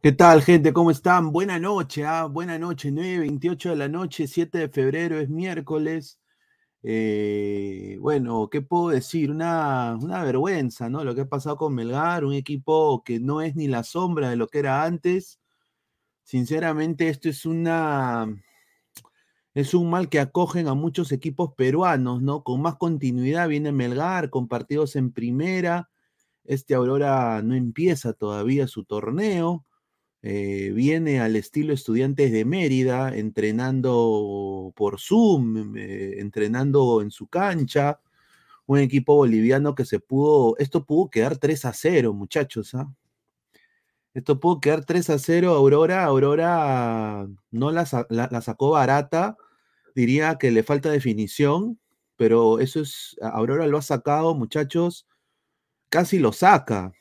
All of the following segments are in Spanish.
¿Qué tal, gente? ¿Cómo están? Buena noche, ¿ah? Buena noche, 9.28 de la noche, 7 de febrero, es miércoles. Eh, bueno, ¿qué puedo decir? Una, una vergüenza, ¿no? Lo que ha pasado con Melgar, un equipo que no es ni la sombra de lo que era antes. Sinceramente, esto es una, es un mal que acogen a muchos equipos peruanos, ¿no? Con más continuidad viene Melgar, con partidos en primera. Este Aurora no empieza todavía su torneo. Eh, viene al estilo Estudiantes de Mérida, entrenando por Zoom, eh, entrenando en su cancha. Un equipo boliviano que se pudo, esto pudo quedar 3 a 0, muchachos. ¿ah? Esto pudo quedar 3 a 0. Aurora, Aurora no la, la sacó barata diría que le falta definición, pero eso es, Aurora lo ha sacado, muchachos, casi lo saca.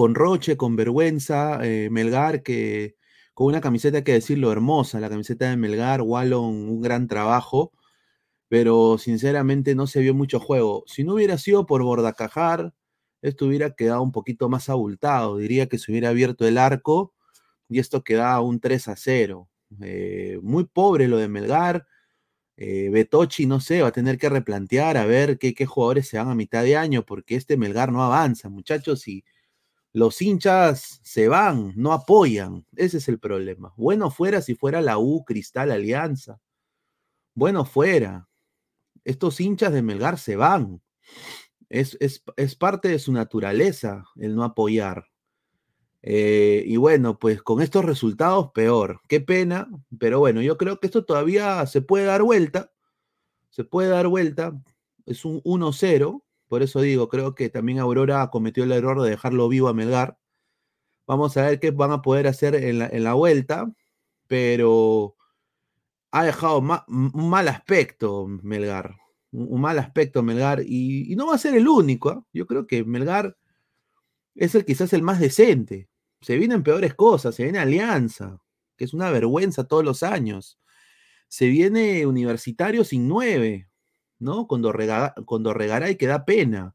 Con Roche, con vergüenza, eh, Melgar, que con una camiseta, hay que decirlo, hermosa, la camiseta de Melgar, Wallon, un gran trabajo, pero sinceramente no se vio mucho juego. Si no hubiera sido por Bordacajar, esto hubiera quedado un poquito más abultado, diría que se hubiera abierto el arco y esto quedaba un 3 a 0. Eh, muy pobre lo de Melgar. Eh, Betochi, no sé, va a tener que replantear a ver qué, qué, jugadores se van a mitad de año, porque este Melgar no avanza, muchachos, y los hinchas se van, no apoyan. Ese es el problema. Bueno fuera si fuera la U, Cristal, Alianza. Bueno fuera. Estos hinchas de Melgar se van. Es, es, es parte de su naturaleza el no apoyar. Eh, y bueno, pues con estos resultados, peor. Qué pena, pero bueno, yo creo que esto todavía se puede dar vuelta. Se puede dar vuelta. Es un 1-0. Por eso digo, creo que también Aurora cometió el error de dejarlo vivo a Melgar. Vamos a ver qué van a poder hacer en la, vuelta. Pero ha dejado un mal aspecto Melgar. Un, mal aspecto Melgar. Y, no va a ser el único. ¿ah? Yo creo que Melgar es el quizás el más decente se vienen peores cosas, se viene Alianza, que es una vergüenza todos los años. Se viene Universitario sin nueve, ¿no? Cuando, cuando y que da pena.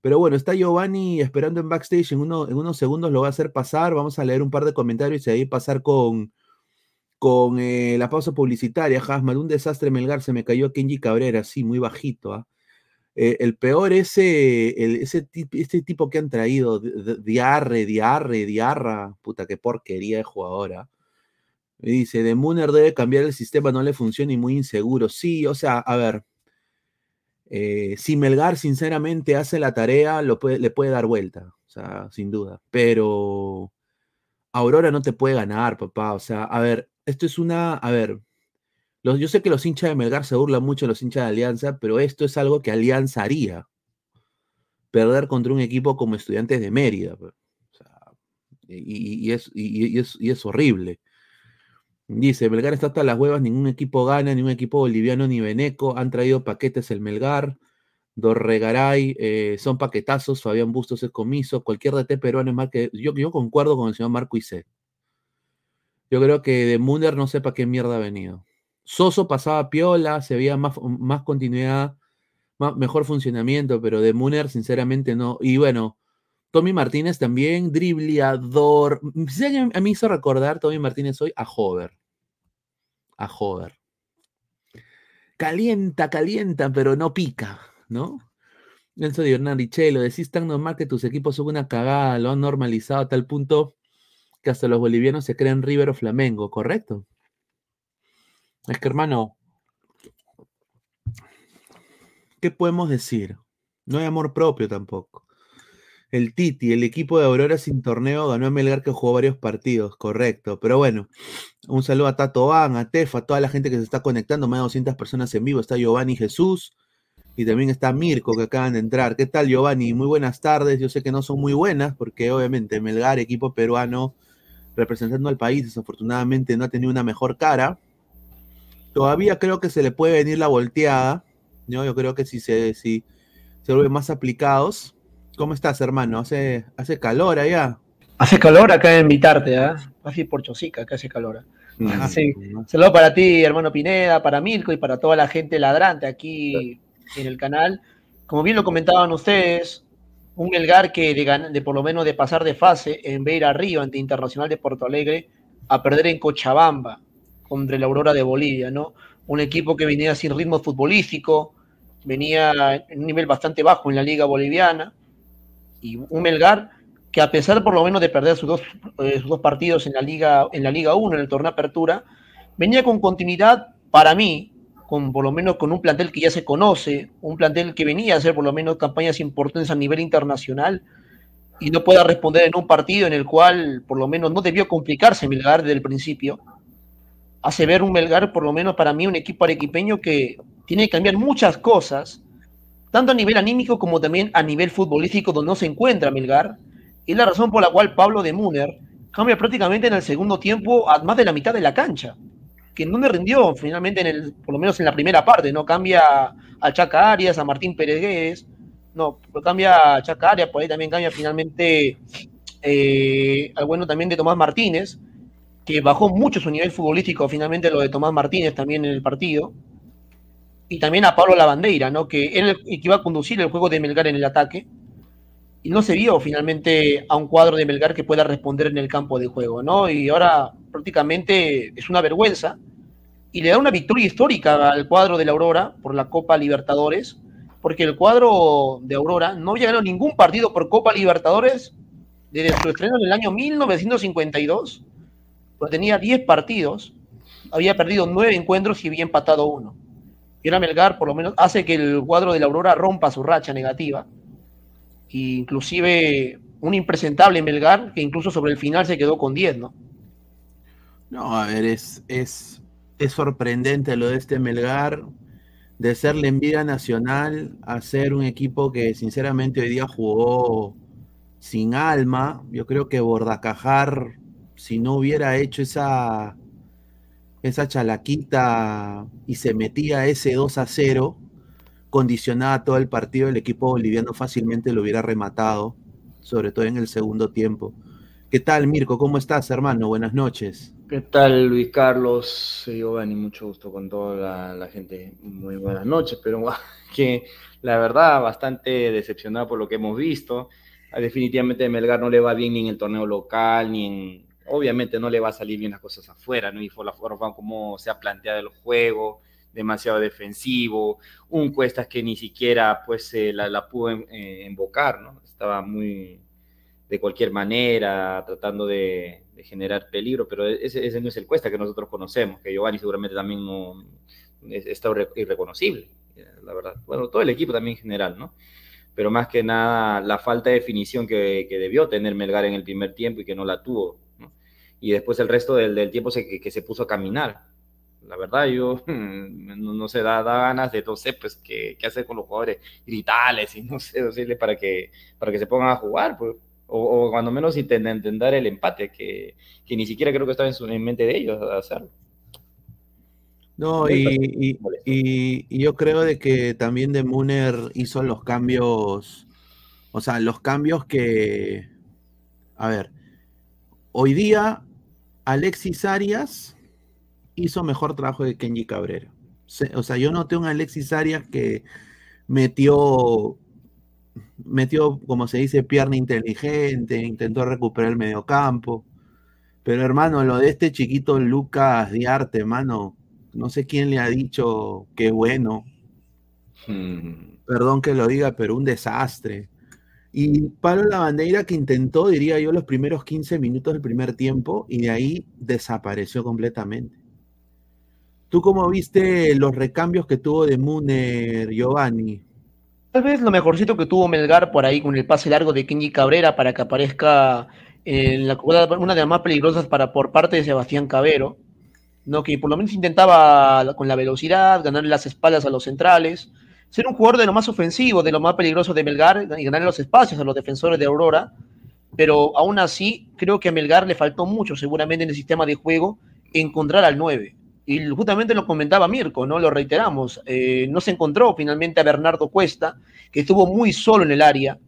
Pero bueno, está Giovanni esperando en backstage, en, uno, en unos segundos lo va a hacer pasar, vamos a leer un par de comentarios y ahí pasar con, con eh, la pausa publicitaria. Hasman, un desastre Melgar, se me cayó Kenji Cabrera, sí, muy bajito, ¿ah? Eh, el peor es ese, este tipo que han traído, Diarre, Diarre, Diarra, puta, qué porquería de jugadora. dice, de Mooner debe cambiar el sistema, no le funciona y muy inseguro. Sí, o sea, a ver, eh, si Melgar sinceramente hace la tarea, lo le puede dar vuelta, o sea, sin duda. Pero Aurora no te puede ganar, papá. O sea, a ver, esto es una, a ver, yo sé que los hinchas de Melgar se burlan mucho de los hinchas de Alianza, pero esto es algo que Alianza haría. Perder contra un equipo como Estudiantes de Mérida. Pues. y, es, es, horrible. Dice, Melgar está hasta las huevas, ningún equipo gana, ni un equipo boliviano ni veneco. Han traído paquetes el Melgar. Dorregaray, eh, son paquetazos, Fabián Bustos es comiso, cualquier DT peruano es más que. Yo, concuerdo con el señor Marco Isé. Yo creo que de Munder no sepa qué mierda ha venido. Soso pasaba piola, se veía más, más continuidad, mejor funcionamiento, pero de Muner, sinceramente, no. Y bueno, Tommy Martínez también, dribleador. A mí hizo recordar Tommy Martínez hoy a Hover. A Hover. Calienta, calienta, pero no pica, ¿no? Nelson de Hernán Richelo, decís tan normal que tus equipos son una cagada, lo han normalizado a tal punto que hasta los bolivianos se creen River o Flamengo, ¿correcto? Es que, hermano, ¿qué podemos decir? No hay amor propio tampoco. El Titi, el equipo de Aurora sin torneo, ganó a Melgar que jugó varios partidos, correcto. Pero bueno, un saludo a Tato Van, a Tefa, a toda la gente que se está conectando, más de 200 personas en vivo. Está Giovanni Jesús y también está Mirko que acaban de entrar. ¿Qué tal, Giovanni? Muy buenas tardes. Yo sé que no son muy buenas porque obviamente Melgar, equipo peruano representando al país, desafortunadamente no ha tenido una mejor cara Todavía creo que se le puede venir la volteada. ¿no? Yo creo que si se, si se vuelven más aplicados. ¿Cómo estás, hermano? ¿Hace, hace calor allá? Hace calor acá en Vitarte, ¿eh? Así por Chosica, que hace calor. Mm, sí. Saludos para ti, hermano Pineda, para Mirko y para toda la gente ladrante aquí en el canal. Como bien lo comentaban ustedes, Un Melgar que de, de por lo menos de pasar de fase en ver arriba ante Internacional de Porto Alegre a perder en Cochabamba contra la Aurora de Bolivia, ¿no? Un equipo que venía sin ritmo futbolístico, venía en un nivel bastante bajo en la liga boliviana y un Melgar que a pesar por lo menos de perder sus dos, eh, partidos en la liga en la liga 1 en el torneo apertura venía con continuidad para mí con por lo menos con un plantel que ya se conoce un plantel que venía a hacer por lo menos campañas importantes a nivel internacional y no pueda responder en un partido en el cual por lo menos no debió complicarse Melgar desde el principio hace ver un Melgar por lo menos para mí un equipo arequipeño que tiene que cambiar muchas cosas, tanto a nivel anímico como también a nivel futbolístico donde no se encuentra Melgar. Es la razón por la cual Pablo de Muner cambia prácticamente en el segundo tiempo a más de la mitad de la cancha, que no me rindió finalmente, en el, por lo menos en la primera parte, ¿no? Cambia a Chaca Arias, a Martín Pérez no, cambia a Chaca Arias, por ahí también cambia finalmente eh, al bueno también de Tomás Martínez, que bajó mucho su nivel futbolístico finalmente lo de Tomás Martínez también en el partido y también a Pablo Lavandeira, ¿no? que él que iba a conducir el juego de Melgar en el ataque, y no se vio finalmente a un cuadro de Melgar que pueda responder en el campo de juego, ¿no? Y ahora prácticamente es una vergüenza, y le da una victoria histórica al cuadro de la Aurora por la Copa Libertadores, porque el cuadro de Aurora no había ganado ningún partido por Copa Libertadores desde su estreno en el año 1952, pues tenía 10 partidos, había perdido 9 encuentros y había empatado uno. Y ahora Melgar por lo menos hace que el cuadro de la Aurora rompa su racha negativa. E inclusive un impresentable Melgar que incluso sobre el final se quedó con 10, ¿no? No, a ver, es, es, es sorprendente lo de este Melgar, de ser la envidia nacional a ser un equipo que sinceramente hoy día jugó sin alma. Yo creo que Bordacajar, si no hubiera hecho esa, esa chalaquita y se metía ese 2 a 0, condicionaba todo el partido, el equipo boliviano fácilmente lo hubiera rematado, sobre todo en el segundo tiempo. ¿Qué tal, Mirko? ¿Cómo estás, hermano? Buenas noches. ¿Qué tal, Luis Carlos? Giovanni, mucho gusto con toda la, gente. Muy buenas noches, pero que la verdad, bastante decepcionado por lo que hemos visto. Definitivamente Melgar no le va bien ni en el torneo local, ni en obviamente no le va a salir bien las cosas afuera, ¿no? Y por la forma como se ha planteado el juego, demasiado defensivo, un Cuestas que ni siquiera pues la, pudo eh, invocar, ¿no? Estaba muy de cualquier manera tratando de, generar peligro, pero ese, no es el Cuesta que nosotros conocemos, que Giovanni seguramente también no, está irreconocible, la verdad. Bueno, todo el equipo también en general, ¿no? Pero más que nada la falta de definición que, que debió tener Melgar en el primer tiempo y que no la tuvo y después el resto del, tiempo se, que, se puso a caminar. La verdad, yo no, se da, ganas de, no sé, pues, qué, hacer con los jugadores, gritarles y no sé, decirles para que, para que se pongan a jugar, pues, o, o, cuando menos entender el empate, que, que, ni siquiera creo que estaba en, su, en mente de ellos hacerlo. No, y, y, yo creo de que también de Muner hizo los cambios, o sea, los cambios que, a ver, hoy día Alexis Arias hizo mejor trabajo que Kenji Cabrera. O sea, yo noté un Alexis Arias que metió, metió, como se dice, pierna inteligente, intentó recuperar el mediocampo. Pero hermano, lo de este chiquito Lucas Diarte, hermano, no sé quién le ha dicho que bueno. Hmm. Perdón que lo diga, pero un desastre. Y Pablo Lavandeira que intentó, diría yo, los primeros 15 minutos del primer tiempo y de ahí desapareció completamente. ¿Tú cómo viste los recambios que tuvo de Muner, Giovanni? Tal vez lo mejorcito que tuvo Melgar por ahí con el pase largo de Kenji Cabrera para que aparezca en la, una de las más peligrosas para por parte de Sebastián Cabero, ¿no? que por lo menos intentaba con la velocidad, ganarle las espaldas a los centrales ser un jugador de lo más ofensivo, de lo más peligroso de Melgar y ganar los espacios a los defensores de Aurora. Pero aún así, creo que a Melgar le faltó mucho, seguramente en el sistema de juego, encontrar al 9. Y justamente lo comentaba Mirko, ¿no? Lo reiteramos. Eh, no se encontró finalmente a Bernardo Cuesta, que estuvo muy solo en el área,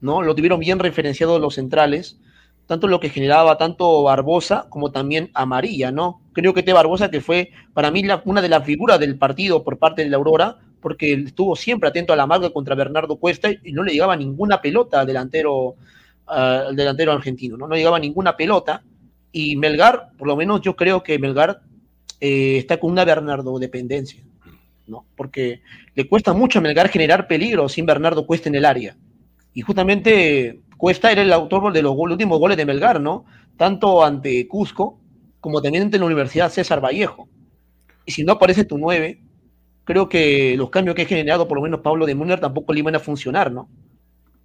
¿no? Lo tuvieron bien referenciado los centrales, tanto lo que generaba tanto Barbosa como también Amarilla, ¿no? Creo que T. Barbosa, que fue para mí una de las figuras del partido por parte de la Aurora, porque estuvo siempre atento a la marca contra Bernardo Cuesta y no le llegaba ninguna pelota al delantero, al delantero argentino, ¿no? no llegaba ninguna pelota. Y Melgar, por lo menos yo creo que Melgar eh, está con una Bernardo dependencia, ¿no? Porque le cuesta mucho a Melgar generar peligro sin Bernardo Cuesta en el área. Y justamente Cuesta era el autor de los, los últimos goles de Melgar, ¿no? Tanto ante Cusco como también ante la Universidad César Vallejo. Y si no aparece tu 9, creo que los cambios que ha generado por lo menos Pablo de Muner tampoco le iban a funcionar, ¿no?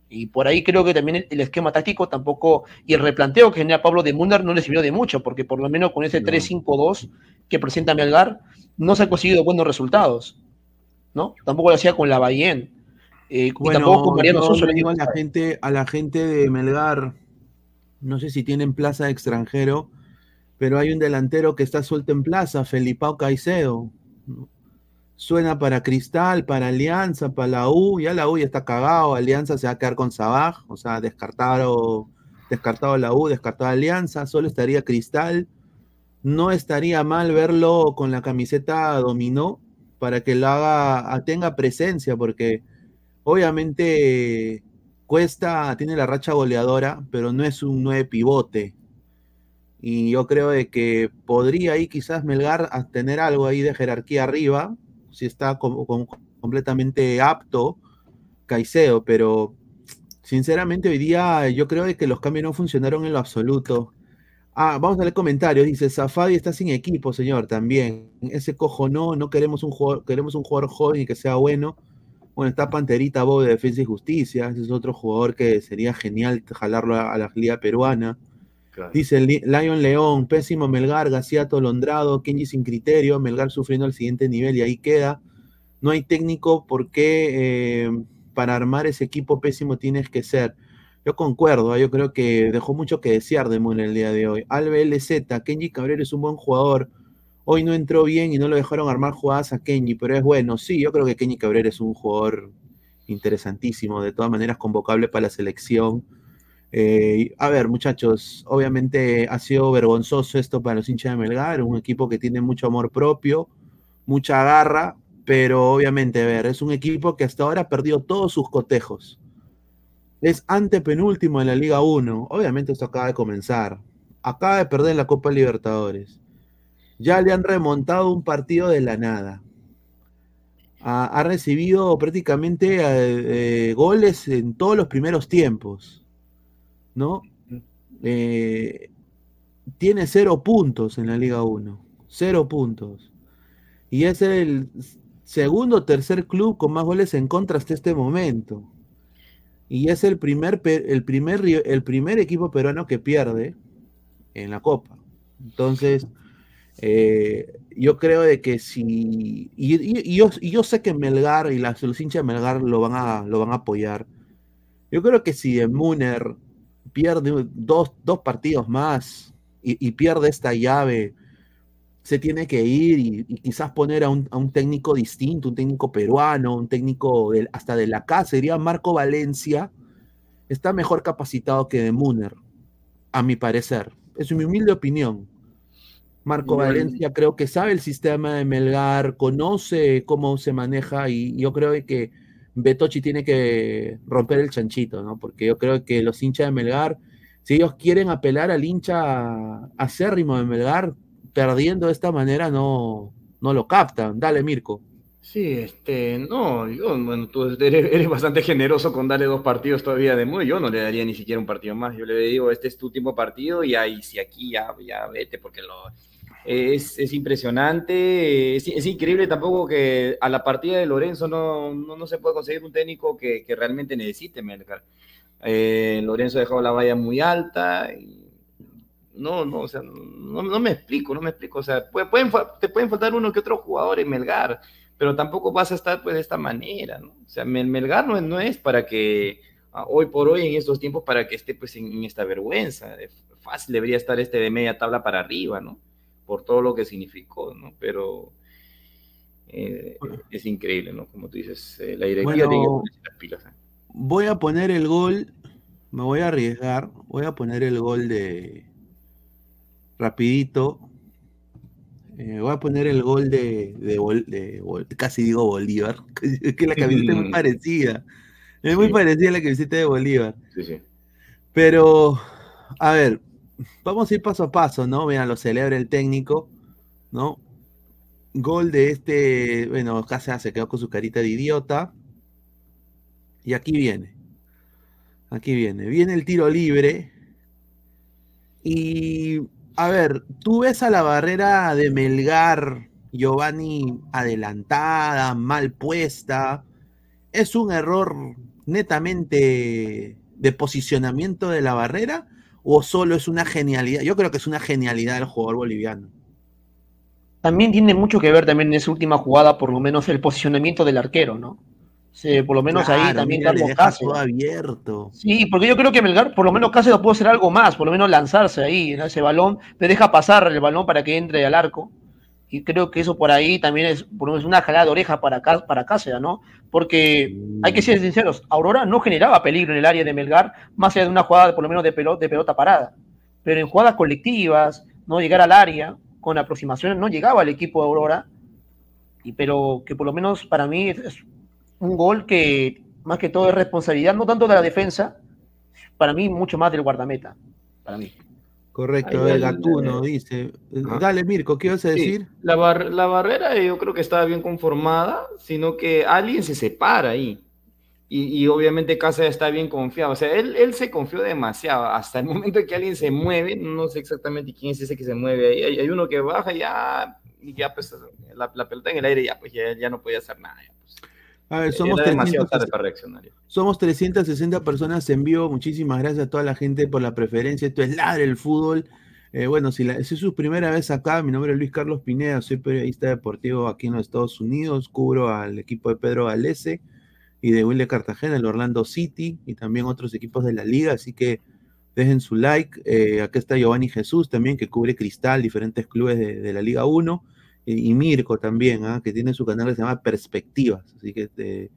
Y por ahí creo que también el, esquema táctico tampoco, y el replanteo que genera Pablo de Munder no le sirvió de mucho, porque por lo menos con ese 3-5-2 que presenta Melgar, no se han conseguido buenos resultados, ¿no? Tampoco lo hacía con la Bayén. Eh, y tampoco con Mariano Soso. Le digo a la, gente, a la gente de Melgar, no sé si tienen plaza de extranjero, pero hay un delantero que está suelto en plaza, Felipao Caicedo. Suena para Cristal, para Alianza, para la U. Ya la U ya está cagado. Alianza se va a quedar con Sabaj. O sea, descartado, descartado la U, descartado Alianza. Solo estaría Cristal. No estaría mal verlo con la camiseta dominó para que lo haga, tenga presencia, porque obviamente Cuesta tiene la racha goleadora, pero no es un nueve pivote. Y yo creo de que podría ahí quizás Melgar tener algo ahí de jerarquía arriba, si está completamente apto Caicedo, pero sinceramente hoy día yo creo que los cambios no funcionaron en lo absoluto. Ah, vamos a leer comentarios. Dice, Zafadi está sin equipo, señor, también. Ese cojo no, no queremos un jugador, queremos un jugador joven y que sea bueno. Bueno, está Panterita Bob de Defensa y Justicia. Ese es otro jugador que sería genial jalarlo a, la liga peruana. Dice Lion León, pésimo Melgar, Gaciato Londrado, Kenji sin criterio, Melgar sufriendo al siguiente nivel y ahí queda. No hay técnico porque eh, para armar ese equipo pésimo tienes que ser. Yo concuerdo, ¿eh? yo creo que dejó mucho que desear de Moon el día de hoy. Albe LZ, Kenji Cabrera es un buen jugador. Hoy no entró bien y no lo dejaron armar jugadas a Kenji, pero es bueno. Sí, yo creo que Kenji Cabrera es un jugador interesantísimo, de todas maneras convocable para la selección eh, a ver, muchachos, obviamente ha sido vergonzoso esto para los hinchas de Melgar, un equipo que tiene mucho amor propio, mucha garra, pero obviamente, a ver, es un equipo que hasta ahora ha perdido todos sus cotejos. Es antepenúltimo en la Liga 1. Obviamente esto acaba de comenzar. Acaba de perder la Copa Libertadores. Ya le han remontado un partido de la nada. Ha, recibido prácticamente eh, eh, goles en todos los primeros tiempos ¿no? Eh, tiene cero puntos en la Liga 1. Cero puntos. Y es el segundo o tercer club con más goles en contra hasta este momento. Y es el primer, el primer, el primer equipo peruano que pierde en la Copa. Entonces, eh, yo creo de que si. Y, yo, sé que Melgar y los hinchas de Melgar lo van, a, lo van a apoyar. Yo creo que si Muner pierde dos, partidos más y, pierde esta llave, se tiene que ir y, quizás poner a un, técnico distinto, un técnico peruano, un técnico hasta de la casa, sería Marco Valencia, está mejor capacitado que de Muner, a mi parecer. Es mi humilde opinión. Marco Valencia creo que sabe el sistema de Melgar, conoce cómo se maneja y yo creo que Betochi tiene que romper el chanchito, ¿no? Porque yo creo que los hinchas de Melgar, si ellos quieren apelar al hincha acérrimo de Melgar, perdiendo de esta manera no, no lo captan. Dale, Mirko. Sí, este, no, yo, bueno, tú eres, bastante generoso con darle dos partidos todavía de muy, yo no le daría ni siquiera un partido más, yo le digo, este es tu último partido y ahí, si aquí ya, ya vete, porque lo, es, impresionante, es, increíble tampoco que a la partida de Lorenzo no, no, se puede conseguir un técnico que, realmente necesite Melgar. Eh, Lorenzo ha dejado la valla muy alta y no, no, o sea, no, me explico, no me explico, o sea, te pueden faltar uno que otro jugador en Melgar, pero tampoco vas a estar pues de esta manera, ¿no? O sea, Melgar no, no es para que ah, hoy por hoy en estos tiempos para que esté pues en esta vergüenza, fácil debería estar este de media tabla para arriba, ¿no? Por todo lo que significó, ¿no? Pero eh, es increíble, ¿no? Como tú dices, eh, la directiva tiene que ponerse las pilas. ¿eh? Voy a poner el gol, me voy a arriesgar, voy a poner el gol de rapidito. Voy a poner el gol de, de, casi digo Bolívar, que la camiseta es muy parecida. Es muy parecida a la camiseta de Bolívar. Sí, sí. Pero, a ver, vamos a ir paso a paso, ¿no? Vean, lo celebra el técnico, ¿no? Gol de este, bueno, casi se quedó con su carita de idiota. Y aquí viene. Aquí viene. Viene el tiro libre. Y a ver, tú ves a la barrera de Melgar, Giovanni, adelantada, mal puesta. ¿Es un error netamente de posicionamiento de la barrera o solo es una genialidad? Yo creo que es una genialidad del jugador boliviano. También tiene mucho que ver también en esa última jugada, por lo menos el posicionamiento del arquero, ¿no? Sí, por lo menos ahí también Carlos Cáceres. abierto. Sí, porque yo creo que Melgar, por lo menos Cáceres puede hacer algo más, por lo menos lanzarse ahí en ese balón, te deja pasar el balón para que entre al arco. Y creo que eso por ahí también es, por lo una jalada de oreja para, para Cáceres, ¿no? Porque hay que ser sinceros, Aurora no generaba peligro en el área de Melgar, más allá de una jugada por lo menos de pelota, de pelota parada. Pero en jugadas colectivas, no llegar al área, con aproximaciones, no llegaba al equipo de Aurora. Y, pero que por lo menos para mí es un gol que más que todo es responsabilidad, no tanto de la defensa, para mí mucho más del guardameta, para mí. Correcto, el Gatuno dice. Dale, Mirko, ¿qué vas a decir? la, la, barrera yo creo que estaba bien conformada, sino que alguien se separa ahí. Y, y obviamente Casa está bien confiado. O sea, él, él, se confió demasiado. Hasta el momento que alguien se mueve, no sé exactamente quién es ese que se mueve ahí. Hay, hay uno que baja ya, y ya pues la, la, pelota en el aire ya, pues ya, ya no podía hacer nada. A ver, somos 360, somos 360 personas en vivo. Muchísimas gracias a toda la gente por la preferencia. Esto es Ladre el Fútbol. Eh, bueno, si, la, si, es su primera vez acá, mi nombre es Luis Carlos Pineda, soy periodista deportivo aquí en los Estados Unidos, cubro al equipo de Pedro Galese y de Will de Cartagena, el Orlando City y también otros equipos de la liga, así que dejen su like. Eh, acá está Giovanni Jesús también, que cubre Cristal, diferentes clubes de, de la Liga 1 y Mirko también, ¿ah? que tiene su canal que se llama Perspectivas. Así que este,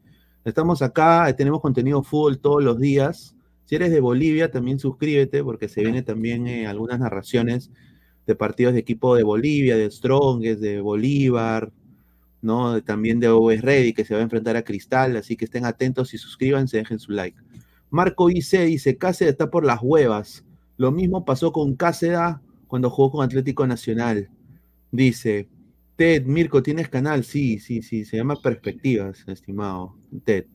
estamos acá, tenemos contenido fútbol todos los días. Si eres de Bolivia, también suscríbete porque se vienen también eh, algunas narraciones de partidos de equipo de Bolivia, de Strongest, de Bolívar, ¿no? También de Always Ready, que se va a enfrentar a Cristal, así que estén atentos y suscríbanse, dejen su like. Marco IC dice, Cáceres está por las huevas. Lo mismo pasó con Cáceres cuando jugó con Atlético Nacional. Dice, Ted, Mirko, ¿tienes canal? Sí, sí, sí, se llama Perspectivas, estimado Ted.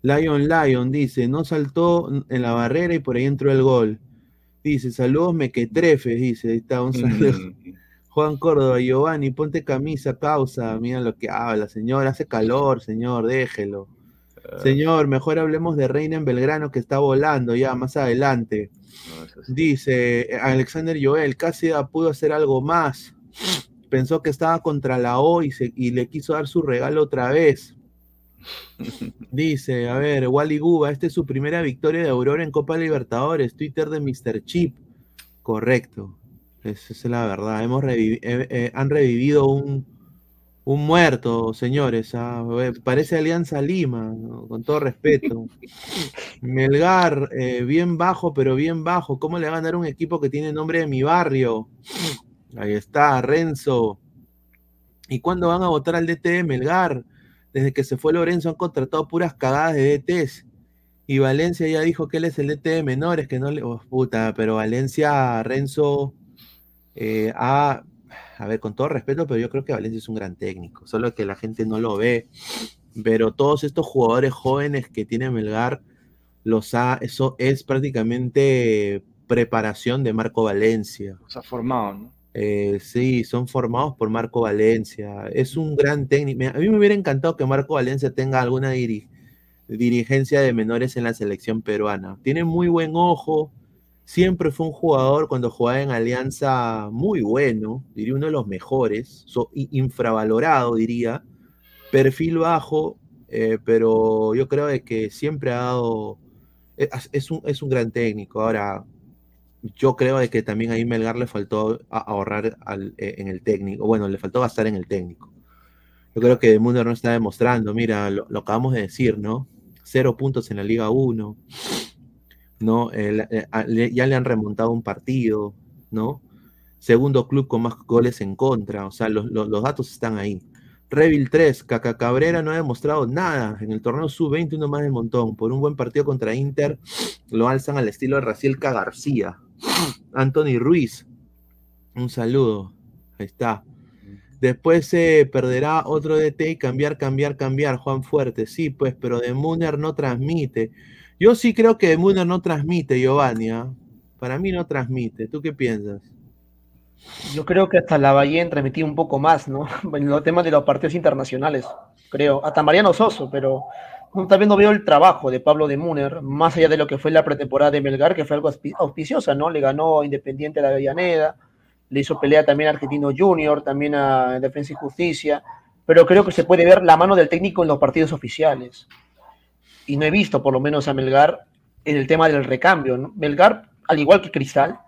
Lion Lion dice, no saltó en la barrera y por ahí entró el gol. Dice, saludos mequetrefes, dice, ahí está un saludo. Mm. Juan Córdoba, Giovanni, ponte camisa, causa, mira lo que habla, señor, hace calor, señor, déjelo. Ah. Señor, mejor hablemos de Reina en Belgrano que está volando ya más adelante. Dice Alexander Joel, casi pudo hacer algo más pensó que estaba contra la O y, le quiso dar su regalo otra vez. Dice, a ver, Wally Guba, esta es su primera victoria de Aurora en Copa Libertadores, Twitter de Mr. Chip. Correcto, esa es la verdad. Hemos eh, eh, han revivido un, un muerto, señores. Ah, eh, parece Alianza Lima, con todo respeto. Melgar, bien bajo, pero bien bajo. ¿Cómo le van a dar un equipo que tiene nombre de mi barrio? Ahí está, Renzo. ¿Y cuándo van a votar al DT de Melgar? Desde que se fue Lorenzo han contratado puras cagadas de DTs. Y Valencia ya dijo que él es el DT de menores, que no le. Oh, puta, pero Valencia, Renzo, eh, a ver, con todo respeto, pero yo creo que Valencia es un gran técnico, solo que la gente no lo ve. Pero todos estos jugadores jóvenes que tiene Melgar, los ha, eso es prácticamente preparación de Marco Valencia. O sea, formado, ¿no? Eh, sí, son formados por Marco Valencia. Es un gran técnico. A mí me hubiera encantado que Marco Valencia tenga alguna dirigencia de menores en la selección peruana. Tiene muy buen ojo. Siempre fue un jugador cuando jugaba en Alianza muy bueno, diría uno de los mejores, infravalorado diría, perfil bajo, eh, pero yo creo que siempre ha dado, es, un, es un gran técnico. Ahora, yo creo de que también ahí Melgar le faltó ahorrar eh, en el técnico, bueno, le faltó gastar en el técnico. Yo creo que mundo no está demostrando, mira, lo, acabamos de decir, ¿no? Cero puntos en la Liga 1, ¿no? Eh, ya le han remontado un partido, ¿no? segundo club con más goles en contra. O sea, los, datos están ahí. Revil 3, Caca Cabrera no ha demostrado nada. En el torneo sub-20 uno más del montón. Por un buen partido contra Inter, lo alzan al estilo de Raciel García. Anthony Ruiz, un saludo. Ahí está. Después se perderá otro DT y cambiar, cambiar, cambiar. Juan Fuerte, sí, pues, pero de Muner no transmite. Yo sí creo que de Muner no transmite, Giovanni. ¿ah? Para mí no transmite. ¿Tú qué piensas? Yo creo que hasta la Bahía transmitía un poco más, ¿no? En los temas de los partidos internacionales, creo. Hasta Mariano Soso, pero también no veo el trabajo de Pablo de Muner, más allá de lo que fue la pretemporada de Melgar, que fue algo auspiciosa, ¿no? Le ganó Independiente a la Avellaneda, le hizo pelea también a Argentino Junior, también a Defensa y Justicia, pero creo que se puede ver la mano del técnico en los partidos oficiales. Y no he visto, por lo menos, a Melgar en el tema del recambio. Melgar, al igual que Cristal,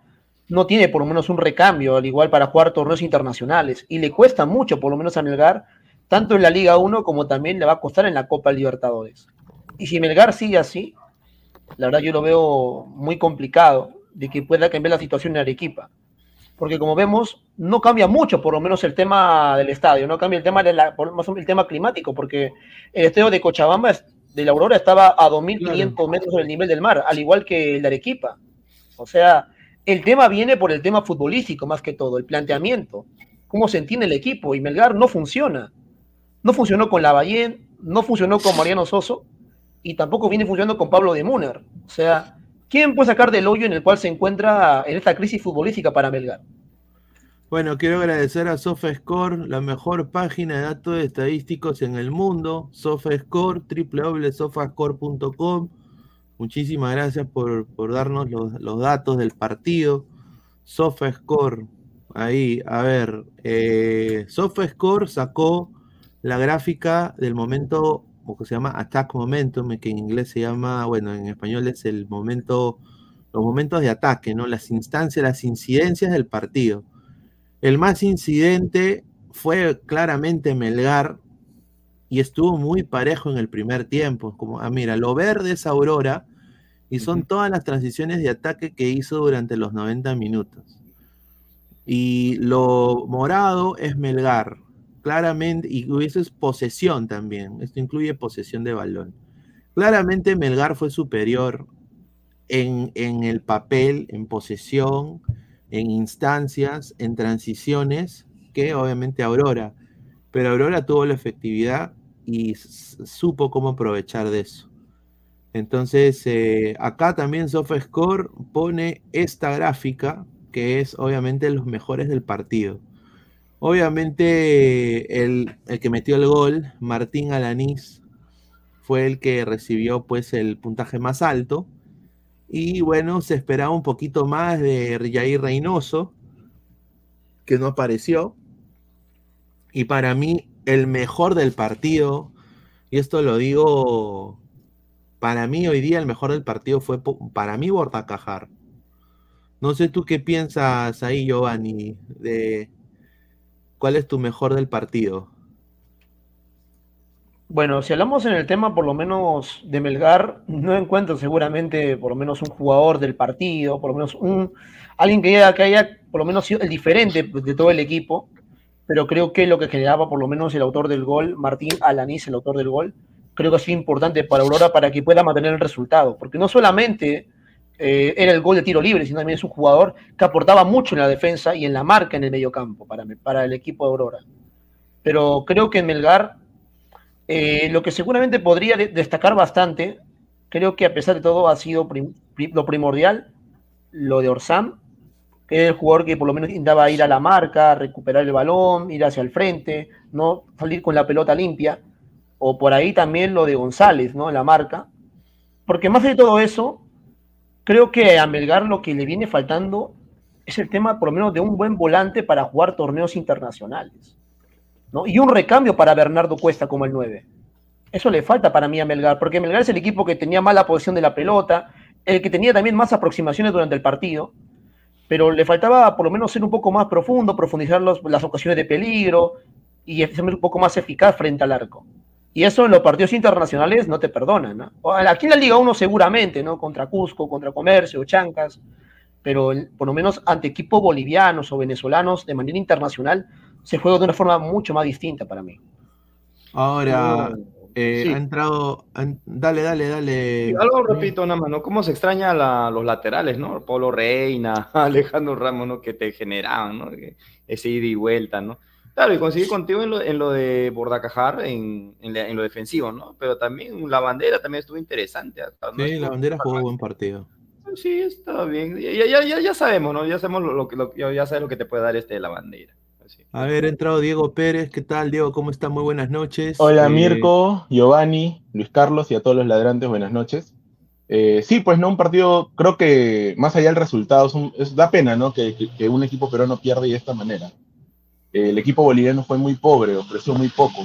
no tiene por lo menos un recambio, al igual para jugar torneos internacionales. Y le cuesta mucho, por lo menos a Melgar, tanto en la Liga 1 como también le va a costar en la Copa Libertadores. Y si Melgar sigue así, la verdad yo lo veo muy complicado de que pueda cambiar la situación en Arequipa. Porque como vemos, no cambia mucho, por lo menos el tema del estadio, no cambia el tema, de la, el tema climático, porque el estadio de Cochabamba, de la Aurora, estaba a 2.500 metros sobre el nivel del mar, al igual que el de Arequipa. O sea, el tema viene por el tema futbolístico más que todo, el planteamiento, cómo se entiende el equipo. Y Melgar no funciona. No funcionó con Lavallén, no funcionó con Mariano Soso y tampoco viene funcionando con Pablo de Muner. O sea, ¿quién puede sacar del hoyo en el cual se encuentra en esta crisis futbolística para Melgar? Bueno, quiero agradecer a SofaScore, la mejor página de datos estadísticos en el mundo. SofaScore, www.sofascore.com Muchísimas gracias por, darnos los, datos del partido. SofaScore, ahí, a ver, eh, SofaScore sacó la gráfica del momento, o que se llama Attack Momentum, que en inglés se llama, bueno, en español es el momento, los momentos de ataque, ¿no? Las instancias, las incidencias del partido. El más incidente fue claramente Melgar, y estuvo muy parejo en el primer tiempo. Como, ah, mira, lo verde es Aurora y son todas las transiciones de ataque que hizo durante los 90 minutos. Y lo morado es Melgar, claramente, y eso es posesión también, esto incluye posesión de balón. Claramente Melgar fue superior en, el papel, en posesión, en instancias, en transiciones, que obviamente Aurora pero Aurora tuvo la efectividad y supo cómo aprovechar de eso. Entonces, eh, acá también SofaScore pone esta gráfica, que es obviamente los mejores del partido. Obviamente, el, que metió el gol, Martín Alanís, fue el que recibió pues el puntaje más alto. Y bueno, se esperaba un poquito más de Jair Reynoso, que no apareció. Y para mí, el mejor del partido, y esto lo digo, para mí hoy día el mejor del partido fue para mí Bortacajar. No sé tú qué piensas ahí, Giovanni, de cuál es tu mejor del partido. Bueno, si hablamos en el tema por lo menos de Melgar, no encuentro seguramente por lo menos un jugador del partido, por lo menos un alguien que haya, que haya por lo menos sido el diferente de todo el equipo pero creo que lo que generaba por lo menos el autor del gol, Martín Alanís, el autor del gol, creo que ha sido importante para Aurora para que pueda mantener el resultado, porque no solamente eh, era el gol de tiro libre, sino también es un jugador que aportaba mucho en la defensa y en la marca en el medio campo para, para el equipo de Aurora. Pero creo que en Melgar, eh, lo que seguramente podría destacar bastante, creo que a pesar de todo ha sido lo primordial, lo de Orsam, que es el jugador que por lo menos intentaba ir a la marca, recuperar el balón, ir hacia el frente, no salir con la pelota limpia, o por ahí también lo de González, ¿no? En la marca. Porque más de todo eso, creo que a Melgar lo que le viene faltando es el tema por lo menos de un buen volante para jugar torneos internacionales. ¿no? Y un recambio para Bernardo Cuesta como el 9. Eso le falta para mí a Melgar, porque Melgar es el equipo que tenía mala posición de la pelota, el que tenía también más aproximaciones durante el partido, pero le faltaba por lo menos ser un poco más profundo, profundizar las ocasiones de peligro y ser un poco más eficaz frente al arco. Y eso en los partidos internacionales no te perdonan. ¿no? Aquí en la Liga 1 seguramente, ¿no? Contra Cusco, contra Comercio, Chancas. pero por lo menos ante equipos bolivianos o venezolanos de manera internacional se juega de una forma mucho más distinta para mí. Ahora, eh, ha entrado. dale, dale, dale. algo repito nada más, ¿no? ¿Cómo se extraña los laterales, ¿no? Polo Reina, Alejandro Ramos, ¿no? Que te generaban, ¿no? Ese ida y vuelta, ¿no? Claro, y conseguí contigo en lo, en lo de Bordacajar, en, en, lo defensivo, ¿no? Pero también la bandera también estuvo interesante. sí, la bandera jugó buen partido. Sí, está bien. Ya, ya, ya, ya sabemos, ¿no? Ya sabemos lo, que lo, ya sabes lo que te puede dar este de la bandera. A ver, ha entrado Diego Pérez. ¿Qué tal, Diego? ¿Cómo está? Muy buenas noches. Hola, eh, Mirko, Giovanni, Luis Carlos y a todos los ladrantes, buenas noches. Eh, sí, pues no, un partido, creo que más allá del resultado, es, da pena, ¿no? Que, que, un equipo peruano pierda de esta manera el equipo boliviano fue muy pobre, ofreció muy poco.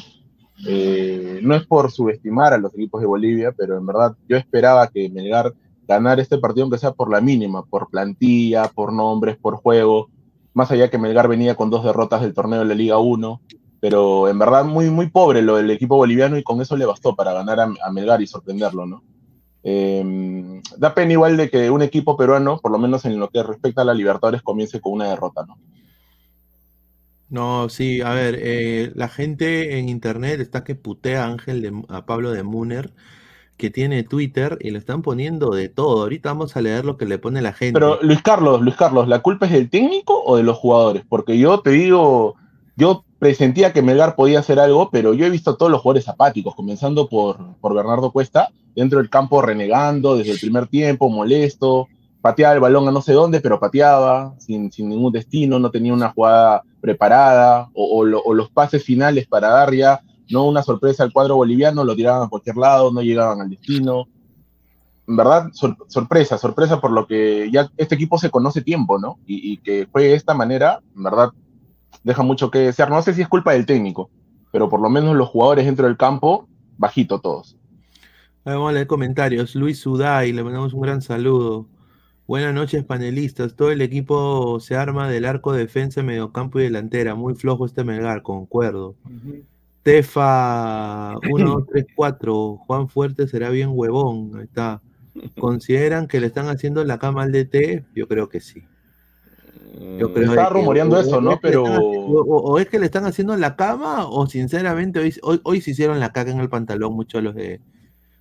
Eh, no es por subestimar a los equipos de Bolivia, pero en verdad yo esperaba que Melgar ganara este partido, aunque sea por la mínima, por plantilla, por nombres, por juego. Más allá que Melgar venía con dos derrotas del torneo de la Liga 1, pero en verdad muy, muy pobre lo del equipo boliviano y con eso le bastó para ganar a, Melgar y sorprenderlo, ¿no? Eh, da pena igual de que un equipo peruano, por lo menos en lo que respecta a la Libertadores, comience con una derrota, ¿no? No, sí, a ver, eh, la gente en internet está que putea a Ángel de, a Pablo de Muner, que tiene Twitter, y le están poniendo de todo. Ahorita vamos a leer lo que le pone la gente. Pero Luis Carlos, Luis Carlos, ¿la culpa es del técnico o de los jugadores? Porque yo te digo, yo presentía que Melgar podía hacer algo, pero yo he visto a todos los jugadores apáticos, comenzando por, por Bernardo Cuesta, dentro del campo renegando desde el primer tiempo, molesto, pateaba el balón a no sé dónde, pero pateaba sin, sin ningún destino, no tenía una jugada preparada o, los pases finales para dar ya, no una sorpresa al cuadro boliviano, lo tiraban a cualquier lado, no llegaban al destino. En verdad, sorpresa, sorpresa por lo que ya este equipo se conoce tiempo, ¿no? Y, que fue de esta manera, en verdad, deja mucho que desear. No sé si es culpa del técnico, pero por lo menos los jugadores dentro del campo, bajito todos. Vamos a leer comentarios. Luis Suday, le mandamos un gran saludo. Buenas noches, panelistas. Todo el equipo se arma del arco defensa, mediocampo y delantera. Muy flojo este Melgar, concuerdo. Tefa 1, 2, 3, 4. Juan Fuerte será bien huevón. Ahí está. ¿Consideran que le están haciendo la cama al DT? Yo creo que sí. Yo mm, creo Estaba rumoreando eso, ¿no? Pero. o, es que le están haciendo la cama, o sinceramente hoy, hoy, hoy se hicieron la caca en el pantalón muchos los de.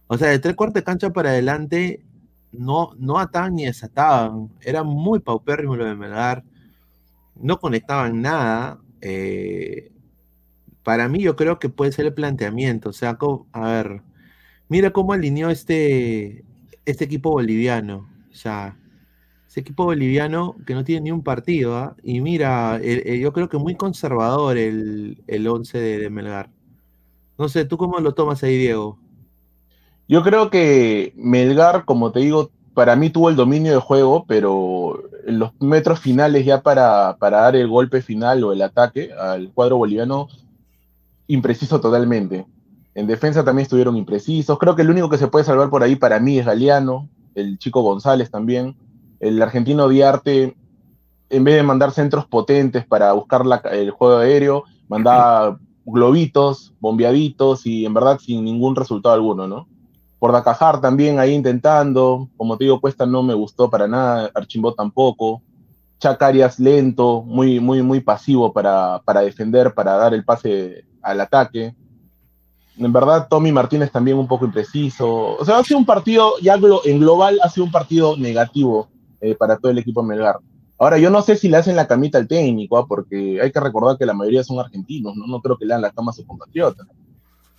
O sea, de tres cuartos de cancha para adelante, no, no ataban ni desataban. Era muy paupérrimo lo de Melgar. No conectaban nada. Eh, para mí, yo creo que puede ser el planteamiento. O sea, a ver, mira cómo alineó este, este equipo boliviano. O sea, ese equipo boliviano que no tiene ni un partido. ¿ah? Y mira, yo creo que muy conservador el, el 11 de, de Melgar. No sé, ¿tú cómo lo tomas ahí, Diego? Yo creo que Melgar, como te digo, para mí tuvo el dominio de juego, pero los metros finales ya para, dar el golpe final o el ataque al cuadro boliviano, impreciso totalmente. En defensa también estuvieron imprecisos. Creo que el único que se puede salvar por ahí para mí es Galeano, el chico González también. El argentino Diarte, en vez de mandar centros potentes para buscar el juego aéreo, mandaba globitos, bombeaditos y en verdad sin ningún resultado alguno, ¿no? Por Dacajar también ahí intentando. Como te digo, Cuesta no me gustó para nada. Archimbó tampoco. Chacarias lento, muy, muy, muy pasivo para, para defender, para dar el pase al ataque. En verdad, Tommy Martínez también un poco impreciso. O sea, ha sido un partido, ya en global, ha sido un partido negativo eh, para todo el equipo Melgar. Ahora, yo no sé si le hacen la camita al técnico, ¿ah? porque hay que recordar que la mayoría son argentinos, ¿no? No creo que le hagan la cama a su compatriota.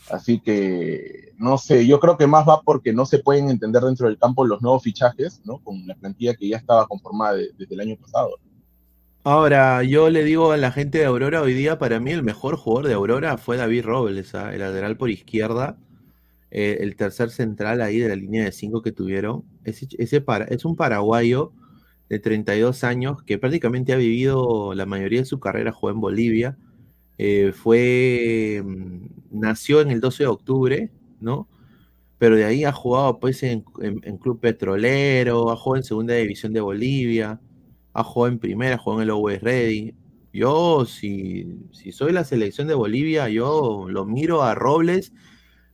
Así que, no sé, yo creo que más va porque no se pueden entender dentro del campo los nuevos fichajes, ¿no? Con la plantilla que ya estaba conformada desde el año pasado. Ahora, yo le digo a la gente de Aurora hoy día, para mí el mejor jugador de Aurora fue David Robles, ¿ah? el lateral por izquierda, eh, el tercer central ahí de la línea de cinco que tuvieron. Es un paraguayo de 32 años que prácticamente ha vivido la mayoría de su carrera, jugó en Bolivia eh, fue, mm, nació en el 12 de octubre, ¿no? Pero de ahí ha jugado pues en, Club Petrolero, ha jugado en Segunda División de Bolivia, ha jugado en Primera, ha jugado en el Always Ready. Yo, si, si soy la selección de Bolivia, yo lo miro a Robles.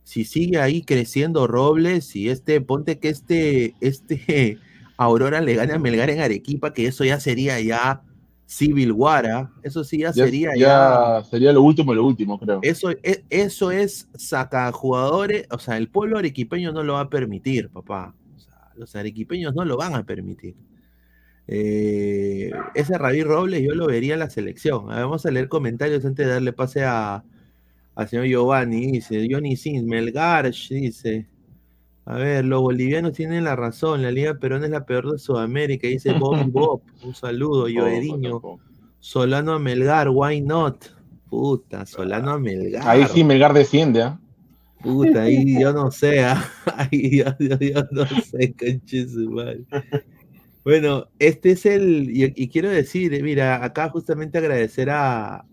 Si sigue ahí creciendo Robles y este, ponte que este, este Aurora le gane a Melgar en Arequipa, que eso ya sería ya Civil War, ¿ah? eso sí ya, sería ya, Sería lo último, lo último, creo. Eso, es, eso es saca jugadores, o sea, el pueblo arequipeño no lo va a permitir, papá. O sea, los arequipeños no lo van a permitir. Eh, ese Rabí Robles yo lo vería en la selección. vamos a leer comentarios antes de darle pase a, al señor Giovanni. Dice, Johnny Sins, Melgar, dice. A ver, los bolivianos tienen la razón. La Liga Perón es la peor de Sudamérica. Dice Bob Bob. Un saludo, Joediño. Solano a Melgar, why not? Puta, Solano a Melgar. Ahí sí Melgar desciende, ¿ah? Puta, ahí yo no sé, ¿ah? ahí yo, no sé, madre. Bueno, este es el, y, quiero decir, mira, acá justamente agradecer a,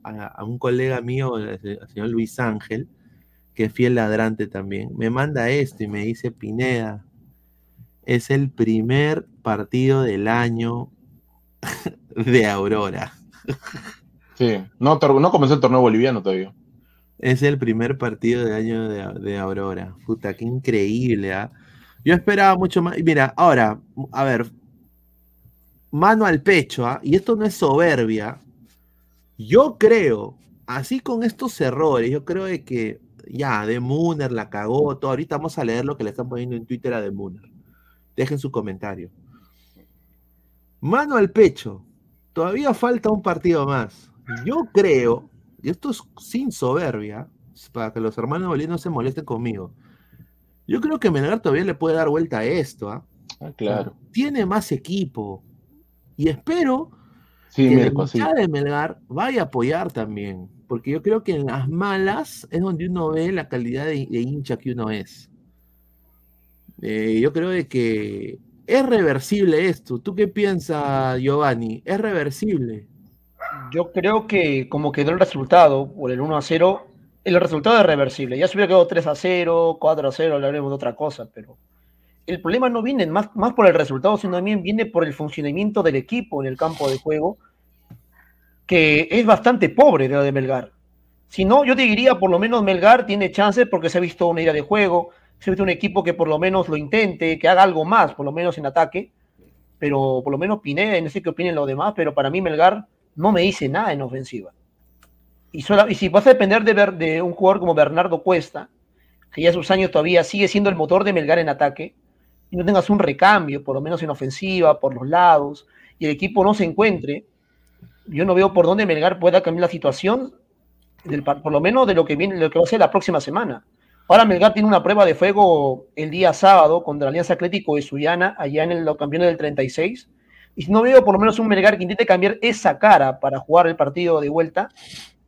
un colega mío, el, señor Luis Ángel, que fiel ladrante también. Me manda esto y me dice, Pineda, es el primer partido del año de Aurora. Sí, no, no comenzó el torneo boliviano todavía. Es el primer partido del año de, Aurora. Puta, qué increíble. ¿ah? Yo esperaba mucho más. Mira, ahora, a ver, mano al pecho, ¿ah? y esto no es soberbia, yo creo, así con estos errores, yo creo de que ya, De Mooner la cagó, todo. Ahorita vamos a leer lo que le están poniendo en Twitter a De Mooner. Dejen su comentario. Mano al pecho, todavía falta un partido más. Yo creo, y esto es sin soberbia, para que los hermanos bolivianos se molesten conmigo. Yo creo que Melgar todavía le puede dar vuelta a esto. ¿ah? ah claro. Tiene más equipo, y espero que la de Melgar vaya a apoyar también, porque yo creo que en las malas es donde uno ve la calidad de, hincha que uno es. Eh, yo creo de que es reversible esto. ¿Tú qué piensas, Giovanni? ¿Es reversible? Yo creo que como quedó el resultado por el 1 a 0, el resultado es reversible. Ya se hubiera quedado 3 a 0, 4 a 0, hablaremos de otra cosa, pero el problema no viene más, más por el resultado, sino también viene por el funcionamiento del equipo en el campo de juego, que es bastante pobre de lo de Melgar. Si no, yo diría, por lo menos Melgar tiene chances porque se ha visto una idea de juego, se ha visto un equipo que por lo menos lo intente, que haga algo más, por lo menos en ataque, pero por lo menos Pineda, no sé qué opinen los demás, pero para mí Melgar no me dice nada en ofensiva. Y, y si vas a depender de, de un jugador como Bernardo Cuesta, que ya sus años todavía sigue siendo el motor de Melgar en ataque, y no tengas un recambio, por lo menos en ofensiva, por los lados, y el equipo no se encuentre, yo no veo por dónde Melgar pueda cambiar la situación, del, por lo menos de lo que viene, lo que va a ser la próxima semana. Ahora Melgar tiene una prueba de fuego el día sábado contra la Alianza Atlético de Suyana, allá en los campeones del 36. Y no veo por lo menos un Melgar que intente cambiar esa cara para jugar el partido de vuelta,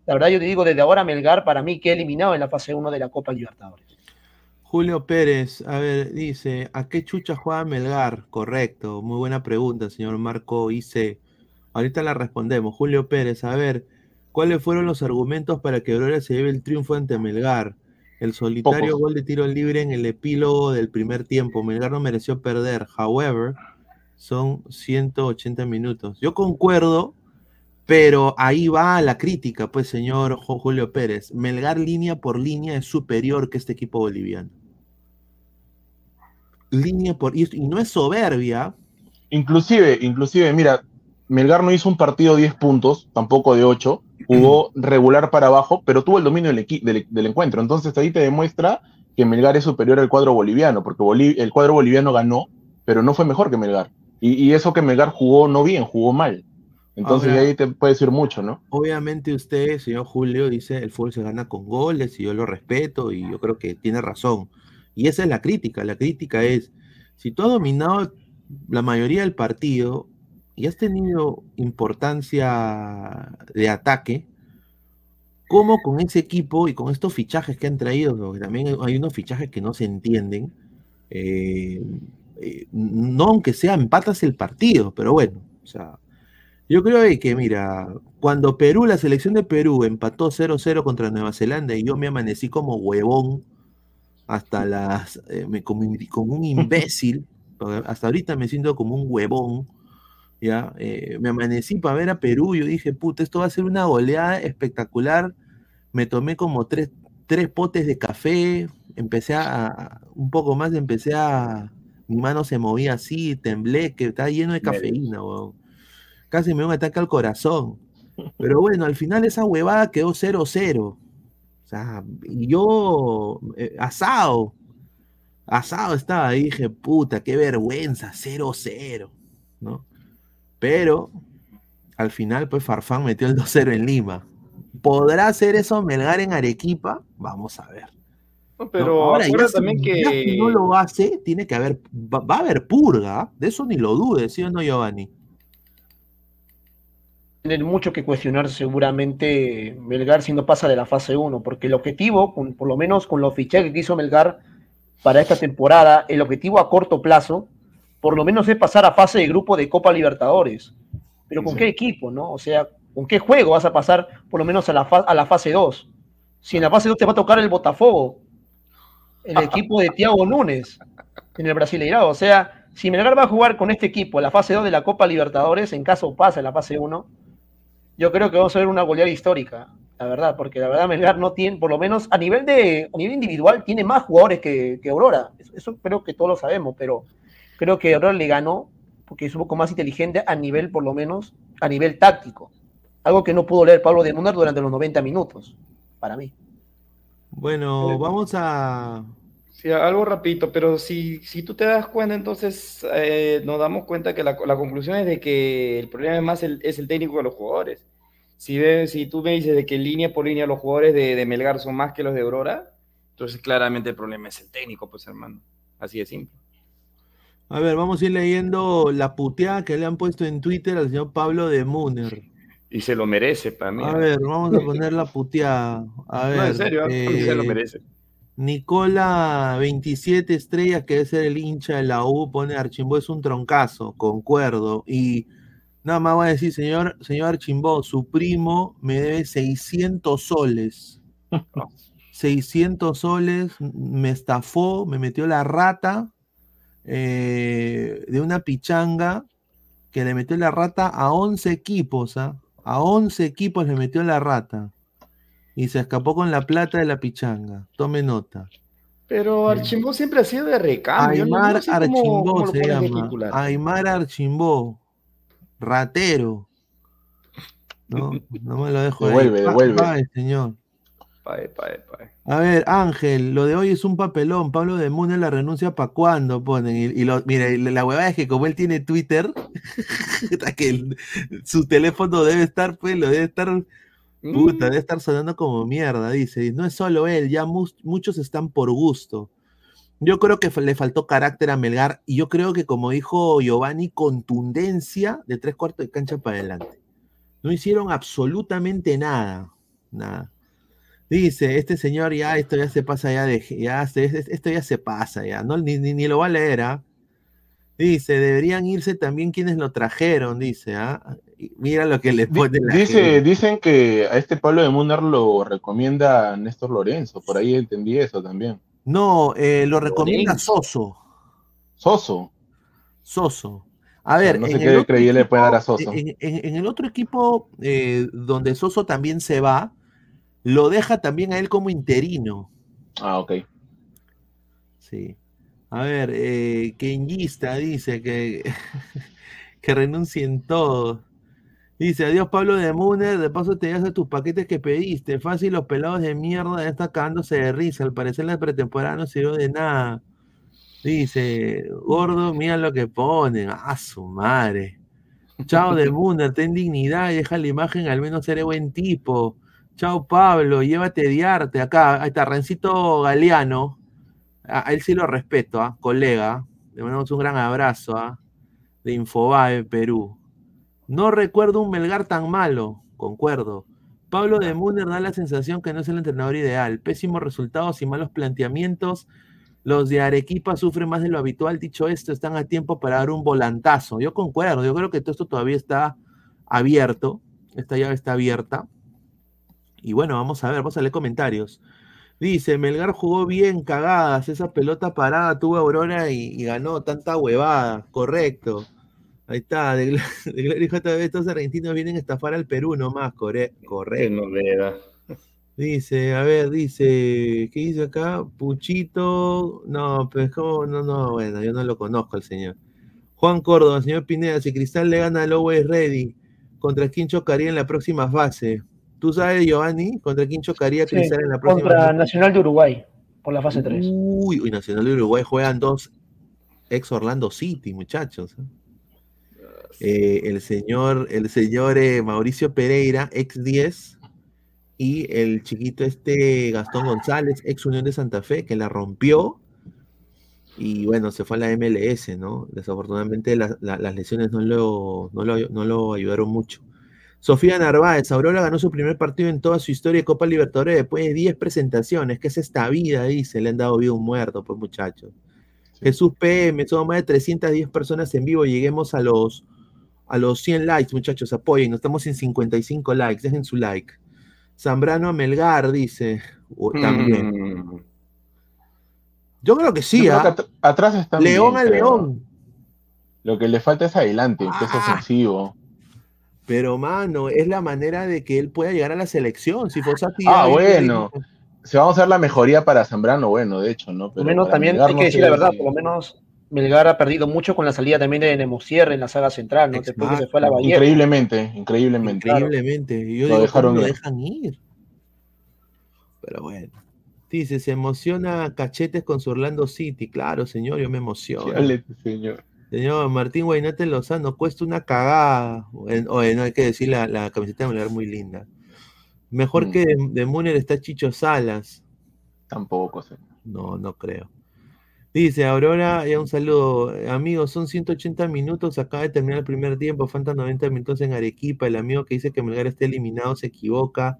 la verdad yo te digo, desde ahora Melgar para mí que eliminado en la fase 1 de la Copa Libertadores. Julio Pérez, a ver, dice, ¿a qué chucha juega Melgar? Correcto, muy buena pregunta, señor Marco Hice. Ahorita la respondemos. Julio Pérez, a ver, ¿cuáles fueron los argumentos para que Aurora se lleve el triunfo ante Melgar? El solitario gol de tiro libre en el epílogo del primer tiempo. Melgar no mereció perder. However, son 180 minutos. Yo concuerdo, pero ahí va la crítica, pues, señor Julio Pérez. Melgar línea por línea es superior que este equipo boliviano línea por y, no es soberbia. Inclusive, inclusive, mira, Melgar no hizo un partido 10 puntos, tampoco de 8, jugó regular para abajo, pero tuvo el dominio del, del, encuentro. Entonces ahí te demuestra que Melgar es superior al cuadro boliviano, porque el cuadro boliviano ganó, pero no fue mejor que Melgar. Y, eso que Melgar jugó no bien, jugó mal. Entonces ahí te puede decir mucho, ¿no? Obviamente usted, señor Julio, dice el fútbol se gana con goles y yo lo respeto y yo creo que tiene razón. Y esa es la crítica. La crítica es, si tú has dominado la mayoría del partido y has tenido importancia de ataque, ¿cómo con ese equipo y con estos fichajes que han traído, también hay unos fichajes que no se entienden, eh, eh, no aunque sea empatas el partido, pero bueno, o sea, yo creo que, mira, cuando Perú, la selección de Perú empató 0-0 contra Nueva Zelanda y yo me amanecí como huevón hasta las, eh, me, como, un imbécil, hasta ahorita me siento como un huevón, ¿ya? Eh, me amanecí para ver a Perú, yo dije, puta, esto va a ser una goleada espectacular, me tomé como tres, tres potes de café, empecé a, un poco más, empecé a, mi mano se movía así, temblé, que estaba lleno de cafeína, weón. Casi me dio un ataque al corazón. Pero bueno, al final esa huevada quedó 0-0. O sea, y yo, eh, asado, asado estaba ahí, dije, puta, qué vergüenza, 0-0, ¿no? Pero al final, pues Farfán metió el 2-0 en Lima. ¿Podrá hacer eso Melgar en Arequipa? Vamos a ver. No, pero Ahora, ya también si- que... ya si no lo hace, tiene que haber, va, va a haber purga, de eso ni lo dudes, ¿sí o no, Giovanni? Tienen mucho que cuestionar seguramente Melgar si no pasa de la fase 1, porque el objetivo, con- por lo menos con los fichajes que hizo Melgar para esta temporada, el objetivo a corto plazo, por lo menos es pasar a fase de grupo de Copa Libertadores. Pero ¿con Sí. qué equipo, no? O sea, ¿con qué juego vas a pasar por lo menos a la, a la fase 2? Si en la fase 2 te va a tocar el Botafogo, el equipo de Thiago Núñez en el Brasileirado. O sea, si Melgar va a jugar con este equipo a la fase 2 de la Copa Libertadores, en caso pase a la fase 1, yo creo que vamos a ver una goleada histórica, la verdad, porque la verdad Melgar no tiene, por lo menos a nivel de a nivel individual, tiene más jugadores que, que Aurora. Eso, eso creo que todos lo sabemos, pero creo que Aurora le ganó porque es un poco más inteligente a nivel, por lo menos, a nivel táctico. Algo que no pudo leer Pablo de Munder durante los 90 minutos, para mí. Bueno, Pero- vamos a... Sí, algo rapidito, pero si, si tú te das cuenta, entonces eh, nos damos cuenta que la, la conclusión es de que el problema es más el, es el técnico de los jugadores. Si, ves, si tú me dices de que línea por línea los jugadores de, de Melgar son más que los de Aurora, entonces claramente el problema es el técnico, pues hermano. Así de simple. A ver, vamos a ir leyendo la puteada que le han puesto en Twitter al señor Pablo de Muner. Y se lo merece para mí. A ver, vamos a poner la puteada. A ver, no, en serio, eh, se lo merece. Nicola 27 estrellas, que debe ser el hincha de la U, pone Archimbó es un troncazo, concuerdo. Y nada más voy a decir, señor, señor Archimbó, su primo me debe 600 soles. 600 soles, me estafó, me metió la rata eh, de una pichanga que le metió la rata a 11 equipos, ¿ah? A 11 equipos le metió la rata. Y se escapó con la plata de la pichanga. Tome nota. Pero Archimbó siempre ha sido de recambio. Aymar no sé Archimbó cómo se llama. Aymar Archimbó. Ratero. No, no me lo dejo ahí. Devuelve, Pa- devuelve. pague, señor. Pae, pae, pae. A ver, Ángel, lo de hoy es un papelón. Pablo de Mune la renuncia para cuándo ponen. Y, y lo, mira, y la huevada es que como él tiene Twitter, puta, que el- su teléfono debe estar, pues, lo debe estar, puta, Mm, debe estar sonando como mierda, dice. Y no es solo él, ya muchos están por gusto. Yo creo que le faltó carácter a Melgar y yo creo que, como dijo Giovanni, contundencia de tres cuartos de cancha para adelante. No hicieron absolutamente nada, nada. Dice, este señor ya, esto ya se pasa ya de, ya esto ya se pasa ya, no, ni, ni, ni lo va a leer, ¿ah? Dice, deberían irse también quienes lo trajeron, dice, ¿ah? Mira lo que le pone la Dice, gente. dicen que a este Pablo de Munar lo recomienda Néstor Lorenzo, por ahí entendí eso también. No, eh, lo recomienda Lorenzo. Soso, Soso. Soso. A ver, no sé qué credibilidad le puede dar a Soso. En, en- en el otro equipo eh, donde Soso también se va, lo deja también a él como interino. Ah, ok. Sí. A ver, eh, Kenyista dice que, que renuncien todos. Dice, adiós Pablo de Muner, de paso te das tus paquetes que pediste. Fácil, los pelados de mierda ya están cagándose de risa. Al parecer la pretemporada no sirvió de nada. Dice, gordo, mira lo que ponen. A su madre. Chao de Muner, ten dignidad y deja la imagen, al menos seré buen tipo. Chao Pablo, llévate de arte. Acá, ahí está, Rencito Galeano. A, él sí lo respeto, ¿ah? colega. Le mandamos un gran abrazo ¿ah? de Infobae, Perú. No recuerdo un Melgar tan malo, concuerdo. Pablo de Muner da la sensación que no es el entrenador ideal. Pésimos resultados y malos planteamientos. Los de Arequipa sufren más de lo habitual. Dicho esto, están a tiempo para dar un volantazo. Yo concuerdo, yo creo que todo esto todavía está abierto. Esta llave está abierta. Y bueno, vamos a ver, vamos a leer comentarios. Dice, Melgar jugó bien, cagadas, esa pelota parada tuvo Aurora y, y ganó tanta huevada, correcto. Ahí está, de, de Glory JB, estos argentinos vienen a estafar al Perú nomás, corre- correcto. Dice, a ver, dice, ¿qué dice acá? Puchito, no, pero es como, no, no, bueno, yo no lo conozco al señor. Juan Córdoba, señor Pineda, si Cristal le gana al Always Ready, ¿contra quién chocaría en la próxima fase? ¿Tú sabes, Giovanni, contra quién chocaría Cristal en la próxima Contra Nacional de Uruguay, por la fase 3. Uy, Nacional de Uruguay juegan dos ex Orlando City, muchachos. Eh, el señor, el señor eh, Mauricio Pereira, ex 10, y el chiquito este Gastón González, ex Unión de Santa Fe, que la rompió. Y bueno, se fue a la MLS, ¿no? Desafortunadamente la- la- las lesiones no lo, no, lo, no lo ayudaron mucho. Sofía Narváez, Aurora ganó su primer partido en toda su historia de Copa Libertadores después de 10 presentaciones. ¿Qué es esta vida? Dice, le han dado vida a un muerto, pues muchachos. Jesús PM, somos más de 310 personas en vivo, lleguemos a los, a los 100 likes, muchachos, apoyen, estamos en 55 likes, dejen su like. Zambrano a Melgar, dice, o- también. Mm. Yo creo que sí, creo ¿ah? que at- atrás está León bien, al pero León. Lo que le falta es adelante, que es Ah. ofensivo. Pero, mano, es la manera de que él pueda llegar a la selección. Si Fossati Ah, bueno. Si vamos a hacer la mejoría para Zambrano, bueno, de hecho, ¿no? Por lo menos también Melgar hay no que decir la verdad, por lo menos Melgar ha perdido mucho con la salida también de Nemosier en la saga central, ¿no? Después que se fue a la Bahía. Increíblemente, increíblemente. Increíblemente. Y Yo Lo digo, dejaron ¿cómo lo ir. dejan ir? Pero bueno. Dice, se emociona Cachetes con su Orlando City. Claro, señor, yo me emociono. Chale, señor. Señor Martín Guainate Lozano, cuesta una cagada. En- Oye, no hay que decir la, la camiseta de Melgar muy linda. Mejor Mm. que de, de Muner está Chicho Salas. Tampoco, señor. No, no creo. Dice Aurora, ya un saludo. Amigos, son 180 minutos. Acaba de terminar el primer tiempo. Faltan 90 minutos en Arequipa. El amigo que dice que Melgar está eliminado se equivoca.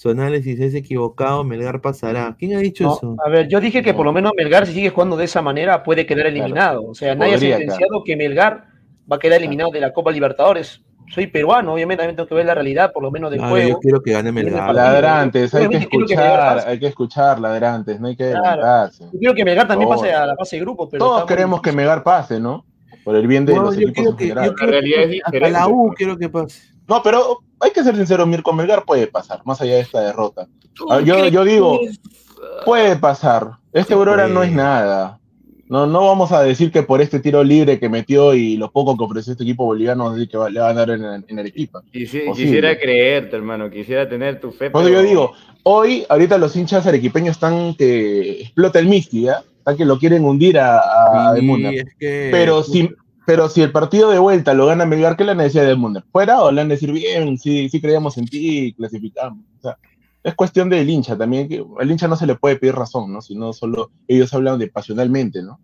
Su análisis es equivocado. Melgar pasará. ¿Quién ha dicho No, eso? a ver, yo dije que por lo menos Melgar, si sigue jugando de esa manera, puede quedar eliminado. O sea, nadie ha sentenciado que Melgar va a quedar eliminado de la Copa Libertadores. Soy peruano, obviamente también tengo que ver la realidad, por lo menos del juego. yo quiero que gane Melgar. Ladrantes, hay que escuchar, hay que escuchar, ladrantes, no hay que Claro. adelantarse. Yo quiero que Melgar también pase a la fase de grupo, pero Todos queremos que. Melgar pase, ¿no? Por el bien de No, los yo equipos quiero en que, general. yo quiero realidad que es hasta la diferente, U quiero que pase. No, pero hay que ser sincero, Mirko Melgar puede pasar, más allá de esta derrota. ¿Tú Ah, yo- digo, Puede pasar. Este Aurora no es nada. No, no vamos a decir que por este tiro libre que metió y lo poco que ofreció este equipo boliviano, vamos a decir que va- le va a ganar en, en Arequipa. Quisi- Posible. quisiera creerte, hermano, quisiera tener tu fe. Pero- yo digo, hoy, ahorita los hinchas arequipeños están que explota el Misty, ¿ya? Están que lo quieren hundir a, a es que- Pero si, pero si el partido de vuelta lo gana Melgar, ¿qué le han de decir a? ¿Fuera o le han de decir, bien, sí, sí creíamos en ti, clasificamos? O sea, es cuestión del hincha también, que al hincha no se le puede pedir razón, ¿no? Sino solo ellos hablan de pasionalmente, ¿no?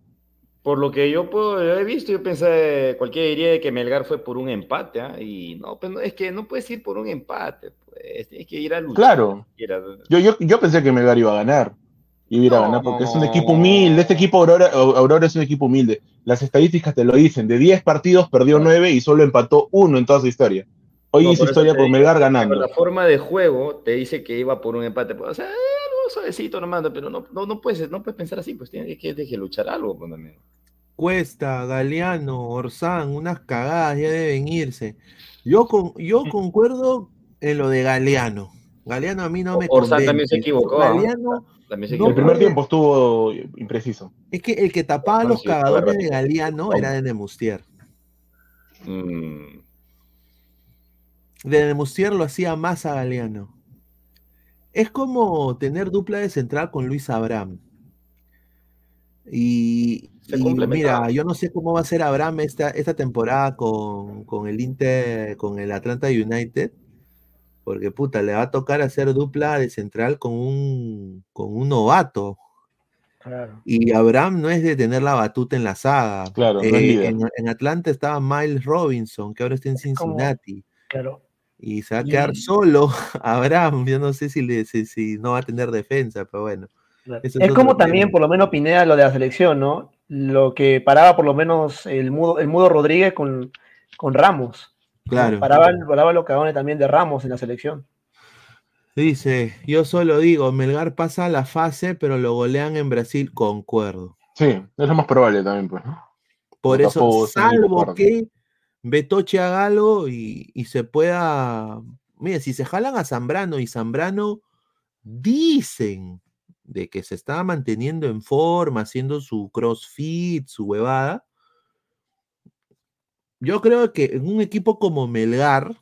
Por lo que yo puedo, yo he visto, yo pensé, cualquiera diría que Melgar fue por un empate, ¿ah? y no, pues no, es que no puedes ir por un empate, pues, tienes que ir a luchar. Claro. Yo, yo, yo pensé que Melgar iba a ganar. Iba a ir a No. ganar porque es un equipo humilde. Este equipo Aurora, Aurora es un equipo humilde. Las estadísticas te lo dicen. De 10 partidos perdió 9 y solo empató uno en toda su historia. Hoy No, hizo historia por Melgar ganando. la forma de juego te dice que iba por un empate. pues, O sea, algo suavecito nomás, pero no, no, no, puedes, no puedes pensar así, pues tienes que, tienes que luchar algo. Pues, también. Cuesta, Galeano, Orsán, unas cagadas ya deben irse. Yo, con, yo concuerdo en lo de Galeano. Galeano a mí no me Orsán convence. también se equivocó. Galeano, También se No, el primer tiempo estuvo impreciso. es que el que tapaba Bueno, los sí, cagadores de Galeano era de Nemustier. Mm, De Nemustier lo hacía más a Galeano. Es como tener dupla de central con Luis Abraham. Y, mira, yo no sé cómo va a ser Abraham esta, esta temporada con, con el Inter, con el Atlanta United, porque puta, le va a tocar hacer dupla de central con un, con un novato. Claro. Y Abraham no es de tener la batuta en la saga. Claro, Eh, en, en Atlanta estaba Miles Robinson, que ahora está en Es como- Cincinnati. Claro. Y se va a quedar Y- solo Abraham. Yo no sé si, le, si, si no va a tener defensa, pero bueno. Claro. Es, es como también, tema. por lo menos, Pineda, lo de la selección, ¿no? Lo que paraba por lo menos el Mudo, el Mudo Rodríguez con, con Ramos. Claro. Paraba, paraba los cagones también de Ramos en la selección. Dice, yo solo digo, Melgar pasa a la fase, pero lo golean en Brasil, concuerdo. Sí, es lo más probable también, pues. ¿no? Por eso, salvo que Betoche haga algo y, y se pueda. Mira, si se jalan a Zambrano y Zambrano dicen de que se estaba manteniendo en forma, haciendo su crossfit, su huevada. Yo creo que en un equipo como Melgar,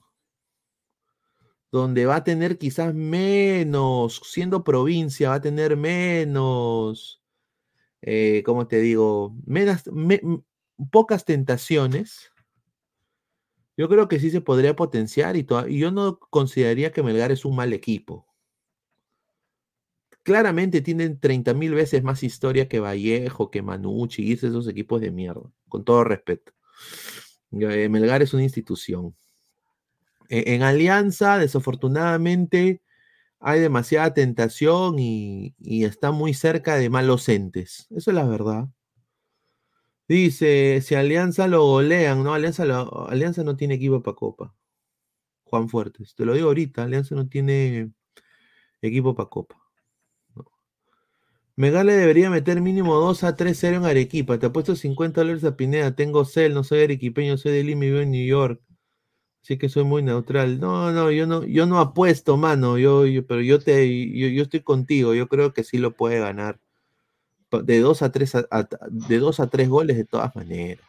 donde va a tener quizás menos, siendo provincia, va a tener menos, eh, ¿cómo te digo? Menos, pocas tentaciones. Yo creo que sí se podría potenciar y, y yo no consideraría que Melgar es un mal equipo claramente tienen 30 mil veces más historia que Vallejo, que Manucci, y esos equipos de mierda, con todo respeto. Eh, Melgar es una institución. E, en, Alianza, desafortunadamente, hay demasiada tentación y, está muy cerca de malos entes. Eso es la verdad. Dice, si Alianza lo golean, ¿no? Alianza, Alianza no tiene equipo para Copa. Juan Fuertes, te lo digo ahorita, Alianza no tiene equipo para Copa. Megale debería meter mínimo 2 a 3 0 en Arequipa. Te apuesto 50 dólares a Pineda. Tengo cel, no soy arequipeño, soy de Lima y vivo en New York. Así que soy muy neutral. No, no, yo no, yo no apuesto, mano. Yo, pero yo te, yo, estoy contigo. Yo creo que sí lo puede ganar. De 2 a 3 de 2 a 3 goles de todas maneras.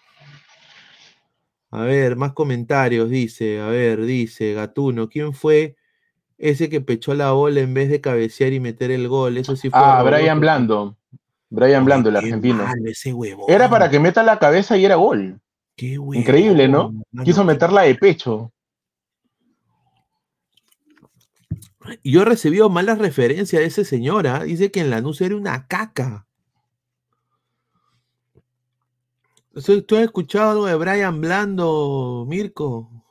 A ver, más comentarios. Dice, a ver, dice Gatuno, ¿quién fue ese que pechó la bola en vez de cabecear y meter el gol, eso sí fue. Ah, Brian Blando. Brian Blando, el argentino. Era para que meta la cabeza y era gol. Qué Increíble, ¿no? Quiso meterla de pecho. Yo he recibido malas referencias de ese señor. ¿ah? Dice que en la Lanús era una caca. ¿Tú has escuchado algo de Brian Blando, Mirko?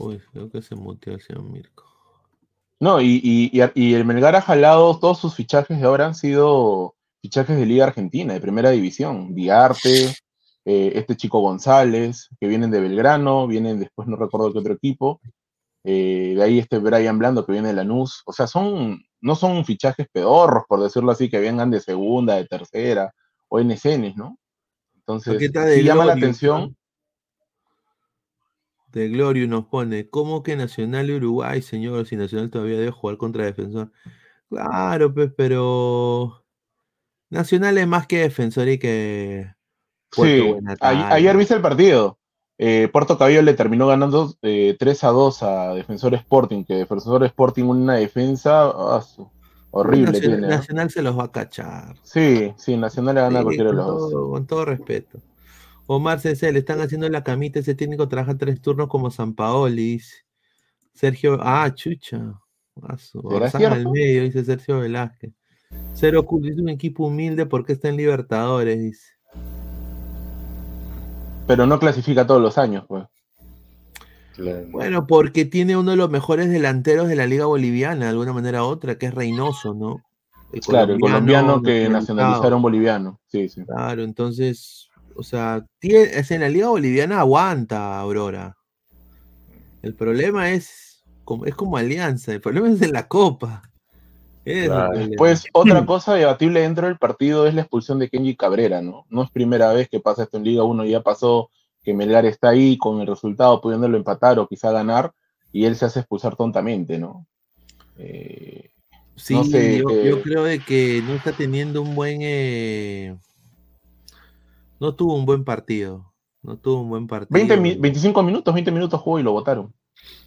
Uy, creo que se muteó el señor Mirko. No, y, el Melgar ha jalado todos sus fichajes de ahora han sido fichajes de Liga Argentina, de Primera División. Viarte, eh, este chico González, que vienen de Belgrano, vienen después, no recuerdo qué otro equipo. Eh, de ahí este Brian Blando que viene de Lanús. O sea, son, no son fichajes pedorros, por decirlo así, que vengan de segunda, de tercera, o NCNs, ¿no? Entonces, sí llama la atención de Glorio nos pone, ¿cómo que Nacional y Uruguay, señor? Si Nacional todavía debe jugar contra Defensor. Claro, pues, pero Nacional es más que Defensor y que... sí, ayer viste el partido. Eh, Puerto Cabello le terminó ganando 3 eh, a 2 a Defensor Sporting, que Defensor Sporting una defensa ah, horrible Nacional, tiene. Nacional se los va a cachar. Sí, sí, Nacional le gana a cualquiera de los dos. Con todo respeto. Omar CC, le están haciendo la camita, ese técnico trabaja tres turnos como San Paoli. Sergio, ah, chucha. al medio, dice Sergio Velázquez. Cero Cool es un equipo humilde porque está en Libertadores, dice. Pero no clasifica todos los años, pues. Bueno, porque tiene uno de los mejores delanteros de la Liga Boliviana, de alguna manera u otra, que es Reynoso, ¿no? claro, el colombiano que nacionalizaron boliviano. Sí, sí. Claro, entonces o sea, es en la Liga Boliviana aguanta Aurora. El problema es como, es como Alianza, el problema es en la Copa. Después, otra cosa debatible dentro del partido es la expulsión de Kenji Cabrera, ¿no? No es primera vez que pasa esto en Liga 1, ya pasó que Melgar está ahí con el resultado pudiéndolo empatar o quizá ganar, y él se hace expulsar tontamente, ¿no? Eh, sí, yo, creo de que no está teniendo un buen... Eh, no tuvo un buen partido. No tuvo un buen partido. 25 minutos, 20 minutos jugó y lo votaron.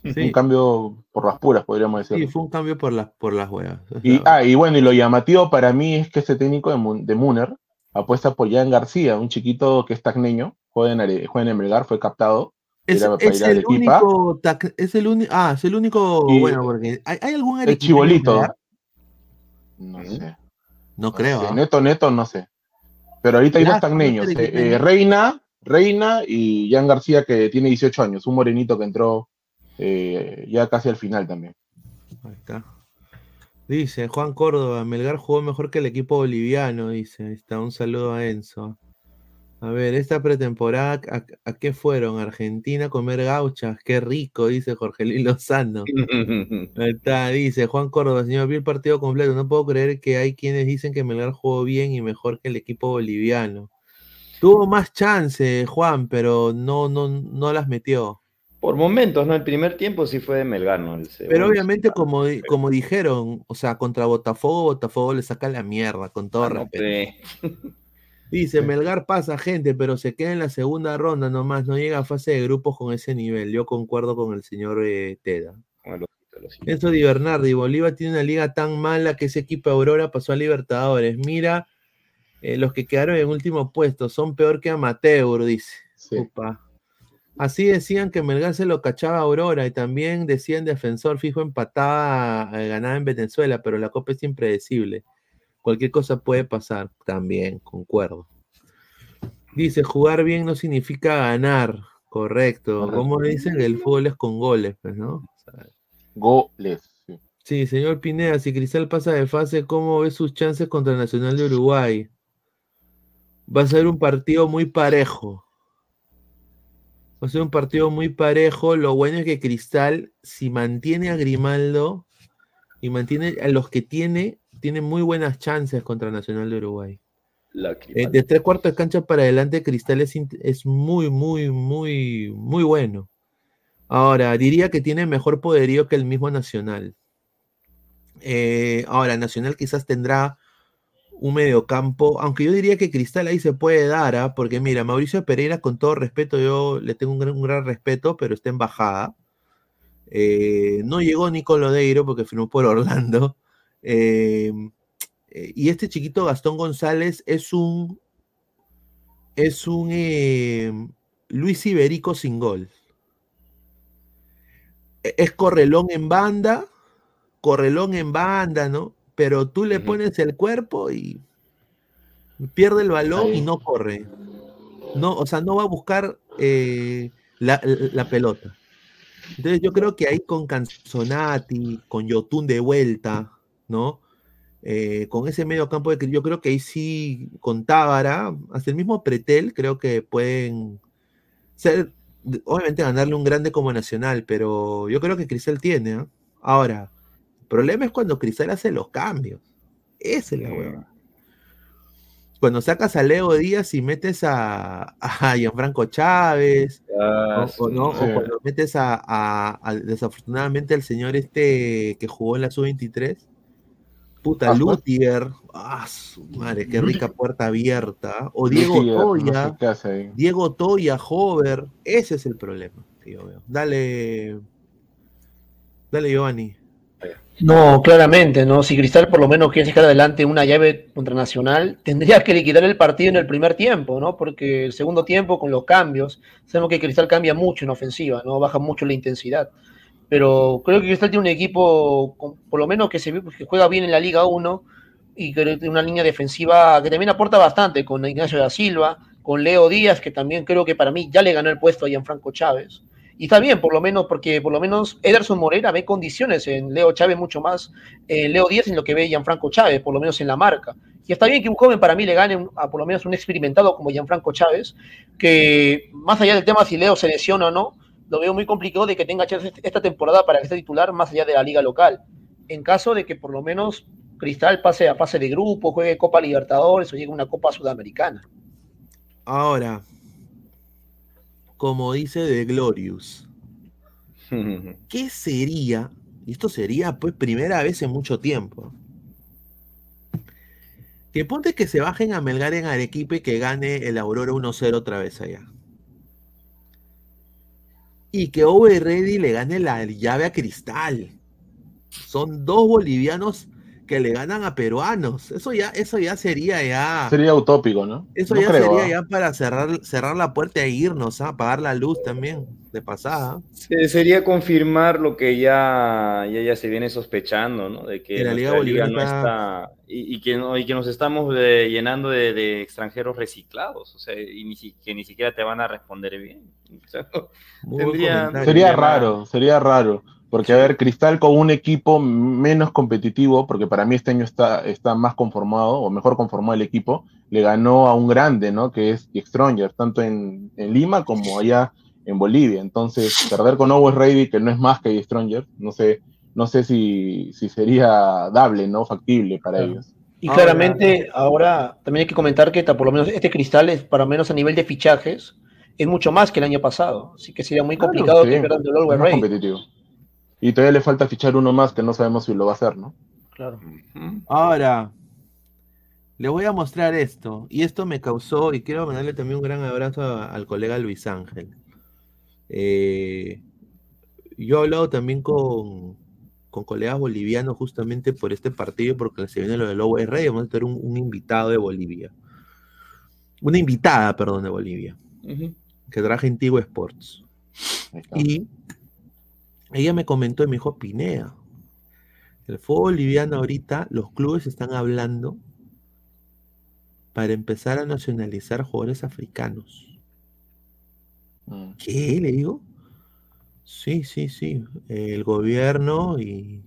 Un cambio por las puras, podríamos decir. Sí, fue un cambio por las, por las huevas. Y, ah, y bueno, y lo llamativo para mí es que este técnico de, de Muner apuesta por Jan García, un chiquito que es tacneño, juega en, juega en Melgar, fue captado. Es, el único, es el único, ah, es el único, bueno, porque hay, algún El chibolito. No sé. No, creo. ¿ah? Neto, neto, no sé. Pero ahorita hay dos tagneños, eh, eh, Reina, Reina y Jan García que tiene 18 años, un morenito que entró eh, ya casi al final también. Ahí está. Dice Juan Córdoba, Melgar jugó mejor que el equipo boliviano, dice. Ahí está, un saludo a Enzo. A ver, esta pretemporada, ¿a, qué fueron? Argentina a comer gauchas, qué rico, dice Jorge Luis Lozano. Ahí está, dice Juan Córdoba, señor, vi el partido completo, no puedo creer que hay quienes dicen que Melgar jugó bien y mejor que el equipo boliviano. Tuvo más chance, Juan, pero no, no, no las metió. Por momentos, ¿no? El primer tiempo sí fue de Melgar, ¿no? El Pero obviamente, como, como dijeron, o sea, contra Botafogo, Botafogo le saca la mierda, con todo ah, no, respeto. Dice, Melgar pasa gente, pero se queda en la segunda ronda nomás, no llega a fase de grupos con ese nivel. Yo concuerdo con el señor eh, Teda. Ojito. Eso de Bernardi, Bolívar tiene una liga tan mala que ese equipo Aurora pasó a Libertadores. Mira, eh, los que quedaron en último puesto son peor que Amateur, dice. Sí. Upa. Así decían que Melgar se lo cachaba a Aurora y también decían defensor fijo empataba eh, ganada en Venezuela, pero la copa es impredecible. Cualquier cosa puede pasar. También, concuerdo. Dice, jugar bien no significa ganar. Correcto. Como dicen, el fútbol es con goles, pues, ¿no? O sea, Goles. sí. Sí, señor Pineda, si Cristal pasa de fase, ¿cómo ve sus chances contra Nacional de Uruguay? Va a ser un partido muy parejo. Va a ser un partido muy parejo. Lo bueno es que Cristal, si mantiene a Grimaldo y mantiene a los que tiene, tiene muy buenas chances contra Nacional de Uruguay. Eh, de tres cuartos de cancha para adelante, Cristal es, muy, muy, muy, muy bueno. Ahora, diría que tiene mejor poderío que el mismo Nacional. Eh, ahora, Nacional quizás tendrá un mediocampo, aunque yo diría que Cristal ahí se puede dar, ¿ah? porque mira, Mauricio Pereira, con todo respeto, yo le tengo un gran, un gran respeto, pero está en bajada. Eh, no llegó Nico Lodeiro porque firmó por Orlando. Eh, eh, y este chiquito Gastón González es un es un eh, Luis Iberico sin gol. E- Es correlón en banda, correlón en banda, ¿no? Pero tú le pones el cuerpo y pierde el balón y no corre. No, o sea, no va a buscar eh, la, la pelota. Entonces yo creo que ahí con Canzonati, con Yotun de vuelta, ¿no? Eh, con ese medio campo de yo creo que ahí sí con Tábara, hasta el mismo Pretel, creo que pueden ser, obviamente ganarle un grande como Nacional, pero yo creo que Cristal tiene, ¿ah? Ahora, el problema es cuando Cristal hace los cambios. Esa es la hueva. Cuando sacas a Leo Díaz y metes a, a Gianfranco Chávez, Ah, o, o no, o sí. cuando metes a, a- a- desafortunadamente al señor este que jugó en la sub-23, puta, Ajá. Lutiger, ah, su madre, qué rica puerta abierta, o Diego no Toya, sé. Diego Toya, Hover, ese es el problema, que yo veo. Dale, dale Giovanni. No, claramente, ¿no? Si Cristal por lo menos quiere sacar adelante una llave contra Nacional, tendría que liquidar el partido en el primer tiempo, ¿no? Porque el segundo tiempo, con los cambios, sabemos que Cristal cambia mucho en ofensiva, ¿no? Baja mucho la intensidad. Pero creo que Cristal tiene un equipo, con- por lo menos que, se, ve- que juega bien en la Liga 1 y que tiene una línea defensiva que también aporta bastante con Ignacio da Silva, con Leo Díaz, que también creo que para mí ya le ganó el puesto a Gianfranco Chávez. Y está bien, por lo menos, porque por lo menos Ederson Moreira ve condiciones en Leo Chávez mucho más, en Leo Díaz en lo que ve Gianfranco Chávez, por lo menos en la marca. Y está bien que un joven para mí le gane a por lo menos un experimentado como Gianfranco Chávez, que más allá del tema si Leo se lesiona o no, lo veo muy complicado de que tenga chance esta temporada para que sea titular más allá de la liga local. En caso de que por lo menos Cristal pase a fase de grupo, juegue Copa Libertadores o llegue a una Copa Sudamericana. Ahora, como dice The Glorious, ¿qué sería? Y esto sería pues primera vez en mucho tiempo. Que ponte que se bajen a Melgar en Arequipa y que gane el Aurora 1-0 otra vez allá. Y que Ove Ready le gane la llave a Cristal. Son dos bolivianos que le ganan a peruanos. Eso ya, eso ya sería ya. Sería utópico, ¿no? Eso No ya creo, sería ¿ah? ya para cerrar, cerrar la puerta e irnos, ¿ah? apagar la luz también, de pasada. Se- sería confirmar lo que ya, ya, ya se viene sospechando, ¿no? De que la Liga no Boliviana está y, y que, no- y que nos estamos eh, llenando de, de extranjeros reciclados, o sea, y ni, que ni siquiera te van a responder bien. O sea, Tendría- Sería raro, sería raro. Porque, a ver, Cristal con un equipo menos competitivo, porque para mí este año está, está más conformado, o mejor conformado el equipo, le ganó a un grande, ¿no? Que es Stronger, tanto en, en Lima como allá en Bolivia. Entonces, perder con Owens Ready, que no es más que Stronger, no sé, no sé si, si sería dable, ¿no? Factible para Claro. ellos. Y Ahora- claramente ahora también hay que comentar que por lo menos este cristal es para menos a nivel de fichajes es mucho más que el año pasado. Así que sería muy complicado que pierdan el Always Ready. competitivo. Y todavía le falta fichar uno más que no sabemos si lo va a hacer, ¿no? Claro. Ahora, le voy a mostrar esto. Y esto me causó, y quiero mandarle también un gran abrazo a- al colega Luis Ángel. Eh, yo he hablado también con, con colegas bolivianos justamente por este partido, porque se viene lo del OR y vamos a tener un, un invitado de Bolivia. Una invitada, perdón, de Bolivia, que traje en Tigo Sports. Y ella me comentó y me dijo, Pinea, el fútbol boliviano ahorita, los clubes están hablando para empezar a nacionalizar jugadores africanos. Mm. ¿Qué? Le digo. Sí, sí, sí. El gobierno y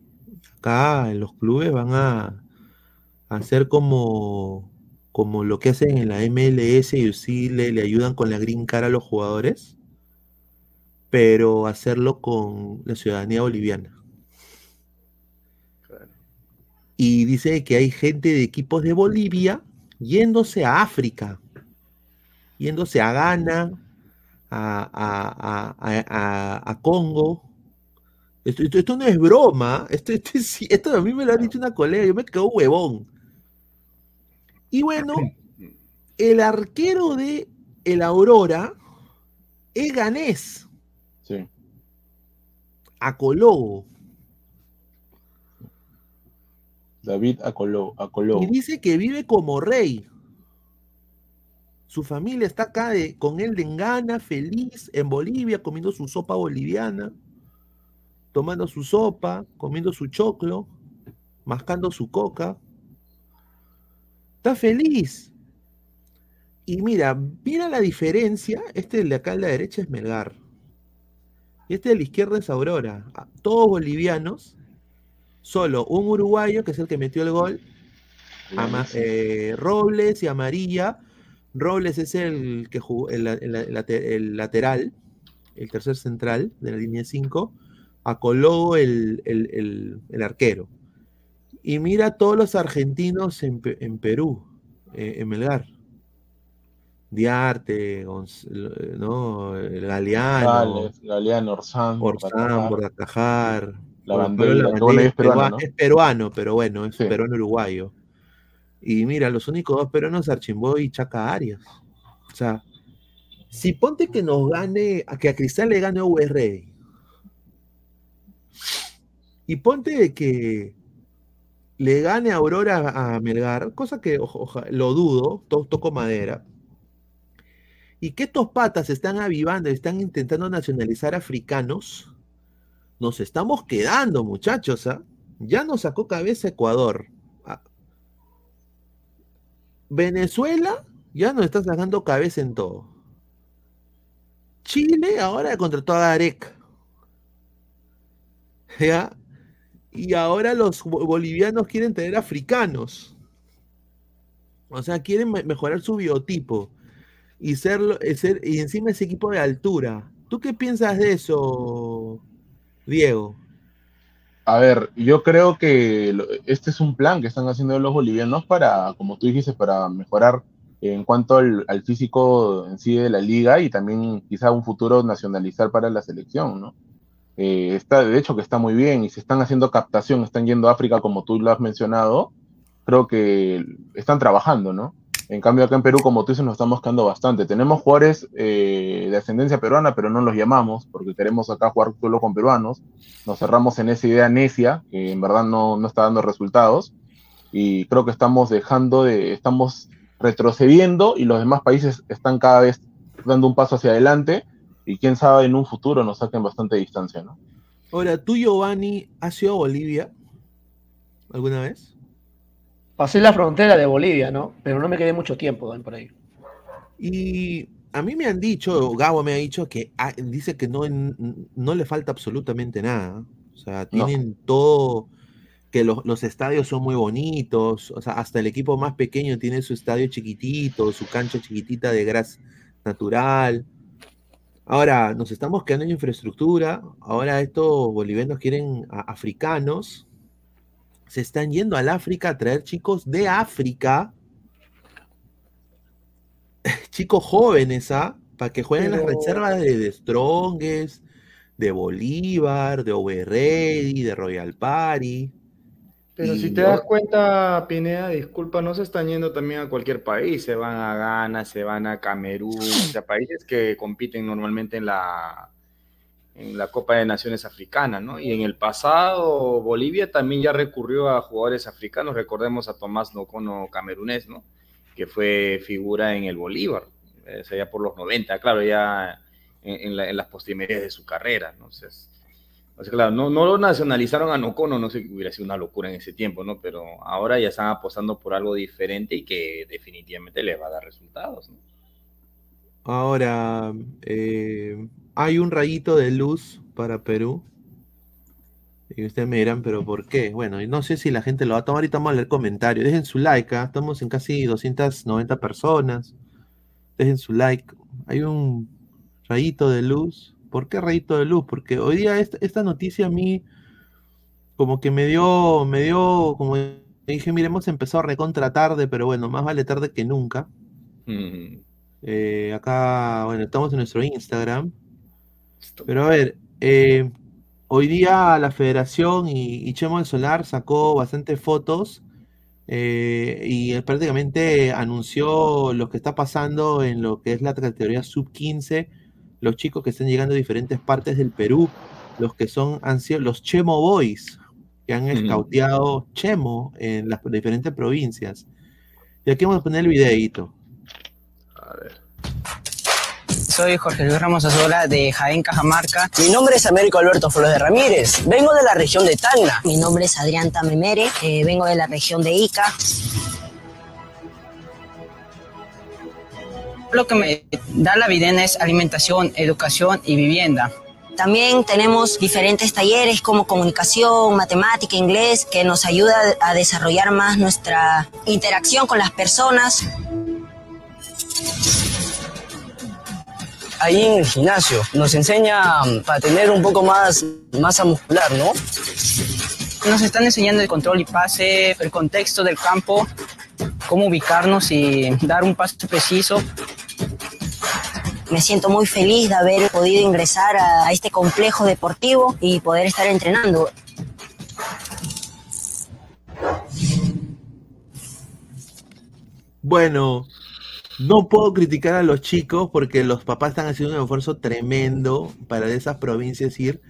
acá en los clubes van a, hacer como, como lo que hacen en la MLS y sí le, le ayudan con la green card a los jugadores, pero hacerlo con la ciudadanía boliviana. Claro. Y dice que hay gente de equipos de Bolivia yéndose a África, yéndose a Ghana, a, a- a- a- a- a Congo. Esto, esto- esto no es broma, esto, esto, es- esto a mí me lo ha dicho una colega, yo me quedo huevón. Y bueno, el arquero de el Aurora es ganés. Acologo. David Acolo, Acolo. Y dice que vive como rey. Su familia está acá de- con él de Engana, feliz, en Bolivia, comiendo su sopa boliviana, tomando su sopa, comiendo su choclo, mascando su coca. Está feliz. Y mira, mira la diferencia. Este de acá a la derecha es Melgar. Y este de la izquierda es Aurora. Todos bolivianos. Solo un uruguayo, que es el que metió el gol, Ama- eh, Robles y Amarilla. Robles es el que jugó el, el- el late- el lateral, el tercer central de la línea 5. Acologo el, el- el- el arquero. Y mira a todos los argentinos en Perú, eh, en Melgar. Diarte, ¿no? el Galeano, Galeano, Orsán, Orsán, Bordacajar. La bandera, es peruano, ¿no? es peruano, pero bueno, es Sí. peruano uruguayo. Y mira, los únicos dos peruanos, Archimbo y Chaca Arias. O sea, si ponte que nos gane, a que a Cristal le gane UR. Y ponte que le gane a Aurora a Melgar, cosa que ojo- lo dudo, to- toco madera. Y que estos patas están avivando, están intentando nacionalizar africanos. Nos estamos quedando, muchachos. ¿ah? Ya nos sacó cabeza Ecuador. Ah. Venezuela ya nos está sacando cabeza en todo. Chile ahora contrató a Gareca. ¿Ya? Y ahora los bo- bolivianos quieren tener africanos. O sea, quieren me- mejorar su biotipo. Y eh, ser- y encima ese equipo de altura. ¿Tú qué piensas de eso, Diego? A ver, yo creo que este es un plan que están haciendo los bolivianos para, como tú dijiste, para mejorar en cuanto al, al físico en sí de la liga y también quizá un futuro nacionalizar para la selección, ¿no? Eh, está, de hecho que está muy bien y se están haciendo captación, están yendo a África como tú lo has mencionado, creo que están trabajando, ¿no? En cambio acá en Perú, como tú dices, nos estamos quedando bastante. Tenemos jugadores eh, de ascendencia peruana, pero no los llamamos porque queremos acá jugar solo con peruanos nos cerramos en esa idea necia, que en verdad no, no está dando resultados, y creo que estamos dejando de, estamos retrocediendo y los demás países están cada vez dando un paso hacia adelante, y quién sabe en un futuro nos saquen bastante distancia, ¿no? Ahora, ¿tú, Giovanni, has ido a Bolivia alguna vez? Pasé la frontera de Bolivia, ¿no? Pero no me quedé mucho tiempo por ahí. Y a mí me han dicho, Gabo me ha dicho que ah, dice que no, no le falta absolutamente nada. O sea, No. tienen todo, que los, los estadios son muy bonitos. O sea, hasta el equipo más pequeño tiene su estadio chiquitito, su cancha chiquitita de gras natural. Ahora, nos estamos quedando en infraestructura. Ahora estos bolivianos quieren a- africanos. Se están yendo al África a traer chicos de África chicos jóvenes, ¿ah? para que jueguen las reservas de, de Strongest, de Bolívar, de Overready, de Royal Party. Pero Y si te yo- das cuenta, Pineda, disculpa, no se están yendo también a cualquier país, se van a Ghana, se van a Camerún, o sea, países que compiten normalmente en la, en la Copa de Naciones Africana, ¿no? Y en el pasado, Bolivia también ya recurrió a jugadores africanos, recordemos a Tomás Nocono camerunés, ¿no? Que fue figura en el Bolívar, eh, allá por los 90, claro, ya en, en la- en las postrimerías de su carrera, ¿no? O claro, no, no lo nacionalizaron a Nocono, no sé que hubiera sido una locura en ese tiempo, ¿no? Pero ahora ya están apostando por algo diferente y que definitivamente les va a dar resultados, ¿no? Ahora, eh, hay un rayito de luz para Perú. Y ustedes me dirán, ¿pero por qué? Bueno, y no sé si la gente lo va a tomar. Ahorita vamos a leer comentarios. Dejen su like, ¿ah? Estamos en casi 290 personas. Dejen su like. Hay un rayito de luz. ¿Por qué rayito de luz? Porque hoy día esta, esta noticia a mí como que me dio, me dio, como dije, mire, hemos empezado recontra tarde, pero bueno, más vale tarde que nunca. Mm, Eh, acá, bueno, estamos en nuestro Instagram. Pero a ver, eh, hoy día la Federación y, y Chemo del Solar sacó bastantes fotos eh, y él prácticamente anunció lo que está pasando en lo que es la categoría sub-15, los chicos que están llegando de diferentes partes del Perú, los que son, han sido los Chemo Boys, que han escauteado Chemo en las diferentes provincias. Y aquí vamos a poner el videíto. Soy Jorge Luis Ramos Azola de Jaén, Cajamarca. Mi nombre es Américo Alberto Flores de Ramírez. Vengo de la región de Tacna. Mi nombre es Adrián Tamemere, eh, vengo de la región de Ica. Lo que me da la Videna es alimentación, educación y vivienda. También tenemos diferentes talleres como comunicación, matemática, inglés, que nos ayuda a desarrollar más nuestra interacción con las personas. Ahí en el gimnasio nos enseña mm, para tener un poco más masa muscular, ¿no? Nos están enseñando el control y pase, el contexto del campo, cómo ubicarnos y dar un paso preciso. Me siento muy feliz de haber podido ingresar a, a este complejo deportivo y poder estar entrenando. Bueno, no puedo criticar a los chicos porque los papás están haciendo un esfuerzo tremendo para de esas provincias ir.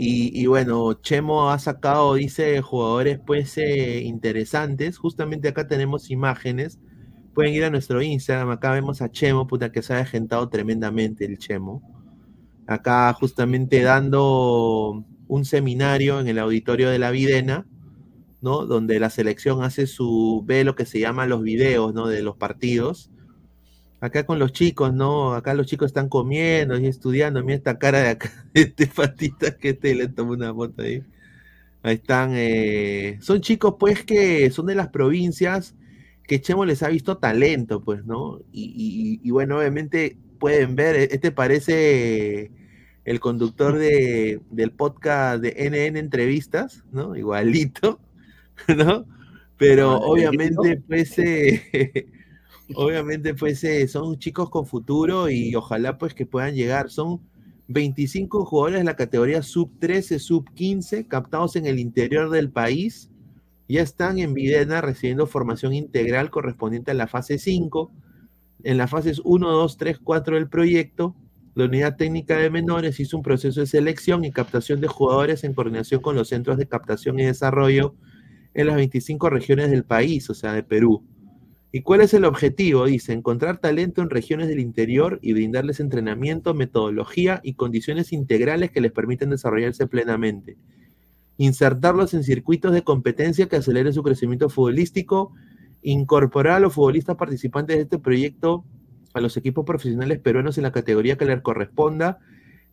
Y, bueno, Chemo ha sacado, dice, jugadores pues eh, interesantes. Justamente acá tenemos imágenes. Pueden ir a nuestro Instagram. Acá vemos a Chemo, puta, que se ha agentado tremendamente el Chemo. Acá justamente dando un seminario en el auditorio de la Videna. ¿no? Donde la selección hace su, ve lo que se llama los videos, ¿no? De los partidos. Acá con los chicos, ¿no? Acá los chicos están comiendo y estudiando. Mira esta cara de acá, de este patita que este le tomó una foto ahí. Ahí están. eh, son chicos, pues, que son de las provincias que Chemo les ha visto talento, pues, ¿no? Y, y- y bueno, obviamente pueden ver, e- este parece el conductor de, del podcast de NN Entrevistas, ¿no? Igualito, ¿no? Pero Ah, obviamente, pues, eh, obviamente, pues, eh, son chicos con futuro y ojalá, pues, que puedan llegar. Son 25 jugadores de la categoría sub 13, sub 15, captados en el interior del país. Ya están en Videna recibiendo formación integral correspondiente a la fase 5. En las fases 1, 2, 3, 4 del proyecto, la unidad técnica de menores hizo un proceso de selección y captación de jugadores en coordinación con los centros de captación y desarrollo en las 25 regiones del país, o sea, de Perú. ¿Y cuál es el objetivo? Dice, encontrar talento en regiones del interior y brindarles entrenamiento, metodología y condiciones integrales que les permiten desarrollarse plenamente. Insertarlos en circuitos de competencia que aceleren su crecimiento futbolístico, incorporar a los futbolistas participantes de este proyecto a los equipos profesionales peruanos en la categoría que les corresponda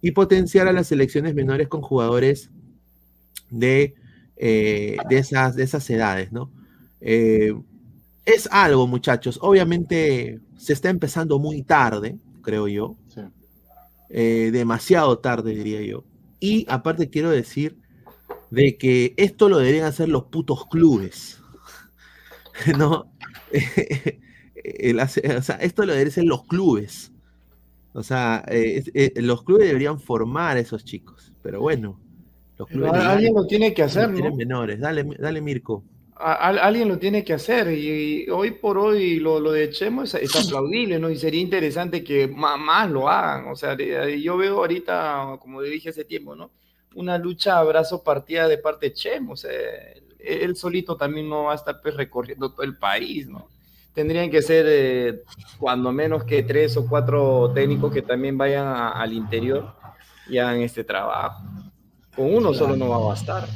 y potenciar a las selecciones menores con jugadores de, eh, de, esas, de esas edades, ¿no? Eh, es algo, muchachos. Obviamente se está empezando muy tarde, creo yo. Sí. Eh, demasiado tarde, diría yo. Y aparte quiero decir de que esto lo deberían hacer los putos clubes. ¿No? El hace- o sea, esto lo deberían hacer los clubes. O sea, eh, eh, los clubes deberían formar a esos chicos, pero bueno. Los Pero clubes a- alguien lo tiene que hacer, ¿no? menores. Dale, dale Mirko. A- al- alguien lo tiene que hacer y, y hoy por hoy lo, lo de Chemo es, es aplaudible, ¿no? Y sería interesante que más, lo hagan. O sea, yo veo ahorita, como dije hace tiempo, ¿no? Una lucha a brazo partida de parte de Chemo. O sea, él, él solito también no va a estar pues, recorriendo todo el país, ¿no? Tendrían que ser eh, cuando menos que tres o cuatro técnicos que también vayan a- al interior y hagan este trabajo. Con uno solo no va a bastar.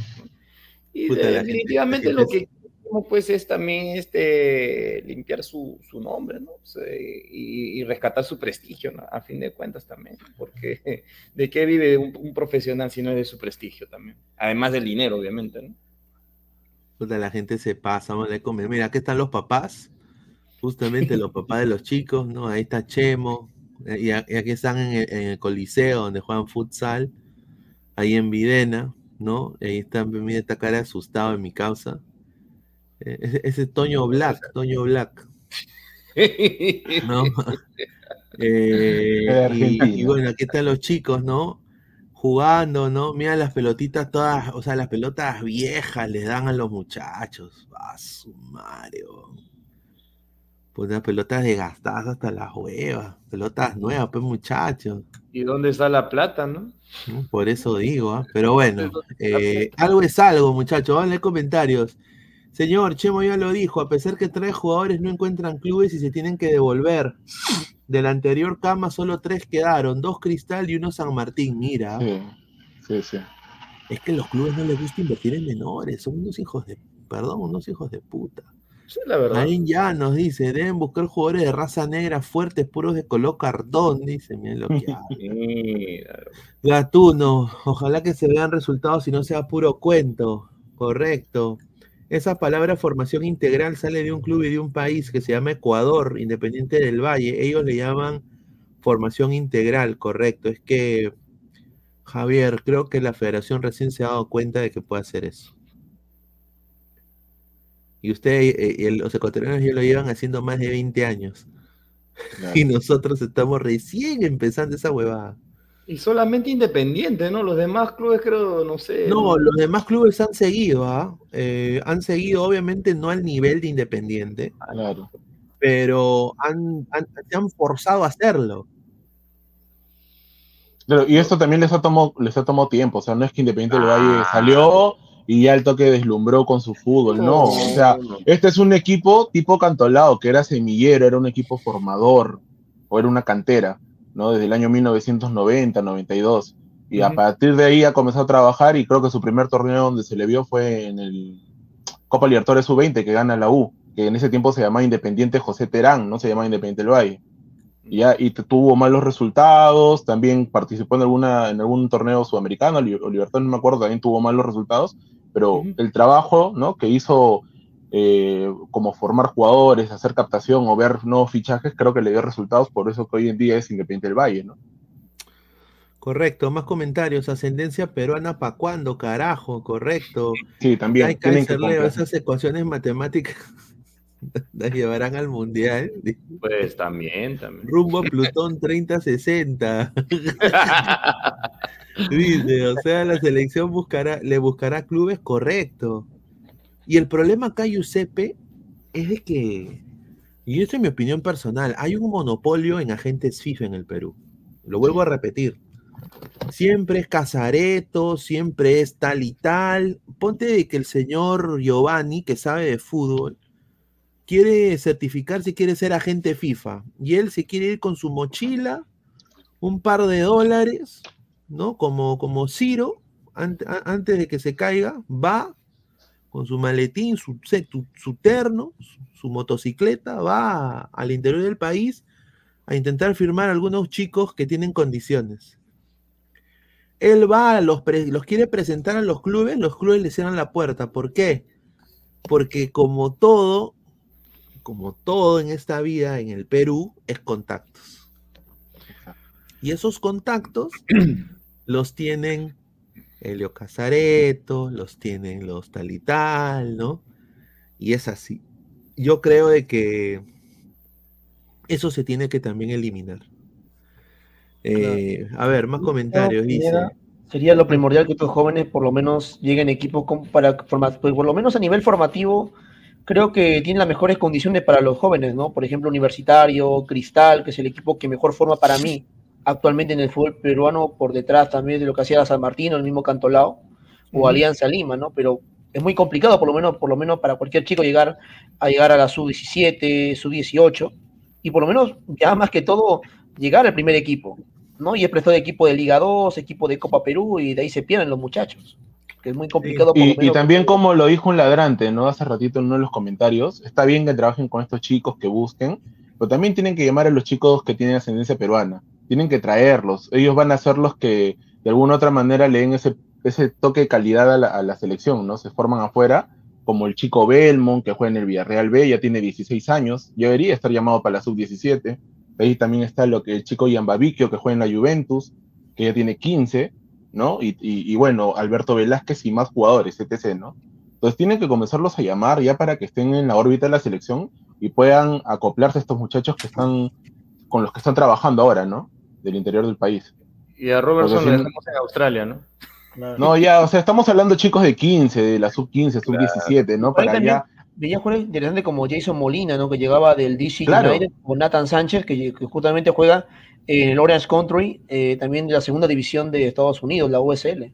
Y Puta, la gente- definitivamente lo que queremos, pues es también este limpiar su, su nombre, ¿no? O sea, y, y rescatar su prestigio, ¿no? A fin de cuentas también, porque ¿de qué vive un, un profesional si no es de su prestigio también? Además del dinero, obviamente, ¿no? Puta, la gente se pasa, vamos a comer. Mira, aquí están los papás, justamente los papás de los chicos, ¿no? Ahí está Chemo, eh, y aquí están en el, en el Coliseo donde juegan futsal, ahí en Videna, ¿no? Ahí está, mira esta cara asustado en mi causa. Eh, Ese, ese es Toño Black, Toño Black, ¿no? Eh, y, bueno, aquí están los chicos, ¿no? Jugando, ¿no? Mira las pelotitas todas, o sea, las pelotas viejas les dan a los muchachos. A su weón. Pues unas pelotas desgastadas hasta las huevas. Pelotas nuevas, pues muchachos. ¿Y dónde está la plata, no? Por eso digo, ¿ah? Pero bueno, eh, algo es algo, muchachos. Van a leer comentarios. Señor, Chemo ya lo dijo, a pesar que tres jugadores no encuentran clubes y se tienen que devolver. De la anterior cama solo tres quedaron, dos Cristal y uno San Martín. Mira, Sí, sí, sí. es que a los clubes no les gusta invertir en menores, son unos hijos de, perdón, unos hijos de puta. La verdad. Ahí ya nos dice, deben buscar jugadores de raza negra fuertes, puros de color cartón, dice, miren lo que. Mira, Gatuno, ojalá que se vean resultados y no sea puro cuento. Correcto. Esa palabra formación integral sale de un club y de un país que se llama Ecuador, Independiente del Valle. Ellos le llaman formación integral, correcto. Es que, Javier, creo que la federación recién se ha dado cuenta de que puede hacer eso. Y usted eh, y el- los ecuatorianos ya lo llevan haciendo más de 20 años. claro. Y nosotros estamos recién empezando esa huevada. Y solamente Independiente, ¿no? Los demás clubes creo, no sé. No, los demás clubes han seguido, ¿ah? Eh, han seguido, obviamente, no al nivel de Independiente, Claro. pero han, han- se han forzado a hacerlo. Claro, y esto también les ha tomado, les ha tomado tiempo, o sea, no es que Independiente del Valle Ah. salió y ya el toque deslumbró con su fútbol, no, o sea, este es un equipo tipo Cantolao, que era semillero, era un equipo formador, o era una cantera, ¿no? Desde el año 1990, 92, y a Ujú. partir de ahí ha comenzado a trabajar y creo que su primer torneo donde se le vio fue en el Copa Libertadores Sub-20 que gana la U, que en ese tiempo se llamaba Independiente José Terán, no se llamaba Independiente del Valle. Y ya, y tuvo malos resultados, también participó en alguna en algún torneo sudamericano, o Libertad, no me acuerdo, también tuvo malos resultados, pero el trabajo ¿no? que hizo eh, como formar jugadores, hacer captación o ver nuevos fichajes, creo que le dio resultados, por eso que hoy en día es Independiente del Valle, ¿no? Correcto, más comentarios. Ascendencia peruana, ¿pa' cuándo, carajo? Correcto. Sí, también. Ay, tienen que comprar. esas ecuaciones matemáticas las llevarán al mundial. Pues también, también. Rumbo a Plutón 3060. Dice, o sea, la selección buscará, le buscará clubes correcto. Y el problema acá, Giuseppe, es de que, y esto es mi opinión personal, hay un monopolio en agentes FIFA en el Perú. Lo vuelvo a repetir. Siempre es Casareto, siempre es tal y tal. Ponte de que el señor Giovanni, que sabe de fútbol, quiere certificarse, quiere ser agente FIFA. Y él se quiere ir con su mochila, un par de dólares, ¿no? Como, como Ciro, ante- antes de que se caiga, va con su maletín, su, tu- su terno, su, su motocicleta, va al interior del país a intentar firmar a algunos chicos que tienen condiciones. Él va, a los, pre- los quiere presentar a los clubes, los clubes le cierran la puerta. ¿Por qué? Porque como todo, como todo en esta vida en el Perú, es contactos. Y esos contactos los tienen Helio Casareto, los tienen los tal y tal, ¿no? Y es así. Yo creo de que eso se tiene que también eliminar. Eh, a ver, más comentarios. Dice. Sería lo primordial que estos jóvenes por lo menos lleguen a equipos con- para formar, pues, por lo menos a nivel formativo, creo que tienen las mejores condiciones para los jóvenes, ¿no? Por ejemplo, Universitario, Cristal, que es el equipo que mejor forma para mí actualmente en el fútbol peruano, por detrás también de lo que hacía San Martín, el mismo Cantolao, o. Alianza Lima, ¿no? Pero es muy complicado, por lo menos, por lo menos para cualquier chico llegar a llegar a la sub-17, sub-18, y por lo menos ya más que todo llegar al primer equipo, ¿no? Y es prestado de equipo de Liga 2, equipo de Copa Perú, y de ahí se pierden los muchachos, que es muy complicado. por lo Y, y también como lo dijo un ladrante, ¿no? Hace ratito en uno de los comentarios, está bien que trabajen con estos chicos que busquen, pero también tienen que llamar a los chicos que tienen ascendencia peruana, tienen que traerlos, ellos van a ser los que de alguna u otra manera le den ese, ese toque de calidad a la, selección, ¿no? Se forman afuera, como el chico Belmont, que juega en el Villarreal B, ya tiene 16 años, ya debería estar llamado para la sub-17, ahí también está lo que el chico Yambavicchio, que juega en la Juventus, que ya tiene 15, ¿no? Y, y- y bueno, Alberto Velázquez y más jugadores, etc., ¿no? Entonces tienen que comenzarlos a llamar ya para que estén en la órbita de la selección y puedan acoplarse a estos muchachos que están, con los que están trabajando ahora, ¿no? Del interior del país. Y a Robertson Porque lo si- dejamos en Australia, ¿no? No, ya, o sea, estamos hablando chicos de 15, de la sub-15, sub-17, ¿no? Para ya... Veía jugadores interesantes como Jason Molina, ¿no? Que llegaba del DC Claro. United, o Nathan Sánchez, que, que justamente juega en el Orange Country, eh, también de la segunda división de Estados Unidos, la USL.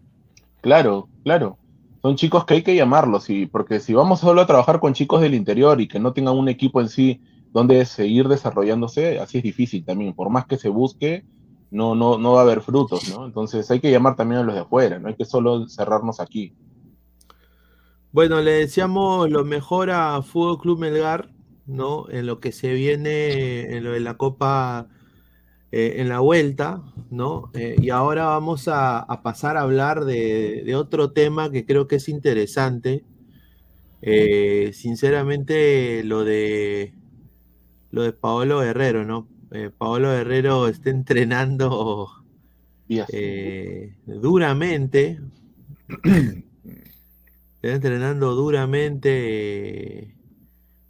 Claro, claro. Son chicos que hay que llamarlos, y, porque si vamos solo a trabajar con chicos del interior y que no tengan un equipo en sí donde seguir desarrollándose, así es difícil también. Por más que se busque, no, no, no va a haber frutos, ¿no? Entonces hay que llamar también a los de afuera, no hay que solo cerrarnos aquí. Bueno, le deseamos lo mejor a Fútbol Club Melgar, ¿no? En lo que se viene, en lo de la Copa, eh, en la vuelta, ¿no? Eh, y ahora vamos a, pasar a hablar de, de otro tema que creo que es interesante. Eh, sinceramente, lo de lo de Paolo Guerrero, ¿no? Eh, Paolo Guerrero está entrenando eh, duramente. Está entrenando duramente eh,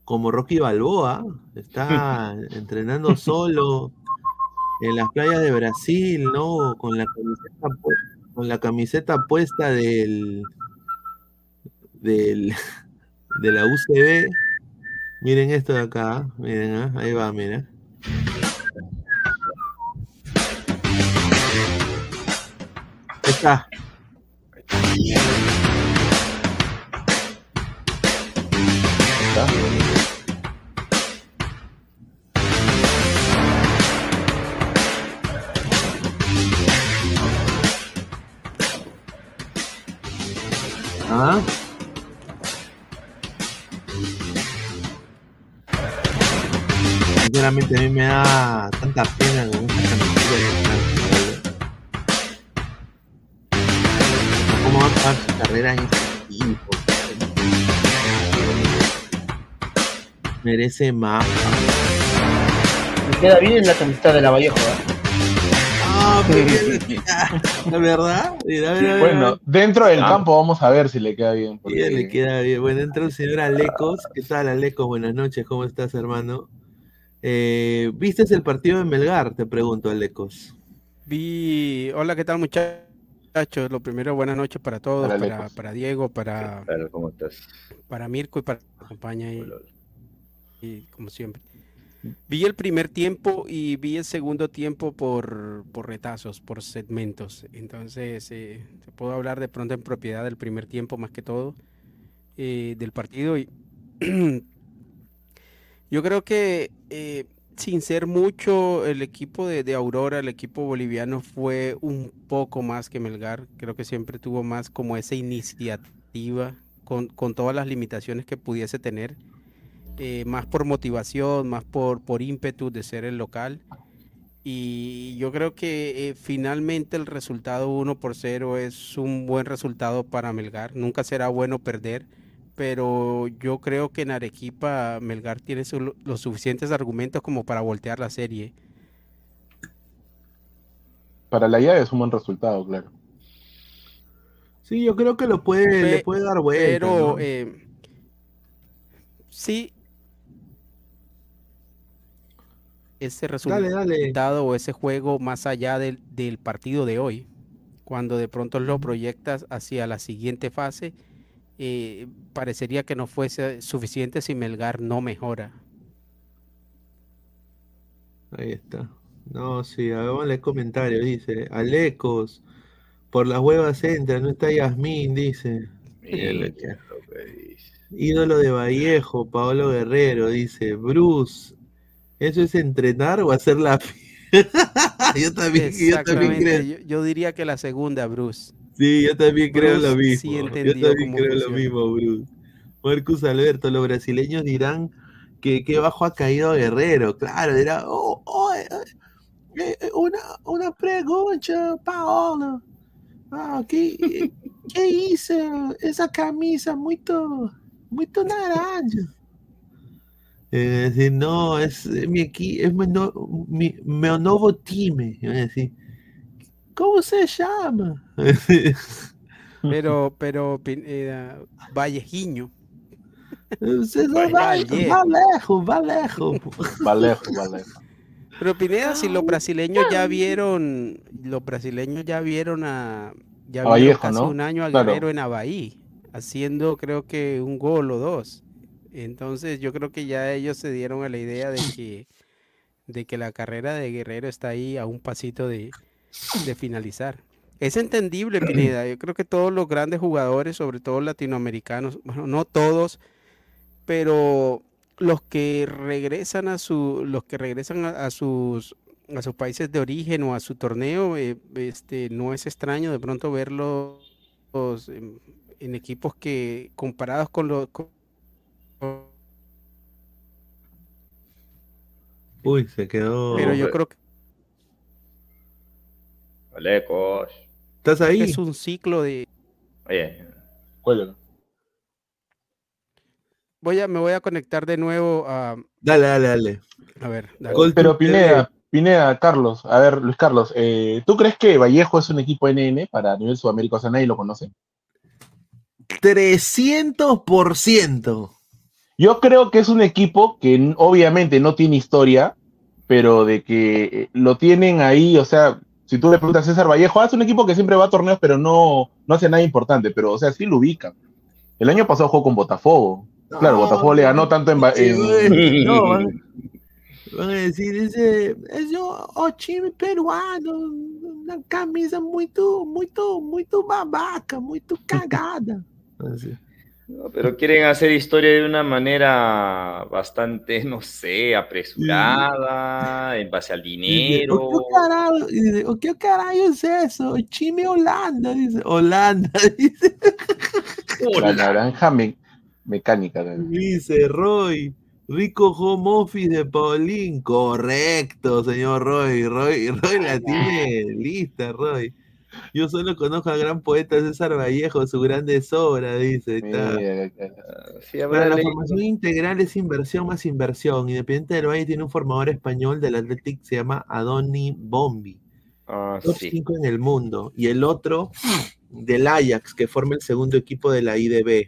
como Rocky Balboa. Está entrenando solo en las playas de Brasil, ¿no? Con la camiseta, pu- con la camiseta puesta del, del de la UCB. Miren esto de acá, miren, ¿ah? ahí va, mira. Está. ¿Ah? Sinceramente a mí me da tanta pena va a acabar su carrera en este equipo? Merece más. Me queda bien en la camiseta de la Vallejo, ¿eh? Ah, pero ¿La verdad? Mira, mira, mira. Bueno, dentro del campo vamos a ver si le queda bien. Sí, porque- le queda bien. Bueno, entra el señor Alecos. ¿Qué tal, Alecos? Buenas noches, ¿cómo estás, hermano? Eh, ¿Viste el partido de Melgar? Te pregunto, Alecos. Vi, hola, ¿qué tal muchachos? Lo primero, buenas noches para todos, Hola, para, Diego, para, Claro, ¿cómo estás? para Mirko y para acompaña y, y como siempre. Vi el primer tiempo y vi el segundo tiempo por, por retazos, por segmentos. Entonces, eh, te puedo hablar de pronto en propiedad del primer tiempo más que todo eh, del partido. Y yo creo que eh, sin ser mucho, el equipo de, Aurora, el equipo boliviano fue un poco más que Melgar. Creo que siempre tuvo más como esa iniciativa con, con todas las limitaciones que pudiese tener. eh, más por motivación, más por, por ímpetu de ser el local. Y yo creo que eh, finalmente el resultado 1 por 0 es un buen resultado para Melgar. Nunca será bueno perder, pero yo creo que en Arequipa Melgar tiene su- los suficientes argumentos como para voltear la serie. Para la llave es un buen resultado, claro. Sí, yo creo que lo puede, le puede dar vuelta. Pero ¿no? eh, sí, ese Dale, dale. resultado o ese juego más allá del, del partido de hoy. Cuando de pronto lo proyectas hacia la siguiente fase, eh, parecería que no fuese suficiente si Melgar no mejora. Ahí está. No, sí, a ver, vamos a leer comentarios. Dice, Alecos, por las huevas entra, no está Yasmín, dice. Ídolo de Vallejo, Paolo Guerrero, dice, Bruce, ¿eso es entrenar o hacer la yo también, yo también creo. yo, yo diría que la segunda, Bruce. Sí, yo también creo lo mismo. sí yo también creo lo mismo, Bruce. Marcus Alberto, los brasileños dirán que qué bajo ha caído Guerrero. Claro, dirá, oh, oh, eh, eh, eh, una, una pregunta, Paolo. Ah, ¿qué, qué hice? Esa camisa muy, muy naranja. Eh, decir, no, es mi equipo, es mi, no- mi, mi nuevo time. Decir, ¿Cómo se llama? Pero, pero eh, Vallejiño. Usted va, va Vallejo. lejos, va lejos. Valejo, Valejo. Pero Pineda, si los brasileños ya vieron, los brasileños ya vieron a, ya A vieron Vallejo, casi ¿no? un año a Claro. Guerrero en Avaí, haciendo creo que un gol o dos. Entonces yo creo que ya ellos se dieron a la idea de que, de que la carrera de Guerrero está ahí a un pasito de, de finalizar. Es entendible, Pineda. Yo creo que todos los grandes jugadores, sobre todo latinoamericanos, bueno, no todos, pero los que regresan a su, los que regresan a, a sus a sus países de origen o a su torneo, eh, este, no es extraño de pronto verlos en, en equipos que comparados con los con- Uy, se quedó. pero yo creo que Alecos. ¿Estás ahí? es un ciclo de Oye, Cuélgalo. voy a me voy a conectar de nuevo a Dale, dale, dale. a ver, dale. Pero Pineda, Pineda, Carlos, a ver, Luis Carlos, eh, ¿tú crees que Vallejo es un equipo NN para nivel Sudamérica? O sea, nadie lo conoce. 300%. Yo creo que es un equipo que obviamente no tiene historia, pero de que eh, lo tienen ahí, o sea, si tú le preguntas a César Vallejo, ah, es un equipo que siempre va a torneos, pero no, no hace nada importante, pero o sea, sí lo ubican. El año pasado jugó con Botafogo. Claro, No, Botafogo le ganó tanto en... En- no, van, a decir, ese, peruano, una camisa muy, muy, muy babaca, muy cagada. Así. No, pero quieren hacer historia de una manera bastante, no sé, apresurada, en base al Dice, dinero. ¿O qué carajo? Y dice, ¿o qué carajo es eso? Chime Holanda, dice. Holanda, dice. la naranja me- mecánica. Dice Roy. Rico home office de Paulín. Correcto, señor Roy. Roy, Roy la tiene lista, Roy. Yo solo conozco al gran poeta César Vallejo, su grande obra, dice. Está. Mira, Sí, habrá Para la leído. formación integral es inversión más inversión. Independiente del Valle tiene un formador español del Athletic, se llama Adoni Bombi. Ah, Top sí. 5 en el mundo. Y el otro del Ajax, que forma el segundo equipo de la IDB.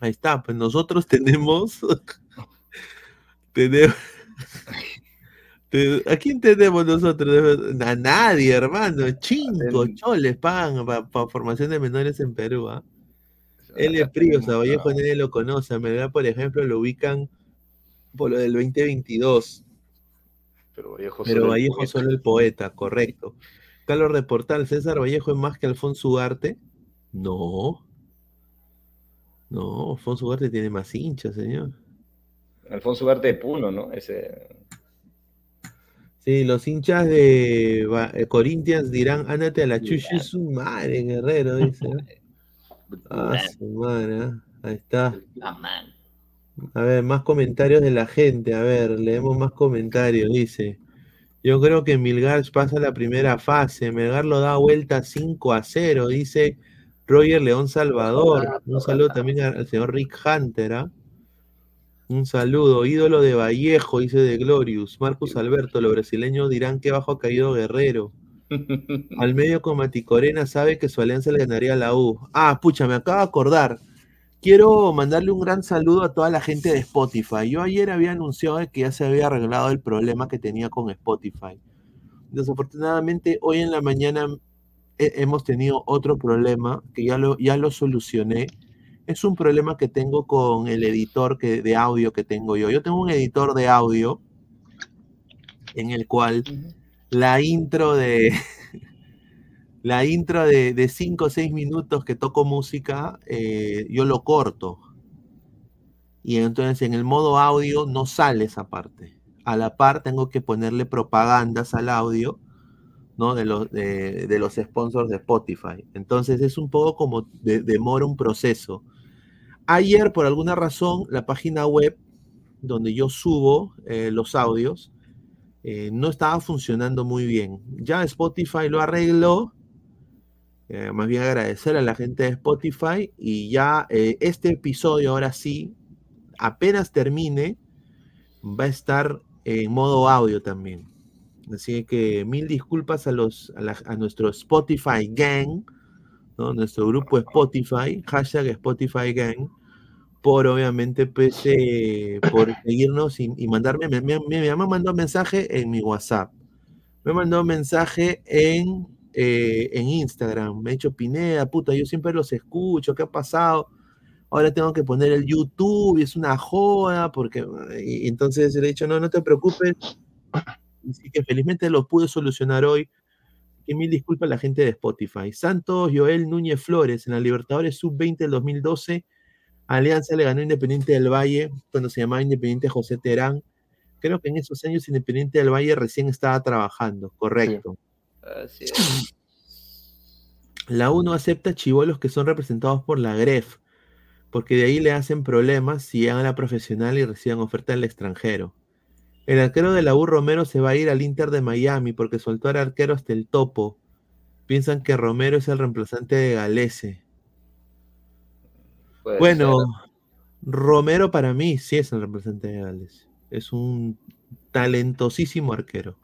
Ahí está, pues nosotros tenemos. tenemos. ¿A quién tenemos nosotros? A nadie, hermano. Cinco El- choles pagan para formación de menores en Perú. ¿ah? Él es Prío, a Vallejo nadie lo conoce. A Melgar, por ejemplo, lo ubican por lo del 2022. Pero Vallejo Pero solo el Vallejo poeta. solo el poeta, correcto. Carlos Reportal, César Vallejo es más que Alfonso Ugarte. No. No, Alfonso Ugarte tiene más hinchas, señor. Alfonso Ugarte de Puno, ¿no? Ese. Sí, los hinchas de eh, Corinthians dirán, ándate a la chucha, su madre, guerrero, dice. Ah, su madre, ah. ahí está. A ver, más comentarios de la gente. A ver, leemos más comentarios. Dice: Yo creo que Milgar pasa la primera fase. Melgar lo da vuelta 5 a 0. Dice Roger León Salvador. Un saludo también al señor Rick Hunter. ¿ah? Un saludo. Ídolo de Vallejo, dice de Glorious. Marcus Alberto. Los brasileños dirán que bajo ha caído Guerrero. Al medio con Maticorena sabe que su alianza le ganaría a la U. Ah, pucha, me acabo de acordar. quiero mandarle un gran saludo a toda la gente de Spotify. Yo ayer había anunciado que ya se había arreglado el problema que tenía con Spotify. Desafortunadamente, hoy en la mañana he- hemos tenido otro problema que ya lo, ya lo solucioné. Es un problema que tengo con el editor que, de audio que tengo yo. Yo tengo un editor de audio en el cual la intro de la intro de 5 o 6 minutos que toco música, eh, yo lo corto. Y entonces en el modo audio no sale esa parte. A la par tengo que ponerle propagandas al audio, ¿no? De los, de, de los sponsors de Spotify. Entonces es un poco como de- demora un proceso. Ayer, por alguna razón, la página web donde yo subo eh, los audios eh, no estaba funcionando muy bien. Ya Spotify lo arregló. Eh, más bien agradecer a la gente de Spotify y ya este episodio ahora sí, apenas termine, va a estar en modo audio también. Así que mil disculpas a, los, a, nuestro Spotify Gang, nuestro grupo Spotify, hashtag Spotify Gang, por obviamente pues, por seguirnos y, mandarme, me, me, me, me mandó un mensaje en mi WhatsApp, me mandó un mensaje en, eh, en Instagram, me ha dicho Pineda, puta, yo siempre los escucho, ¿qué ha pasado? Ahora tengo que poner el YouTube y es una joda, porque entonces le he dicho, no, no te preocupes, Así que felizmente lo pude solucionar hoy. Y mil disculpas a la gente de Spotify. Santos Joel Núñez Flores en la Libertadores Sub-20 del 2012. Alianza le ganó Independiente del Valle cuando se llamaba Independiente José Terán. Creo que en esos años Independiente del Valle recién estaba trabajando, correcto. Así es. La 1 acepta chivolos que son representados por la GREF, porque de ahí le hacen problemas si llegan a la profesional y reciban oferta del extranjero. El arquero de la U Romero se va a ir al Inter de Miami porque soltó al arquero hasta el topo. Piensan que Romero es el reemplazante de Galese. Puede Bueno, ser. Romero para mí sí es el reemplazante de Gales. Es un talentosísimo arquero.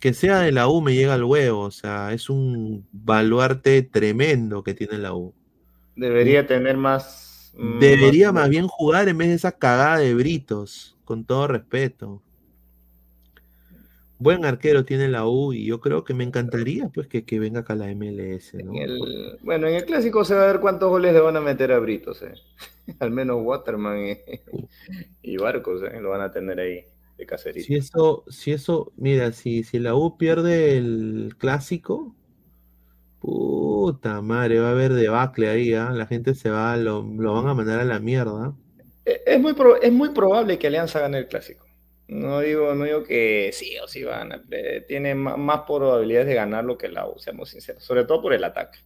Que sea de la U me llega al huevo, o sea, es un baluarte tremendo que tiene la U. Debería tener más. Debería más bien jugar en vez de esa cagada de Britos, con todo respeto. Buen arquero tiene la U y yo creo que me encantaría pues que, que venga acá la MLS, ¿no? En el- bueno, en el clásico se va a ver cuántos goles le van a meter a Britos. eh. Al menos Waterman y, y Barcos eh, lo van a tener ahí de cacerito. Si eso, si eso, mira, si, si la U pierde el clásico, puta madre, va a haber debacle ahí, ¿ah? La gente se va, lo, lo van a mandar a la mierda. Eh, Es muy, pro- es muy probable que Alianza gane el clásico. No digo, no digo que sí o sí van a, eh, tiene ma- más probabilidades de ganarlo que la U, seamos sinceros, sobre todo por el ataque.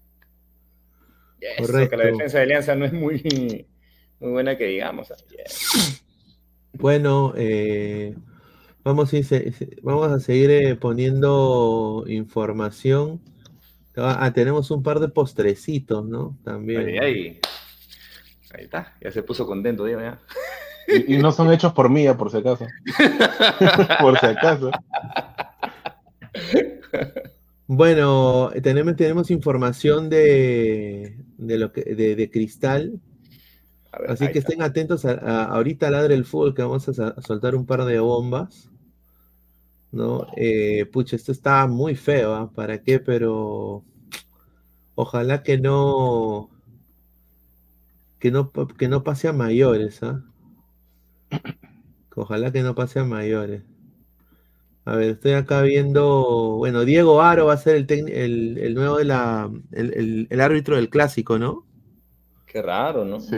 Y eso, que la Correcto. defensa de Alianza no es muy, muy buena que digamos. es. Bueno, eh, vamos vamos a seguir eh, poniendo información. Ah, tenemos un par de postrecitos, ¿no? También. Ahí, ahí. Ahí está, ya se puso contento, ya. Y, y no son hechos por mí, por si acaso. por si acaso. Bueno, tenemos, tenemos información de, de lo que, de, de Cristal. Ver, Así que está. estén atentos a, a- ahorita Ladre el Fútbol que vamos a, soltar un par de bombas. ¿No? Eh, pucha, esto está muy feo, ¿ah? ¿Para qué? Pero ojalá que no que no, que no pase a mayores, ¿ah? Ojalá que no pase a mayores. A ver, estoy acá viendo. Bueno, Diego Aro va a ser el, tec- el, el nuevo de la. El, el- el árbitro del clásico, ¿no? Qué raro, ¿no? Sí,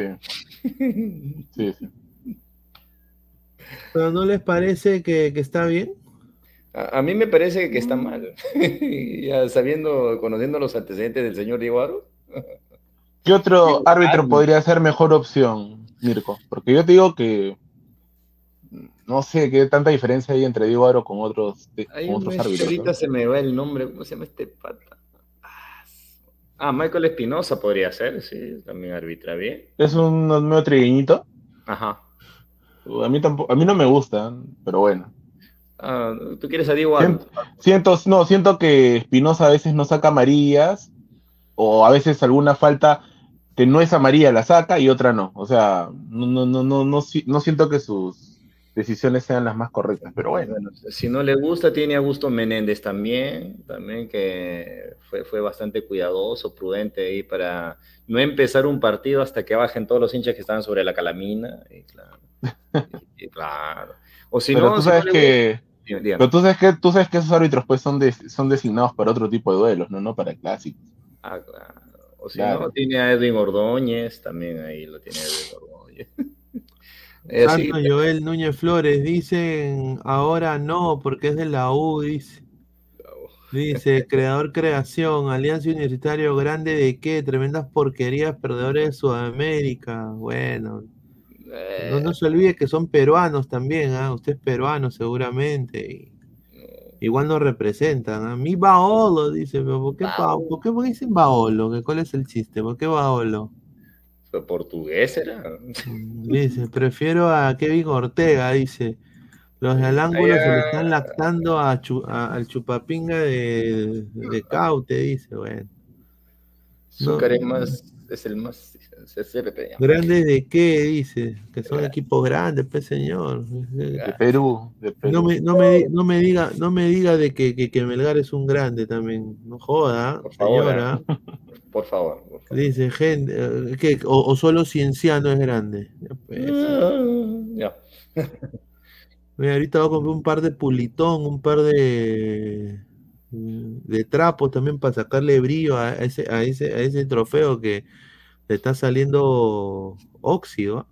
sí, sí. ¿Pero no les parece que, que está bien? A, a mí me parece que está mal. ya sabiendo, conociendo los antecedentes del señor Diego Aro. ¿Qué otro árbitro árbitro. podría ser mejor opción, Mirko? Porque yo te digo que no sé qué tanta diferencia hay entre Diego Aro con otros, Hay con otros árbitros. ahorita se me va el nombre, ¿cómo se llama este pata? Ah, Ah, Michael Espinosa podría ser, sí, también arbitra bien. Es un medio trigueñito. Ajá. A mí tampoco, a mí no me gusta, pero bueno. Ah, ¿Tú quieres a Diego Aro? Siento, siento, no, siento que Espinosa a veces no saca amarillas o a veces alguna falta que no es amarilla la saca y otra no. O sea, no, no, no, no, no siento que sus decisiones sean las más correctas, pero bueno. Bueno, si no le gusta, tiene a Augusto Menéndez también, también que fue, fue bastante cuidadoso, prudente ahí para no empezar un partido hasta que bajen todos los hinchas que estaban sobre la calamina. Y claro, y- y claro. O si pero no, tú si no sabes que, dígame. pero tú sabes que, tú sabes que esos árbitros pues son, de- son designados para otro tipo de duelos, no, no para clásicos. Ah, claro. O si Claro. no, tiene a Edwin Ordóñez, también ahí lo tiene Edwin Ordóñez. Eh, Santo Joel Núñez Flores, dicen ahora no, porque es de la U, dice. Dice, creador creación, Alianza Universitario Grande de qué, tremendas porquerías, perdedores de Sudamérica. Bueno, eh, no, no se olvide que son peruanos también, ¿ah? Usted es peruano seguramente. y igual nos representan. A mí Baolo, dice, pero ¿por qué, ¿por qué por qué dicen Baolo? ¿Qué- ¿Cuál es el chiste? ¿Por qué Baolo? ¿Fue ¿Portugués era? Dice, prefiero a Kevin Ortega, dice. Los de al ángulo se le están lactando a Chu- a- al chupapinga de, de Caute, dice, bueno. Zúcar No. es más, es el más. ¿Grandes de qué? Dice. Que son equipos grandes, pues señor. De Perú, de Perú. No me, no me, no me diga, no me diga de que, que, que Melgar es un grande también. No joda, Por favor, señora. Por favor. por favor. Dice, gente, eh, ¿qué? o, o solo Cienciano es grande. Ya, pues. Ya. Mira, ahorita voy a comprar un par de pulitón, un par de de trapos también para sacarle brillo a ese, a ese, a ese trofeo que le está saliendo óxido. ¿ah?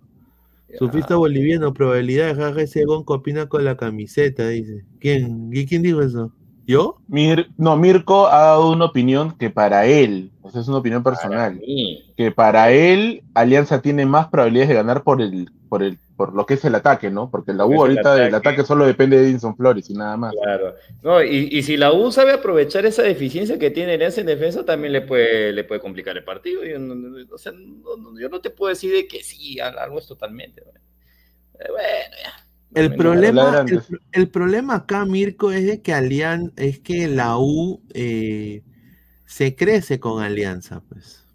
Surfista boliviano, probabilidad de jaja ese gonco opina con la camiseta, dice. ¿Quién? ¿Y quién dijo eso? ¿Yo? Mir- no, Mirko ha dado una opinión que para él, o sea, es una opinión personal, que para él Alianza tiene más probabilidades de ganar por el, por el, por lo que es el ataque, ¿no? Porque la U ahorita del ataque. ataque solo depende de Edinson Flores y nada más. Claro. No, y, y si la U sabe aprovechar esa deficiencia que tiene Alianza en defensa, también le puede, le puede complicar el partido. Yo no, o sea, no- yo no te puedo decir de que sí, al- algo es totalmente. ¿no? Bueno, ya. El problema, el, problema acá, Mirko, es de que Alian, es que la U eh, se crece con Alianza, pues.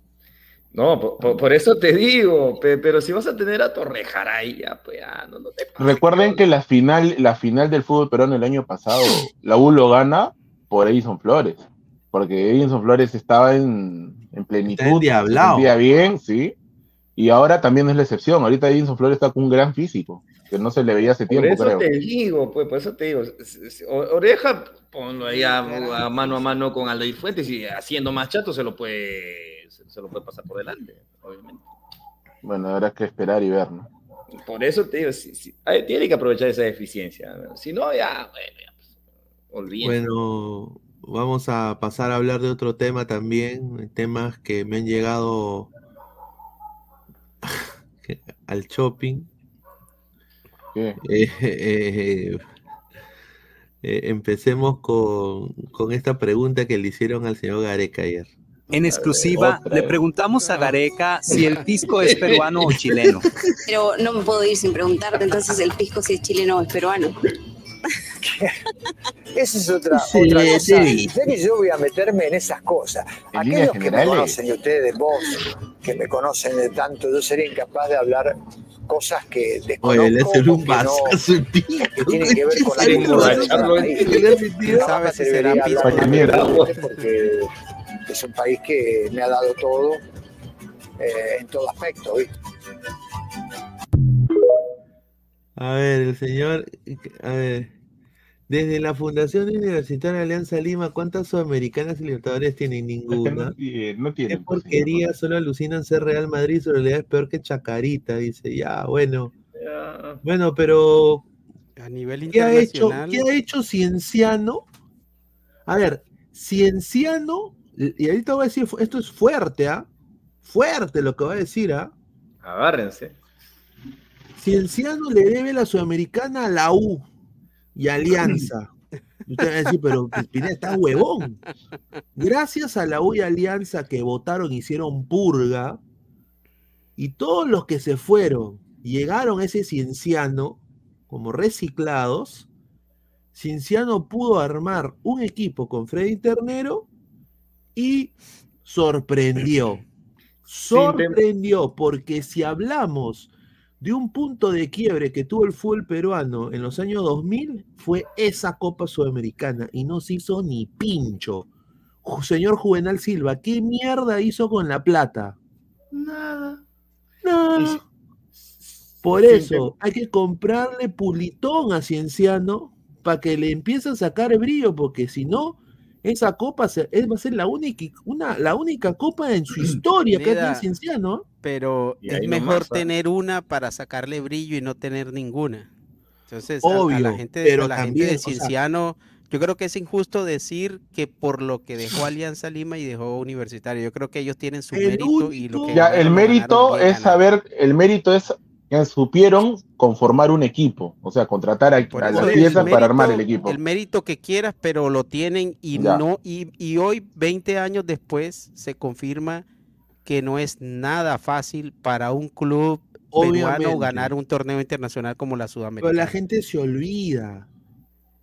No, por, eso te digo, pe- pero si vas a tener a Torrejaray, ya, pues ya, no, no te pases. Recuerden que la final, la final del fútbol peruano el año pasado, la U lo gana por Edison Flores, porque Edison Flores estaba en, en plenitud, sentía bien, sí, y ahora también es la excepción. Ahorita Edison Flores está con un gran físico, que no se le veía hace Por tiempo, eso creo. te digo, pues, por eso te digo. Oreja, ponlo ahí a, a mano a mano con Aldair Fuentes y haciendo más chato se lo puede, se, lo puede pasar por delante, obviamente. Bueno, habrá que esperar y ver, ¿no? Por eso te digo, hay- tiene que aprovechar esa deficiencia. ¿no? Si no, ya, bueno, ya, pues, olvídense. Bueno, vamos a pasar a hablar de otro tema también, temas que me han llegado al shopping. Eh, eh, eh, empecemos con, con esta pregunta que le hicieron al señor Gareca ayer. En exclusiva, le preguntamos a Gareca si el pisco es peruano o chileno. Pero no me puedo ir sin preguntarte entonces el pisco si es chileno o es peruano. Esa es otra, Sí, otra cosa. sí. Sé que yo voy a meterme en esas cosas. En Aquellos que me conocen y ustedes, vos, que me conocen de tanto, yo sería incapaz de hablar cosas que desconozco Oye, le hacen o un ti. que tienen que ver con la cultura de otro emborracharlo en país. ti. ¿Le has metido? No ¿Sabe me si será porque es un país que me ha dado todo eh, en todo aspecto, ¿viste? A ver, el señor, a ver, desde la Fundación Universitaria Alianza Lima, ¿cuántas sudamericanas y libertadores tienen? Que no, Ninguna. tiene- no tiene. Qué porquería, solo alucinan ser Real Madrid, su realidad es peor que Chacarita, dice. Ya, bueno. Ya. Bueno, pero A nivel ¿qué ha hecho, internacional, qué ha hecho Cienciano? A ver, Cienciano, y ahorita voy a decir, esto es fuerte, ¿ah? Fuerte lo que voy a decir, ¿ah? Agárrense. Cienciano le debe la Sudamericana a la U y Alianza. Y Usted va a decir, pero Pineda está huevón. Gracias a la U y Alianza que votaron, hicieron purga, y todos los que se fueron llegaron a ese Cienciano como reciclados, Cienciano pudo armar un equipo con Freddy Ternero y sorprendió. Sorprendió, porque si hablamos de un punto de quiebre que tuvo el fútbol peruano en los años 2000, fue esa Copa Sudamericana y no se hizo ni pincho. Señor Juvenal Silva, ¿qué mierda hizo con la plata? Nada. Nada. Por Sí, eso hay que comprarle pulitón a Cienciano para que le empiece a sacar brillo, porque si no, esa copa se- es- va a ser la única, una, la única copa en su historia que tiene Cienciano. Pero es mejor nomás, tener una para sacarle brillo y no tener ninguna. Entonces, a- a, Obvio, la gente, pero a la gente de o sea- Cienciano, yo creo que es injusto decir que por lo que dejó Alianza Lima y dejó Universitario, yo creo que ellos tienen su El mérito y lo que Ya, el mérito es saber, el mérito es que supieron conformar un equipo, o sea, contratar a, a las piezas para armar el equipo. El mérito que quieras, pero lo tienen y Ya. no y, y hoy 20 años después se confirma que no es nada fácil para un club peruano ganar un torneo internacional como la Pero Sudamericana. la gente se olvida.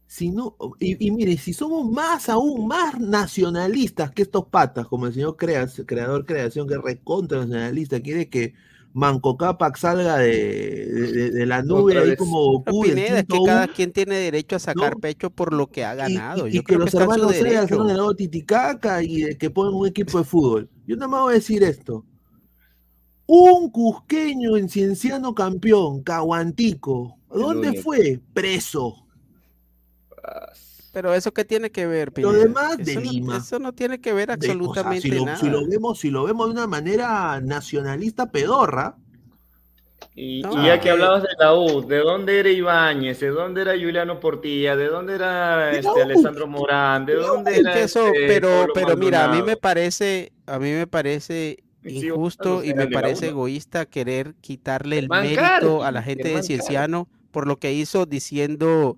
Si no, y, y mire, si somos más aún más nacionalistas que estos patas, como el señor Creas- creador creación, que es recontra nacionalista, quiere que Manco Cápac salga de, de- de la nube ahí como Goku Pineda, es que cada quien tiene derecho a sacar ¿no? pecho por lo que ha ganado. y, Yo y creo que los hermanos derecho. del lado Titicaca y de que pongan un equipo de fútbol. Yo nada más voy a decir esto. Un cusqueño en Cienciano campeón, Caguantico, ¿dónde fue? Preso. Pero eso qué tiene que ver, Lo Pineda? demás de eso, no, Lima. eso no tiene que ver de- o sea, absolutamente si, lo, nada. si lo vemos, si lo vemos de una manera nacionalista pedorra, Y, No, y ya que hablabas de la U, ¿de dónde era Ibáñez? ¿De dónde era Juliano Portilla? ¿De dónde era De este. Alessandro Morán? ¿De dónde Es era que eso, este, pero, pero mira, a mí me parece, a mí me parece injusto y me el parece egoísta querer quitarle el Germán mérito a la gente de Cienciano por lo que hizo diciendo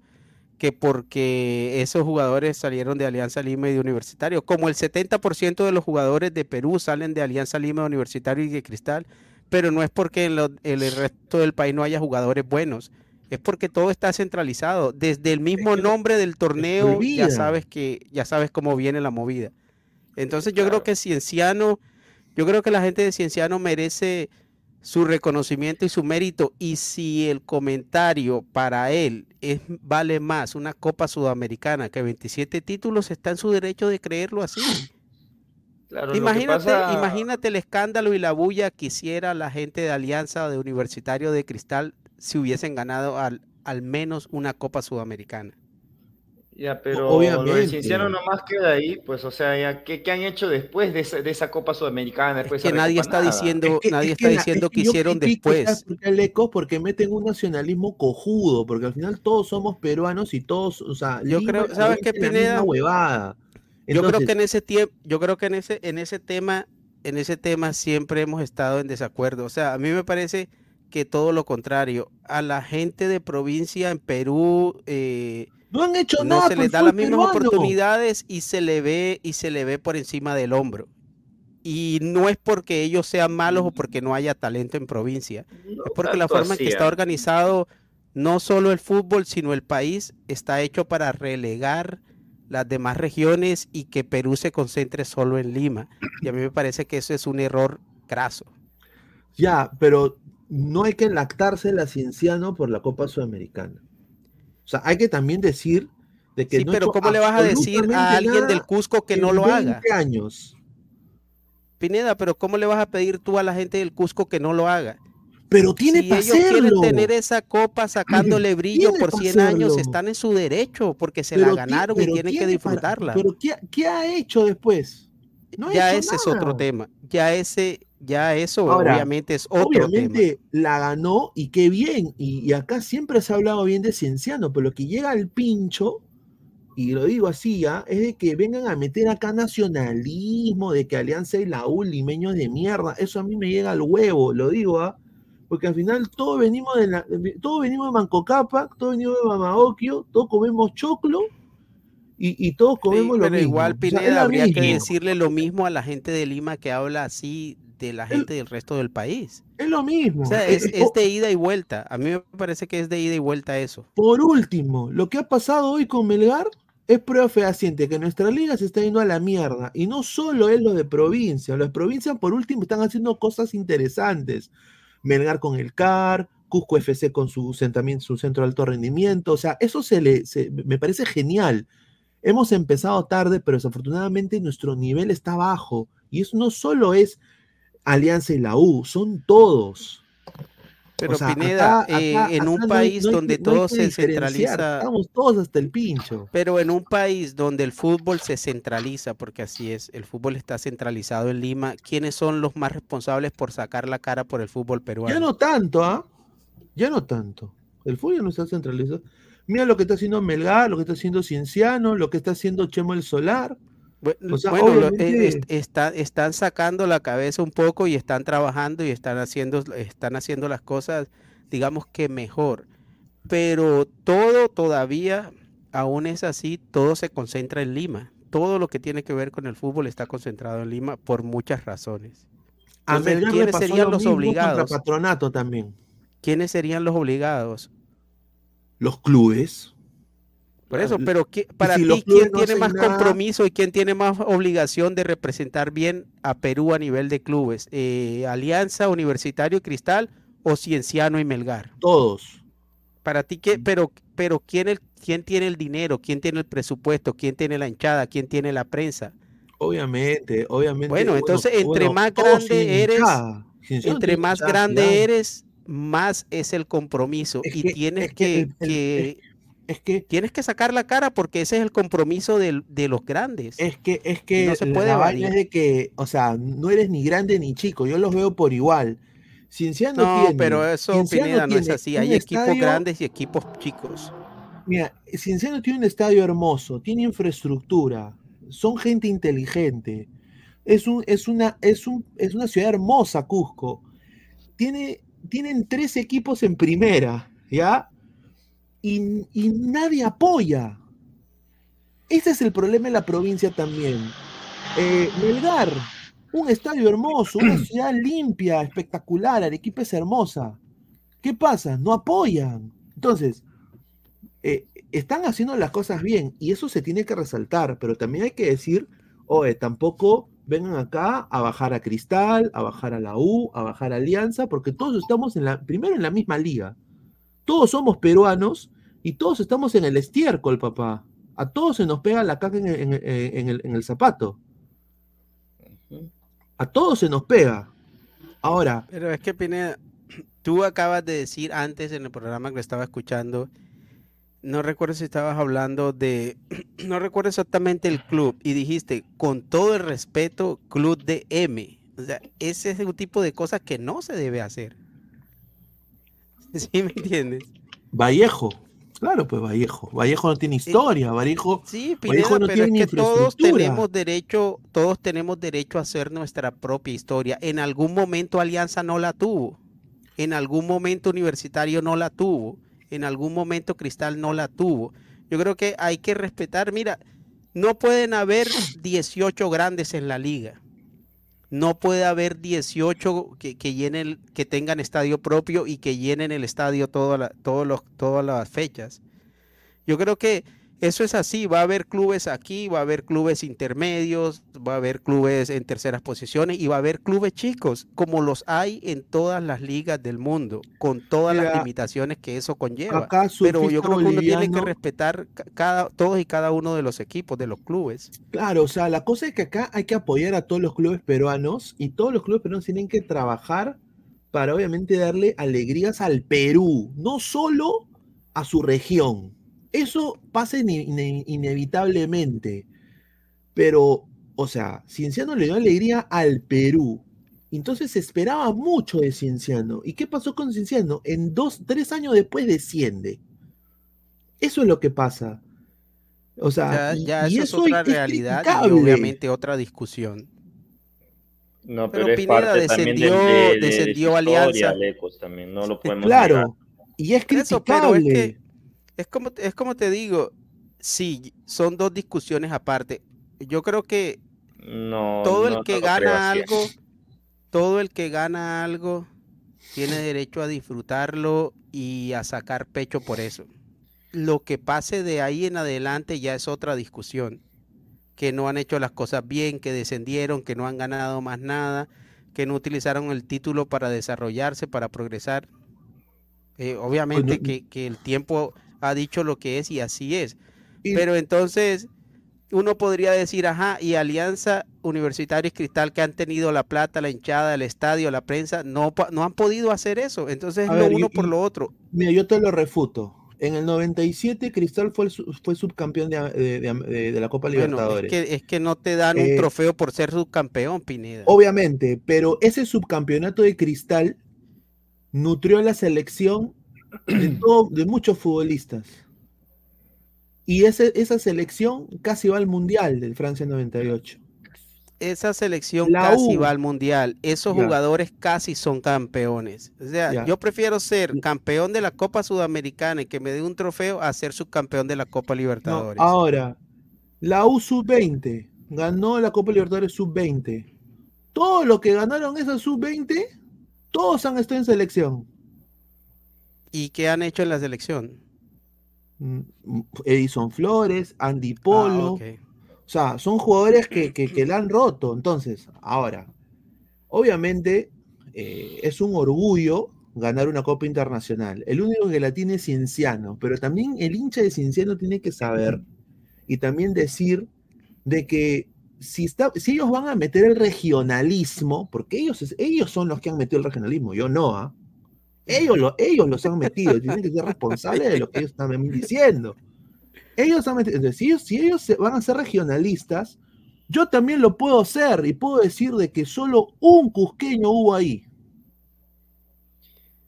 que porque esos jugadores salieron de Alianza Lima y de Universitario, como el 70% de los jugadores de Perú salen de Alianza Lima, de Universitario y de Cristal, pero no es porque en, lo- en el resto del país no haya jugadores buenos, es porque todo está centralizado. Desde el mismo nombre del torneo ya sabes que ya sabes cómo viene la movida. Entonces yo creo que Cienciano, yo creo que la gente de Cienciano merece su reconocimiento y su mérito. Y si el comentario para él es, vale más una Copa Sudamericana que 27 títulos, está en su derecho de creerlo así. Claro, Imagínate, pasa- imagínate el escándalo y la bulla que hiciera la gente de Alianza de Universitario de Cristal si hubiesen ganado al, al menos una Copa Sudamericana. Ya, pero lo Obviamente. de Cienciano nomás queda ahí, pues, o sea, ya, ¿qué, qué han hecho después de esa, de esa Copa Sudamericana? Después Es que nadie está Nada. diciendo, Es que- nadie es está la- diciendo es que hicieron critico, ¿sabes después. eco? Porque meten un nacionalismo cojudo, porque al final todos somos peruanos y todos, o sea, Yo Lima creo- ¿sabes qué, Pineda? huevada. Yo creo Entonces, que en ese tiempo, yo creo que en ese, en ese tema, en ese tema siempre hemos estado en desacuerdo. O sea, a mí me parece que todo lo contrario. A la gente de provincia en Perú eh, no han hecho no nada se les da las mismas peruano. oportunidades y se le ve y se le ve por encima del hombro. Y no es porque ellos sean malos o porque no haya talento en provincia. No Es porque la forma en que está ¿ah? organizado no solo el fútbol, sino el país está hecho para relegar las demás regiones y que Perú se concentre solo en Lima. Y a mí me parece que eso es un error craso. Ya, pero no hay que lactarse la cienciano por la Copa Sudamericana. O sea, hay que también decir de que Sí, no pero ¿cómo le vas a decir a alguien del Cusco que no lo 20 haga? años. Pineda, pero ¿cómo le vas a pedir tú a la gente del Cusco que no lo haga? Pero tiene si ellos quieren tener esa copa sacándole brillo Tiene por pa' 100 años, están en su derecho porque se Pero la ganaron y tienen que para- disfrutarla. pero ¿qué, qué ha hecho después? No ha ya hecho ese es otro tema. Ya ese, ya eso Ahora, obviamente es otro tema. Obviamente la ganó y qué bien. Y, y acá siempre se ha hablado bien de Cienciano, pero lo que llega al pincho, y lo digo así ya, es de que vengan a meter acá nacionalismo, de que Alianza y la U, limeños de mierda. Eso a mí me llega al huevo, lo digo, ¿ah? Porque al final todos venimos de la, todos venimos de Mancocapa, todos venimos de Mamaokio, todos comemos choclo y, y todos comemos Sí, lo pero mismo. igual O sea, es Pineda habría que decirle lo mismo a la gente de Lima que habla así de la gente del resto del país. Es lo mismo. O sea, es, es de ida y vuelta. A mí me parece que es de ida y vuelta eso. Por último, lo que ha pasado hoy con Melgar, es prueba fehaciente que nuestra liga se está yendo a la mierda. Y no solo es lo de provincia. Los de provincia, por último, están haciendo cosas interesantes. Melgar con el CAR, Cusco FC con su, también su centro de alto rendimiento. O sea, eso se le, se- me parece genial. Hemos empezado tarde, pero desafortunadamente nuestro nivel está bajo. Y eso no solo es Alianza y la U, son todos. Pero O sea, Pineda, acá- eh, acá- en un país no hay donde no todo se centraliza, Estamos todos hasta el pincho. pero en un país donde el fútbol se centraliza, porque así es, el fútbol está centralizado en Lima, ¿quiénes son los más responsables por sacar la cara por el fútbol peruano? Ya no tanto, ¿ah? Ya no tanto. El fútbol ya no está centralizado. Mira lo que está haciendo Melgar, lo que está haciendo Cienciano, lo que está haciendo Chemo el Solar. O sea, bueno, lo- eh, está- están sacando la cabeza un poco y están trabajando y están haciendo, están haciendo las cosas, digamos que mejor. Pero todo todavía, aún es así, todo se concentra en Lima. Todo lo que tiene que ver con el fútbol está concentrado en Lima por muchas razones. A ¿quiénes serían lo los obligados? Patronato también. ¿Quiénes serían los obligados? Los clubes. Por eso, pero ¿qué- para si ti, ¿quién no tiene más nada- compromiso y quién tiene más obligación de representar bien a Perú a nivel de clubes? Eh, ¿Alianza, Universitario y Cristal o Cienciano y Melgar? Todos. Para ti, ¿qué, pero, pero ¿quién, el, ¿quién tiene el dinero? ¿Quién tiene el presupuesto? ¿Quién tiene la hinchada? ¿Quién tiene la prensa? Obviamente, obviamente. Bueno, entonces, entre bueno, más grande eres, hinchada. Entre más hinchada, grande eres, más es el compromiso y que- tienes es que que, el- el- que- es que tienes que sacar la cara porque ese es el compromiso de los grandes. Es que, es Y que no se la puede vaina es de que, o sea, no eres ni grande ni chico, yo los veo por igual. Cienciano No, tiene, pero eso, Pineda, no es así. Hay equipos grandes y equipos chicos. Mira, Cienciano tiene un estadio hermoso, tiene infraestructura, son gente inteligente. Es, un, es, una, es, un, es una ciudad hermosa, Cusco. Tiene, tienen tres equipos en primera, ¿ya? Y, y nadie apoya. Ese es el problema en la provincia también. Eh, Melgar, un estadio hermoso, una ciudad limpia, espectacular, Arequipa es hermosa. ¿Qué pasa? No apoyan. Entonces, eh, están haciendo las cosas bien y eso se tiene que resaltar, pero también hay que decir, oye, tampoco vengan acá a bajar a Cristal, a bajar a la U, a bajar a Alianza, porque todos estamos en la, primero en la misma liga. Todos somos peruanos y todos estamos en el estiércol, papá. A todos se nos pega la caca en el, en el- en el- en el zapato. A todos se nos pega. Ahora, Pero es que, Pineda, tú acabas de decir antes en el programa que estaba escuchando, no recuerdo si estabas hablando de, no recuerdo exactamente el club, y dijiste, con todo el respeto, club de M. O sea, ese es un tipo de cosas que no se debe hacer. ¿Sí me entiendes? Vallejo. Claro, pues Vallejo. Vallejo no tiene historia. Vallejo, Sí, Vallejo Pineda, no pero tiene es que todos tenemos derecho, todos tenemos derecho a hacer nuestra propia historia. En algún momento Alianza no la tuvo, en algún momento Universitario no la tuvo, en algún momento Cristal no la tuvo. Yo creo que hay que respetar, mira, no pueden haber 18 grandes en la liga. No puede haber 18 que, que llenen, que tengan estadio propio y que llenen el estadio toda la- todos todas las fechas. Yo creo que eso es así, va a haber clubes aquí, va a haber clubes intermedios, va a haber clubes en terceras posiciones y va a haber clubes chicos, como los hay en todas las ligas del mundo, con todas las limitaciones que eso conlleva. acá Pero yo creo que uno tiene que respetar ca- cada, todos y cada uno de los equipos, de los clubes. Claro, o sea, la cosa es que acá hay que apoyar a todos los clubes peruanos y todos los clubes peruanos tienen que trabajar para obviamente darle alegrías al Perú, no solo a su región. Eso pasa ine- ine- inevitablemente, pero, o sea, Cienciano le dio alegría al Perú. Entonces se esperaba mucho de Cienciano. ¿Y qué pasó con Cienciano? En dos, tres años después desciende. Eso es lo que pasa. O sea, Ya, y- ya y eso es otra es realidad y obviamente otra discusión. No, Pero pero, es Pineda parte también de, descendió- de- descendió Alianza. Lecos, también, no lo podemos Claro, negar. y es Eso, pero es criticable. que es como, es como te digo, sí, son dos discusiones aparte. Yo creo que No, todo el que gana algo, todo el que gana algo tiene derecho a disfrutarlo y a sacar pecho por eso. lo que pase de ahí en adelante ya es otra discusión. Que no han hecho las cosas bien, que descendieron, que no han ganado más nada, que no utilizaron el título para desarrollarse, para progresar. Eh, obviamente que, que el tiempo ha dicho lo que es y así es. Pero entonces uno podría decir, ajá, y Alianza Universitaria y Cristal que han tenido la plata, la hinchada, el estadio, la prensa, no, no han podido hacer eso. Entonces A lo ver, y- uno por lo otro. Mira, yo te lo refuto. En el 97 Cristal fue, subcampeón de, de- de- de la Copa Bueno, es Libertadores. que, es que no te dan un Eh, trofeo por ser subcampeón, Pineda. Obviamente, pero ese subcampeonato de Cristal nutrió a la selección de, todo- de muchos futbolistas. Y ese, esa selección casi va al Mundial del Francia 98. Esa selección La casi U. va al mundial. Esos Ya. jugadores casi son campeones. O sea, Ya. yo prefiero ser campeón de la Copa Sudamericana y que me dé un trofeo a ser subcampeón de la Copa No, Libertadores. ahora, la U sub-20 ganó la Copa Libertadores sub-20. Todo lo que ganaron esa sub-20, todos han estado en selección. ¿Y qué han hecho en la selección? Mm, Edison Flores, Andy Polo. Ah, ok. O sea, son jugadores que, que, que la han roto. Entonces, ahora, obviamente eh, es un orgullo ganar una Copa Internacional. El único que la tiene es Cienciano, pero también el hincha de Cienciano tiene que saber y también decir de que si, está, si ellos van a meter el regionalismo, porque ellos, ellos son los que han metido el regionalismo, yo no, ¿ah? Ellos, lo, ellos los han metido, tienen que ser responsables de lo que ellos están diciendo. Ellos han metido, entonces, si ellos, se- van a ser regionalistas, yo también lo puedo ser y puedo decir de que solo un cusqueño hubo ahí.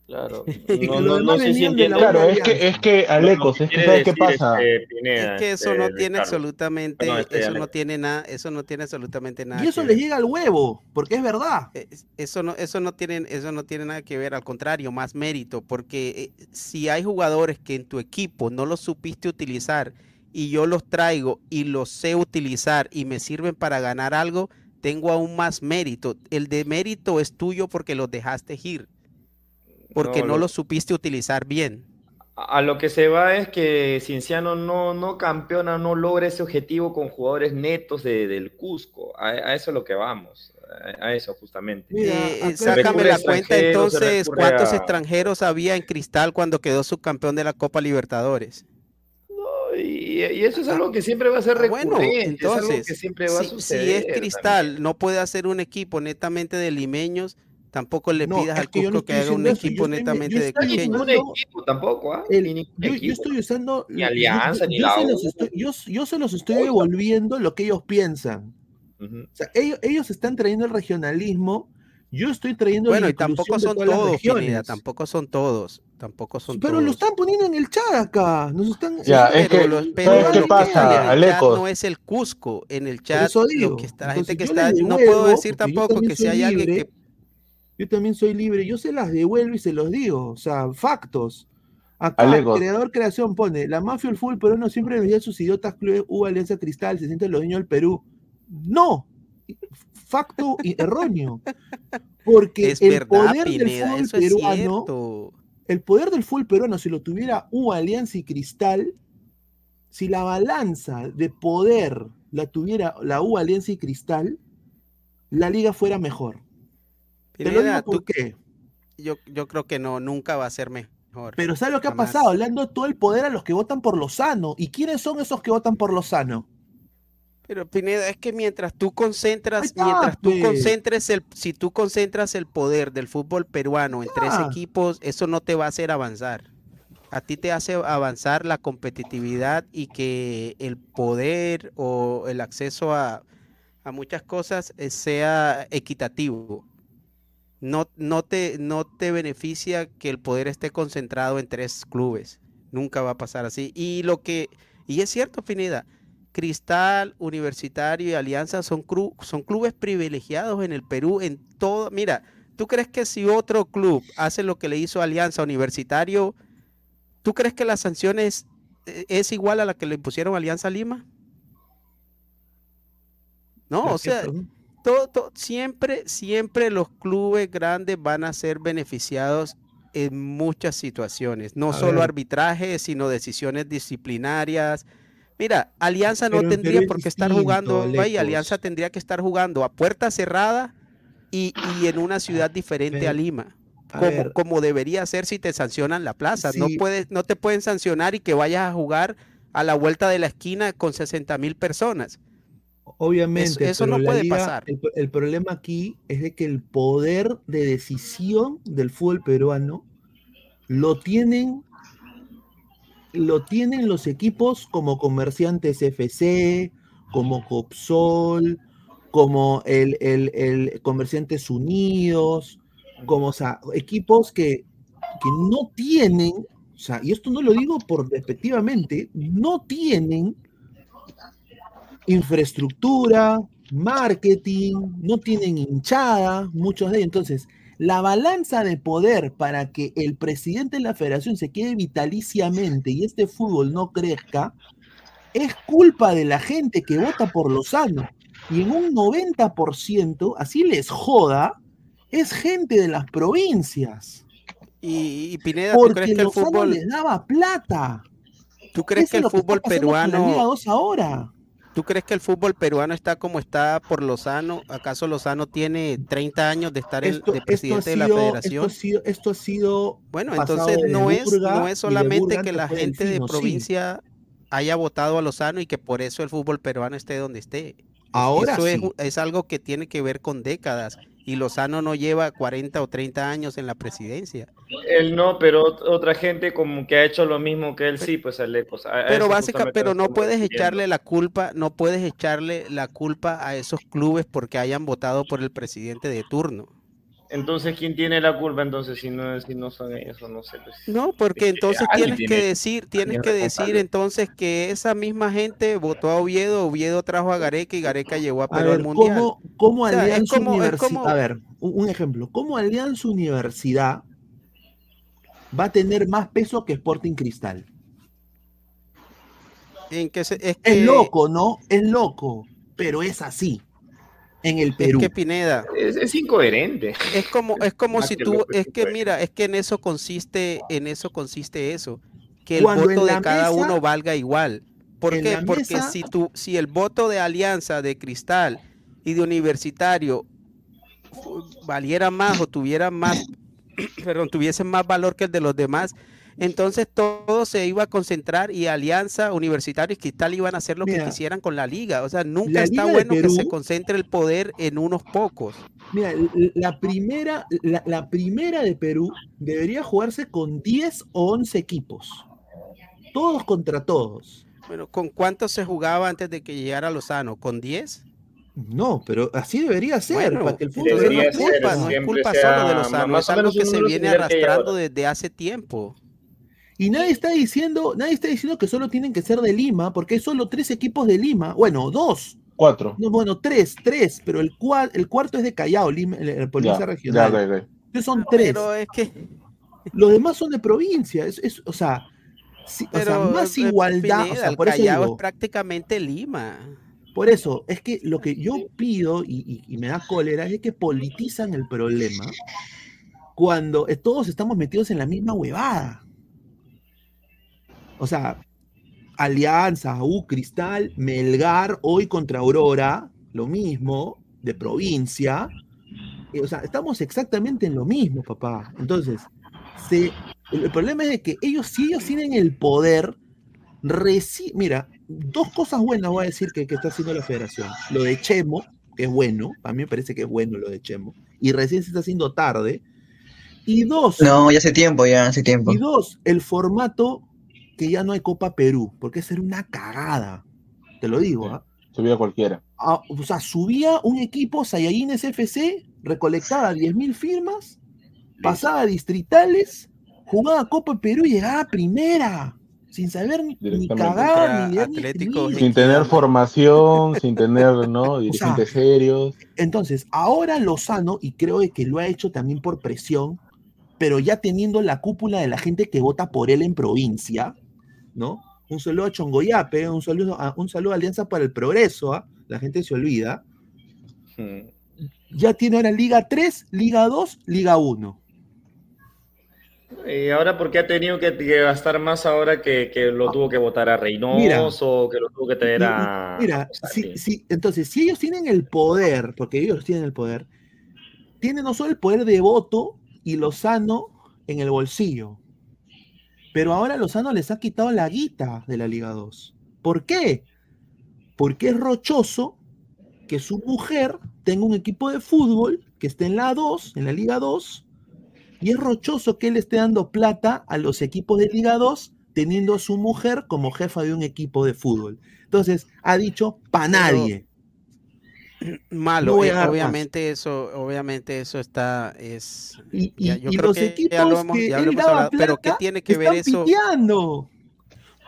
Claro. No, no, no sé si entiendo. Claro, es que, es que, Alecos, es que ¿sabes qué pasa? Es que eso no tiene absolutamente, Perdón, este, eso no tiene nada, eso no tiene absolutamente nada. Y eso les llega al huevo, porque es verdad. Es- Eso no, eso no tiene, eso no tiene nada que ver, al contrario, más mérito, porque eh, si hay jugadores que en tu equipo no los supiste utilizar y yo los traigo y los sé utilizar y me sirven para ganar algo, tengo aún más mérito. El de mérito es tuyo porque los dejaste ir, porque no, lo- los supiste utilizar bien. A a lo que se va es que Cienciano no, no campeona, no logra ese objetivo con jugadores netos de- del Cusco. A, a eso es lo que vamos. A, a eso justamente. Eh, eh, sácame la a cuenta entonces, ¿cuántos a- extranjeros había en Cristal cuando quedó subcampeón de la Copa Libertadores? Y, y eso es algo que siempre va a ser Ah, bueno, recurrente, es algo entonces, que siempre va a si, si suceder. es Cristal, no puede hacer un equipo netamente de limeños, tampoco le No, pidas es al que yo no Cusco que haga un equipo yo netamente yo de ningún equipo tampoco, ¿ah? El- ningún yo, yo estoy usando. Ni Alianza, yo- ni yo la se estoy- yo, yo se los estoy devolviendo lo que ellos piensan. Ujú. O sea, ellos, ellos están trayendo el regionalismo. Yo estoy trayendo Bueno, la y tampoco son todos. Pineda, tampoco son todos, tampoco son Pero todos. lo están poniendo en el chat acá. Nos están, Ya, es que, los- ¿sabes pero qué lo que pasa, está en el chat Alecos? no es el Cusco, en el chat, eso lo digo. que está, la Entonces, gente que está, no puedo decir tampoco que si hay alguien libre, que Yo también soy libre. Yo se las devuelvo y se los digo. O sea, factos. Acá, Alecos. creador creación pone: La mafia, el fútbol peruano siempre vendía sus idiotas clubes U Alianza Cristal, se sienten los dueños del Perú. No, facto erróneo. Porque es el verdad, poder del Pineda, es peruano, el poder del fútbol peruano, si lo tuviera U Alianza y Cristal, si la balanza de poder la tuviera la U Alianza y Cristal, la liga fuera mejor. Pineda, tú- qué. yo, yo creo que no, nunca va a ser mejor. Pero ¿sabes lo que Jamás. ha pasado? Le han dado todo el poder a los que votan por Lozano. ¿Y quiénes son esos que votan por Lozano? Pero Pineda, es que mientras tú concentras, mientras tú pues. concentres el, si tú concentras el poder del fútbol peruano en tres equipos, eso no te va a hacer avanzar. A ti te hace avanzar la competitividad y que el poder o el acceso a, a muchas cosas eh, sea equitativo. No, no, te, no te beneficia que el poder esté concentrado en tres clubes. Nunca va a pasar así. Y lo que, y es cierto, Pineda, Cristal, Universitario y Alianza son, cru- son clubes privilegiados en el Perú en todo. Mira, ¿tú crees que si otro club hace lo que le hizo Alianza Universitario, ¿tú crees que la sanción es, eh, es igual a la que le impusieron Alianza Lima? No, o sea, todo, todo- siempre, siempre los clubes grandes van a ser beneficiados en muchas situaciones, no A solo arbitraje, sino decisiones disciplinarias. Mira, Alianza no Pero tendría por qué estar jugando, ahí, Alecos. Alianza tendría que estar jugando a puerta cerrada y, y en una ciudad diferente a Lima. a Como, ver. como debería ser si te sancionan la plaza. No, puedes, no te pueden sancionar y que vayas a jugar a la vuelta de la esquina con 60 mil personas. Obviamente, eso pero no puede liga- pasar. El, el problema aquí es de que el poder de decisión del fútbol peruano lo tienen lo tienen los equipos como Comerciantes FC, como Copsol, como el, el- el Comerciantes Unidos, como o sea, equipos que, que no tienen, o sea, y esto no lo digo por despectivamente, no tienen infraestructura, marketing, no tienen hinchada, muchos de ellos. Entonces, la balanza de poder para que el presidente de la federación se quede vitaliciamente y este fútbol no crezca, es culpa de la gente que vota por Lozano. Y en un 90%, así les joda, es gente de las provincias. Y, y Pineda, ¿tú Porque crees que el Lozano fútbol, les daba plata. tú crees Eso que el fútbol la Liga peruano, 2 ahora. Tú crees que el fútbol peruano está como está por Lozano? ¿Acaso Lozano tiene 30 años de estar en- Esto, de esto ha presidente de la esto federación? ha sido, esto ha sido Bueno, entonces de no es, Burga no de es solamente que la gente de sí. provincia haya votado a Lozano y que por eso el fútbol peruano esté donde esté. Ahora Eso es, es algo que tiene que ver con décadas y Lozano no lleva 40 o 30 años en la presidencia. Él no, pero ot- otra gente como que ha hecho lo mismo que él sí, pues Alecos. A- a Pero básica, pero no puedes echarle la culpa, no puedes echarle la culpa a esos clubes porque hayan votado por el presidente de turno. Entonces, ¿quién tiene la culpa entonces si no, si no son ellos o no sé? pues? No, porque entonces tienes que decir, tienes que decir entonces que esa misma gente votó a Oviedo, Oviedo trajo a Gareca y Gareca llevó a Perú al mundial. ¿cómo, cómo O sea, Alianza Universidad? como- A ver, un, un ejemplo. ¿Cómo Alianza Universidad va a tener más peso que Sporting Cristal? En que se- es loco, ¿no? Es loco, pero es así. En el es Perú. que Pineda, Es, es incoherente. es como, es como si tú, es es que mira, es que en eso consiste, en eso consiste eso, que el Cuando voto de cada mesa- uno valga igual. ¿Por qué? Porque mesa- si tú, si el voto de Alianza, de Cristal y de Universitario valiera más o tuviera más, perdón, tuviesen más valor que el de los demás, entonces todo se iba a concentrar y Alianza, Universitario y Cristal iban a hacer lo que quisieran con la liga. O sea, nunca está bueno que se concentre el poder en unos pocos. Mira, la primera, la, la primera de Perú debería jugarse con 10 o 11 equipos. Todos contra todos. Bueno, ¿con cuántos se jugaba antes de que llegara Lozano? ¿Con 10? No, pero así debería ser. Bueno, para que el fútbol no es culpa, ser, no es culpa solo de Lozano, es algo que se viene arrastrando desde hace tiempo. Y nadie está diciendo, nadie está diciendo que solo tienen que ser de Lima, porque hay solo tres equipos de Lima. Bueno, dos. Cuatro. No, bueno, tres, tres, pero el, cua- el cuarto es de Callao, Lima, el, Ya, regional. ya, ya, ya. Entonces son tres. Pero es que, Los demás son de provincia. Es, es- o sea, o sea, más igualdad. o Pineda, sea, el por eso Callao digo, es prácticamente Lima. Por eso, es que lo que yo pido y, y- y me da cólera es que politizan el problema cuando todos estamos metidos en la misma huevada. O sea, Alianza, U, Cristal, Melgar, hoy contra Aurora, lo mismo, de provincia. Eh, O sea, estamos exactamente en lo mismo, papá. Entonces, se, el, el problema es de que ellos, si ellos tienen el poder, reci- mira, dos cosas buenas voy a decir que, que está haciendo la federación. Lo de Chemo, que es bueno, a mí me parece que es bueno lo de Chemo, y recién se está haciendo tarde. Y dos, No, ya hace tiempo, ya hace tiempo. y dos, el formato que ya no hay Copa Perú, porque esa era una cagada. Te lo digo, ¿ah? Subía cualquiera. Ah, o sea, subía un equipo Saiyajines FC, recolectaba 10.000 firmas, pasaba a distritales, jugaba Copa Perú y llegaba a primera, sin saber ni cagar, ni ni Atlético. Sin tener formación, sin tener, ¿no? Dirigentes serios. Entonces, ahora Lozano, y creo que lo ha hecho también por presión, pero ya teniendo la cúpula de la gente que vota por él en provincia, ¿no? Un saludo a Chongoyape, un saludo a, un saludo a Alianza para el Progreso, ¿ah? la gente se olvida. Hmm. Ya tiene ahora Liga 3, Liga 2, Liga 1. ¿Y ahora por qué ha tenido que, que gastar más ahora que, que lo tuvo que votar a Reynoso, que lo tuvo que tener a... Mira, sí, sí, entonces, si ellos tienen el poder, porque ellos tienen el poder, tienen no solo el poder de voto y Lozano en el bolsillo, pero ahora Lozano les ha quitado la guita de la Liga 2. ¿Por qué? Porque es rochoso que su mujer tenga un equipo de fútbol que esté en la 2, en la Liga 2, y es rochoso que él esté dando plata a los equipos de Liga 2 teniendo a su mujer como jefa de un equipo de fútbol. Entonces, ha dicho, pa' nadie. Malo, eh, obviamente eso, obviamente eso está, es, Y, y- ya- yo y creo los que equipos ya lo hemos, que ya lo él hemos daba hablado, pero ¿qué tiene que ver eso?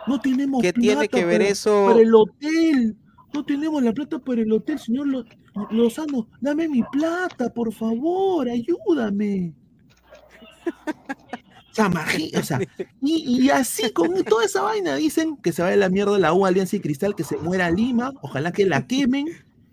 No tenemos ¿Qué tiene plata que ver para- eso? para el hotel. No tenemos la plata para el hotel, señor Lo- Lozano. Dame mi plata, por favor, ayúdame. O sea, o sea, y, y así con toda esa vaina dicen que se vaya la mierda la U Alianza y Cristal, que se muera Lima, ojalá que la quemen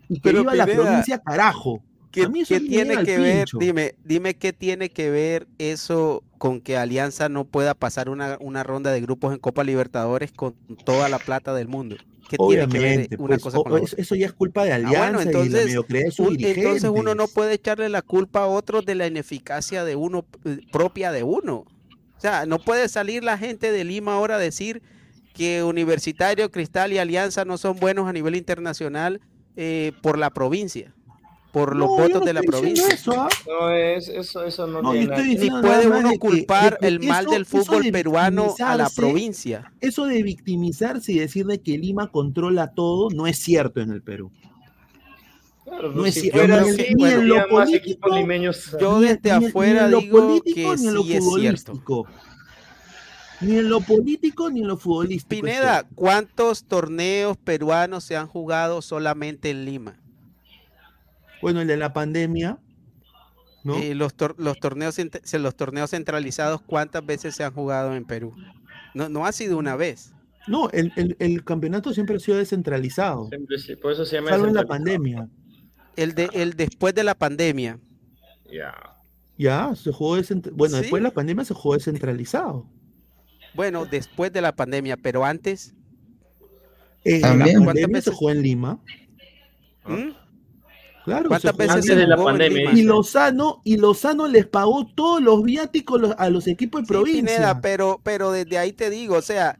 y que Pero viva la provincia carajo. ¿Qué, A mí eso qué me tiene que ver? pincho. Dime, dime qué tiene que ver eso con que Alianza no pueda pasar una, una ronda de grupos en Copa Libertadores con toda la plata del mundo. ¿Qué tiene que ver Obviamente, una pues, cosa con eso, ya es culpa de Ah, Alianza bueno, y la entonces, mediocridad de sus un- entonces uno no puede echarle la culpa a otros de la ineficacia de uno eh, propia de uno. O sea, no puede salir la gente de Lima ahora a decir que Universitario, Cristal y Alianza no son buenos a nivel internacional eh, por la provincia, por los No, yo votos no de la provincia. eso, ¿ah? No, es, eso, eso no, No, tiene nada puede uno culpar que el mal eso- del fútbol de peruano a la provincia. Eso de victimizarse y decir de que Lima controla todo no es cierto en el Perú. Claro, No es si cierto. Yo desde ni- ni afuera en lo digo político, que ni en lo sí es cierto. Ni en lo político ni en lo futbolístico. Pineda. ¿cuántos torneos peruanos se han jugado solamente en Lima? Bueno, el de la pandemia, ¿no? Eh, los, tor- los, torneos, los torneos centralizados, ¿cuántas veces se han jugado en Perú? No, no ha sido una vez. No, el, el- el campeonato siempre ha sido descentralizado, Siempre sí, por eso se llama salvo en la descentralizado. pandemia. El, de, el después de la pandemia. Ya. Ya, se jugó descent- Bueno, Sí. después de la pandemia se jugó descentralizado. Bueno, después de la pandemia, pero antes. En También. ¿Cuántas se veces? jugó en Lima. ¿Mm? Claro, ¿Cuántas veces Antes se de la jugó en pandemia, Lima? Y. Lozano, y Lozano les pagó todos los viáticos a los equipos de Sí, provincia. Pineda, pero, pero desde ahí te digo, o sea,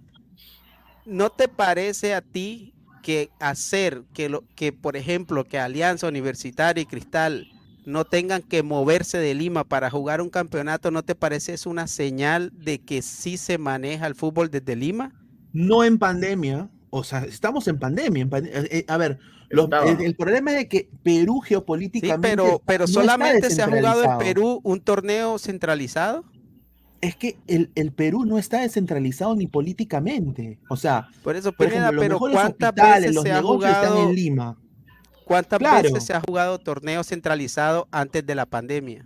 ¿no te parece a ti que hacer que, lo, que por ejemplo, que Alianza Universitaria y Cristal no tengan que moverse de Lima para jugar un campeonato, ¿no te parece es una señal de que sí se maneja el fútbol desde Lima? No en pandemia. O sea, estamos en pandemia. en eh, eh, a ver, los- el, el problema es de que Perú Sí, geopolíticamente. pero, pero no está solamente se ha jugado en. Perú un torneo centralizado. Es que el, el Perú no está descentralizado ni políticamente. O sea, Por eso, por Pineda, ejemplo, los pero mejores ¿cuántas hospitales, veces los se ha están jugado? en Lima. ¿Cuántas Claro. veces se ha jugado torneo centralizado antes de la pandemia?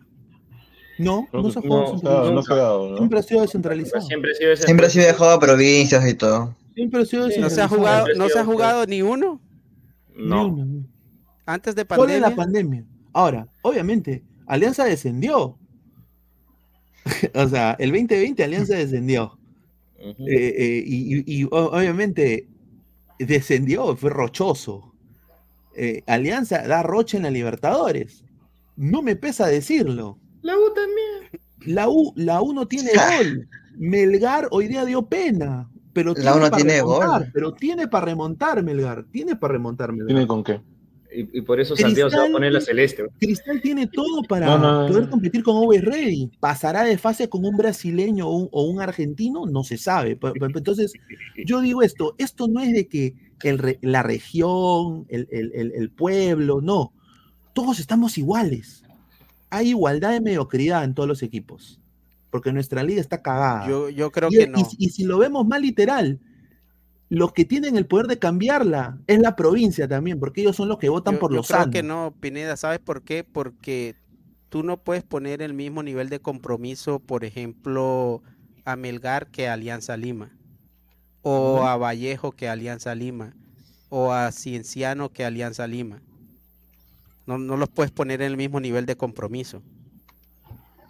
No, no se ha jugado no, No, descentralizado. no. Siempre ha sido descentralizado. Siempre ha sido Siempre ha sido dejado a provincias y todo. Siempre ha sido Sí, No se ha descentralizado. jugado, no se ha jugado ni uno Ni No. uno, ni uno. antes de Solo en pandemia. la pandemia. Ahora, obviamente, Alianza descendió. o sea, el 2020 Alianza descendió. Eh, eh, y, y- y, o- obviamente descendió, fue rochoso. Eh, Alianza da roche en la Libertadores. No me pesa decirlo. La U también. La U, la U no tiene gol. Melgar hoy día dio pena. Pero La U no para tiene remontar, gol. Pero tiene para remontar, Melgar. Tiene para remontar, Melgar. ¿Tiene con qué? Y, y por eso Santiago se va a poner la celeste. Cristal tiene todo para No, no, no, poder competir con Always Ready. ¿Pasará de fase con un brasileño o un, o un argentino? No se sabe. Pe- pe- Entonces, yo digo esto, esto no es de que el re- la región, el, el- el- pueblo, no. Todos estamos iguales. Hay igualdad de mediocridad en todos los equipos. Porque nuestra liga está cagada. Yo, yo creo y, que no. y si lo vemos más literal, los que tienen el poder de cambiarla es la provincia también, porque ellos son los que votan Yo, por yo los creo sanos. que no, Pineda, ¿sabes por qué? Porque tú no puedes poner el mismo nivel de compromiso, por ejemplo, a Melgar que a Alianza Lima, o a Vallejo que Alianza Lima, o a Cienciano que Alianza Lima. No, no los puedes poner en el mismo nivel de compromiso.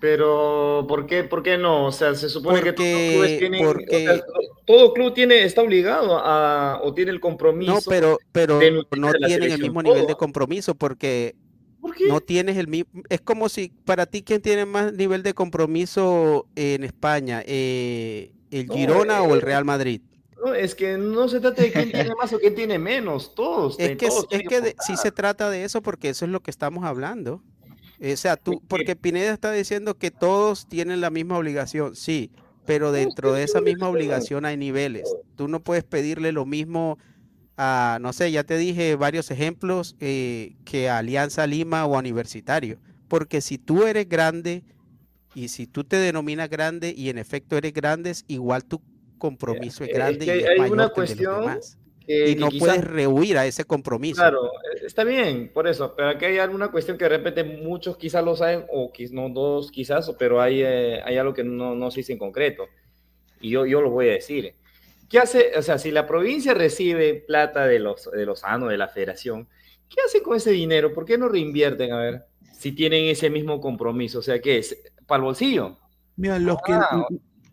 Pero, ¿por qué, ¿por qué no? O sea, se supone que todos los clubes tienen, porque o sea, todo club tiene, está obligado a, o tiene el compromiso. no, pero, pero no tienen el mismo nivel de compromiso porque ¿Por qué? no tienes el mismo. Es como si para ti quién tiene más nivel de compromiso en España, Eh, el No, Girona o el eh, Real Madrid. No, es que no se trata de quién tiene más o quién tiene menos, todos. Es eh, que, todos es que de- sí se trata de eso porque eso es lo que estamos hablando. O sea, tú, porque Pineda está diciendo que todos tienen la misma obligación, sí, pero dentro de esa misma obligación hay niveles. Tú no puedes pedirle lo mismo a, no sé, ya te dije varios ejemplos, eh, que a Alianza Lima o a Universitario. Porque si tú eres grande y si tú te denominas grande y en efecto eres grande, igual tu compromiso es Eh, grande es que y es hay una que el de los cuestión demás. que- y que no quizás- puedes rehuir a ese compromiso. Claro, eh, está bien, por eso, pero aquí hay alguna cuestión que de repente muchos quizás lo saben, o quiz- no todos quizás, pero hay, eh, hay algo que no, no se dice en concreto. Y yo, yo lo voy a decir. ¿Qué hace? O sea, si la provincia recibe plata de los, de los ANO, de la federación, ¿qué hace con ese dinero? ¿Por qué no reinvierten? A ver, si tienen ese mismo compromiso. O sea, ¿qué es? ¿Para el bolsillo? Mira, los que.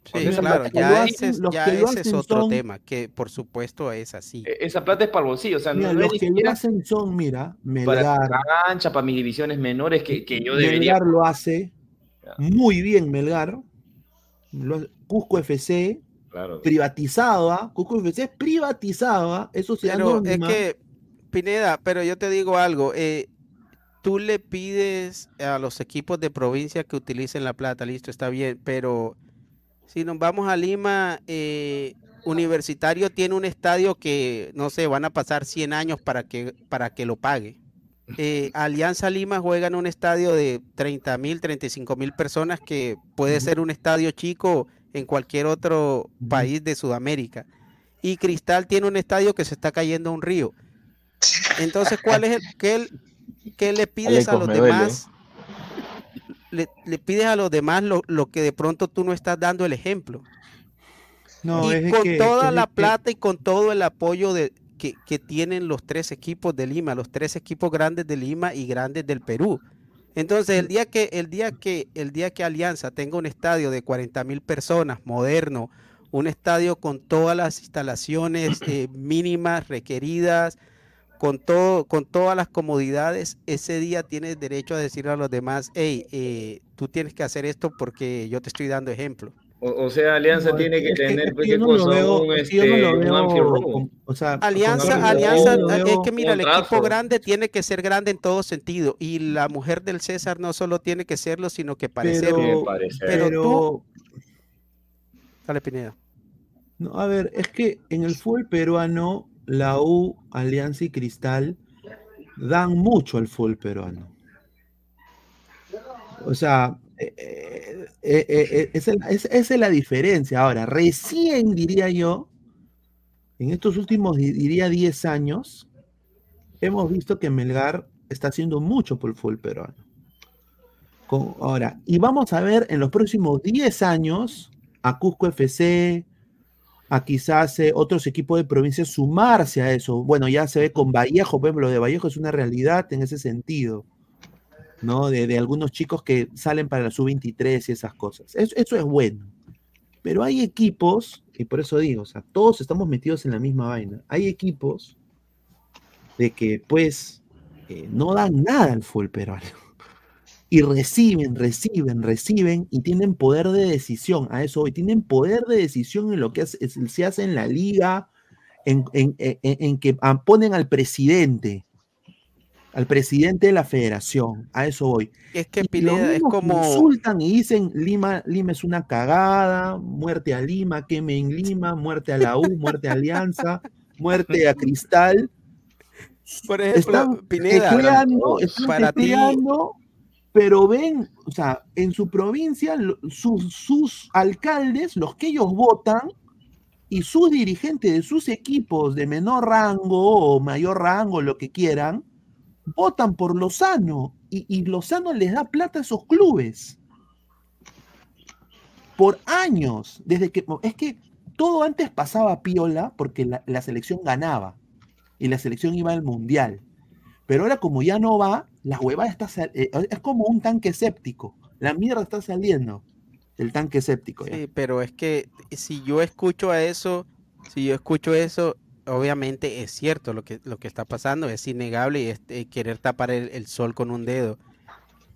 Sí, claro, ya ese hacen- es, los ya que lo ese es hacen otro son- tema, que por supuesto es así. E- Esa plata es para el bolsillo. O sea, Mira, no los que lo hacen son, mira, para Melgar. cancha, para mis divisiones menores que, que yo debería. Melgar lo hace muy bien, Melgar. Lo- Cusco FC, Claro. privatizado, ¿ah? Cusco FC es privatizado, ¿ah? Eso se Pero es que, Pineda, pero yo te digo algo, eh, tú le pides a los equipos de provincia que utilicen la plata, listo, está bien, pero si nos vamos a Lima, eh, Universitario tiene un estadio que, no sé, van a pasar 100 años para que, para que lo pague. Eh, Alianza Lima juega en un estadio de 30 mil, 35 mil personas que puede ser un estadio chico en cualquier otro país de Sudamérica. Y Cristal tiene un estadio que se está cayendo a un río. Entonces, ¿cuál es el qué le pides a los duele. demás? Le, le pides a los demás lo, lo que de pronto tú no estás dando el ejemplo. No, y es con que- toda la que- plata y con todo el apoyo de, que, que tienen los tres equipos de Lima, los tres equipos grandes de Lima y grandes del Perú. Entonces, el día que, el día que, el día que Alianza tenga un estadio de 40 mil personas, moderno, un estadio con todas las instalaciones eh, mínimas requeridas, con todo, con todas las comodidades, ese día tienes derecho a decirle a los demás, hey, eh, tú tienes que hacer esto porque yo te estoy dando ejemplo. O, o sea, Alianza No, tiene que tener, o sea, Alianza, Alianza, es que mira, el equipo grande tiene que ser grande en todo sentido y la mujer del César no solo tiene que serlo, sino que parecerlo. pero, parecer. Pero pero- tú- Dale, Pineda. no, a ver, es que en el fútbol peruano, la U, Alianza y Cristal dan mucho al fútbol peruano. O sea, eh, eh, eh, esa, es- la diferencia. Ahora, recién diría yo, en estos últimos, di- diría 10 años, hemos visto que Melgar está haciendo mucho por el fútbol peruano. Ahora, y vamos a ver en los próximos 10 años a Cusco FC, a quizás eh, otros equipos de provincia sumarse a eso. Bueno, ya se ve con Vallejo, por ejemplo, lo de Vallejo es una realidad en ese sentido, ¿no? De, de algunos chicos que salen para la sub-23 y esas cosas. Eso, eso es bueno. Pero hay equipos, y por eso digo, o sea, todos estamos metidos en la misma vaina. Hay equipos de que, pues, eh, no dan nada al fútbol peruano. Y reciben, reciben, reciben y tienen poder de decisión. A eso hoy, tienen poder de decisión en lo que se hace en la liga, en, en- en- en que ponen al presidente, al presidente de la federación. A eso voy. Es que Pineda es como. insultan y dicen Lima, Lima es una cagada, muerte a Lima, queme en Lima, muerte a la U, muerte a Alianza, muerte a Cristal. Por ejemplo, Están Pineda, están para ti, pero ven, o sea, en su provincia, sus, sus alcaldes, los que ellos votan, y sus dirigentes de sus equipos de menor rango o mayor rango, lo que quieran, votan por Lozano y, y Lozano les da plata a esos clubes. Por años, desde que. Es que todo antes pasaba piola porque la selección ganaba y la selección iba al mundial. Pero ahora, como ya no va, la hueva está. eh, es como un tanque séptico. La mierda está saliendo del tanque séptico. ya. Sí, pero es que si yo escucho a eso, si yo escucho eso, obviamente es cierto lo que, lo que está pasando, es innegable y es eh, querer tapar el, el sol con un dedo.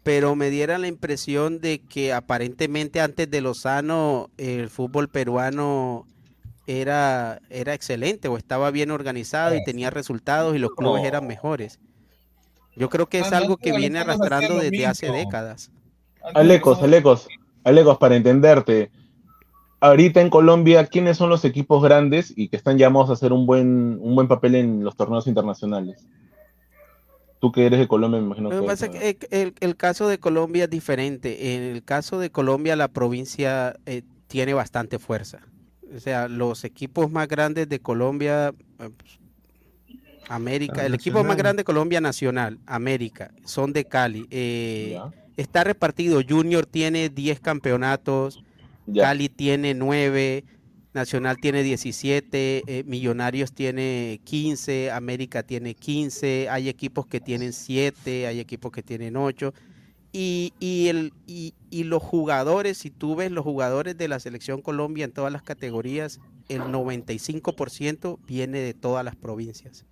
Pero me diera la impresión de que aparentemente antes de Lozano el fútbol peruano era, era excelente o estaba bien organizado y tenía resultados y los clubes No. eran mejores. Yo creo que es Ah, algo no, que no, viene arrastrando desde hace décadas. Alecos, Alecos, Alecos, para entenderte. Ahorita en Colombia, ¿quiénes son los equipos grandes y que están llamados a hacer un buen, un buen papel en los torneos internacionales? Tú que eres de Colombia, me imagino Lo que pasa que el, el- el caso de Colombia es diferente. En el caso de Colombia, la provincia eh, tiene bastante fuerza. O sea, los equipos más grandes de Colombia, eh, pues, América, el equipo más grande de Colombia Nacional, América, son de Cali. eh, está repartido. Junior tiene 10 campeonatos, Ya. Cali tiene 9, Nacional tiene 17, eh, Millonarios tiene 15, América tiene 15, hay equipos que tienen 7, hay equipos que tienen 8. Y, y el, y, y los jugadores, si tú ves los jugadores de la selección Colombia en todas las categorías, el 95% viene de todas las provincias.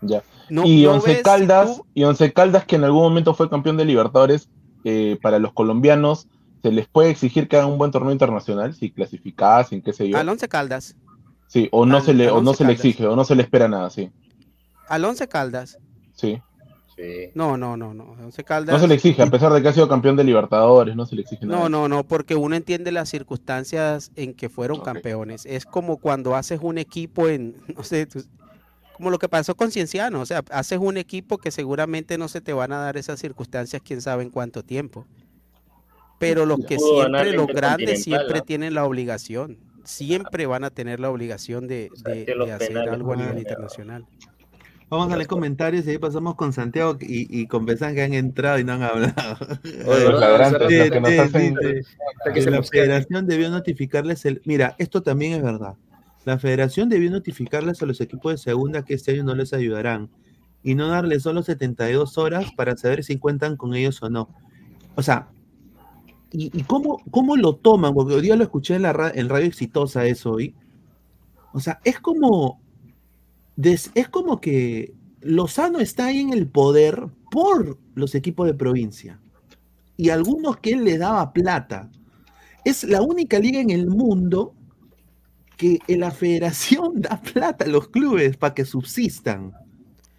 Ya. No- y no Once ves Caldas, y Once Caldas, que en algún momento fue campeón de Libertadores, eh, para los colombianos, ¿se les puede exigir que hagan un buen torneo internacional? Si clasificasen, qué sé yo. Al Once Caldas, Sí, o no al- se le, o no se le exige, o no se le espera nada, sí. al Once Caldas, Sí. no, no, no, no, Once Caldas. No se le exige, a pesar de que ha sido campeón de Libertadores, no se le exige nada. No, no, no, porque uno entiende las circunstancias en que fueron campeones. Es como cuando haces un equipo en, no sé, tú- como lo que pasó con Cienciano, o sea, haces un equipo que seguramente no se te van a dar esas circunstancias, quién sabe en cuánto tiempo. Pero los que siempre, los grandes siempre ¿ah? tienen la obligación, siempre van a tener la obligación de, de- que los de hacer algo a nivel internacional. Vamos a leer comentarios y ahí pasamos con Santiago y, y con Besan que han entrado y no han hablado. Oye, la federación debió notificarles el. Mira, esto también es verdad. La federación debió notificarles a los equipos de segunda que este año no les ayudarán y no darles solo 72 horas para saber si cuentan con ellos o no. O sea, ¿y, cómo, cómo lo toman? Porque hoy día lo escuché en, la ra- en Radio Exitosa eso hoy. O sea, es como. es como que Lozano está ahí en el poder por los equipos de provincia y algunos que él le daba plata. Es la única liga en el mundo que la federación da plata a los clubes para que subsistan.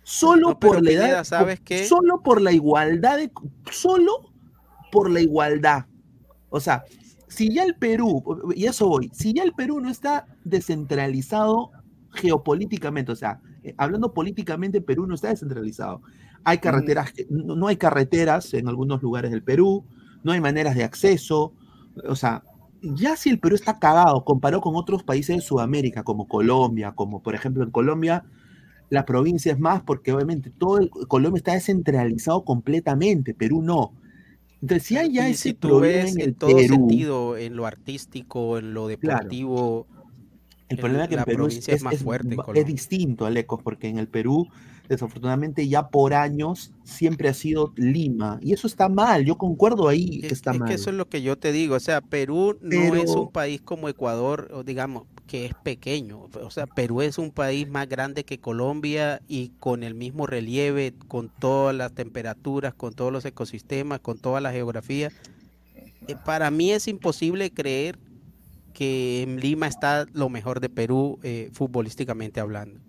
Solo No, por la edad, ¿sabes qué? solo por la igualdad de, solo por la igualdad. O sea, si ya el Perú, y eso voy, si ya el Perú no está descentralizado geopolíticamente, o sea, eh, hablando políticamente, Perú no está descentralizado. Hay carreteras, que- no, no hay carreteras en algunos lugares del Perú, no hay maneras de acceso, o sea, ya si el Perú está cagado comparado con otros países de Sudamérica, como Colombia, como por ejemplo en Colombia, la provincia es más porque obviamente todo el, Colombia está descentralizado completamente, Perú no. Entonces, si hay ya Y ese si tú problema ves en el todo Perú, sentido, en lo artístico, en lo Claro. deportivo, el problema es que en Perú es, es es- más es- fuerte es Colombia. distinto, Alecos, porque en el Perú, desafortunadamente, ya por años siempre ha sido Lima. Y eso está mal, yo concuerdo ahí que está Es mal. que eso es lo que yo te digo, o sea, Perú no es un país como Ecuador, o digamos, que es pequeño, o sea, Perú es un país más grande que Colombia y con el mismo relieve, con todas las temperaturas, con todos los ecosistemas, con toda la geografía. Eh, Para mí es imposible creer que en Lima está lo mejor de Perú eh, futbolísticamente hablando.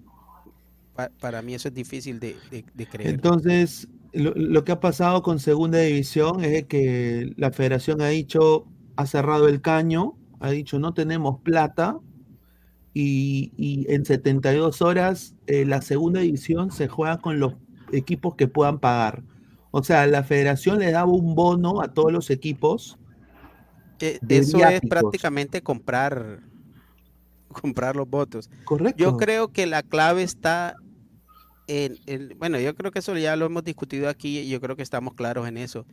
Pa- para mí eso es difícil de, de- de creer. Entonces, lo, lo que ha pasado con Segunda División es que la federación ha dicho, ha cerrado el caño, ha dicho no tenemos plata y, y en 72 horas eh, la Segunda División se juega con los equipos que puedan pagar. O sea, la federación le daba un bono a todos los equipos. Eh, de eso es prácticamente comprar comprar los votos. Correcto. Yo creo que la clave está en, en- bueno, yo creo que eso ya lo hemos discutido aquí y yo creo que estamos claros en eso.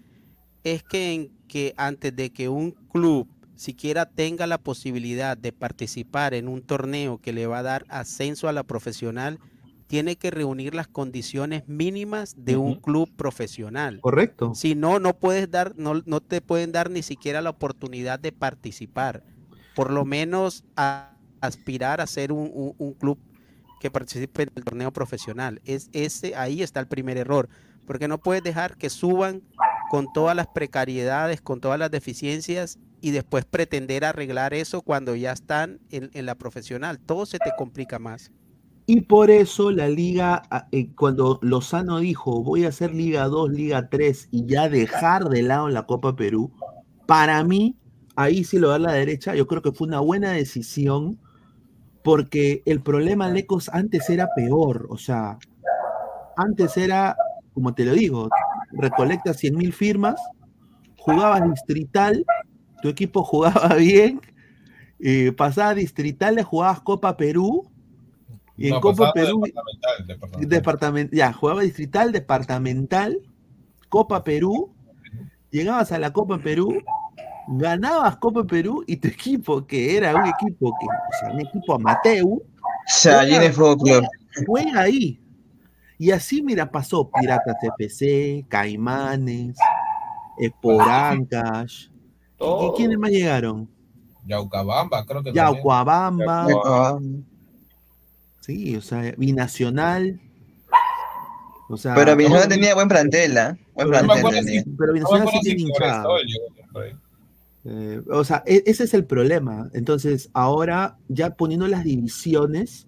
Es que en que antes de que un club siquiera tenga la posibilidad de participar en un torneo que le va a dar ascenso a la profesional, tiene que reunir las condiciones mínimas de un club profesional. Correcto. Si no, no puedes dar, no, no te pueden dar ni siquiera la oportunidad de participar. Por lo menos a- aspirar a ser un, un- un club que participe en el torneo profesional. Es ese, ahí está el primer error. Porque no puedes dejar que suban con todas las precariedades, con todas las deficiencias y después pretender arreglar eso cuando ya están en, en la profesional. Todo se te complica más. Y por eso la liga, ah, eh, cuando Lozano dijo voy a hacer Liga 2, Liga 3 y ya dejar de lado la Copa Perú, para mí, ahí sí lo da la derecha, yo creo que fue una buena decisión porque el problema Lecos antes era peor, o sea, antes era, como te lo digo, recolectas 100 mil firmas, jugabas distrital, tu equipo jugaba bien, eh, pasaba distrital, le jugabas Copa Perú, y en Copa Perú, departamental, departamental. departament- ya, jugaba distrital, departamental, Copa Perú, llegabas a la Copa Perú, ganabas Copa Perú y tu equipo, que era un equipo que, o sea, un equipo amateur, Club. juega ahí. Y así, mira, pasó Piratas FC, Caimanes, Esporancas. ¿Y quiénes más llegaron? Yaucabamba, creo que. Yaucoabamba. Sí, o sea, Binacional. O sea, Pero Binacional tenía buen plantel, ¿ah? Buen no plantel tenía. si- pero Binacional sí tiene hinchada. Eh, o sea, e- ese es el problema. Entonces, ahora ya poniendo las divisiones,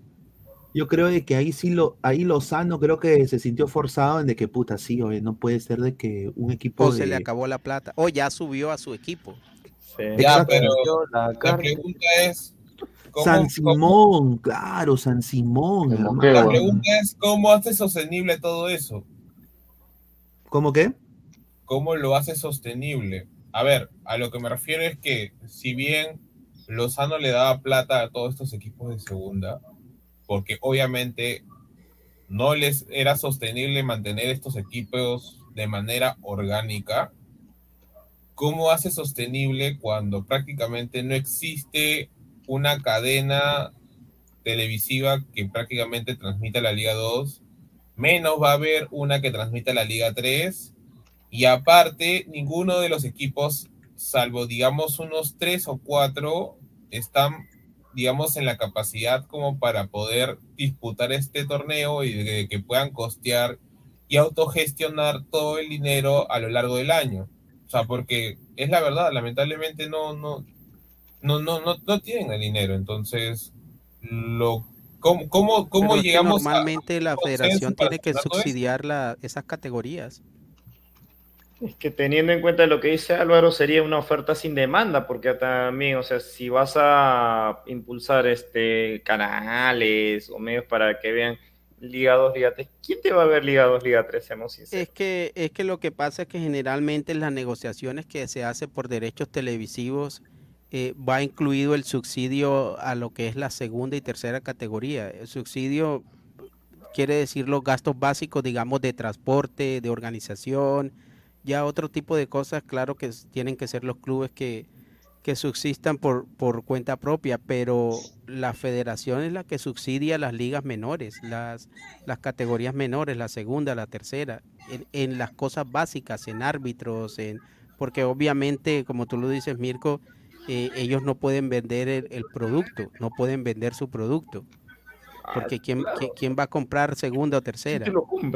yo creo de que ahí sí lo, ahí Lozano creo que se sintió forzado en de que puta, sí, oye, no puede ser de que un equipo O se le acabó la plata. O ya subió a su equipo. Ya, pero La pregunta es, ¿cómo, San cómo- Simón, claro, San Simón. la pregunta es cómo hace sostenible todo eso? ¿Cómo qué? ¿Cómo lo hace sostenible? A ver, a lo que me refiero es que si bien Lozano le daba plata a todos estos equipos de segunda, porque obviamente no les era sostenible mantener estos equipos de manera orgánica, ¿cómo hace sostenible cuando prácticamente no existe una cadena televisiva que prácticamente transmita la Liga 2? Menos va a haber una que transmita la Liga 3 y aparte, ninguno de los equipos, salvo digamos unos tres o cuatro, están, digamos, en la capacidad como para poder disputar este torneo y de que puedan costear y autogestionar todo el dinero a lo largo del año. O sea, porque es la verdad, lamentablemente no, no, no, no, no, no tienen el dinero. Entonces, lo, ¿cómo, cómo, cómo Pero es que llegamos a- normalmente la federación tiene que subsidiar la- esas categorías. Es que teniendo en cuenta lo que dice Álvaro, sería una oferta sin demanda, porque también, o sea, si vas a impulsar este canales o medios para que vean Liga 2, Liga 3, ¿quién te va a ver Liga 2, Liga 3? Seamos sinceros. Es que, es que lo que pasa es que generalmente en las negociaciones que se hace por derechos televisivos eh, va incluido el subsidio a lo que es la segunda y tercera categoría. El subsidio quiere decir los gastos básicos, digamos, de transporte, de organización, ya otro tipo de cosas, claro que tienen que ser los clubes que, que subsistan por, por cuenta propia, pero la federación es la que subsidia las ligas menores, las, las categorías menores, la segunda, la tercera, en, en las cosas básicas, en árbitros, en porque obviamente, como tú lo dices, Mirko, eh, ellos no pueden vender el, el producto, no pueden vender su producto. Porque ¿quién, claro. quién- quién va a comprar segunda o tercera?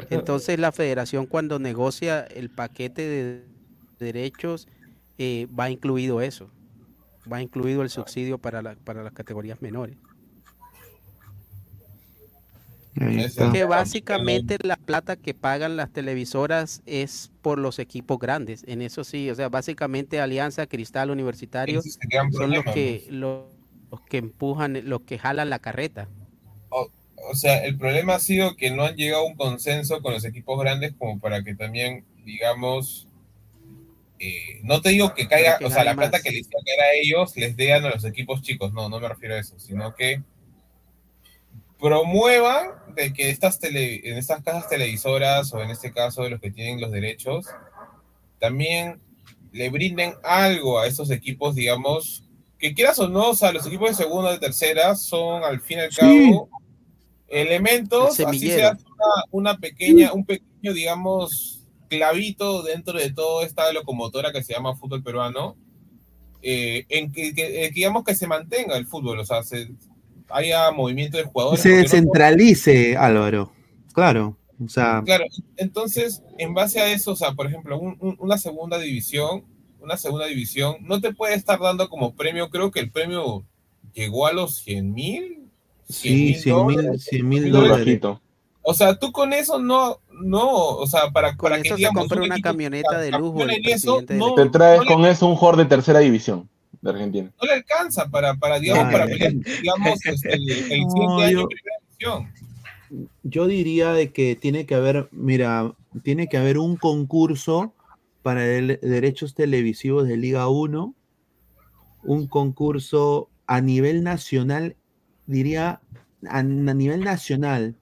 Entonces la federación cuando negocia el paquete de derechos eh, va incluido eso, va incluido el subsidio para, la- para las categorías menores. Que básicamente la plata que pagan las televisoras es por los equipos grandes, en eso sí, o sea, básicamente Alianza, Cristal, Universitario son los problema, que, los, los que empujan, los que jalan la carreta. O, o sea, el problema ha sido que no han llegado a un consenso con los equipos grandes como para que también, digamos, eh, no te digo que caiga, que o sea, la plata más. que les a caer a ellos les den a los equipos chicos, no, no me refiero a eso, sino que promuevan de que estas tele, en estas casas televisoras o en este caso de los que tienen los derechos, también le brinden algo a esos equipos, digamos, que quieras o no, o sea, los equipos de segunda o de tercera son al fin y al Sí. cabo elementos, El así semillero. sea una, una pequeña, un pequeño, digamos, clavito dentro de toda esta locomotora que se llama fútbol peruano, eh, en que, que- eh, digamos que se mantenga el fútbol, o sea, se, haya movimiento de jugadores. se no- descentralice, Álvaro. Claro. O sea, Claro, entonces, en base a eso, o sea, por ejemplo, un- un- una segunda división, una segunda división, no te puede estar dando como premio, creo que el premio llegó a los 100 mil. Sí, 100 mil, 100 mil dólares. O sea, tú con eso no, no, o sea, para, Con para que eso se digamos, compra un una equipo camioneta de lujo el eso, no, Te traes no le- con eso un jugador de tercera división de Argentina. no le alcanza para, para digamos, Ay, para ay, pelear, digamos, este, el, el siguiente No, año yo- primera división. Yo diría de que tiene que haber, mira, tiene que haber un concurso para el- derechos televisivos de Liga 1, un concurso a nivel nacional, diría a, a nivel nacional,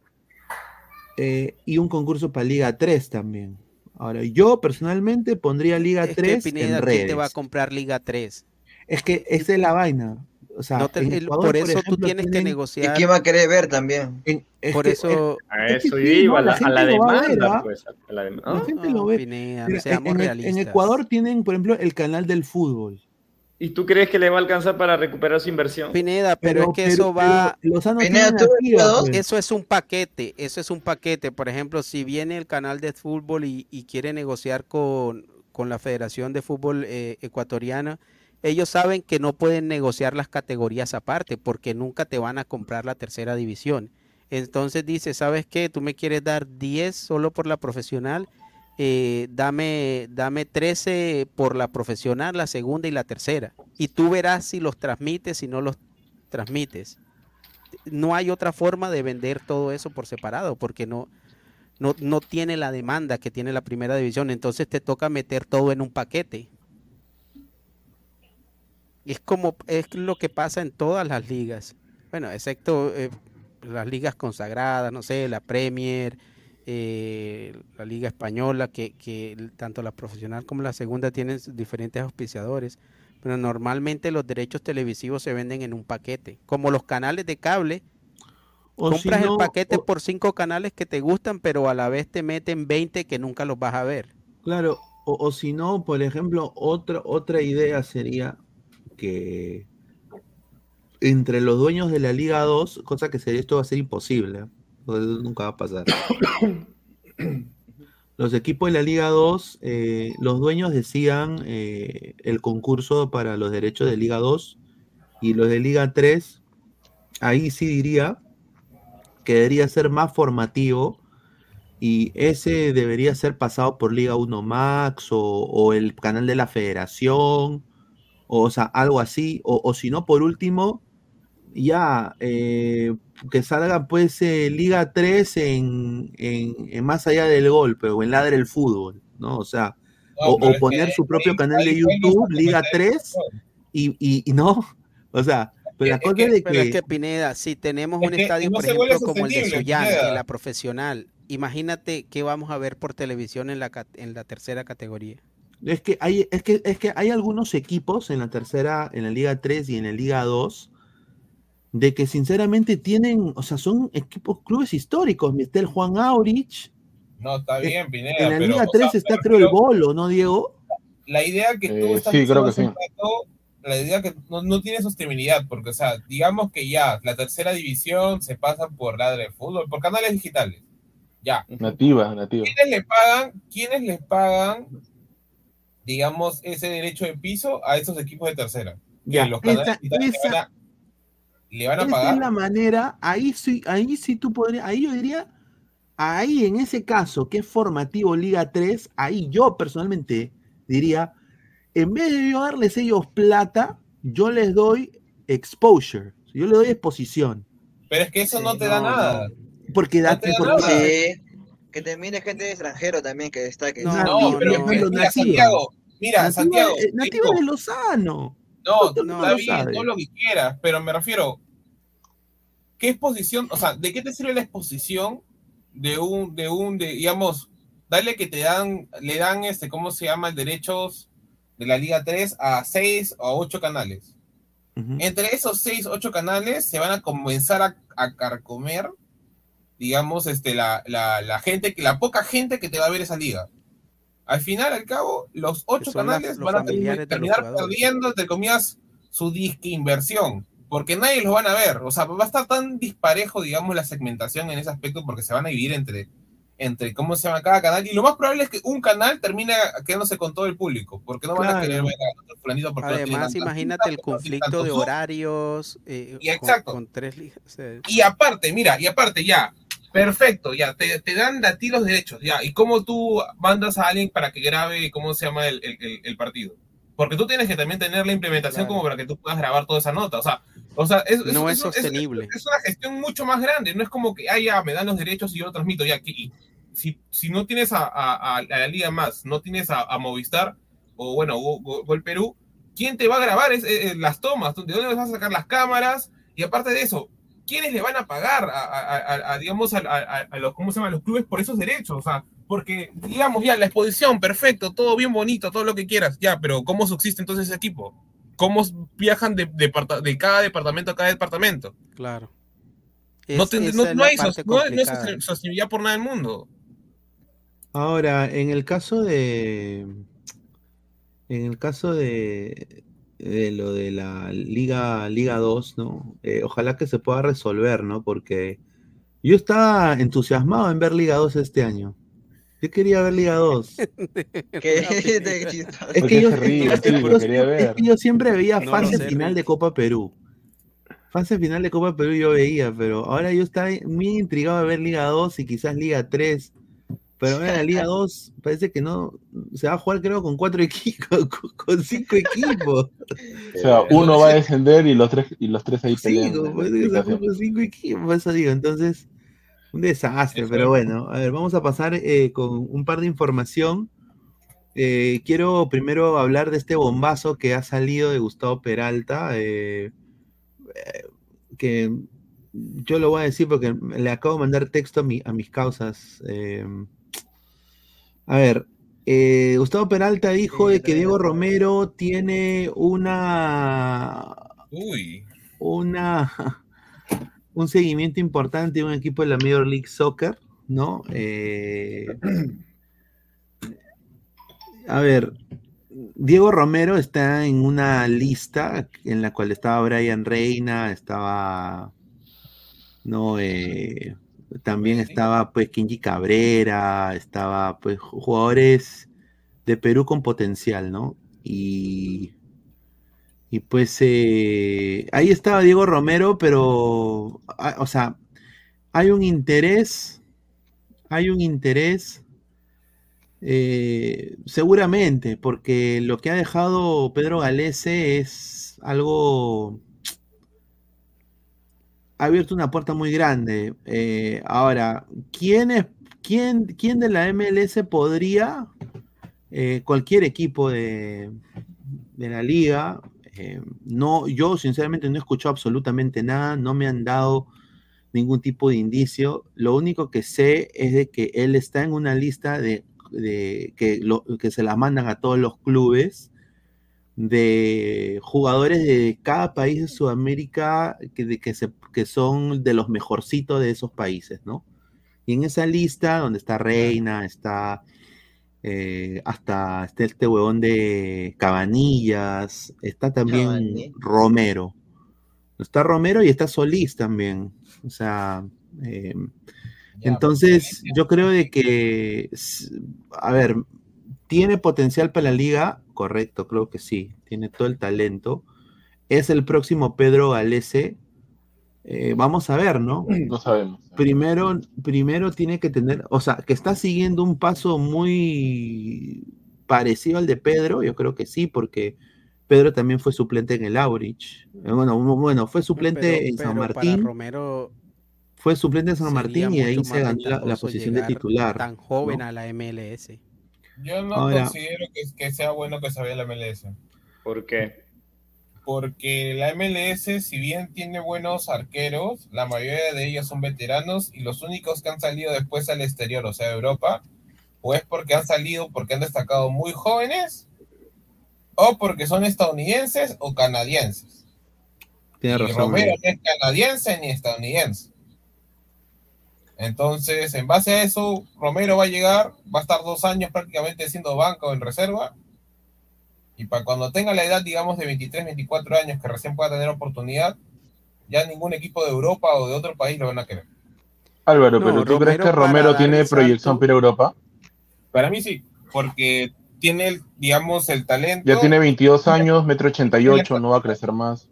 eh, y un concurso para Liga 3 también. Ahora, yo personalmente pondría Liga Es que 3 Pineda, en ¿quién te va a redes. comprar Liga 3? Es que esa es la vaina. O sea, No te- el- Ecuador, por eso tú ejemplo, tienes que tienen- ¿Y negociar. quién va a querer ver también? en- es Por que- eso, A Es que eso iba, la a la, a la demanda, pues. la gente lo ve. Pineda, Mira, seamos en, en- realistas. en Ecuador tienen, por ejemplo, el canal del fútbol. ¿Y tú crees que le va a alcanzar para recuperar su inversión? Pineda, pero, Pero, es que pero- eso va, Pineda, ¿tú pues. eso es un paquete, eso es un paquete. Por ejemplo, si viene el canal de fútbol y, y quiere negociar con, con la Federación de Fútbol eh, Ecuatoriana, ellos saben que no pueden negociar las categorías aparte porque nunca te van a comprar la tercera división. Entonces dice, ¿sabes qué? Tú me quieres dar 10 solo por la profesional, eh, dame, dame 13 por la profesional, la segunda y la tercera. Y tú verás si los transmites, si no los transmites. No hay otra forma de vender todo eso por separado porque no, no, no tiene la demanda que tiene la primera división. Entonces te toca meter todo en un paquete. Es como es lo que pasa en todas las ligas. Bueno, excepto eh, las ligas consagradas, no sé, la Premier, eh, la Liga Española, que, tanto la profesional como la segunda tienen diferentes auspiciadores. Pero normalmente los derechos televisivos se venden en un paquete. Como los canales de cable, O si compras no, el paquete o- por cinco canales que te gustan, pero a la vez te meten 20 que nunca los vas a ver. Claro, o, o si no, por ejemplo, otra, otra idea sería que entre los dueños de la Liga 2, cosa que sería, esto va a ser imposible, Eso nunca va a pasar. Los equipos de la Liga 2, eh, los dueños decían eh, el concurso para los derechos de Liga 2 y los de Liga 3, ahí sí diría que debería ser más formativo y ese debería ser pasado por Liga 1 Max o, o el canal de la Federación, o, o sea, algo así, o, o si no, por último, ya eh, que salga pues eh, Liga 3 en, en- en más allá del golpe o en Ladre el Fútbol, ¿no? O sea, No, o, o poner que su propio canal de YouTube, Liga completamente 3, y, y, y no, o sea, pero la Es cosa que- es de Pero es que... que Pineda, si tenemos un que estadio, no por ejemplo, como el de Sullana, en la profesional, imagínate qué vamos a ver por televisión en la, en la tercera categoría. Es que hay, es que, es que hay algunos equipos en la tercera, en la Liga 3 y en la Liga 2, de que sinceramente tienen, o sea, son equipos, clubes históricos. Está el Juan Aurich, No, está bien, Pineda. en la pero, Liga o 3 sea, está creo el Bolo, ¿no, Diego? la idea que tú Eh, estás sí, creo que sí. rato, la idea que no, no tiene sostenibilidad, porque, o sea, digamos que ya la tercera división se pasa por ladre de fútbol, por canales digitales. Ya. Nativa, nativa. ¿Quiénes le pagan, quiénes les pagan, digamos, ese derecho de piso a esos equipos de tercera? Ya, los canales esa- digitales esa- le van a, Esa pagar. es la manera, ahí sí, ahí sí tú podrías, ahí yo diría, ahí en ese caso que es formativo Liga 3, ahí yo personalmente diría, en vez de yo darles ellos plata, yo les doy exposure, yo les doy exposición. Pero es que eso no te da nada. Porque No date te da porque- nada. Sí. Que te mire gente de extranjero también que destaque. No, No, no, pero no. mira. Santiago, mira, Nativa- Santiago, eh, nativa chico, de Lozano. No, no está lo bien, todo lo que quieras, pero me refiero, ¿qué exposición, o sea, de qué te sirve la exposición de un, de un, de, digamos, dale que te dan, le dan este, ¿cómo se llama? Derechos de la Liga 3 a 6 o 8 canales. Entre esos 6, 8 canales se van a comenzar a, a carcomer digamos, este, la, la, la gente, que- la poca gente que te va a ver esa liga. Al final, al cabo, los ocho las- canales van a terminar perdiendo, entre comillas, su disque inversión, porque nadie los van a ver. O sea, va a estar tan disparejo, digamos, la segmentación en ese aspecto, porque se van a dividir entre, entre cómo se llama cada canal. Y lo más probable es que un canal termine quedándose con todo el público, porque no van a querer ver a otro fulanito porque no Además, tanta imagínate el no conflicto de horarios eh, Y con- exacto. Con, tres ligas. o sea, Y aparte, mira, y aparte ya, perfecto, ya, te, te dan a ti los derechos, ya, y cómo tú mandas a alguien para que grabe, ¿cómo se llama el, el- el- el partido? Porque tú tienes que también tener la implementación Claro. como para que tú puedas grabar toda esa nota, o sea, o sea es, No es es- sostenible. Es, una gestión mucho más grande, no es como que, ah, ya, me dan los derechos y yo lo transmito, ya, y si, si no tienes a, a- a- a la Liga Más, no tienes a, a Movistar, o bueno, Go- Go- Gol Perú, ¿quién te va a grabar es- eh, eh, las tomas? ¿De dónde vas a sacar las cámaras? Y aparte de eso, ¿quiénes le van a pagar a, a- a- a, digamos, a, a- a los, ¿cómo se llama? los clubes por esos derechos? O sea, porque, digamos, ya, la exposición, perfecto, todo bien bonito, todo lo que quieras, ya, pero ¿cómo subsiste entonces ese equipo? ¿Cómo viajan de, cada departamento a cada departamento? Claro. No, te- no- es no hay, sos- no- no hay sostenibilidad por nada del mundo. Ahora, en el caso de. En el caso de, de lo de la Liga, Liga 2, ¿no? Eh, ojalá que se pueda resolver, ¿no? Porque yo estaba entusiasmado en ver Liga 2 este año. Yo quería ver Liga 2. ¿Qué? Es ¿Por que yo, siempre- veía No fase sé, final de Copa Perú. Fase final de Copa Perú yo veía, pero ahora yo estaba muy intrigado de ver Liga 2 y quizás Liga 3. Pero en la Liga 2 parece que no. Se va a jugar, creo, con cuatro equipos, con, con cinco equipos. O sea, uno va a descender y los tres, y los tres ahí Sí, pelean. jugar con cinco equipos, eso digo. Entonces, un desastre, Eso pero bueno, a ver, vamos a pasar eh, con un par de información. Eh, quiero primero hablar de este bombazo que ha salido de Gustavo Peralta, eh, eh, que yo lo voy a decir porque le acabo de mandar texto a, mi- a mis causas. eh. A ver, eh, Gustavo Peralta dijo de que Diego Romero tiene una Uy. una, un seguimiento importante de un equipo de la Major League Soccer, ¿no? Eh, a ver, Diego Romero está en una lista en la cual estaba Brian Reina, estaba, no, Eh, también estaba pues Kinji Cabrera, estaba pues jugadores de Perú con potencial, ¿no? Y y pues eh, ahí estaba Diego Romero, pero, o sea, hay un interés, hay un interés, eh, seguramente, porque lo que ha dejado Pedro Galese es algo, ha abierto una puerta muy grande. Eh, ahora, ¿quién, es, quién, quién de la MLS podría, eh, cualquier equipo de, de la liga, eh, no, yo sinceramente no he escuchado absolutamente nada, no me han dado ningún tipo de indicio. Lo único que sé es de que él está en una lista de, de- que, lo- que se la mandan a todos los clubes de jugadores de cada país de Sudamérica que, de que, se, que son de los mejorcitos de esos países, ¿no? Y en esa lista, donde está Reina, está eh, hasta está este huevón de Cabanillas, está también Cabanillas. Romero. Está Romero y está Solís también. O sea, eh, entonces yo creo de que, a ver, tiene potencial para la liga, correcto, creo que sí, tiene todo el talento. Es el próximo Pedro Galese. Eh, vamos a ver, ¿no? No sabemos. Primero, primero tiene que tener, o sea, que está siguiendo un paso muy parecido al de Pedro, yo creo que sí, porque Pedro también fue suplente en el Aurich. Eh, Bueno, bueno, fue suplente Pero- en San para Martín, Romero fue suplente en San Martín y ahí se ganó la, posición de titular. Tan joven ¿no? a la MLS. Yo no Ahora- considero que, que sea bueno que se vaya la MLS. ¿Por qué? Porque la MLS, si bien tiene buenos arqueros, la mayoría de ellos son veteranos y los únicos que han salido después al exterior, o sea, a Europa, o es porque han salido porque han destacado muy jóvenes, o porque son estadounidenses o canadienses. Tiene Y razón. Romero no es canadiense ni estadounidense. Entonces, en base a eso, Romero va a llegar, va a estar dos años prácticamente siendo banca o en reserva. Y para cuando tenga la edad, digamos, de 23, 24 años, que recién pueda tener oportunidad, ya ningún equipo de Europa o de otro país lo van a querer. Álvaro, No, pero ¿tú crees que Romero tiene proyección para Europa? Para mí sí, porque tiene, el, digamos, el talento. Ya tiene 22 años, metro 88, no va a crecer más.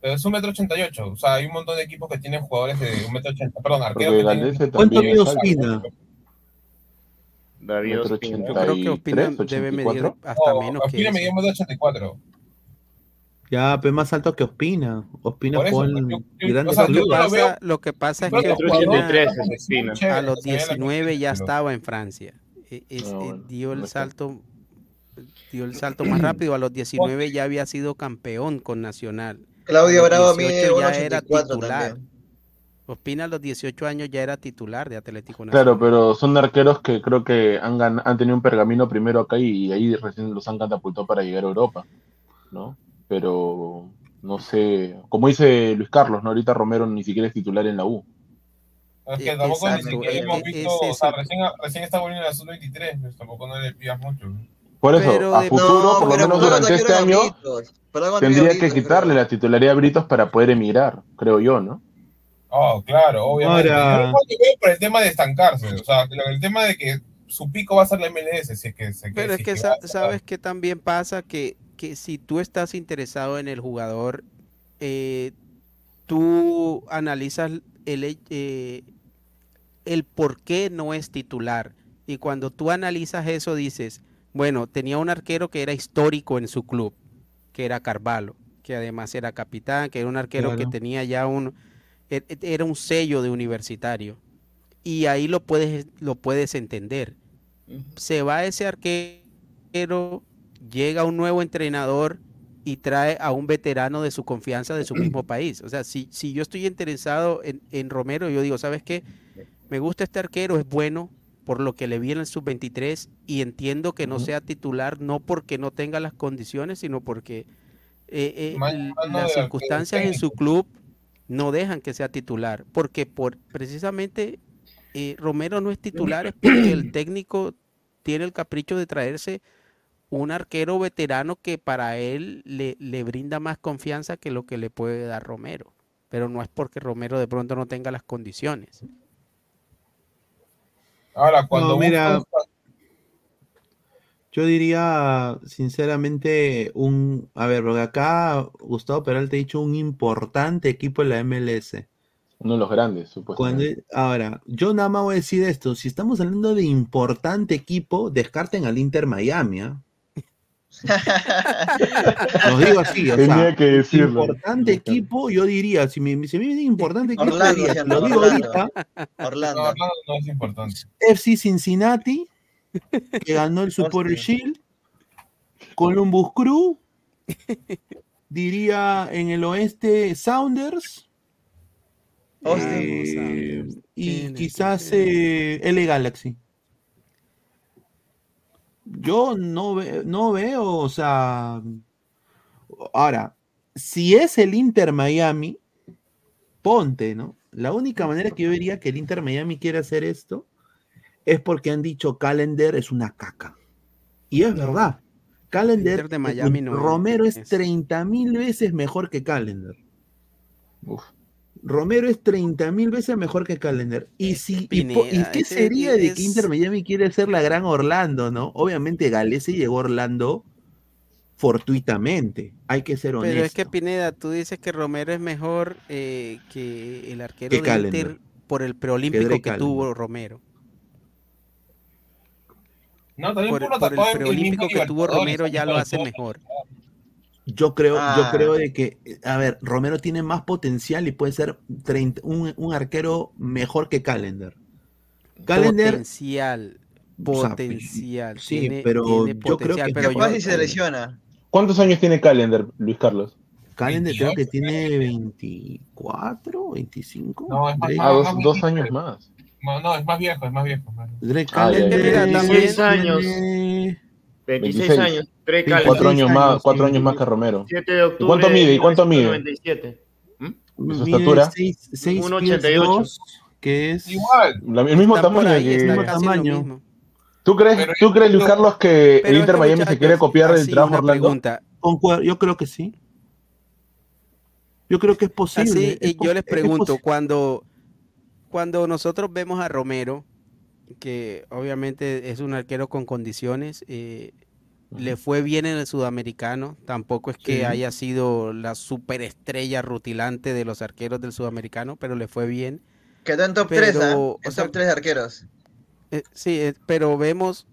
Pero es un metro ochenta y ocho. O sea, hay un montón de equipos que tienen jugadores de un metro ochenta. Perdón, arqueros que Galdese tienen... ¿Cuánto mide. Ospina? David Ospina. Yo creo que Ospina 83, debe medir 84. hasta No, menos que Ospina medía un metro ochenta y cuatro. Ya, pero más alto que Ospina. Ospina en yo- grandes o sea, Lo lo veo- pasa, lo que pasa es que que Metro jugador- 83 Ospina Ospina. A los se veía la 19 ya estaba en Francia. E- es- Ah, eh, bueno, dio el no salto dio el salto más rápido. A los 19 ya había sido campeón con Nacional. Claudio Bravo 18 mide ya era 1.84 titular. también. Ospina a los 18 años ya era titular de Atlético Nacional. Claro, pero son arqueros que creo que han, gan- han tenido un pergamino primero acá y ahí recién los han catapultado para llegar a Europa, ¿no? Pero no sé, como dice Luis Carlos, ¿no? Ahorita Romero ni siquiera es titular en la U. Es que Eh, tampoco ni exacto, siquiera eh, hemos eh, visto, o sea, recién, recién está volviendo a la sub-23, pues tampoco no le pidas mucho. ¿no? Por eso, Pero a futuro, No, por lo menos durante este año, tendría que Britos, quitarle la titularidad a Britos para poder emigrar, creo yo, ¿no? Oh, claro, obviamente. Ahora- por el tema de estancarse, o sea, el tema de que su pico va a ser la MLS, si es que se Pero es que sa- sabes que también pasa que, que si tú estás interesado en el jugador, eh, tú analizas el, eh, el por qué no es titular. Y cuando tú analizas eso dices, bueno, tenía un arquero que era histórico en su club, que era Carvalho, que además era capitán, que era un arquero que tenía ya un, e- e- era un sello de universitario. Y ahí lo puedes, lo puedes entender se va ese arquero, llega un nuevo entrenador y trae a un veterano de su confianza de su mismo país. O sea, si, si yo estoy interesado en, en Romero, yo digo, ¿sabes qué? Me gusta este arquero, es bueno por lo que le vi en el sub-23 y entiendo que no sea titular, no porque no tenga las condiciones, sino porque eh, eh, las circunstancias en su club no dejan que sea titular, porque por precisamente eh, Romero no es titular es porque el técnico tiene el capricho de traerse un arquero veterano que para él le, le brinda más confianza que lo que le puede dar Romero. Pero no es porque Romero de pronto no tenga las condiciones. Ahora, cuando No, mira, buscas- Yo diría, sinceramente, un. A ver, porque acá Gustavo Peralta ha dicho un importante equipo en la MLS. Uno de los grandes, Cuando, supuestamente. ahora, yo nada más voy a decir esto: si estamos hablando de importante equipo, descarten al Inter Miami. ¿ah? Los digo así, o Tenía sea, que decirlo. importante equipo, yo diría, si me, si me viene importante equipo, Orlando, diría, lo digo Orlando. ahorita, no, Orlando. Orlando no es importante. FC Cincinnati, que ganó el Super. Shield, Columbus Crew, diría en el oeste Sounders, Austin. eh, y quizás eh, L Galaxy. Yo no, ve- no veo, o sea, ahora, si es el Inter Miami, ponte, ¿no? La única manera que yo vería que el Inter Miami quiere hacer esto es porque han dicho Calendar es una caca. Y es verdad. Calendar, Inter de Miami no Romero es es. 30 mil veces mejor que Calendar. Uf. Romero es 30 mil veces mejor que Calendar. Y, si, y, po- ¿y Pineda, qué sería de que Inter Miami quiere ser la gran Orlando, no? Obviamente Galese llegó a Orlando fortuitamente. Hay que ser honesto. Pero es que Pineda, tú dices que Romero es mejor eh, que el arquero Que de Callender. Inter por el preolímpico que Callender. tuvo Romero. No, también Por, por, por el preolímpico que tuvo Romero ya lo hace mejor. Yo creo, yo Ah. creo de que, a ver, Romero tiene más potencial y puede ser 30 un, un arquero mejor que Calendar. Calendar, Potencial. O sea, Potencial. sí, tiene- pero tiene yo creo potencial, que pero Capaz yo- si se lesiona. ¿Cuántos años tiene Calendar, Luis Carlos? Calendar creo que 28, tiene 24, 25. No, es más- Ah, dos, más dos viejo. años más. No, no, es más viejo, es más viejo. Drake Ah, también- tiene- años. 26 26. años. Sí, Allen. Cuatro años más, años, cuatro sí. años más que Romero. 7 de octubre. cuánto mide? ¿Y cuánto mide? 97. ¿Y su estatura? seis- seis pies 1.88. dos, que es Igual. La- el mismo tamaño ahí, que- tamaño. mismo. ¿Tú crees, Pero ¿tú crees Luis Carlos, que el Inter Miami se quiere copiar del trabajo una Orlando? yo creo que sí. Yo creo que es posible. Así, es y po- yo les es pregunto, cuando, cuando nosotros vemos a Romero, que obviamente es un arquero con condiciones, eh, le fue bien en el sudamericano, tampoco es que Sí. haya sido la superestrella rutilante de los arqueros del sudamericano, pero le fue bien. Quedó en top 3, ¿ah? Pero, En o sea, top 3 de arqueros. Eh, sí, eh, pero vemos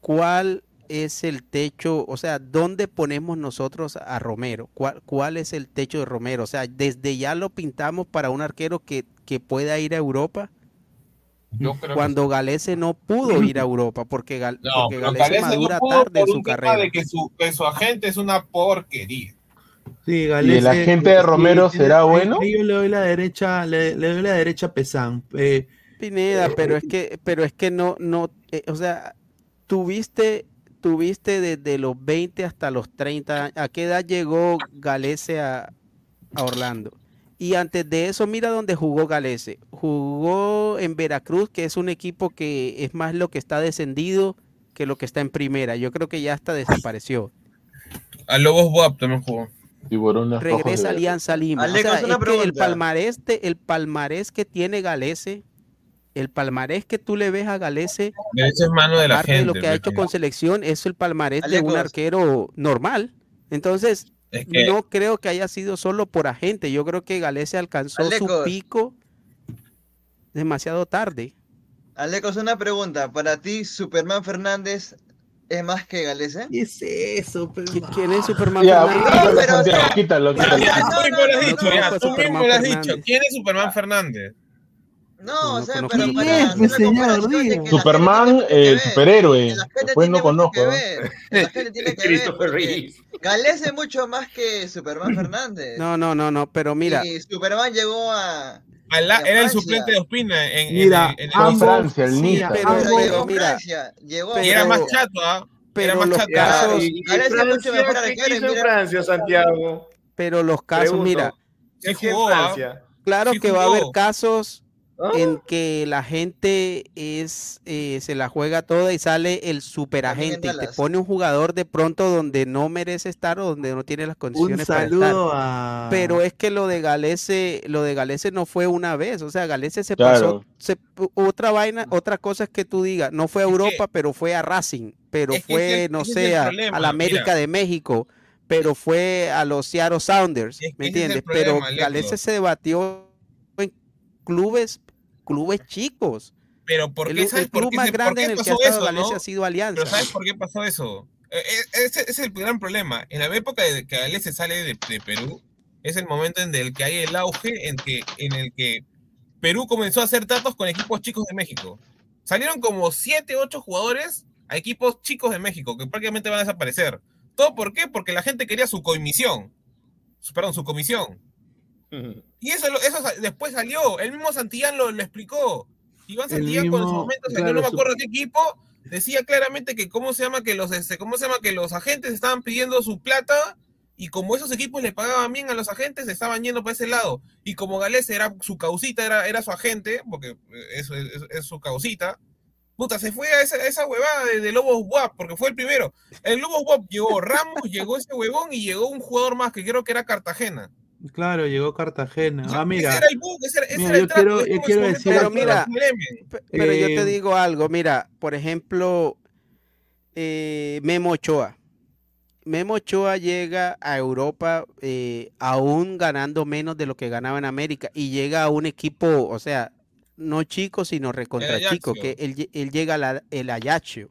cuál es el techo, o sea, ¿dónde ponemos nosotros a Romero? ¿Cuál, cuál es el techo de Romero? O sea, desde ya lo pintamos para un arquero que, que pueda ir a Europa, Yo creo que cuando Galese no pudo ir a Europa, porque, Gal- No, porque Galese Galese madura no tarde en por su carrera. de que su, que su agente es una porquería. Sí, ¿Y el Galese, agente de Romero será bueno? yo le doy la derecha, le, le doy la derecha a Pesán. Eh, Pineda, pero es que, pero es que no, no, eh, o sea, tuviste, tuviste desde los 20 hasta los 30 años. ¿A qué edad llegó Galese a, a Orlando? Y antes de eso, mira dónde jugó Galese. Jugó en Veracruz, que es un equipo que es más lo que está descendido que lo que está en primera. Yo creo que ya hasta desapareció. A Lobos Buap también jugó. Regresa. Alianza Lima. O Alecos, sea, una es que el palmarés, de- el palmarés que tiene Galese, el palmarés que tú le ves a Galese, Ese es mano de la de gente. lo que ha hecho con selección, es el palmarés de un arquero normal. Entonces, es que no creo que haya sido solo por agente. Yo creo que Galese alcanzó su Alecos. pico demasiado tarde. Alecos, una pregunta. Para ti, Superman Fernández es más que Galese. ¿Qué es eso? ¿Qui- ¿Quién es Superman Ya, Fernández? quítalo, pero, o sea, quítalo, quítalo. Ya, no, tú no, mismo lo has no, dicho, no Superman. ¿Quién es Superman Fernández? No, No o sea, pero para Superman. Señor, que que el superhéroe. que Después no conozco. que que que Christopher Reeve. Galese es mucho más que Superman Fernández. No, no, no, no, pero mira, Y Superman llegó a. Era el suplente de Ospina en, Mira, en ambos- Francia, el sí, Niza. pero- Pero mira, llegó a y era más pero- chato, ¿ah? Era pero más los chato. casos- y, y Galese es mucho mejor ¿qué arquero, y hizo en mira- Francia, Santiago? pero los casos, Pregunto, mira, ¿qué Sí jugó, ¿ah? Francia? claro Sí que va a haber casos ¿Ah? en que la gente es eh, se la juega toda y sale el superagente y te pone un jugador de pronto donde no merece estar o donde no tiene las Un condiciones para estar. a. Pero es que lo de Galese, lo de Galese no fue una vez, o sea, Galese se Claro. pasó, se- otra vaina, otra cosa es que tú digas, no fue a Europa, pero fue a Racing, pero es fue, no sé, a, problema, a la América mira. de México, pero fue a los Seattle Sounders, ¿me entiendes? Pero problema. Galese se debatió en clubes, clubes chicos. Pero ¿por qué el sabes por club qué, más por grande en el que ha estado no? ha sido Alianza. Pero ¿sabes por qué pasó eso? Eh, eh, Ese, ese es el gran problema. En la época de que Galese sale de, de Perú, es el momento en el que hay el auge en, que, en el que Perú comenzó a hacer tratos con equipos chicos de México. Salieron como 7, 8 jugadores a equipos chicos de México, que prácticamente van a desaparecer. ¿Todo por qué? Porque la gente quería su comisión. Perdón, su comisión. Y eso, lo- eso después salió. El mismo Santillán lo, lo explicó. Iván Santillán cuando en su momento salió, claro, no me su- acuerdo qué equipo, decía claramente que cómo se llama que los este, cómo se llama que los agentes estaban pidiendo su plata y como esos equipos le pagaban bien a los agentes, se estaban yendo para ese lado. Y como Galés era su causita, era, era su agente, porque eso es, es- es su causita, puta, se fue a esa, a esa huevada de, de Lobos WAP, porque fue el primero. El Lobos WAP llegó Ramos, llegó ese huevón y llegó un jugador más que creo que era Cartagena. Claro, llegó Cartagena. Ah, mira. Ese era el bug, ese era, ese Mira, era el yo trato, quiero- es yo quiero decir Pero mira, Pero yo Eh, te digo algo, mira, por ejemplo, eh, Memo Ochoa. Memo Ochoa llega a Europa eh, aún ganando menos de lo que ganaba en América y llega a un equipo, o sea, no chico, sino recontra El chico, que él, lle- él llega al el Ajaccio,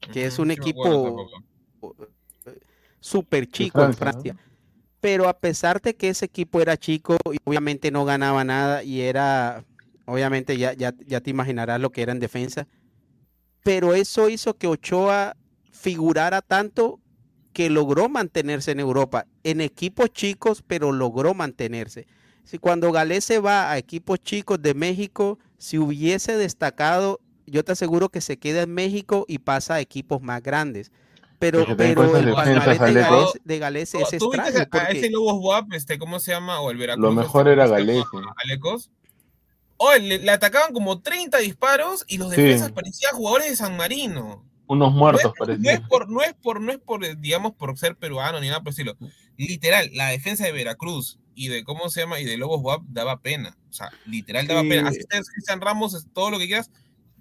que es un equipo súper chico en Francia, ¿no? Francia. Pero a pesar de que ese equipo era chico y obviamente no ganaba nada y era, obviamente ya, ya, ya te imaginarás lo que era en defensa, pero eso hizo que Ochoa figurara tanto que logró mantenerse en Europa, en equipos chicos, pero logró mantenerse. Si cuando Galés se va a equipos chicos de México, si hubiese destacado, yo te aseguro que se queda en México y pasa a equipos más grandes. Pero, el palmarés de. Galés, de es ¿Tú viste extraño a, a ese porque Lobos WAP, este, cómo se llama? O el Veracruz. Lo mejor ¿cómo era? Galese. Alecos. Oye, le, le atacaban como 30 disparos y los Sí. defensas parecían jugadores de San Marino. Unos No muertos, es, no es por, no es por, no es por, digamos, por ser peruano ni nada por decirlo. Literal, la defensa de Veracruz y de cómo se llama y de Lobos WAP daba pena. O sea, literal daba Sí. pena. Así Cristian Ramos, todo lo que quieras,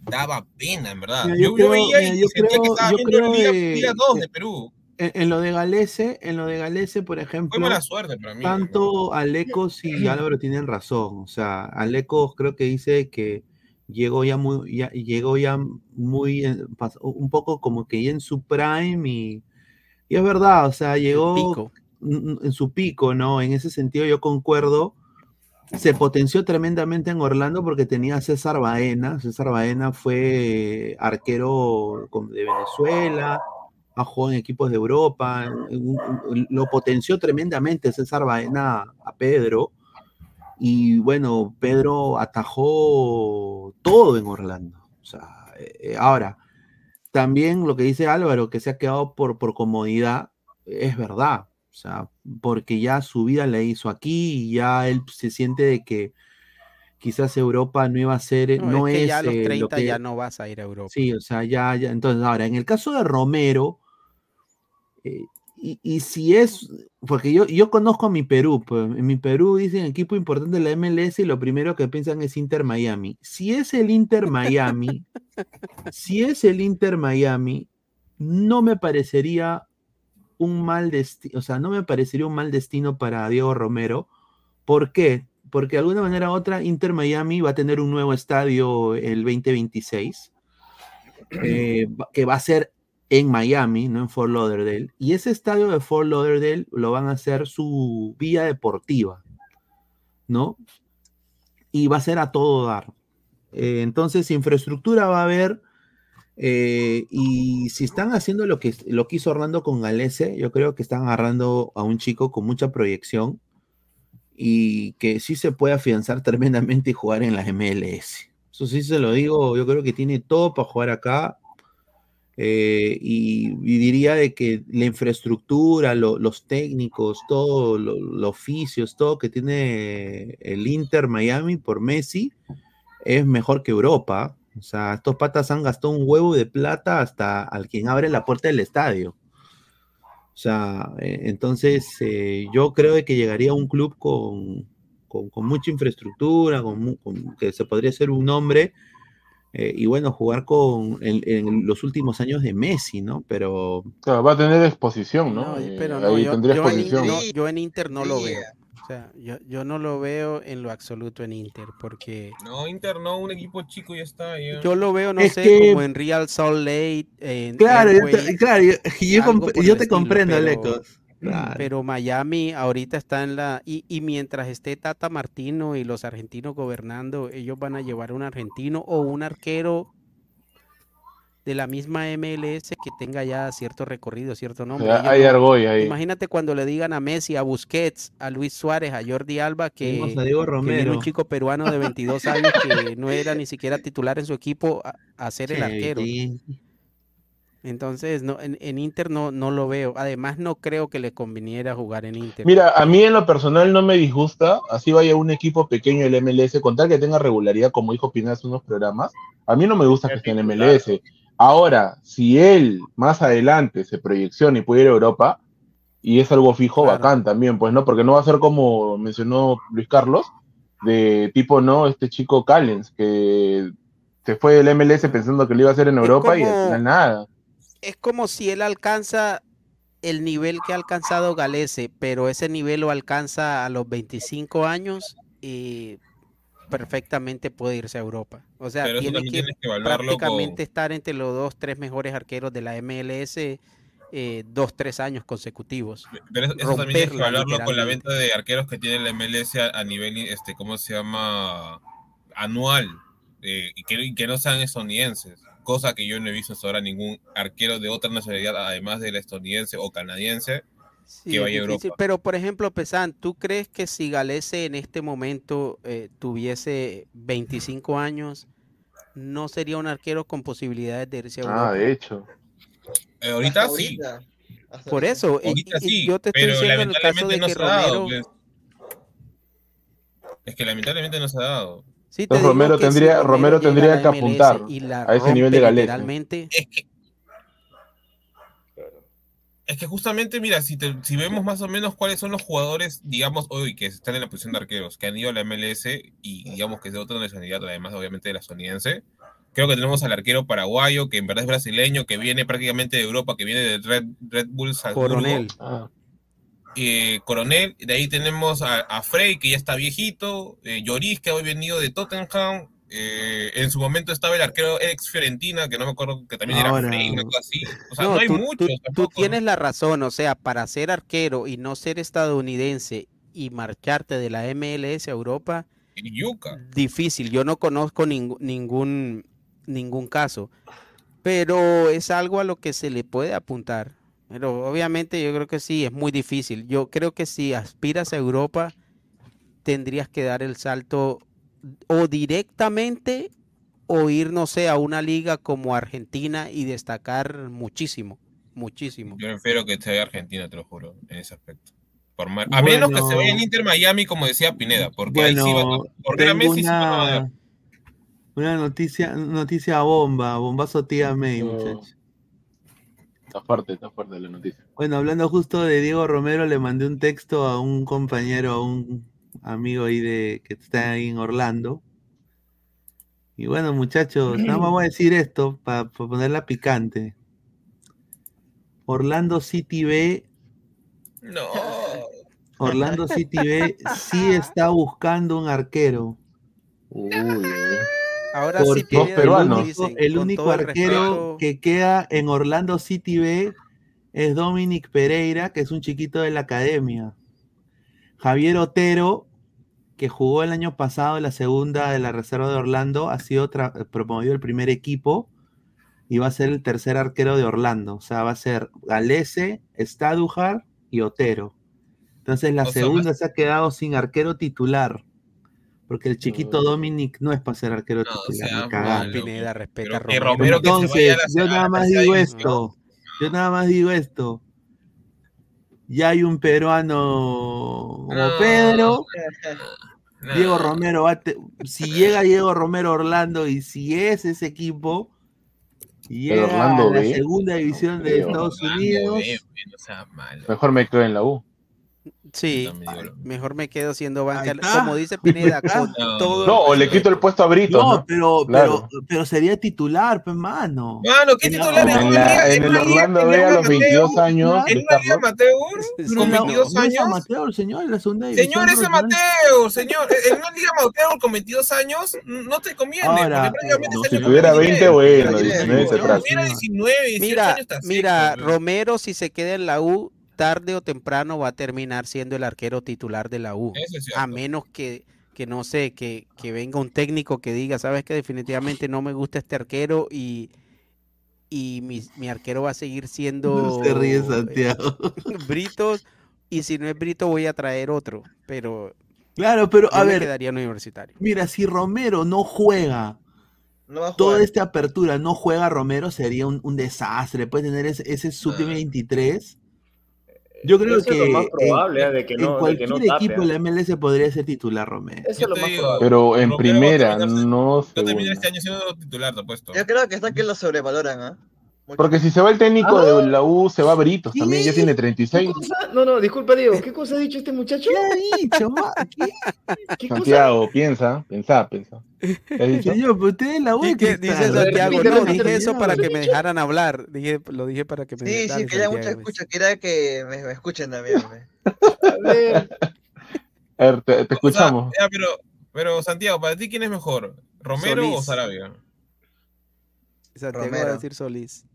daba pena, en verdad. Mira, yo, yo yo creo- veía y mira, yo sentía que creo- estaba yo viendo creo Liga, de- Liga 2 de Perú. En, en lo de Galese, en lo de Galese, por ejemplo, Fue mala suerte para mí. tanto Alecos y Álvaro tienen razón. O sea, Alecos creo que dice que llegó ya muy, ya, llegó ya muy, pas- un poco como que ya en su prime y, y es verdad, o sea, llegó en su pico, ¿no? En ese sentido yo concuerdo. Se potenció tremendamente en Orlando porque tenía a César Baena. César Baena fue arquero de Venezuela, jugado en equipos de Europa. Lo potenció tremendamente César Baena a Pedro. Y bueno, Pedro atajó todo en Orlando. O sea, eh, ahora, también lo que dice Álvaro, que se ha quedado por, por comodidad, es verdad. O sea, porque ya su vida la hizo aquí y ya él se siente de que quizás Europa no iba a ser, No, no, es que ya a es los eh, lo 30 que- ya no vas a ir a Europa. Sí, o sea, ya, ya. Entonces, ahora, en el caso de Romero, eh, y, y si es, porque yo, yo conozco a mi Perú, pues, en mi Perú dicen equipo importante de la MLS y lo primero que piensan es Inter Miami. Si es el Inter Miami, si es el Inter Miami, no me parecería un mal destino, o sea, no me parecería un mal destino para Diego Romero. ¿Por qué? Porque de alguna manera u otra Inter Miami va a tener un nuevo estadio el 2026, eh, que va a ser en Miami, no en Fort Lauderdale. Y ese estadio de Fort Lauderdale lo van a hacer su vía deportiva, ¿no? Y va a ser a todo dar. Eh, entonces, infraestructura va a haber. Eh, y si están haciendo lo que, lo que hizo Orlando con Galese, yo creo que están agarrando a un chico con mucha proyección y que sí se puede afianzar tremendamente y jugar en la MLS. Eso sí se lo digo, yo creo que tiene todo para jugar acá. eh, y, y diría de que la infraestructura, lo- los técnicos, todo, lo- los oficios, todo que tiene el Inter Miami por Messi es mejor que Europa. O sea, estos patas han gastado un huevo de plata hasta al quien abre la puerta del estadio. O sea, eh, entonces eh, yo creo de que llegaría a un club con, con, con mucha infraestructura, con, con- que se podría ser un nombre, eh, y bueno, jugar con en, en los últimos años de Messi, ¿no? Pero Claro, va a tener exposición, ¿no? No, Eh, pero no, ahí yo, yo en no, yo en Inter no lo veo. O sea, yo, yo no lo veo en lo absoluto en Inter, porque No, Inter no, un equipo chico ya está. ya. yo lo veo, no Es sé, que- como en Real Salt Lake, en claro, yo claro, yo, yo comp- te estilo, comprendo, pero- Alecos. Claro. Pero Miami ahorita está en la... Y, y mientras esté Tata Martino y los argentinos gobernando, ellos van a llevar un argentino o un arquero de la misma MLS que tenga ya cierto recorrido, cierto nombre. sea, Ellos hay Argoy ahí. Imagínate cuando le digan a Messi, a Busquets, a Luis Suárez, a Jordi Alba, que, Tenemos a Diego que Romero. un chico peruano de 22 años que no era ni siquiera titular en su equipo a, a ser el arquero. sí. Entonces, no, en, en Inter no, no lo veo. Además, no creo que le conviniera jugar en Inter. Mira, a mí en lo personal no me disgusta, así vaya un equipo pequeño del MLS, con tal que tenga regularidad, como dijo Pineda hace unos programas, a mí no me gusta que esté en MLS. Ahora, si él más adelante se proyecciona y puede ir a Europa, y es algo fijo, bacán también, pues, ¿no? Porque no va a ser como mencionó Luis Carlos, de tipo, ¿no? Este chico Callens, que se fue del MLS pensando que lo iba a hacer en Europa y al final nada. es como si él alcanza el nivel que ha alcanzado Galese, pero ese nivel lo alcanza a los 25 años y perfectamente puede irse a Europa. O sea, Pero tiene que que prácticamente con- estar entre los dos, tres mejores arqueros de la MLS eh, dos, tres años consecutivos. Pero eso, eso también tienes que evaluarlo con la venta de arqueros que tiene la MLS a, a nivel, este, ¿cómo se llama? Anual. eh, y, que, y que no sean estadounidenses. Cosa que yo no he visto hasta ahora ningún arquero de otra nacionalidad, además del estadounidense o canadiense, Sí, que es vaya a difícil, Europa. Pero, por ejemplo, Pesan, ¿tú crees que si Galese en este momento eh, tuviese 25 años, no sería un arquero con posibilidades de irse a Europa? Ah, de hecho. Eh, ahorita Hasta sí. Por eso, y- Ahorita y- y sí, yo te estoy diciendo en el caso de no que se ha dado. Romero, pues. Es que lamentablemente no se ha dado. Sí, te Entonces digo Romero que si tendría, Romero tendría que apuntar y la a ese nivel de rompe Galese. literalmente, Es que justamente, mira, si, te- si vemos más o menos cuáles son los jugadores, digamos, hoy que están en la posición de arqueros, que han ido a la MLS y digamos que es de otra nacionalidad, además obviamente de la estadounidense, creo que tenemos al arquero paraguayo, que en verdad es brasileño, que viene prácticamente de Europa, que viene de Red, Red Bull Salzburgo. Coronel. Eh, Coronel, de ahí tenemos a, a Frey, que ya está viejito, eh, Lloris, que ha hoy venido de Tottenham, eh, en su momento estaba el arquero ex Fiorentina, que no me acuerdo, que también Ahora- era Frey, una cosa así. O sea, No, no, hay tú, muchos tú- tienes la razón, o sea, para ser arquero y no ser estadounidense y marcharte de la MLS a Europa, difícil. Yo no conozco ningún ningún caso, pero es algo a lo que se le puede apuntar. Pero obviamente yo creo que sí, es muy difícil. Yo creo que si aspiras a Europa, tendrías que dar el salto o directamente o ir, no sé, a una liga como Argentina y destacar muchísimo, muchísimo. Yo prefiero que esté Argentina, te lo juro, en ese aspecto. Por mar- A menos que se vaya el Inter Miami, como decía Pineda, porque ahí sí va porque era tengo Messi va a una, ganar. una noticia, noticia bomba, bombazo tía May, muchachos. Está fuerte, está fuerte la noticia. Bueno, hablando justo de Diego Romero, le mandé un texto a un compañero, a un amigo ahí de que está ahí en Orlando. Y bueno, muchachos, voy a decir esto para ponerla picante. Orlando City B, No. Orlando City B sí está buscando un arquero. Ahora sí, Porque Pineda, el peruanos. único, el único el arquero respeto. que queda en Orlando City B es Dominic Pereira, que es un chiquito de la academia. Javier Otero, que jugó el año pasado en la segunda de la reserva de Orlando, ha sido tra- promovido el primer equipo y va a ser el tercer arquero de Orlando. O sea, va a ser Galese, Stadujar y Otero. Entonces la O sea, segunda se ha quedado sin arquero titular. Porque el chiquito Dominic no es para ser arquero titular. sea cagando. malo. Pineda, respeta a Romero. Romero que se vaya Entonces, a la- yo nada más digo esto. Yo nada más digo esto. Ya hay un peruano como No. Pedro. No. Diego Romero va te- si llega Diego Romero Orlando y si es ese equipo llega Orlando a la segunda división de. Estados Orlando Unidos. Sea. Mejor me quedo en la U. Sí, mejor me quedo siendo banca. Como dice Pineda, con No, todo No, o le quito el puesto a Brito. No, ¿no? pero, Claro. pero, pero sería titular, pues mano. Mano, ¿qué En la- titular es? En, una la- liga- en el una liga Orlando B a los Mateo, 22 años, En una liga amateur, con la- 22 no es años. amateur, señor, en la segunda división Señor, es amateur, señor. En una liga amateur con 22 años no te conviene. Ahora, prácticamente no, Si tuviera número 20, 10. bueno, Tiene 19 se trata. Tuviera 19, 18 Mira, mira. Romero si se queda en la U, tarde o temprano va a terminar siendo el arquero titular de la U. Es A menos que, que no sé, que, que venga un técnico que diga, sabes que definitivamente no me gusta este arquero y, y mi, mi arquero va a seguir siendo No se ríe Santiago. Britos y si no es Brito voy a traer otro, pero Claro, pero a ver, quedaría en universitario. mira, si Romero no juega No va a toda esta apertura, no juega Romero, sería un, un desastre. Puede tener ese, ese sub 23. Yo creo Eso es que lo más en- probable, ¿eh? de que en no, de que cualquier no equipo de la MLS podría ser titular Romero. Eso es lo más digo, probable. Pero en primera, no a terminar este año siendo titular, te apuesto. Yo creo que está que lo sobrevaloran, ¿ah? Porque si se va el técnico Ah. de la U, se va Britos también, ya tiene ¿Qué 36. cosa? No, no, disculpa, Diego. ¿Qué cosa ha dicho este muchacho? ¿Qué ha dicho, ma? ¿Qué? Santiago, piensa, piensa, piensa. ¿Qué has dicho? Señor, pero usted es la U dice Santiago, no, dije eso para que me dejaran hablar. Dije, lo dije para que me Sí, sí, que ya mucha escucha. Quería que me, me escuchen también. pues. A ver, A ver, te, te O sea, escuchamos. ya, pero, pero Santiago, ¿para ti quién es mejor? ¿Romero o. Sarabia? Santiago va a Romero. decir Solís.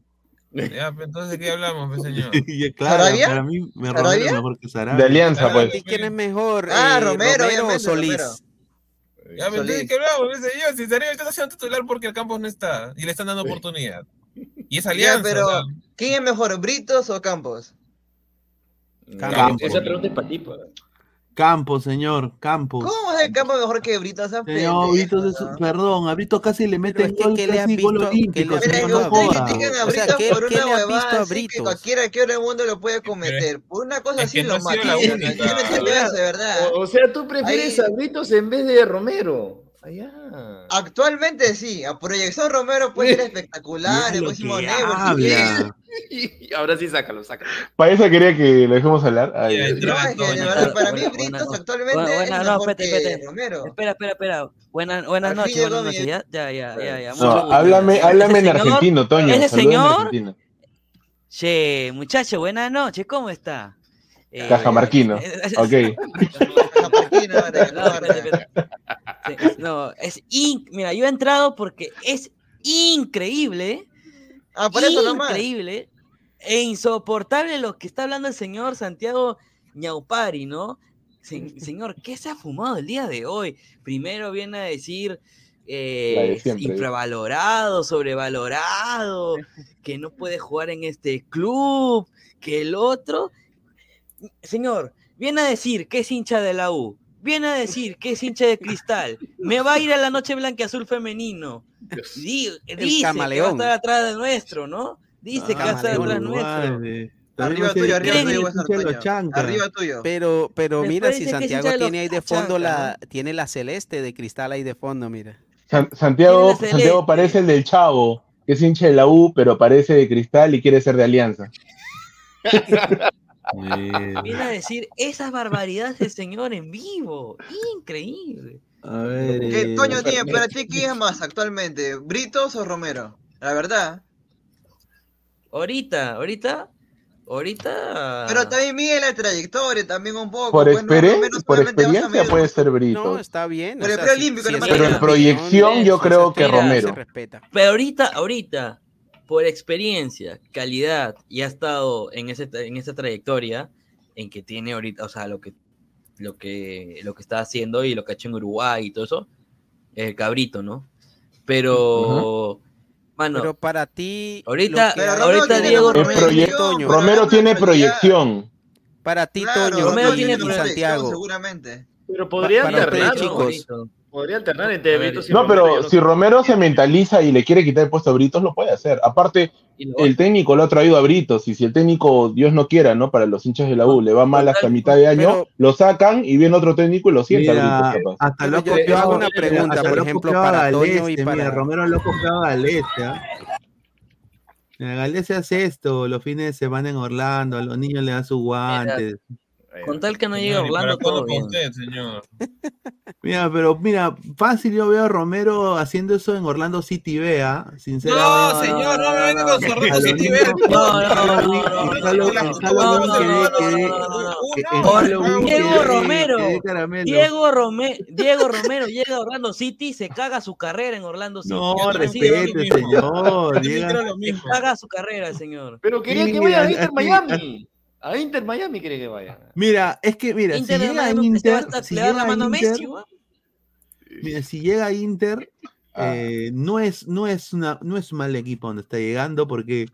Ya, pues, entonces ¿de qué hablamos, pues, señor? Y claro, ¿Sarabia? para mí me ¿Sarabia? Romero mejor que Sarabia. De Alianza, Ah, ¿Para pues. ti quién es mejor? Ah, eh, Romero, o obviamente, Solís? Romero. Ya, pues, entonces, ¿de Solís. qué hablamos, pues, señor? Si Sarabia está haciendo titular porque el Campos no está y le están dando oportunidad. Y es Ya, alianza. pero o sea, ¿quién es mejor, Britos o Campos? Campos. Esa pregunta es para ti. pues. Campos, señor, Campos. ¿Cómo es el Campos mejor que Britos? Esa Señor, Britos es- ¿no? perdón, a Britos casi le meten es que, gol, ¿qué le has casi gol visto? ¿Qué olímpico, le que no visto a ustedes joda. a O sea, ¿qué- por qué una le has visto huevada a así que cualquiera aquí en el mundo lo puede cometer. Por una cosa es así que no lo no eso, de verdad. O, o sea, tú prefieres Ahí- a Britos en vez de Romero. Allá. Actualmente sí, a proyección Romero puede ser espectacular, el próximo. Y ahora sí, sácalo, sácalo. Para eso quería que lo dejemos hablar. Ay, No, es que de verdad, para mí Britos actualmente Buena, es buena, no, mejor espérate, que espérate. Romero. Espera, espera, espera. Buenas, buenas noches, buenas noches. Ya, ya, ya, ya. ya. No, Mucho háblame, háblame en señor- argentino, Toño. Ese señor, che, muchacho, buenas noches, ¿cómo está? Eh, Cajamarquino. Ok. No, espérate, espérate. Sí, No, es in- mira, yo he entrado porque es increíble. Ah, por eso nomás. increíble e insoportable lo que está hablando el señor Santiago Ñaupari, ¿no? Se- señor, ¿qué se ha fumado el día de hoy? Primero viene a decir eh, La de siempre. infravalorado, sobrevalorado, que no puede jugar en este club, que el otro. Señor, viene a decir que es hincha de la U, viene a decir que es hincha de cristal, me va a ir a la noche blanca azul femenino. Di- dice que va a camaleón. estar atrás de nuestro, ¿no? Dice que va a estar atrás nuestro. Arriba tuyo, arriba tuyo. Arriba tuyo. Pero, pero mira, si Santiago tiene ahí de fondo la, tiene la celeste de cristal ahí de fondo, mira. San- Santiago, Santiago parece el del Chavo, que es hincha de la U, pero parece de cristal y quiere ser de Alianza. Viene a decir esas barbaridades del señor en vivo. Increíble. A ver. ¿Qué, eh, Toño, tiene para ti quién es más actualmente? ¿Britos o Romero? La verdad. Ahorita, ahorita, ahorita. Pero también mide la trayectoria, también un poco. Por, pues, no, experi- Romero por experiencia puede ser Brito. No, está bien. Pero o el sea, preolímpico si- si nomás es pero en proyección yo si creo que Romero. se respeta. Pero ahorita, ahorita, por experiencia, calidad, y ha estado en, ese, en esa trayectoria en que tiene ahorita, o sea, lo que, lo que, lo que está haciendo y lo que ha hecho en Uruguay y todo eso, es el cabrito, ¿no? Pero, mano, Pero para ti. ahorita, que ahorita Diego Romero, proye- Toño. Romero tiene proyección. Para ti, Claro, Toño Romero tiene y proyección, Santiago. Seguramente. Pero podría para ustedes, ¿no? Podría alternar entre Britos y No, Romero, pero no si. Romero se mentaliza y le quiere quitar el puesto a Britos, lo puede hacer. Aparte, el técnico lo ha traído a Britos, y si el técnico, Dios no quiera, ¿no? Para los hinchas de la U, le va mal hasta mitad de año, Pero- lo sacan y viene otro técnico y lo sienta a Mira, Britos, capaz. hasta lo yo- hago una pregunta, por lo ejemplo, para Toño Galeste, y mira, para- Romero lo copiaba a Galeste, ¿ah? Mira, Galeste hace esto los fines de semana en Orlando, a los niños le dan sus guantes. Con tal que no llegue ¿y Orlando, todo bien. usted, señor? Mira, pero mira, fácil yo veo a Romero haciendo eso en Orlando City B, ¿ah? No, Sinceramente. señor, no me venga con su A Orlando City B. No, no, no, Diego Romero. Diego, Rome- Diego Romero llega a Orlando City y se caga su carrera en Orlando City. No, respete, señor. Se caga su carrera, señor. Pero quería que vaya a Miami. A Inter Miami quiere que vaya. Mira, es que mira, Inter si llega a Inter, si le da la llega a mano a Inter, mira, si llega a Inter, Ah. eh, no es, no es una, no es un mal equipo donde está llegando porque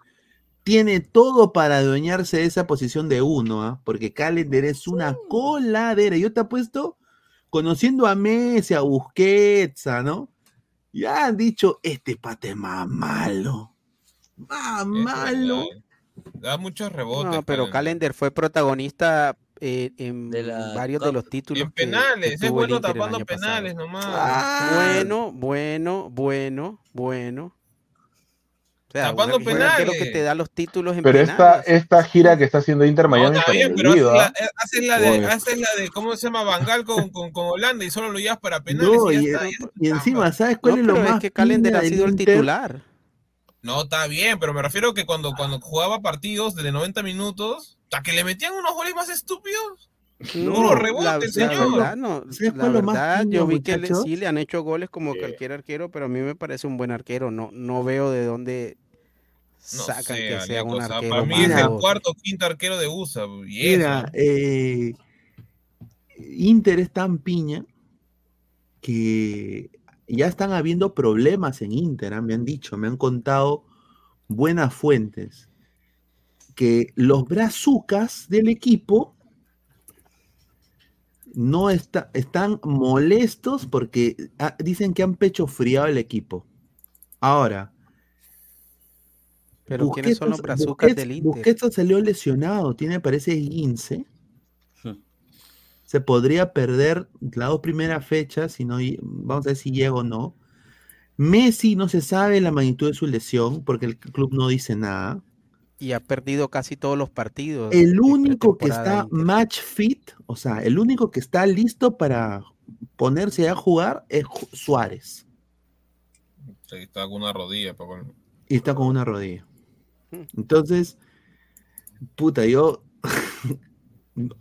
tiene todo para adueñarse de esa posición de uno, ¿ah? Porque Calender es una coladera. Yo te apuesto, conociendo a Messi, a Busquets, ¿ah, ¿no? Ya han dicho, este pate es más malo. Más Eso, malo. Da muchos rebotes. No, pero Calender. Calender fue protagonista eh, en De la varios de los títulos. En que- que penales, es bueno tapando pasado. penales nomás. Ah, Bueno, bueno, bueno, bueno. O sea, Tapando arquero que penales. te da los títulos en Pero esta, penales. esta gira que está haciendo Inter Miami No, está bien, pero haces la, eh, haces la de, Oye. haces la de, ¿cómo se llama? Bangal con, con, con Holanda y solo lo llevas para penales No, y y, está. ya y está encima. ¿sabes cuál No, es lo pero más es que Calender piña ha sido el titular. No, está bien, pero me refiero que cuando, cuando jugaba partidos de 90 minutos, hasta que le metían unos goles más estúpidos. No, Puro rebote, la, la señor. verdad, no, ¿Sabes la lo más verdad, yo vi que le- sí le han hecho goles como cualquier arquero, pero a mí me parece un buen arquero. No, no veo de dónde No sacan sé, que sea un o sea, arquero para mí es el cuarto o quinto arquero de USA. Mira, eh, Inter es tan piña que ya están habiendo problemas en Inter, me han dicho, me han contado buenas fuentes, que los brazucas del equipo no está- están molestos porque ah, dicen que han pecho friado el equipo. Ahora, Pero ¿quiénes son los brazucas Busquets- del Inter? Busquets salió lesionado, tiene parece 15. Se podría perder las dos primeras fechas, si no, vamos a ver si llega o no. Messi no se sabe la magnitud de su lesión porque el club no dice nada. Y ha perdido casi todos los partidos. El único que está match fit, o sea, el único que está listo para ponerse a jugar es Suárez. Sí, está con una rodilla. Y está con una rodilla. Entonces, puta, yo.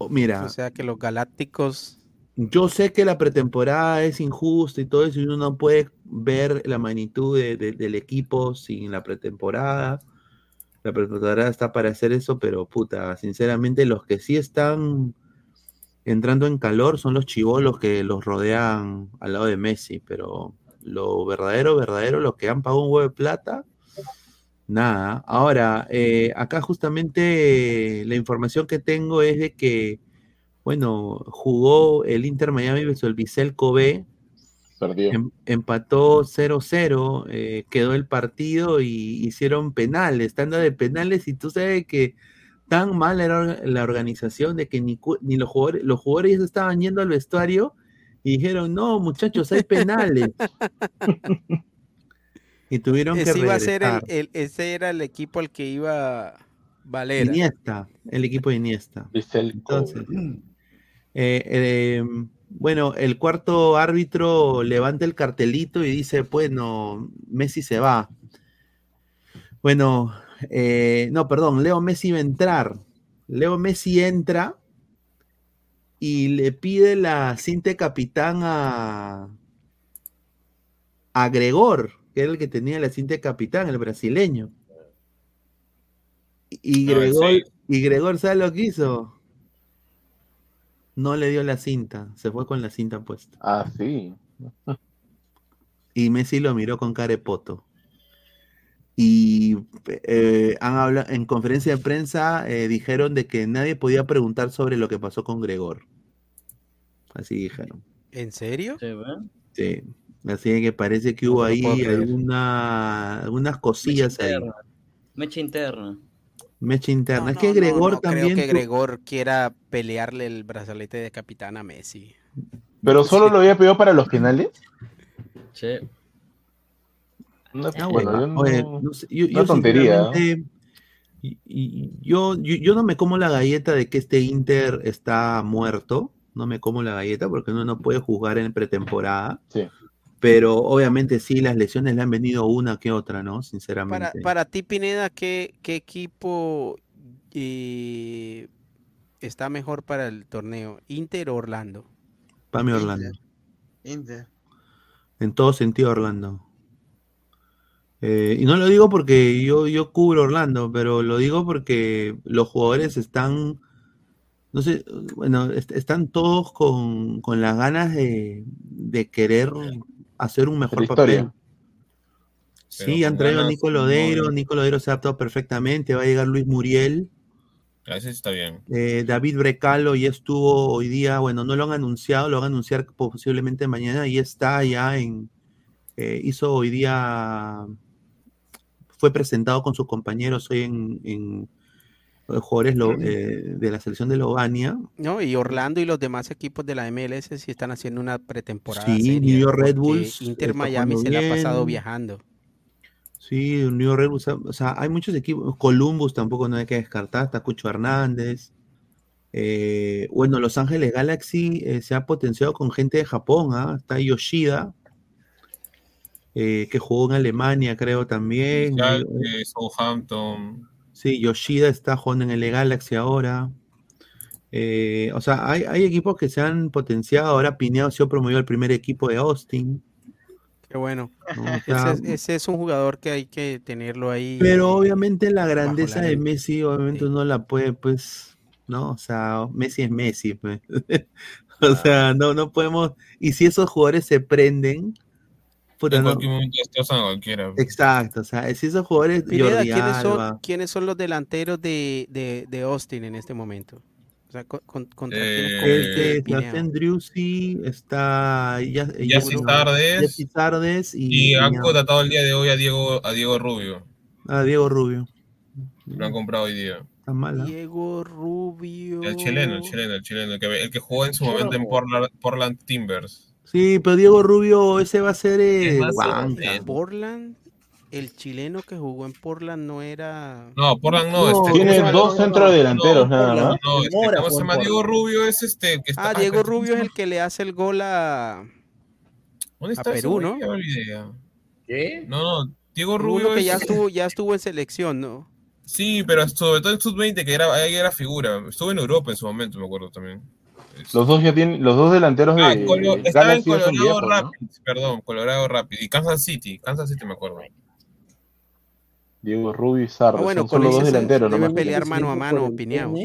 Mira, O sea que los galácticos yo sé que la pretemporada es injusta y todo eso, y uno no puede ver la magnitud de- de- del equipo sin la pretemporada. La pretemporada está para hacer eso, pero puta, sinceramente, los que sí están entrando en calor son los chivolos que los rodean al lado de Messi, pero lo verdadero, verdadero, los que han pagado un huevo de plata, nada. Ahora, eh, acá justamente la información que tengo es de que, bueno, jugó el Inter Miami versus el Vissel Kobe, Perdió. em- empató 0-0, eh, quedó el partido y hicieron penales, tanda de penales, y tú sabes que tan mal era la organización de que ni, ni los jugadores, los jugadores estaban yendo al vestuario y dijeron, no, muchachos, hay penales. y tuvieron que ese iba a ser el, ese era el equipo al que iba Valera. Iniesta, el equipo de Iniesta. Entonces, eh, eh, bueno, el cuarto árbitro levanta el cartelito y dice, bueno, Messi se va. Bueno, eh, no, perdón, Leo Messi va a entrar. Leo Messi entra y le pide la cinta de capitán a, a Gregor, que era el que tenía la cinta de capitán, el brasileño. Y No, Gregor, y Gregor, ¿sabes lo que hizo? No le dio la cinta, se fue con la cinta puesta. Ah, sí. Y Messi lo miró con cara de poto. Y eh, han hablado, en conferencia de prensa eh, dijeron de que nadie podía preguntar sobre lo que pasó con Gregor. Así dijeron. ¿En serio? Sí. Así que parece que hubo No ahí alguna, algunas cosillas ahí. interna. Mecha interna. Mecha interna. es que no, Gregor no también. creo que Gregor quiera pelearle el brazalete de capitán a Messi. ¿Pero solo lo había pedido para los finales? Sí. No, Ah, bueno, yo no- Oye, no sé, yo- una yo tontería. y- y- yo, yo, yo no me como la galleta de que este Inter está muerto. No me como la galleta porque uno no puede jugar en pretemporada. Sí. Pero obviamente sí, las lesiones le han venido una que otra, ¿no? Para, Sinceramente. para ti, Pineda, ¿qué, qué equipo eh, está mejor para el torneo? ¿Inter o Orlando? Para mí Orlando. Inter. En todo sentido Orlando. Eh, y no lo digo porque yo, yo cubro Orlando, pero lo digo porque los jugadores están, no sé, bueno, est- están todos con, con las ganas de, de querer hacer un mejor papel. Sí, han traído a ganas, Nico con Lodeiro, gol. Nico Lodeiro se ha adaptado perfectamente, va a llegar Luis Muriel. A ese está bien. Eh, David Brecalo ya estuvo hoy día, bueno, no lo han anunciado, lo van a anunciar posiblemente mañana y está ya en, eh, hizo hoy día, fue presentado con sus compañeros hoy en, en jugadores lo- eh, de la selección de Lovania. No, y Orlando y los demás equipos de la MLS sí están haciendo una pretemporada. Sí, seria, New York Red Bulls Inter Miami se la ha pasado bien. viajando. Sí, New York Red Bulls, o sea, hay muchos equipos, Columbus tampoco no hay que descartar, está Cucho Hernández. Eh, bueno, Los Ángeles Galaxy eh, se ha potenciado con gente de Japón, ¿ah? Está Yoshida, eh, que jugó en Alemania, creo también. Eh, Southampton. Sí, Yoshida está jugando en el Galaxy ahora. Eh, o sea, hay, hay equipos que se han potenciado. Ahora Pineo ha sido promovido al primer equipo de Austin. Qué bueno. ¿no? O Ese sea, es, ese es un jugador que hay que tenerlo ahí. pero obviamente la grandeza la de. Messi, obviamente uno la puede, pues, ¿no? O sea, Messi es Messi, pues. O sea, no, no podemos. Y si esos jugadores se prenden, puta, En no. cualquier momento destrozan a cualquiera. Exacto, o sea, si esos jugadores, Pineda, Jordi ¿quiénes son, quiénes son los delanteros de, de, de Austin en este momento? O sea, con- con- contra Eh, quiénes Este, está ya, Yassi Sardes. Yassi Sardes y, Y han contratado el día de hoy a Diego, a Diego Rubio. a Diego Rubio. Lo han comprado hoy día. Está mala. Diego Rubio. El chileno, el chileno, el chileno, el que, el que jugó en su momento en Portland, Portland Timbers. Sí, pero Diego Rubio, ese va a ser eh, a el- Portland, el chileno que jugó en Portland no era. No, Portland no. No, este, Tiene ¿cómo se dos llama? centrodelanteros No, nada más. No, este, ¿cómo se llama? Diego Portland. Rubio es este. Que está, Ah, Diego ¿cómo se Rubio es el que le hace el gol a, ¿Dónde a está ese Perú? ¿no? Ya. ¿Qué? No, no, Diego Rubio Uno que ya es- estuvo, ya estuvo en selección, ¿no? Sí, pero sobre todo en Sub-20, que era, ahí era figura. Estuvo en Europa en su momento, me acuerdo también. Los dos ya tienen, los dos delanteros Ah, de Colo- estaba en Colorado viejos, ¿no? Rapids, perdón, Colorado Rapids. Y Kansas City, Kansas City me acuerdo. Diego Rubio y Sarro, Ah, bueno, son con solo dos ese se delanteros debe nomás. pelear mano a mano, pineados.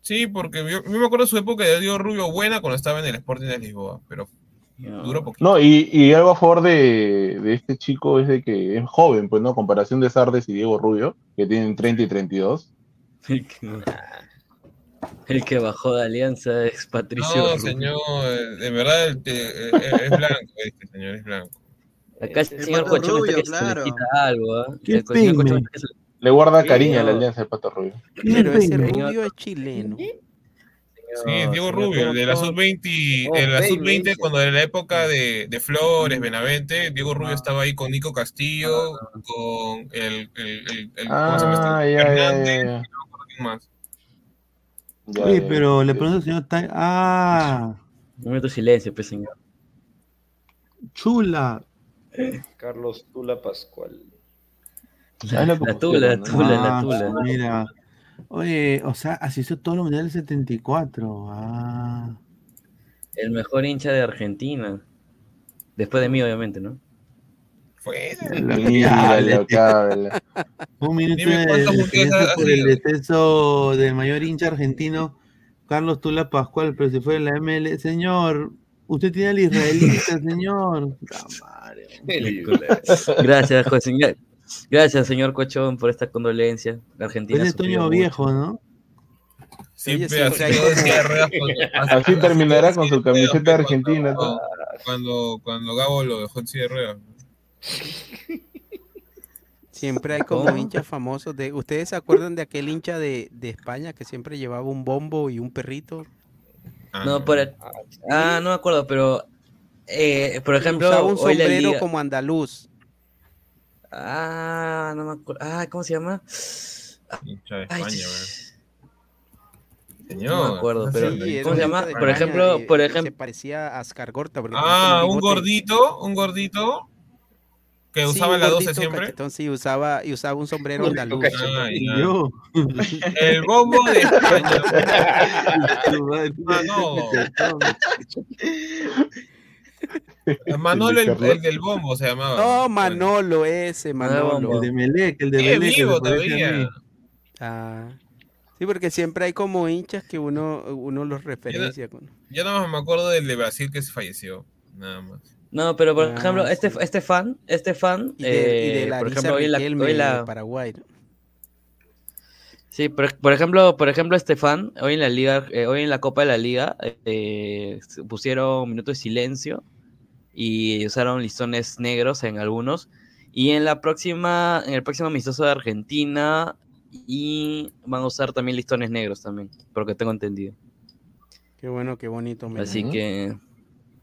Sí, porque yo, yo me acuerdo de su época de Diego Rubio buena cuando estaba en el Sporting de Lisboa, pero duró poquito. No, y, y algo a favor de, de este chico es de que es joven, pues, ¿no? A comparación de Sardes y Diego Rubio, que tienen 30 y 32. El que, el que bajó de Alianza es Patricio. No, Rubio. señor, de verdad el- eh, eh, es blanco, este señor es blanco. Acá el El señor Pato Cochón está se le quita algo, ¿ah? ¿Qué El señor Cochón se le- guarda cariño a la alianza de Pato Rubio. Pero ese Señor. rubio es chileno. Sí, Diego señor Rubio, de la Cochón. sub-20, Oh, en la baby, sub-20 dice. cuando era la época de, de Flores, Benavente, Diego Rubio estaba ahí con Nico Castillo, con el, el, el, el- ¿cómo se llama este? Ah, y no más. Ya, Oye, pero ya. le pregunto al señor Tai- Ah, Un minuto de silencio, pues, señor. chula. Carlos Tula Pascual. La, que la tula, la tula, Ah, la tula. Mira. Oye, o sea, asistió todos los mundiales del 74. Ah. El mejor hincha de Argentina. Después de mí, obviamente, ¿no? Fue. Mira lo que habla. Un minuto Dime de por el sido. descenso del mayor hincha argentino, Carlos Tula Pascual, pero si fue en la ML. Señor, usted tiene al israelita, señor. Gracias, José. Gra- Gracias, señor Cochón, por esta condolencia. Argentina es Toño Viejo, ¿no? Siempre así, Así terminará con su camiseta argentina. Cuando, cuando, cuando Gabo lo dejó en silla de ruedas. Siempre hay como ¿Cómo? hinchas famosos de. ¿Ustedes se acuerdan de aquel hincha de, de España que siempre llevaba un bombo y un perrito? Ah, No, por Ah, no me acuerdo, pero. eh, por ejemplo, usaba un hoy sombrero liga- como andaluz. Ah, no me acuerdo. Ah, ¿cómo se llama? Hincha de Ay, España, weón. Señor. No me acuerdo, pero Sí, Sí, era ¿cómo se llama? Por España ejemplo, por ejemplo, Se parecía a Ascargorta. porque Ah, un gordito, un gordito que Sí, usaba un la 12 gordito siempre. cachetón, sí, usaba, y usaba un sombrero andaluz. Ah. Yo. El bombo de España. Ah, no. Manolo, el, el del bombo se llamaba. No, Manolo, ese, Manolo. El de Melec, el de Melec. que vivo todavía. Ah, sí, porque siempre hay como hinchas que uno, uno los referencia. con- Yo nada más me acuerdo del de Brasil que se falleció. Nada más. No, pero por Ah, ejemplo, este, sí. este fan, este fan, Y de, y de eh, la por ejemplo, hoy la, hoy la- Paraguay. ¿no? sí, por, por ejemplo, por ejemplo, este fan, hoy en la liga, eh, hoy en la Copa de la Liga, eh, pusieron minutos de silencio y usaron listones negros en algunos. Y en la próxima, en el próximo amistoso de Argentina, y van a usar también listones negros también, porque tengo entendido. Qué bueno, qué bonito. mira. Así que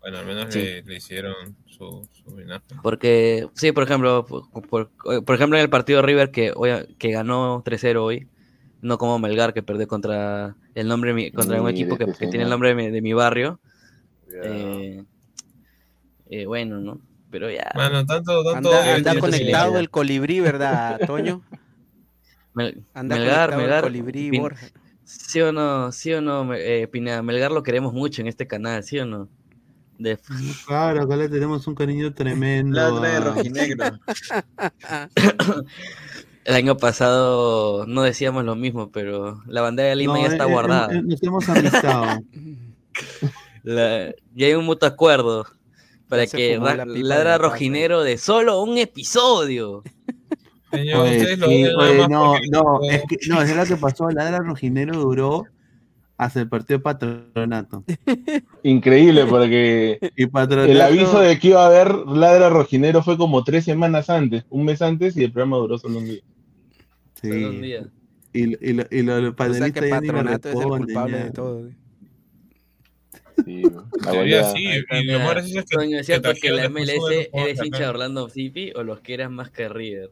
Bueno, al menos Sí. le, le hicieron su, su homenaje. Porque, sí, por ejemplo, por, por- por ejemplo, en el partido River que, hoy, que ganó 3-0 hoy, no como Melgar que perdió contra el nombre mi- contra un equipo que, este que tiene el nombre de mi, de mi barrio. eh, eh, bueno, ¿no? Pero ya. Mano, tanto, tanto. Anda, anda ese conectado el colibrí, ¿verdad, Toño? Mel- Anda Melgar, conectado el Melgar. colibrí, Borja. ¿Sí o no? ¿Sí o no, eh, Pineda? Melgar lo queremos mucho en este canal, ¿sí o no? De- Claro, acá le tenemos un cariño tremendo. La otra de rojinegro. el año pasado no decíamos lo mismo, pero la bandera de Lima No, ya eh, está eh, guardada. eh, Nos hemos amistado. La- ya hay un mutuo acuerdo para se que la ladra rojinero de solo un episodio. Señor, Oye, ustedes lo sí, oye, no, no, es que, no, es lo que pasó. La era rojinero duró hasta el partido de patronato. Increíble, porque Y patronato. el aviso de que iba a haber ladra rojinero fue como tres semanas antes, un mes antes, y el programa duró solo un día. Sí. Solo un día. Y, y, lo- y los O sea que ya ni me Patronato es el culpable ya. de todo. Sí, la goleada. sí, está, y lo mira, más gracioso es que- Toño, ¿es que cierto que la MLS eres hincha de Orlando City o los quieras más que River?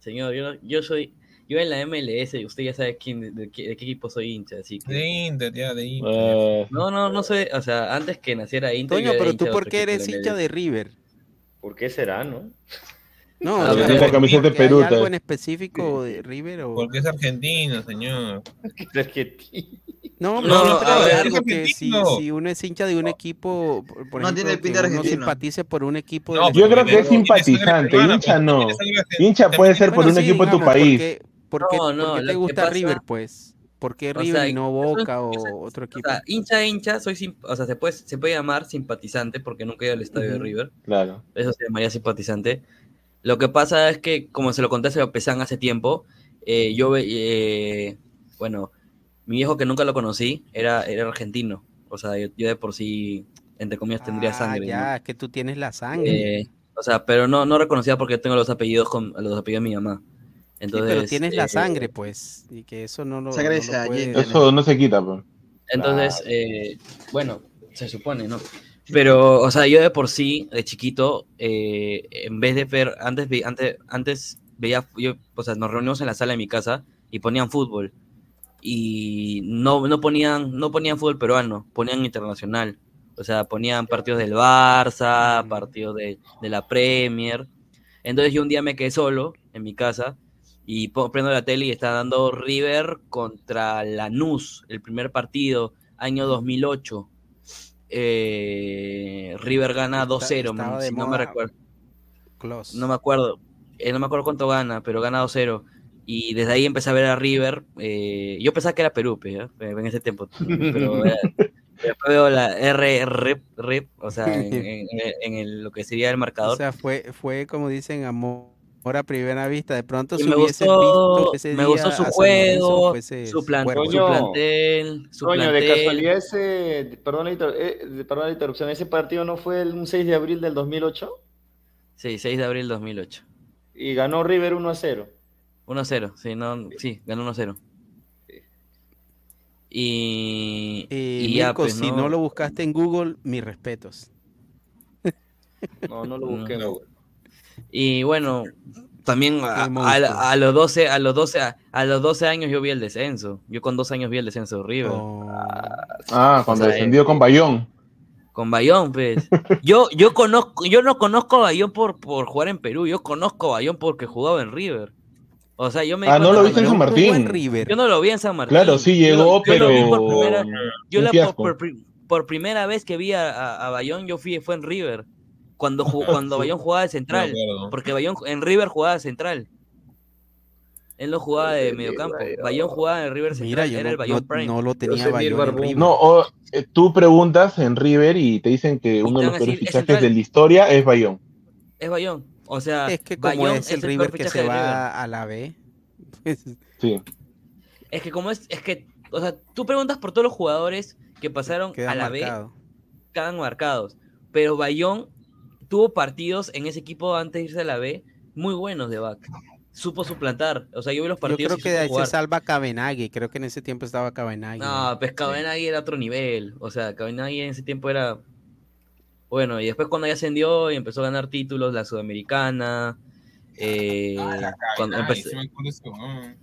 Señor, yo, yo soy, yo en la MLS, usted ya sabe quién, de, qué, de qué equipo soy hincha, así que... De Inter, ya, de Inter. Eh, No, no, no soy, o sea, antes que naciera Inter. Toño, pero tú por qué eres hincha de River? ¿Por qué será, no? No, Ah, o sea, la camiseta de porque ¿hay Perú, algo en específico de River o Porque es argentino, señor. no, No, no, a pero ver, algo es que si, argentino. si uno es hincha de un equipo, por, por No ejemplo, tiene pinta que de uno argentino. simpatice por un equipo No, Yo creo que es simpatizante, hincha no. Hincha puede ser por Bueno, un sí, equipo de tu país. ¿Por qué, por qué- No, por no, qué te gusta pasa- River, pues? ¿Por qué O River sea, y no Boca o otro O equipo? sea, hincha hincha, soy sim- o sea, se puede, se puede llamar simpatizante porque nunca he ido al estadio de. River. Claro. Eso se llamaría simpatizante. Lo que pasa es que, como se lo conté a Sebastián hace tiempo, eh, yo, eh, bueno, mi viejo que nunca lo conocí era, era argentino. O sea, yo, yo de por sí, entre comillas, tendría Ah, sangre. ¿no? ya, es que tú tienes la sangre. Eh, o sea, pero no, no reconocía porque tengo los apellidos con los apellidos de mi mamá. Sí, Entonces, pero tienes la eh, sangre, pues, y que eso no lo, Sangre no de lo puedes- Eso no se quita, pues. Entonces, eh, bueno, se supone, ¿no? Pero, o sea, yo de por sí, de chiquito, eh, en vez de ver, antes, antes, antes veía, yo, o sea, nos reunimos en la sala de mi casa y ponían fútbol. Y no, no ponían, no ponían fútbol peruano, ponían internacional. O sea, ponían partidos del Barça, partidos de, de la Premier. Entonces yo un día me quedé solo en mi casa y prendo la tele y está dando River contra Lanús, el primer partido, año 2008. Eh, River gana Está- 2-0, estaba man, de si no me recuerdo. Close. No me acuerdo. eh, no me acuerdo cuánto gana, pero gana 2-0. Y desde ahí empecé a ver a River. eh, yo pensaba que era Perú, en ese tiempo. Pero después veo la R, rep, rep, o sea, en, en- en el- lo que sería el O marcador. sea, fue, fue como dicen, amor a primera vista. De pronto, Y si me hubieses gustó, visto ese me día gustó su a juego, Lorenzo, su, plan- su plantel, su Coño, de plantel. casualidad ese, perdón la, inter- eh, de- perdón la interrupción, ¿ese partido no fue el un 6 de abril del 2008? Sí, 6 de abril 2008. Y ganó River 1 a 0. 1-0, sí, no, sí, ganó 1-0. Y, Eh, y ya, Mirko, pues, si no lo buscaste en Google, mis respetos. No, no lo busqué. No. Y bueno, también a, los 12, a los 12, a, a los 12 años yo vi el descenso. Yo con dos años vi el descenso de River. Oh, Ah, cuando O sea, descendió con Bayón. Con Bayón, pues. Yo, yo conozco, yo no conozco a Bayón por, por jugar en Perú, yo conozco a Bayón porque jugaba en River. O sea, yo me Ah, no lo viste en San en Martín. River. Yo no lo vi en San Martín. Claro, sí llegó, yo lo vi por pero. primera- yo la, por, primera vez que vi a, a- a Bayón, yo fui, fue en River. Cuando, cuando Bayón jugaba de central. Porque Bayón en River jugaba de central. Él no jugaba de mediocampo. Bayón jugaba en River central. Mira, yo era no, el Bayón no- Prime. no lo tenía Bayón en Barbón. River. No, o, eh, tú preguntas en River y te dicen que uno de los peores fichajes de la historia es Bayón. Es Bayón. O sea, Es que como Bayón es el peor River que se River. va a la B. pues, Sí. Es que como es, es que, o sea, tú preguntas por todos los jugadores que pasaron queda a la marcado. B, quedan marcados. Pero Bayón tuvo partidos en ese equipo antes de irse a la B muy buenos de back. Supo suplantar. O sea, yo vi los Yo partidos creo y que supo de ahí se salva Cabenagui. Creo que en ese tiempo estaba Cabenagui. No, pues Cabenagui era otro nivel. O sea, Cabenagui en ese tiempo era. Bueno, y después cuando ya ascendió y empezó a ganar títulos, la Sudamericana. eh, cuando empezó- huevón.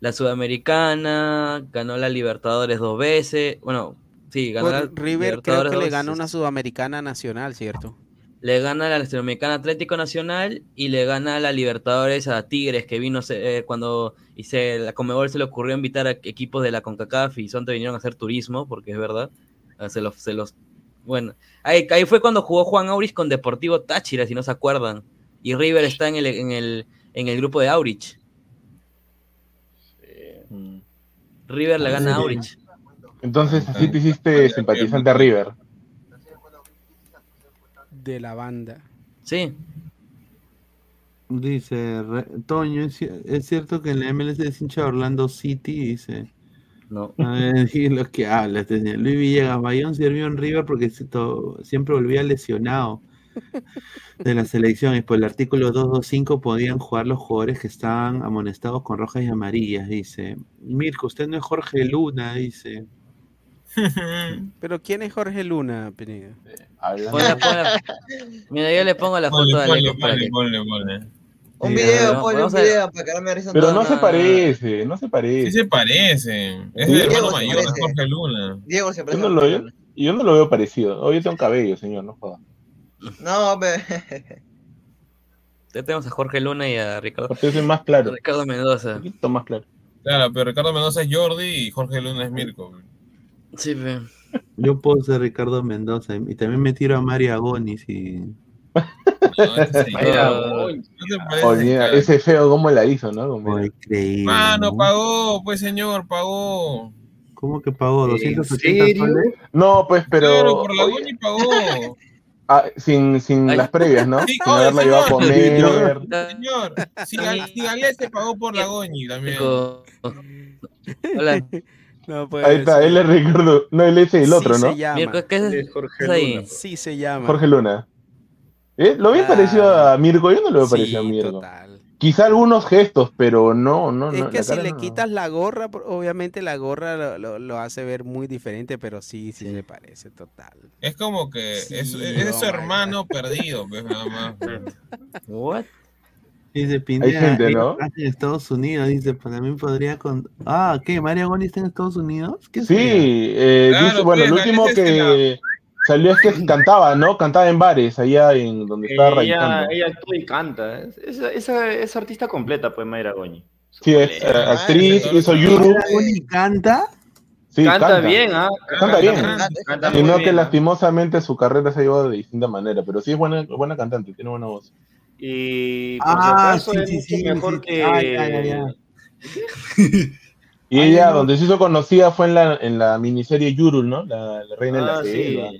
la Sudamericana, ganó la Libertadores dos veces. Bueno, sí, ganó la Pues River creo Libertadores que le veces. una sudamericana nacional, ¿cierto? Le gana la Sudamericana Atlético Nacional y le gana la Libertadores a Tigres, que vino eh, cuando hice la Comebol se le ocurrió invitar a equipos de la CONCACAF y Sonte vinieron a hacer turismo, porque es verdad. Ah, Se los, se los, bueno, ahí, ahí fue cuando jugó Juan Aurich con Deportivo Táchira, si no se acuerdan. Y River está en el, en el, en el grupo de Aurich. River le gana a. Aurich. Entonces, así te hiciste simpatizante a River. De la banda. Sí. Dice Re- Toño, ¿es, ci- es cierto que en la MLS es hincha Orlando City? Dice. No. A ver, y lo que hablas. dice, Luis Villegas, Bayón sirvió en River porque to- siempre volvía lesionado. de las selecciones. Por el artículo 225 podían jugar los jugadores que estaban amonestados con rojas y amarillas, dice. Mirko, usted no es Jorge Luna, dice. Pero ¿quién es Jorge Luna, Pineda? Ponle, ponle. Mira, yo le pongo la foto Ponle, Alejo para ponle, que- ponle, ponle. Un Sí, video, a ponle un a video para que no me Pero no se parece, no se parece. Sí se parecen. Es el hermano mayor, es parece. Jorge Luna. Diego se Yo parece no, a lo veo, yo no lo veo parecido. Hoy tengo cabello, señor, no joda. Luna. No, ve. Ya tenemos a Jorge Luna y a Ricardo, Porque es más claro, un Ricardo Mendoza. poquito más claro. Claro, pero Ricardo Mendoza es Jordi y Jorge Luna es Mirko. Sí, pe. Yo puedo ser Ricardo Mendoza y también me tiro a Mario Agonis y. No, ese No feo, ¿cómo la hizo, no? Como- increíble. Mano, ¿no? pagó, pues señor, pagó. ¿Cómo que pagó? ¿En ¿280 serio? soles? No, pues, pero. Claro, por la pagó. ah, sin sin Ay. las previas, ¿no? Sí, sin oye, haberla llevado a señor. comer. Señor, si, Gal- si Galese pagó por la Goñi también. Hola. No puede Ahí está, ser. él es Ricardo. No, él es el Sí otro, se ¿no? llama. Mirko, ¿qué es, Es Jorge ¿qué es? Luna. Sí se llama. Jorge Luna. ¿Eh? ¿Lo Ah. parecido a Mirko? Yo no lo veo Sí, parecido a Mirko. total. Quizá algunos gestos, pero no, no, Es no. que la si le no. quitas la gorra, obviamente la gorra lo, lo- lo hace ver muy diferente, pero sí, sí se parece total. Es como que Sí, es, es oh su hermano perdido, pues nada más. What? Dice Pineda, gente, ellos ¿no? en Estados Unidos, dice, pues también podría con... Ah, ¿qué? ¿Mario Agonis está en Estados Unidos? ¿Qué Sí, eh, Claro, dice, bueno, pues, lo último que salió es que cantaba, ¿no? Cantaba en bares, allá en donde estaba Ella, radicando. ella actúa y canta. Es, es, esa- es artista completa, pues, Mayra Goñi. Sí, es eh, actriz, hizo. Yuru. ¿Mario Agonis canta? Sí, canta, canta, bien, ¿ah? Canta bien. Canta, Sino bien, que ¿ah? lastimosamente su carrera se ha llevado de distinta manera, pero sí es buena, buena cantante, tiene buena voz. Y por Ah, si acaso sí, es sí, mucho sí, mejor sí. que. Ah, ya. Y Ay, ella, no. donde se hizo conocida fue en la, en la miniserie Yuru, ¿no? La, la reina de Ah, la sí. selva.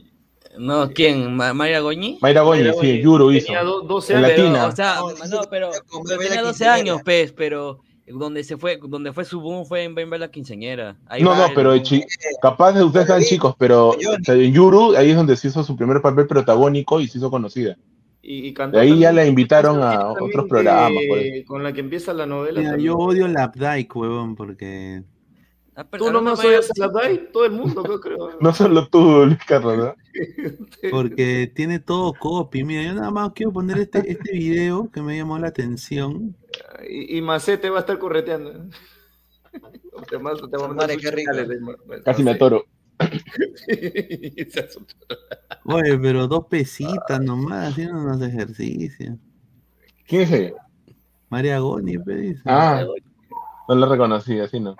No, ¿quién? ¿Ma- ¿Mayra Goñi? Mayra Goñi, sí, Yuru hizo. Tenía do- 12 En años. Pero, o sea, No, tenía 12 Quinceañera. años, pez, pero donde se fue, donde fue su boom fue en Bemba la quinceañera. Ahí No, no, el pero capaz de ustedes están chicos, pero o sea, en Yuru, ahí es donde se hizo su primer papel protagónico y se hizo conocida. Y, y cantó De ahí ya la invitaron a otros programas. por eso. Con la que empieza la novela. Mira, yo odio la Updike, huevón, porque... Ah, Tú de Mayra- oyes a la Dai, todo el mundo, yo creo. No solo tú, Luis Carlos, ¿no? Porque tiene todo copy. Mira, yo nada más quiero poner este, este video que me llamó la atención. Y, y Macete va a estar correteando. Te mando- te va a mandar Madre, qué rico. Casi me atoro. Oye, pero dos pesitas nomás, haciendo unos ejercicios. ¿Quién es ella? María Goni, dice. Ah, no la reconocí, así no.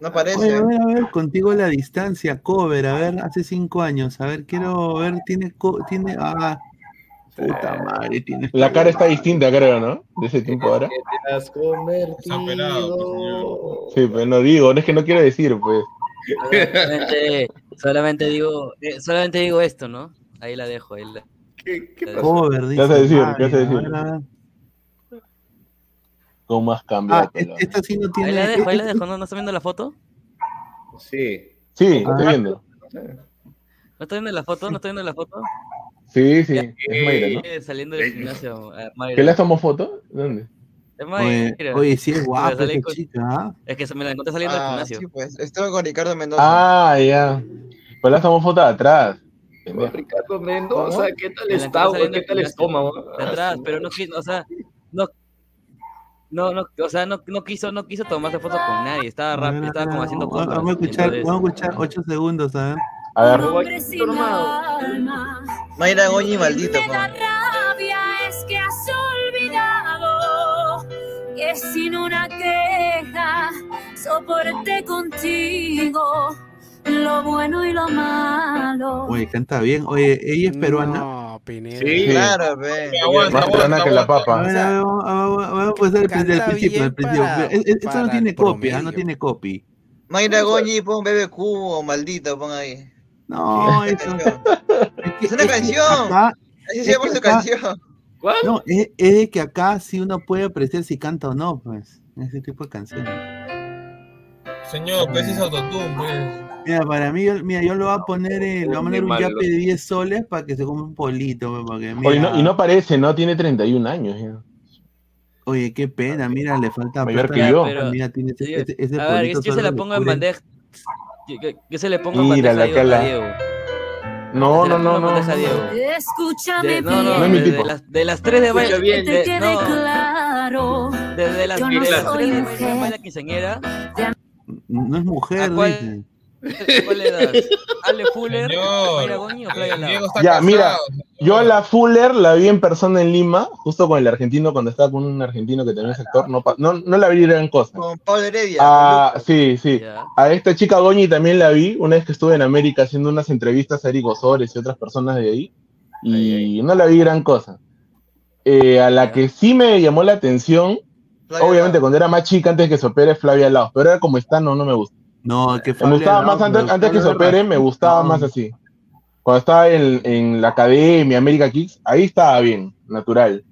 No Oye, parece. a ver, a ver, contigo a la distancia, cover, a ver, hace cinco años, a ver, quiero ver, tiene, co- tiene, ah, puta madre, tiene. La cara está distinta, creo, ¿no? De ese tiempo ahora. Te has convertido. Sí, pero no digo, no es que no quiero decir, pues. Solamente, solamente digo, eh, solamente digo esto, ¿no? Ahí la dejo. Ahí la- ¿Qué, qué la pasó? dejo. Cover, ¿Qué dice. vas a decir? ¿Qué vas a decir? ¿Cómo has cambiado? Ah, esta sí no Ahí tiene. la dejo, ahí la dejo. ¿No, ¿No está viendo la foto? Sí. Sí, Ah. estoy viendo. ¿No está viendo la foto? ¿No está viendo la foto? Sí, sí, es Mayra, ¿no? Saliendo del gimnasio. eh, Mayra. ¿Qué le tomó foto? ¿Dónde? Es Oye, oye, sí es con- chica, ¿ah? Es que se me la encontré saliendo del Ah, gimnasio. sí, pues. Estuve con Ricardo Mendoza. Ah, ya. Pues le tomó foto de atrás. Con Ricardo Mendoza, ¿Cómo? ¿qué tal Me la está, ¿Qué del tal estómago? De atrás, pero no quiso, o sea, no. No, no, o sea, no, no quiso, no quiso tomarse foto con nadie, estaba rápido, estaba como haciendo compras. vamos a escuchar, entonces- vamos a escuchar ocho segundos, a ver. A ver. Mayra Goñi, maldito. Me da rabia es que olvidado que sin una queja soporté contigo lo bueno y lo malo. Oye, canta bien. Oye, ella es peruana. No, Pineda. Sí. Claro, ve. Más peruana que la papa. ver, vamos, vamos, vamos a empezar del principio, del principio. para- Es- es- Esto no para tiene el copia, no tiene copy. Mayra Goñi, pon BBQ o maldito, pon ahí. No, eso. Es una canción. Así es se llama su canción. ¿Cuál? no, es, es de que acá sí uno puede apreciar si canta o no, pues. Ese tipo de canciones. Señor, pues es autotune, pues. Mira, para mí, yo- mira, yo lo voy a poner, eh, le voy a poner un malo. yape de 10 soles para que se coma un polito. pues, Porque, Oye, mira, no- y no parece, ¿no? Tiene 31 años ya. Oye, qué pena, mira, le falta Mayor plata. que yo. Mira, Mira, tiene ese, ese- ese a ver, polito yo se la le pongo en bandeja. Yo se le pongo en Mira bandeja la a Diego. que la- a Diego. No, no, no, no. bandeja a Diego. Escúchame De, no, no, bien. No es mi desde tipo. las, de las tres de Que baile. te de- quede no, claro. desde las, Yo de no las soy tres de baile quinceañera. No es mujer, ¿A cuál? ¿Cuál le das? ¿Ale Fuller? Señor, ¿Mayra Goñi o Ya, casado. mira, yo a la Fuller la vi en persona en Lima, justo con el argentino, cuando estaba con un argentino que tenía un sector, no, pa- no, no la vi gran cosa. Con Pablo Heredia. Ah, sí, sí. Ya. A esta chica Goñi también la vi una vez que estuve en América haciendo unas entrevistas a Eric Osores y otras personas de ahí, y no la vi gran cosa. Eh, a la que sí me llamó la atención, Flavia obviamente cuando era más chica antes que se opere Flavia Laos, pero era como está, no, no me gusta. No, que Me gustaba más antes, antes que se opere, me gustaba más así. Cuando estaba en, en la academia, América Kicks, ahí estaba bien, natural.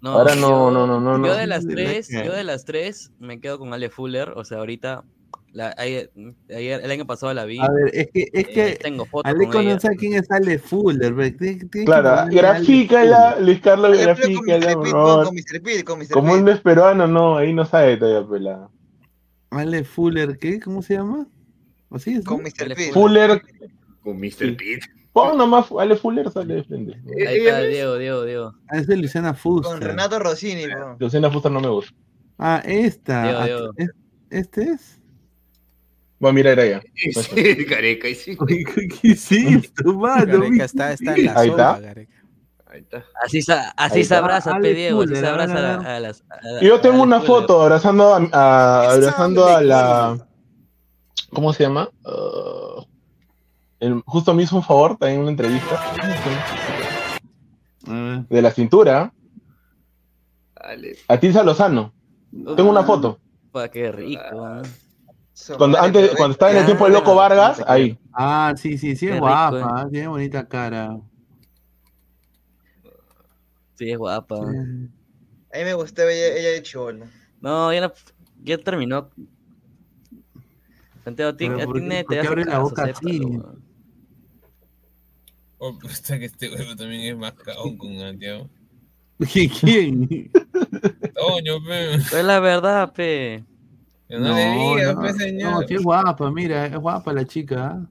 No, Ahora no, yo- no, no, no, no. Yo de las tres, yo de las tres me quedo con Ale Fuller. O sea, ahorita, la, ayer, ayer- el año pasado la vi. A ver, es que, es eh, que tengo fotos Aleco con no ella. quién es Ale Fuller. Claro, Ale grafícala. Luis Carlos, Ale con grafícala, con Mr. Pete, con Mr. Como un es peruano, no, ahí no sabe todavía, pelada. Ale Fuller, ¿qué? ¿Cómo se llama? ¿Así es? no? Con Mr. Ale Pete. Fuller, Con Mr. Pete. pon nomás, Ale Fuller sale de frente. Ahí está, Diego, Diego, Diego. Ah, es de Luciana Con Fuster. Renato Rossini. po. Luciana Fuster no me gusta. Ah, esta. Diego, Ah, Diego. ¿es- ¿Este es? Voy a mirar allá. Sí, careca, y sí. ¿Qué esto, mano? Gareca está, está en la Ahí sopa, está. Gareca. Ahí está. Así, así se a ver, abraza a a, ver. a las. a- Y yo tengo una foto abrazando a, a- abrazando a la ¿cómo se llama? Ah, el- justo me hizo un favor también en una entrevista A ver. de la cintura a Tilsa Lozano. Tengo una foto. Pa, qué rico. Su Cuando antes cuando estaba en el tiempo de Loco Vargas, ahí. Ah, sí, sí, sí, es guapa, ¿eh? tiene bonita cara. Sí, es guapa. A mí me gustaba ella, ella de chivolo. No, ya, no, ya terminó. Santiago, a ti, a ¿por ti qué- nadie por te qué hace abre la boca así? weón. Oh, puta que este huevo también es más caón con Santiago. ¿Quién? Toño, pe. Es la verdad, pe. Que no, le digas, no, pe, señor. no, sí es guapa, mira, es guapa la chica. ¿ah?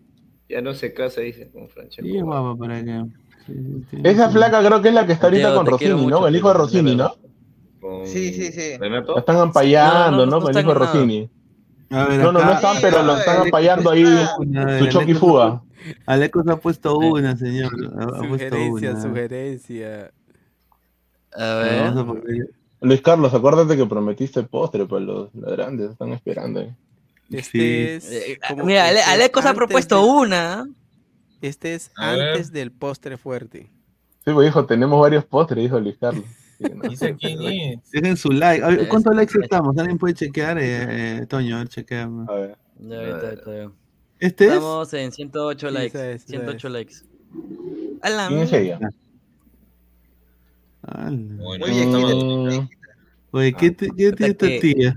Ya no se casa, dice, con Francesco. Sí, es guapa para que. Sí, sí, sí, Esa sí. flaca creo que es la que está ahorita con Rossini, ¿no? mucho, El hijo de Rossini, ¿no? Con Sí, sí, sí. Renato. La están ampallando, No, no, ¿no? no Con el hijo de. Rossini. A ver, No, no, no están, Sí, pero no, lo están ampallando ahí su choque y fuga. Aleco se ha puesto una, señor. Ha, Sugerencia, una. sugerencia. A ver. a poner- Luis Carlos, acuérdate que prometiste postre para los ladrantes, están esperando. ahí. Este Sí. es. Eh, Mira, Ale- es Aleco se ha propuesto de- una. Este es A ver. antes del postre fuerte. Sí, pues dijo, tenemos varios postres, dijo Luis Carlos. Sí, no. Dice quién es. Dejen su like. A ver, Es- ¿Cuántos likes estamos? ¿Alguien puede chequear? Eh, eh, Toño, a ver, chequea. A ver. Ahorita veo. ¿Este es? Estamos en 108 Sí, likes. esa es, esa 108 likes. A la ¿Quién es mierda. ella? Ala. Bueno, Muy bien, Mm, Oye, ¿qué, te- qué tiene esta que- tía?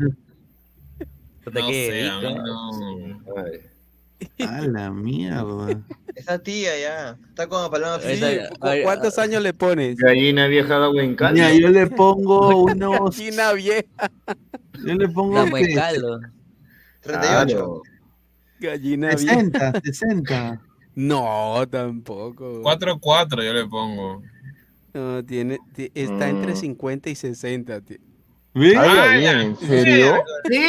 No sé, a mí rico. no. A la mierda. Esa tía ya. Está palabra así. ya. ¿Cu- Ay, ¿Cuántos años le pones? Gallina vieja de agua en caldo. Mira, yo le pongo unos. Gallina vieja. Yo le pongo La buen ¿qué? caldo. 38. Claro. Gallina vieja. 60, 60. No, tampoco. 4-4 yo le pongo. No, tiene, ti- está entre Mm. 50 y 60. tío. Ay, Ah, bien, ya. ¿en serio? ¿Sí?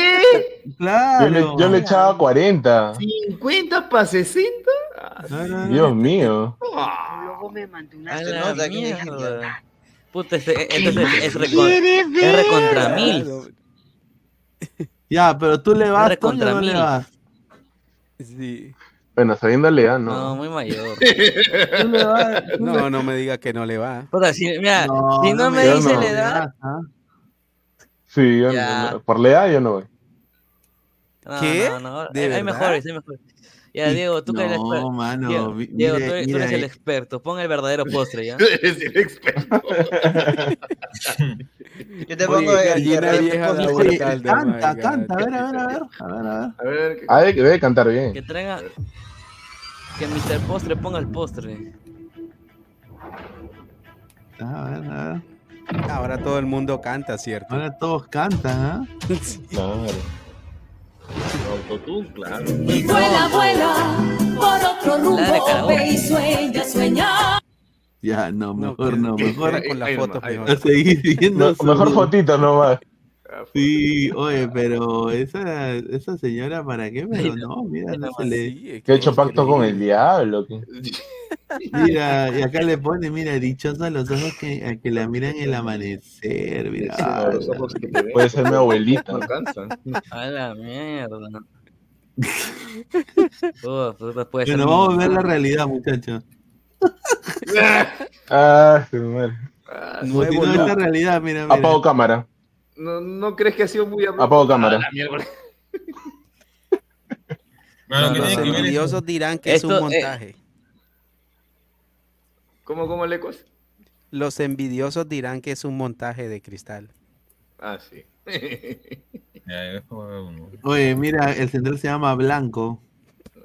Claro. Yo le, yo le echaba 40. ¿50 para 60? Ah, No, no, no. Dios mío. Luego me mandó una A Se la mierda. Puta, este, entonces es, recon- es recontra mil. Ya, pero tú le vas, Recontra o no le mil. vas. Sí. Bueno, sabiendo la edad, No, no. muy mayor. Tú le vas. tú le- No, no me diga que no le va. Puta, si, mira, si no, me yo dice no. la edad. ¿Ah? Sí, yo Ya. no- por la edad yo no voy. No, ¿Qué? No, no, ¿De hay, mejores, hay mejores. Ya, Diego, tú que eres el No, experto. mano. Diego, vi- Diego, mire- tú, eres, tú el experto. Pon el verdadero postre, ¿ya? Eres el experto. Yo te Oye, pongo gallina el- vieja el- el- buen el- caldo, Canta, canta, a ver, a ver, a ver. A ver, a ver. A ver, ¿qué- Ah, debe, debe cantar bien. Que traiga. Que Mr. Postre ponga el postre. A ver, a ver. Ahora todo el mundo canta, ¿cierto? Ahora todos cantan, ¿ah? Claro. Autotune, claro. Vuela, vuela por otro rumbo, ve y sueña, sueña. Ya, no, No, mejor que- no, mejor. con la foto. A seguir viendo. Me- mejor su- fotito nomás. Sí, oye, pero esa, esa señora, ¿para qué? Pero no, mira, no se le. Que ha hecho pacto con el diablo. ¿qué? Mira, y acá le pone, mira, dichosa los ojos que, a que la miran el amanecer, mira. Sí, no, los ojos que te ven. Puede ser mi abuelita. No cansan. A la mierda. Uf, puede ser Bueno, mi- vamos a ver la realidad, muchachos. Ah, se me muere. Ah, no, esta realidad, mira, mira. Apago cámara. ¿No, ¿No crees que ha sido muy abrupto? Apago cámara. Ah, la mierda. Mano, No, ¿qué no, tiene Los envidiosos dirán que es un eh, ¿Cómo, cómo lecos? Los envidiosos dirán que es un montaje de cristal. Ah, sí. Oye, mira, el central se llama Blanco.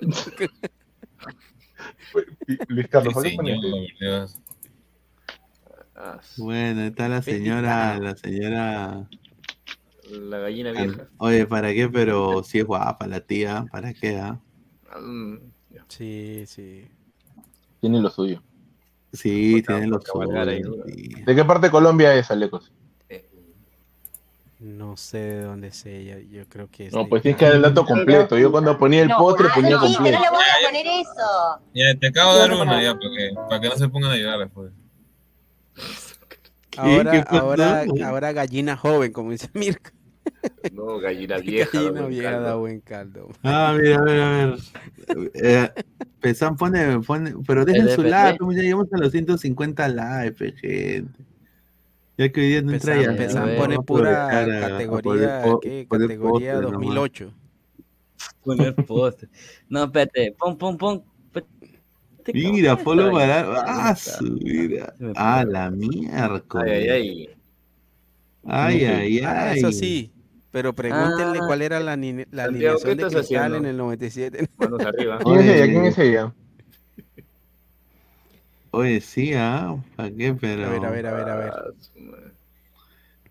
Luis Carlos, Sí, ¿por qué señor. Ah, sí. Bueno, está la señora, la señora. La gallina vieja. Oye, ¿para qué? Pero sí es guapa la tía, ¿para qué? ah? Mm, ya. Sí, sí. Tiene lo suyo. Sí, Por tiene los ahí, ¿no? ¿De qué parte de Colombia es, Alecos? No sé de dónde es ella. Yo creo que es. No, pues tienes que dar el dato completo. Yo cuando ponía el postre ponía Sí, completo. pero le voy a poner eso. Ya, te acabo de dar una ya, para que, para que no se pongan a llorar después. Ahora, ahora, ahora gallina joven, como dice Mirko. No, gallina vieja. Gallina buen vieja caldo. da buen caldo. Ah, mira, a ver, a ver. Eh, Pesan pone, pone, pero dejen su like, pues ya llegamos a los 150 likes, gente. Ya que hoy día no entra Pesan, ya. Pesan pone pura aprovechar a- a categoría, ¿qué? Categoría nomás. 2008. Poner postre. No, espérate. Pon, pon, pon. Mira, ¿cómo Polo? Barar. Ah, su me Ah, la miércoles. Ay, ay, ay. Ay, ay, Ah, ay. eso sí. Pero pregúntenle Ah. cuál era la, ni- la Santiago, ¿qué alineación de cristal haciendo? en el 97. Manos arriba. ¿Quién es ella? ¿Quién es ella? Oye, sí, ah, ¿para qué? Pero. A ver, a ver, a ver, a ver.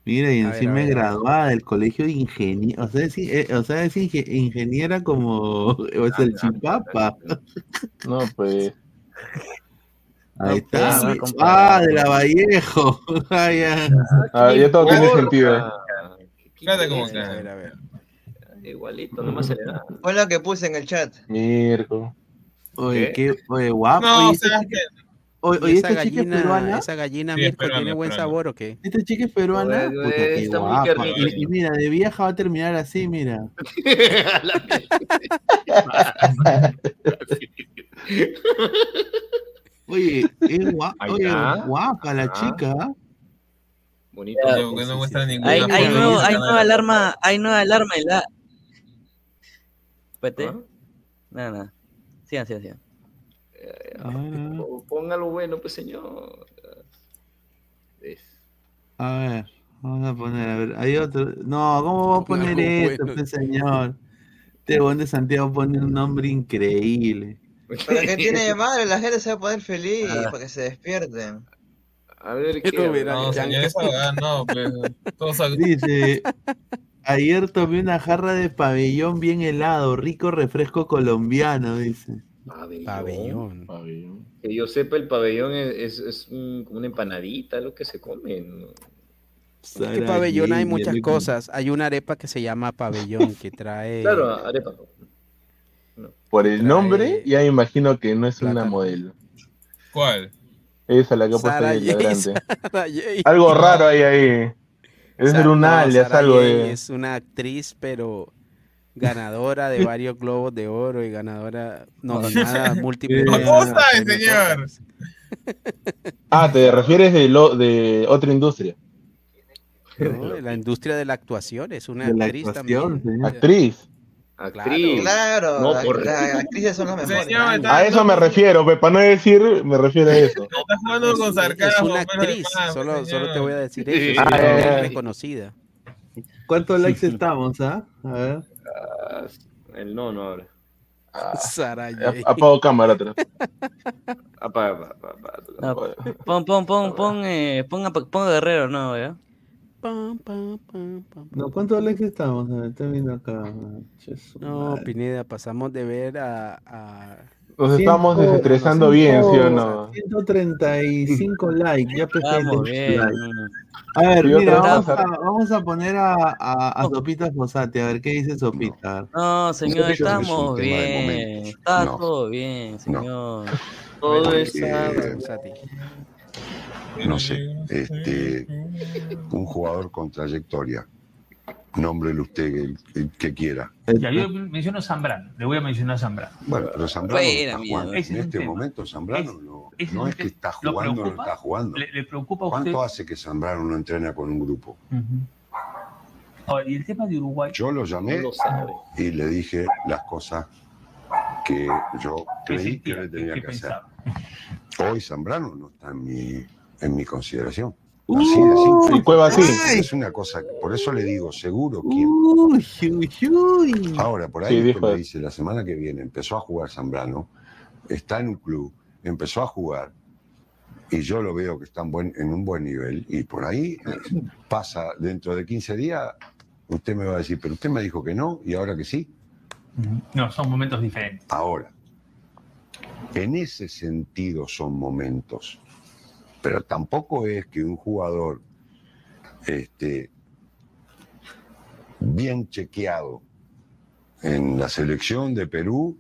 Mira, y encima es graduada del colegio de ingeniero. O sea, es, eh, o sea, es inge- ingeniera como o es el chipapa. No, pues. Ahí está. Ah, de la Vallejo. Ah, ya. Ah, ya todo tiene sentido. Ver. Igualito, nomás se le da. Fue lo que puse en el chat. Mirko. Oye, ¿Qué? qué, oye, guapo. No, oye, que- oye, ¿Y oye, esta chica es gallina, peruana. esa gallina Sí, Mirko peruana, tiene buen peruana. sabor o qué? Esta chica es peruana. Oye, Puta, qué está muy guapa. tiernita. Y, y mira, de vieja va a terminar así, mira. Oye, es gua- Ahí oye, está. guapa la chica. Bonito. Que no muestra ninguna Hay, nuevo, nueva alarma, hay nueva alarma en la. Espérate. ¿Ah? Nada, nada. Sigan, sigan, sigan. A ver, a ver. O- Póngalo bueno, pues señor. Es- A ver, vamos a poner, a ver, hay otro. No, ¿cómo va a poner esto, bueno. pues, señor? Este buen de Santiago pone un nombre increíble. ¿Para qué tiene de madre? La gente se va a poner feliz, Ah. para que se despierten. A ver, Quiero ¿qué? ver a- No, señor, esa verdad, no, pues. Todos Dice, ayer tomé una jarra de pabellón bien helado, rico refresco colombiano, dice. Pabellón. Pabellón. Que yo sepa, el pabellón es, es, es un- como una empanadita, lo que se come. ¿no? Es que pabellón hay muchas cosas. Hay una arepa que se llama pabellón que trae. Claro, arepa. Por el Trae nombre, ya imagino que no es una modelo. ¿Cuál? Esa la que ha puesto ahí. Sara J. Algo raro hay ahí. Es Sara- un no, alias, Sara algo de. Es una actriz, pero ganadora de varios globos de oro y ganadora nominada múltiples veces ¿Cómo a sabe, premios señor? Ah, te refieres de, lo, de otra industria. No, de la industria de la actuación es una De la actriz actuación, también. señor. Actriz. Actriz. Claro, No, la- por- las actrices son las mejores. Señor, está- A eso me refiero, para no decir, me refiero a eso. No Estás jugando con es sarcasmo. una pero actriz, hermano, solo, solo te voy a decir Sí. eso. Es Ah, una actriz ya. reconocida. ¿Cuántos likes estamos, ah? A ver. Ah, el no, no ahora. Saraya. A- Apago cámara atrás. Apaga, apaga, apaga, No, apaga. pon, pon, pon, pon, eh, pon, pon Guerrero, no, ¿ya? Pam, pam, pam, pam. No, ¿cuántos likes estamos? A ver, estoy viendo acá. Jesús, No, madre. Pineda, pasamos de ver a, a- Nos estamos Ciento- desestresando bien, ¿sí o no? 135 likes, ya bien. A ver, mira, vamos a, vamos a poner a, a, a Sopita Fosati, a ver qué dice Sopita. No, señor, Eso es un estamos tema de bien. momentos. Está No. todo bien, señor. Todo Porque- está. No sé, este, un jugador con trayectoria. Nómbrele usted el, el que quiera. Ya, yo menciono Zambrano, le voy a mencionar a Zambrano. Bueno, pero Zambrano Buena está jugando. En este tema. momento Zambrano no, es que está ¿Lo jugando o no está jugando. ¿Le, le preocupa usted? ¿Cuánto hace que Zambrano no entrena con un grupo? Ahora, y el tema de Uruguay. Yo lo llamé No lo sabe. y le dije las cosas que yo ¿Qué creí que sentía? le tenía ¿Qué que hacer. Hoy Zambrano no está en mi, en mi consideración. Uh, Así de simple. y Cueva sí. Es una cosa, por eso le digo, seguro quién. Uy, uy, uy. Ahora, por Sí, ahí usted me dice, la semana que viene empezó a jugar Zambrano, está en un club, empezó a jugar, y yo lo veo que está en, buen- en un buen nivel, y por ahí pasa dentro de 15 días, usted me va a decir, pero usted me dijo que no, y ahora que sí. No, son momentos diferentes. Ahora, en ese sentido son momentos, pero tampoco es que un jugador este, bien chequeado en la selección de Perú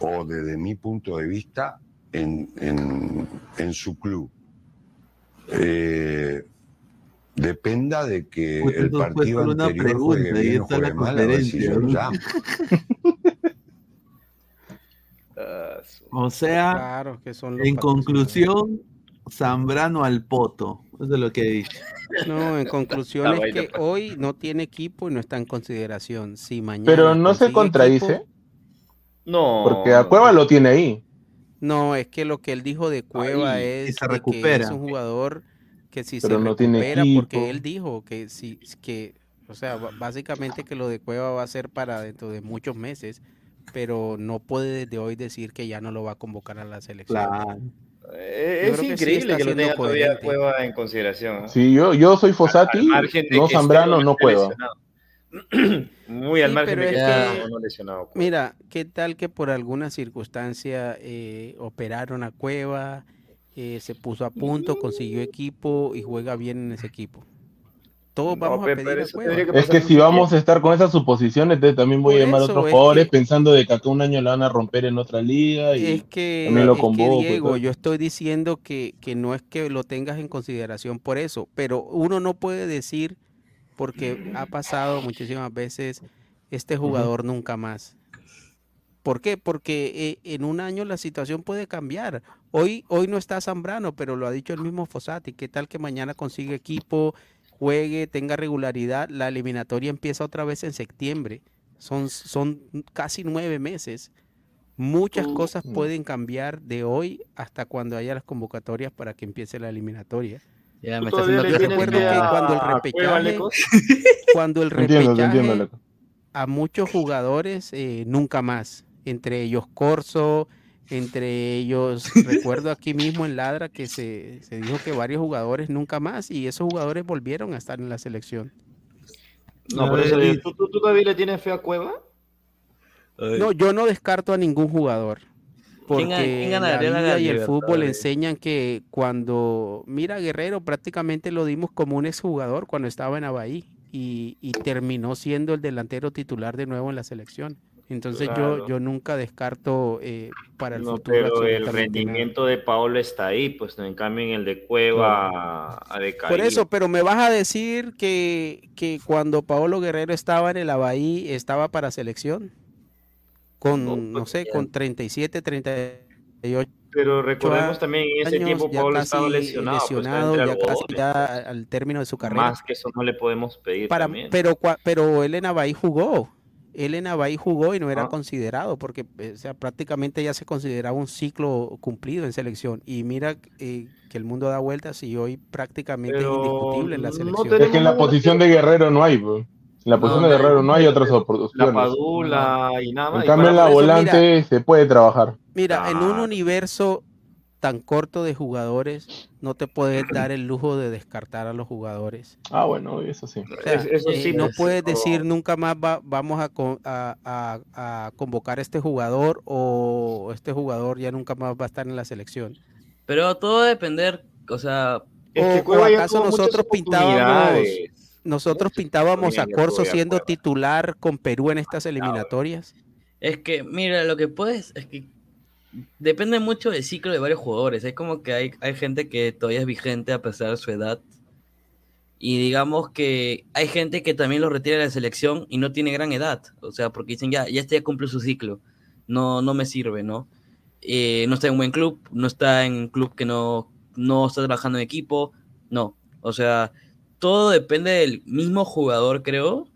o desde mi punto de vista en, en- en su club. Eh, dependa de que Puta, el fue partido una anterior juegue pregunta, y bien o juegue mal, a ver si yo lo conferencia, llamo. Su- O sea, Claro, que son los en conclusión, Zambrano al poto. Eso es lo que dice. No, en conclusión es que hoy no tiene equipo y no está en consideración. Si mañana Pero no se contradice, equipo- No. porque a Cueva lo tiene ahí. no, es que lo que él dijo de Cueva Ahí, es que se es un jugador que si Pero se no tiene recupera, porque él dijo que si que, o sea, básicamente que lo de Cueva va a ser para dentro de muchos meses, pero no puede desde hoy decir que ya no lo va a convocar a la selección. Claro. Eh, Yo Es que sí increíble que lo tenga todavía. Cueva en consideración. ¿ah? Si yo, yo soy Fosati, no Zambrano, no Cueva. Muy al Sí, margen de que no lesionado. Cueva. Mira, ¿qué tal que por alguna circunstancia eh, operaron a Cueva, eh, se puso a punto, consiguió equipo y juega bien en ese equipo? Todos No, vamos a pedir a Cueva. que Es que si vamos a estar con esas suposiciones, entonces también voy Por a llamar a otros es jugadores que- pensando de que acá un año la van a romper en otra liga y Es que, también lo es que, convoco. Diego, yo estoy diciendo que, que no es que lo tengas en consideración por eso, pero uno no puede decir, porque ha pasado muchísimas veces, este jugador nunca más. ¿Por qué? Porque eh, en un año la situación puede cambiar. Hoy, hoy no está Zambrano, pero lo ha dicho el mismo Fossati. ¿Qué tal que mañana consigue equipo, juegue, tenga regularidad? La eliminatoria empieza otra vez en septiembre. Son, son casi nueve meses. Muchas cosas pueden cambiar de hoy hasta cuando haya las convocatorias para que empiece la eliminatoria. Ya ¿Tú me está todavía haciendo le Yo recuerdo que a- cuando el repechaje, cuando el entiendo, entiendo, a muchos jugadores eh, nunca más. Entre ellos Corso, entre ellos, recuerdo aquí mismo en Ladra que se, se dijo que varios jugadores nunca más y esos jugadores volvieron a estar en la selección. No, por eso digo, ¿tú, tú, tú todavía le tienes fe a Cueva? No, yo no descarto a ningún jugador. ¿Quién ga- Porque quién la ganaría la vida y el fútbol enseñan que cuando, mira Guerrero, prácticamente lo dimos como un exjugador cuando estaba en Abahí y, y terminó siendo el delantero titular de nuevo en la selección. Entonces yo, Claro. yo nunca descarto eh, para el No, futuro. pero el nada. rendimiento de Paolo está ahí, pues en cambio en el de Cueva ha decaído. Por eso, pero me vas a decir que, que cuando Paolo Guerrero estaba en el Abahí estaba para selección. Con, no, sé, con 37, 38 Pero recordemos también en ese tiempo Paolo estaba lesionado, pues, lesionado, ya casi ya al término de su carrera. Más que eso no le podemos pedir Para, también. pero, pero él en Abahí jugó Elena Bay jugó y no era Ah. considerado porque eh, o sea, prácticamente ya se consideraba un ciclo cumplido en selección. Y mira eh, que el mundo da vueltas y hoy prácticamente es indiscutible en la no selección. Es que en la posición de Guerrero no hay, pues. En la posición de Guerrero no hay otras La oportunidades. Padula y nada más. En cambio, en la volante se puede trabajar. Mira, en un universo tan corto de jugadores, no te puedes dar el lujo de descartar a los jugadores. Ah, bueno, eso sí. O sea, Es- eso eh, no puedes decir nunca más va- vamos a, co- a- a- a convocar a este jugador o este jugador ya nunca más va a estar en la selección. Pero todo va a depender, o sea, Es que o, o acaso nosotros pintábamos nosotros pintábamos a Corso siendo titular con Perú en estas eliminatorias. Es que, mira, lo que puedes, es que depende mucho del ciclo de varios jugadores. Es como que hay, hay gente que todavía es vigente a pesar de su edad. Y digamos que hay gente que también lo retira de la selección y no tiene gran edad. O sea, porque dicen, ya, ya este ya cumple su ciclo. No, no me sirve, ¿no? Eh, no está en un buen club, no está en un club que no, no está trabajando en equipo. No. O sea, todo depende del mismo jugador, creo,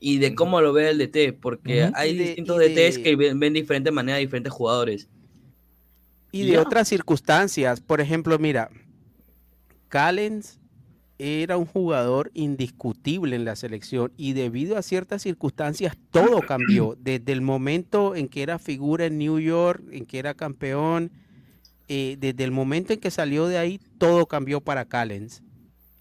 y de cómo lo ve el DT, porque hay de- distintos y DTs de- que ven, ven de diferente manera a diferentes jugadores. Y de otras circunstancias, por ejemplo, mira, Callens era un jugador indiscutible en la selección y debido a ciertas circunstancias todo cambió. Desde el momento en que era figura en New York, en que era campeón, eh, desde el momento en que salió de ahí, todo cambió para Callens.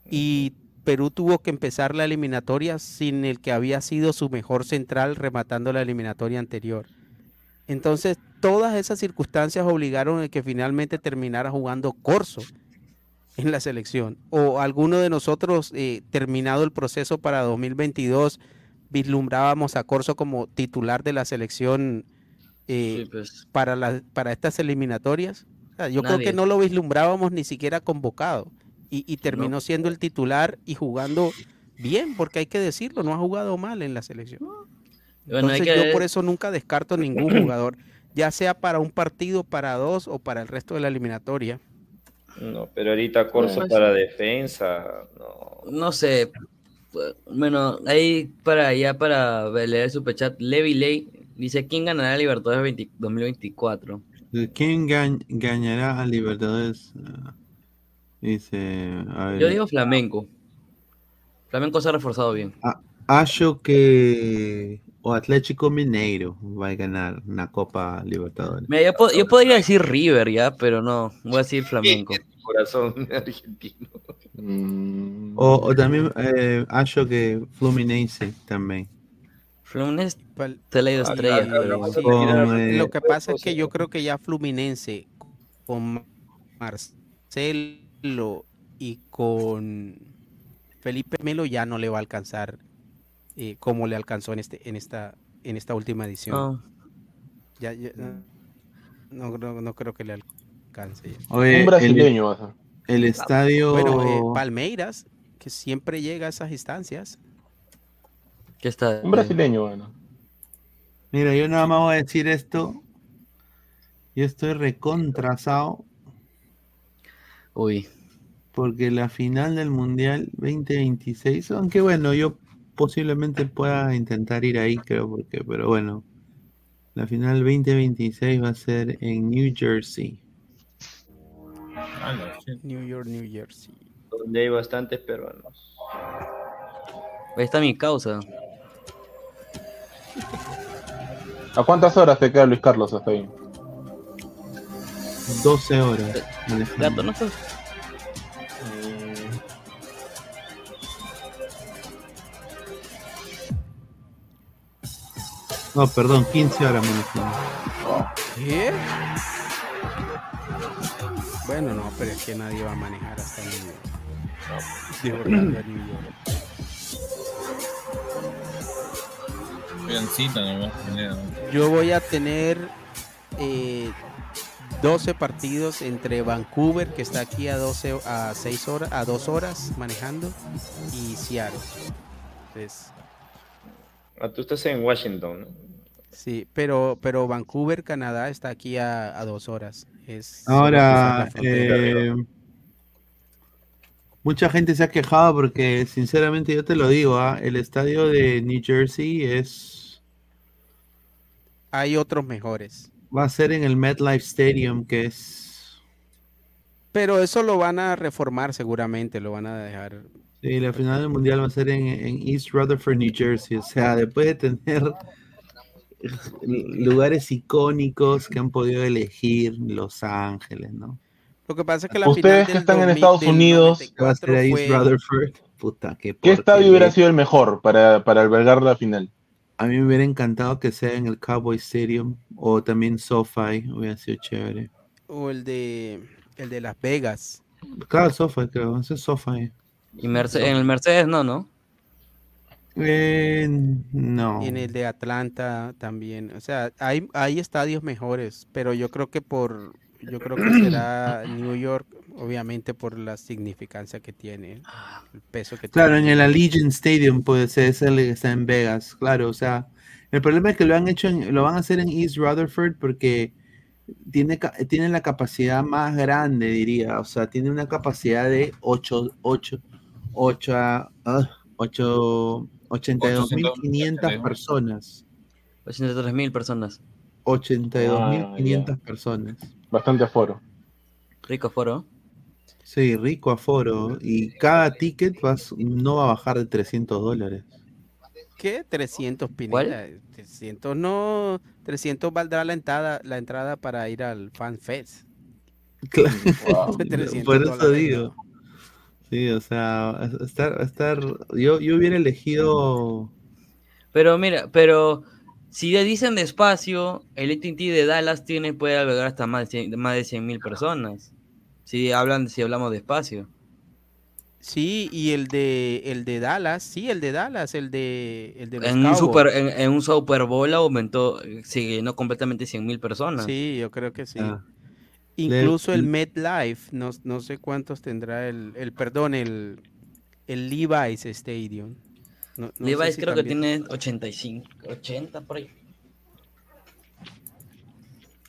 Y Perú tuvo que empezar la eliminatoria sin el que había sido su mejor central rematando la eliminatoria anterior. Entonces, todas esas circunstancias obligaron a que finalmente terminara jugando Corso en la selección. O alguno de nosotros, eh, terminado el proceso para 2022, vislumbrábamos a Corso como titular de la selección eh, Sí, pues. para, la- para estas eliminatorias. O sea, yo creo que no lo vislumbrábamos ni siquiera convocado. Y, y terminó siendo el titular y jugando bien, porque hay que decirlo, no ha jugado mal en la selección. Bueno, Entonces yo por eso nunca descarto ningún jugador, ya sea para un partido, para dos o para el resto de la eliminatoria. No, pero ahorita Corso para defensa. No. No sé. pues, Bueno, ahí para ya para leer el superchat, Levi Ley dice: ¿Quién ganará Libertadores 20 2024? ¿Quién gan- ganará a Libertadores? Ah, Dice, a ver, Yo digo Flamenco. Flamenco se ha reforzado bien. a- acho que o Atlético Mineiro va a ganar una Copa Libertadores. Mira, yo, po- yo podría decir River ya, pero no, voy a decir Flamenco. Corazón argentino. O, o también eh, acho que Fluminense también. Fluminense te le Ah, estrella. ya, pero- sí, Con, eh, Lo que pasa es que yo creo que ya Fluminense con Marcelo y con Felipe Melo ya no le va a alcanzar eh, como le alcanzó en este en esta en esta última edición. Ah. Ya, ya, no, no, no creo que le alcance. ya. Oye, Un brasileño, el, vas a- el estadio. Bueno, eh, Palmeiras, que siempre llega a esas instancias. ¿Qué está? Un brasileño, bueno. Mira, yo nada más voy a decir esto. Yo estoy recontrasado. Uy. Porque la final del Mundial 2026, aunque bueno, yo posiblemente pueda intentar ir ahí, creo, porque, pero bueno. La final 2026 va a ser en New Jersey. New York, New Jersey. Donde hay bastantes peruanos. Ahí está mi causa. ¿A cuántas horas te queda Luis Carlos hasta ahí? 12 horas. Gato, ¿no estás? No, perdón, 15 horas manejando. ¿Qué? Bueno, no, pero es que nadie va a manejar hasta New York. De Orlando a New York. Yo voy a tener eh, 12 partidos entre Vancouver, que está aquí a 12 a 6 horas, a 2 horas manejando, y Seattle. Entonces, Ah, tú estás en Washington, ¿no? Sí, pero, pero Vancouver, Canadá, está aquí a, a 2 horas. Es Ahora, eh, mucha gente se ha quejado porque, sinceramente, yo te lo digo, ¿ah? el estadio de New Jersey es hay otros mejores. Va a ser en el MetLife Stadium, que es. Pero eso lo van a reformar seguramente, lo van a dejar. Sí, la final del mundial va a ser en, en East Rutherford, New Jersey. O sea, después de tener lugares icónicos que han podido elegir Los Ángeles, ¿no? Lo que pasa es que la Ustedes final que del están en 2000 Estados Unidos, Va a ser a East fue- Rutherford. Puta, qué ¿qué estadio hubiera sido el mejor para, para albergar la final? A mí me hubiera encantado que sea en el Cowboy Stadium o también SoFi, hubiera sido chévere. O el de el de Las Vegas. Claro, SoFi, creo, ese es SoFi. Y Merce- en el Mercedes no, ¿no? Eh, no. Y en el de Atlanta también. O sea, hay, hay estadios mejores, pero yo creo que por yo creo que será New York, obviamente por la significancia que tiene, el peso que Claro, en tiene. el Allegiant Stadium puede ser, es el que está en Vegas, claro, o sea, el problema es que lo han hecho, en- lo van a hacer en East Rutherford porque tiene, tiene la capacidad más grande, diría, o sea, tiene una capacidad de 8, 8, 8, ah, 8, 82.500 personas, 83 mil personas. 82.500 personas. Bastante aforo. Rico foro. Sí, rico aforo, y cada ticket vas- no va a bajar de 300 dólares. ¿Qué? 300 Pineda. 300 no, 300 valdrá la entrada, la entrada para ir al Fan Fest. Claro, 300 por eso dólares, digo. Sí, o sea, estar, estar, yo, yo hubiera elegido, Pero mira, pero si le dicen despacio, el AT&T de Dallas tiene puede albergar hasta más de 100 más de 100 mil personas. Si hablan, si hablamos despacio. Sí, y el de el de Dallas, sí, el de Dallas, el de el de los En un, super, en, en un Super Bowl aumentó, se llenó completamente 100 mil personas. Sí, yo creo que sí. Ah. Incluso Le- el MetLife, no, no sé cuántos tendrá el, el perdón, el, el Levi's Stadium. No- Levi's si creo también- que tiene 85, 80 por ahí.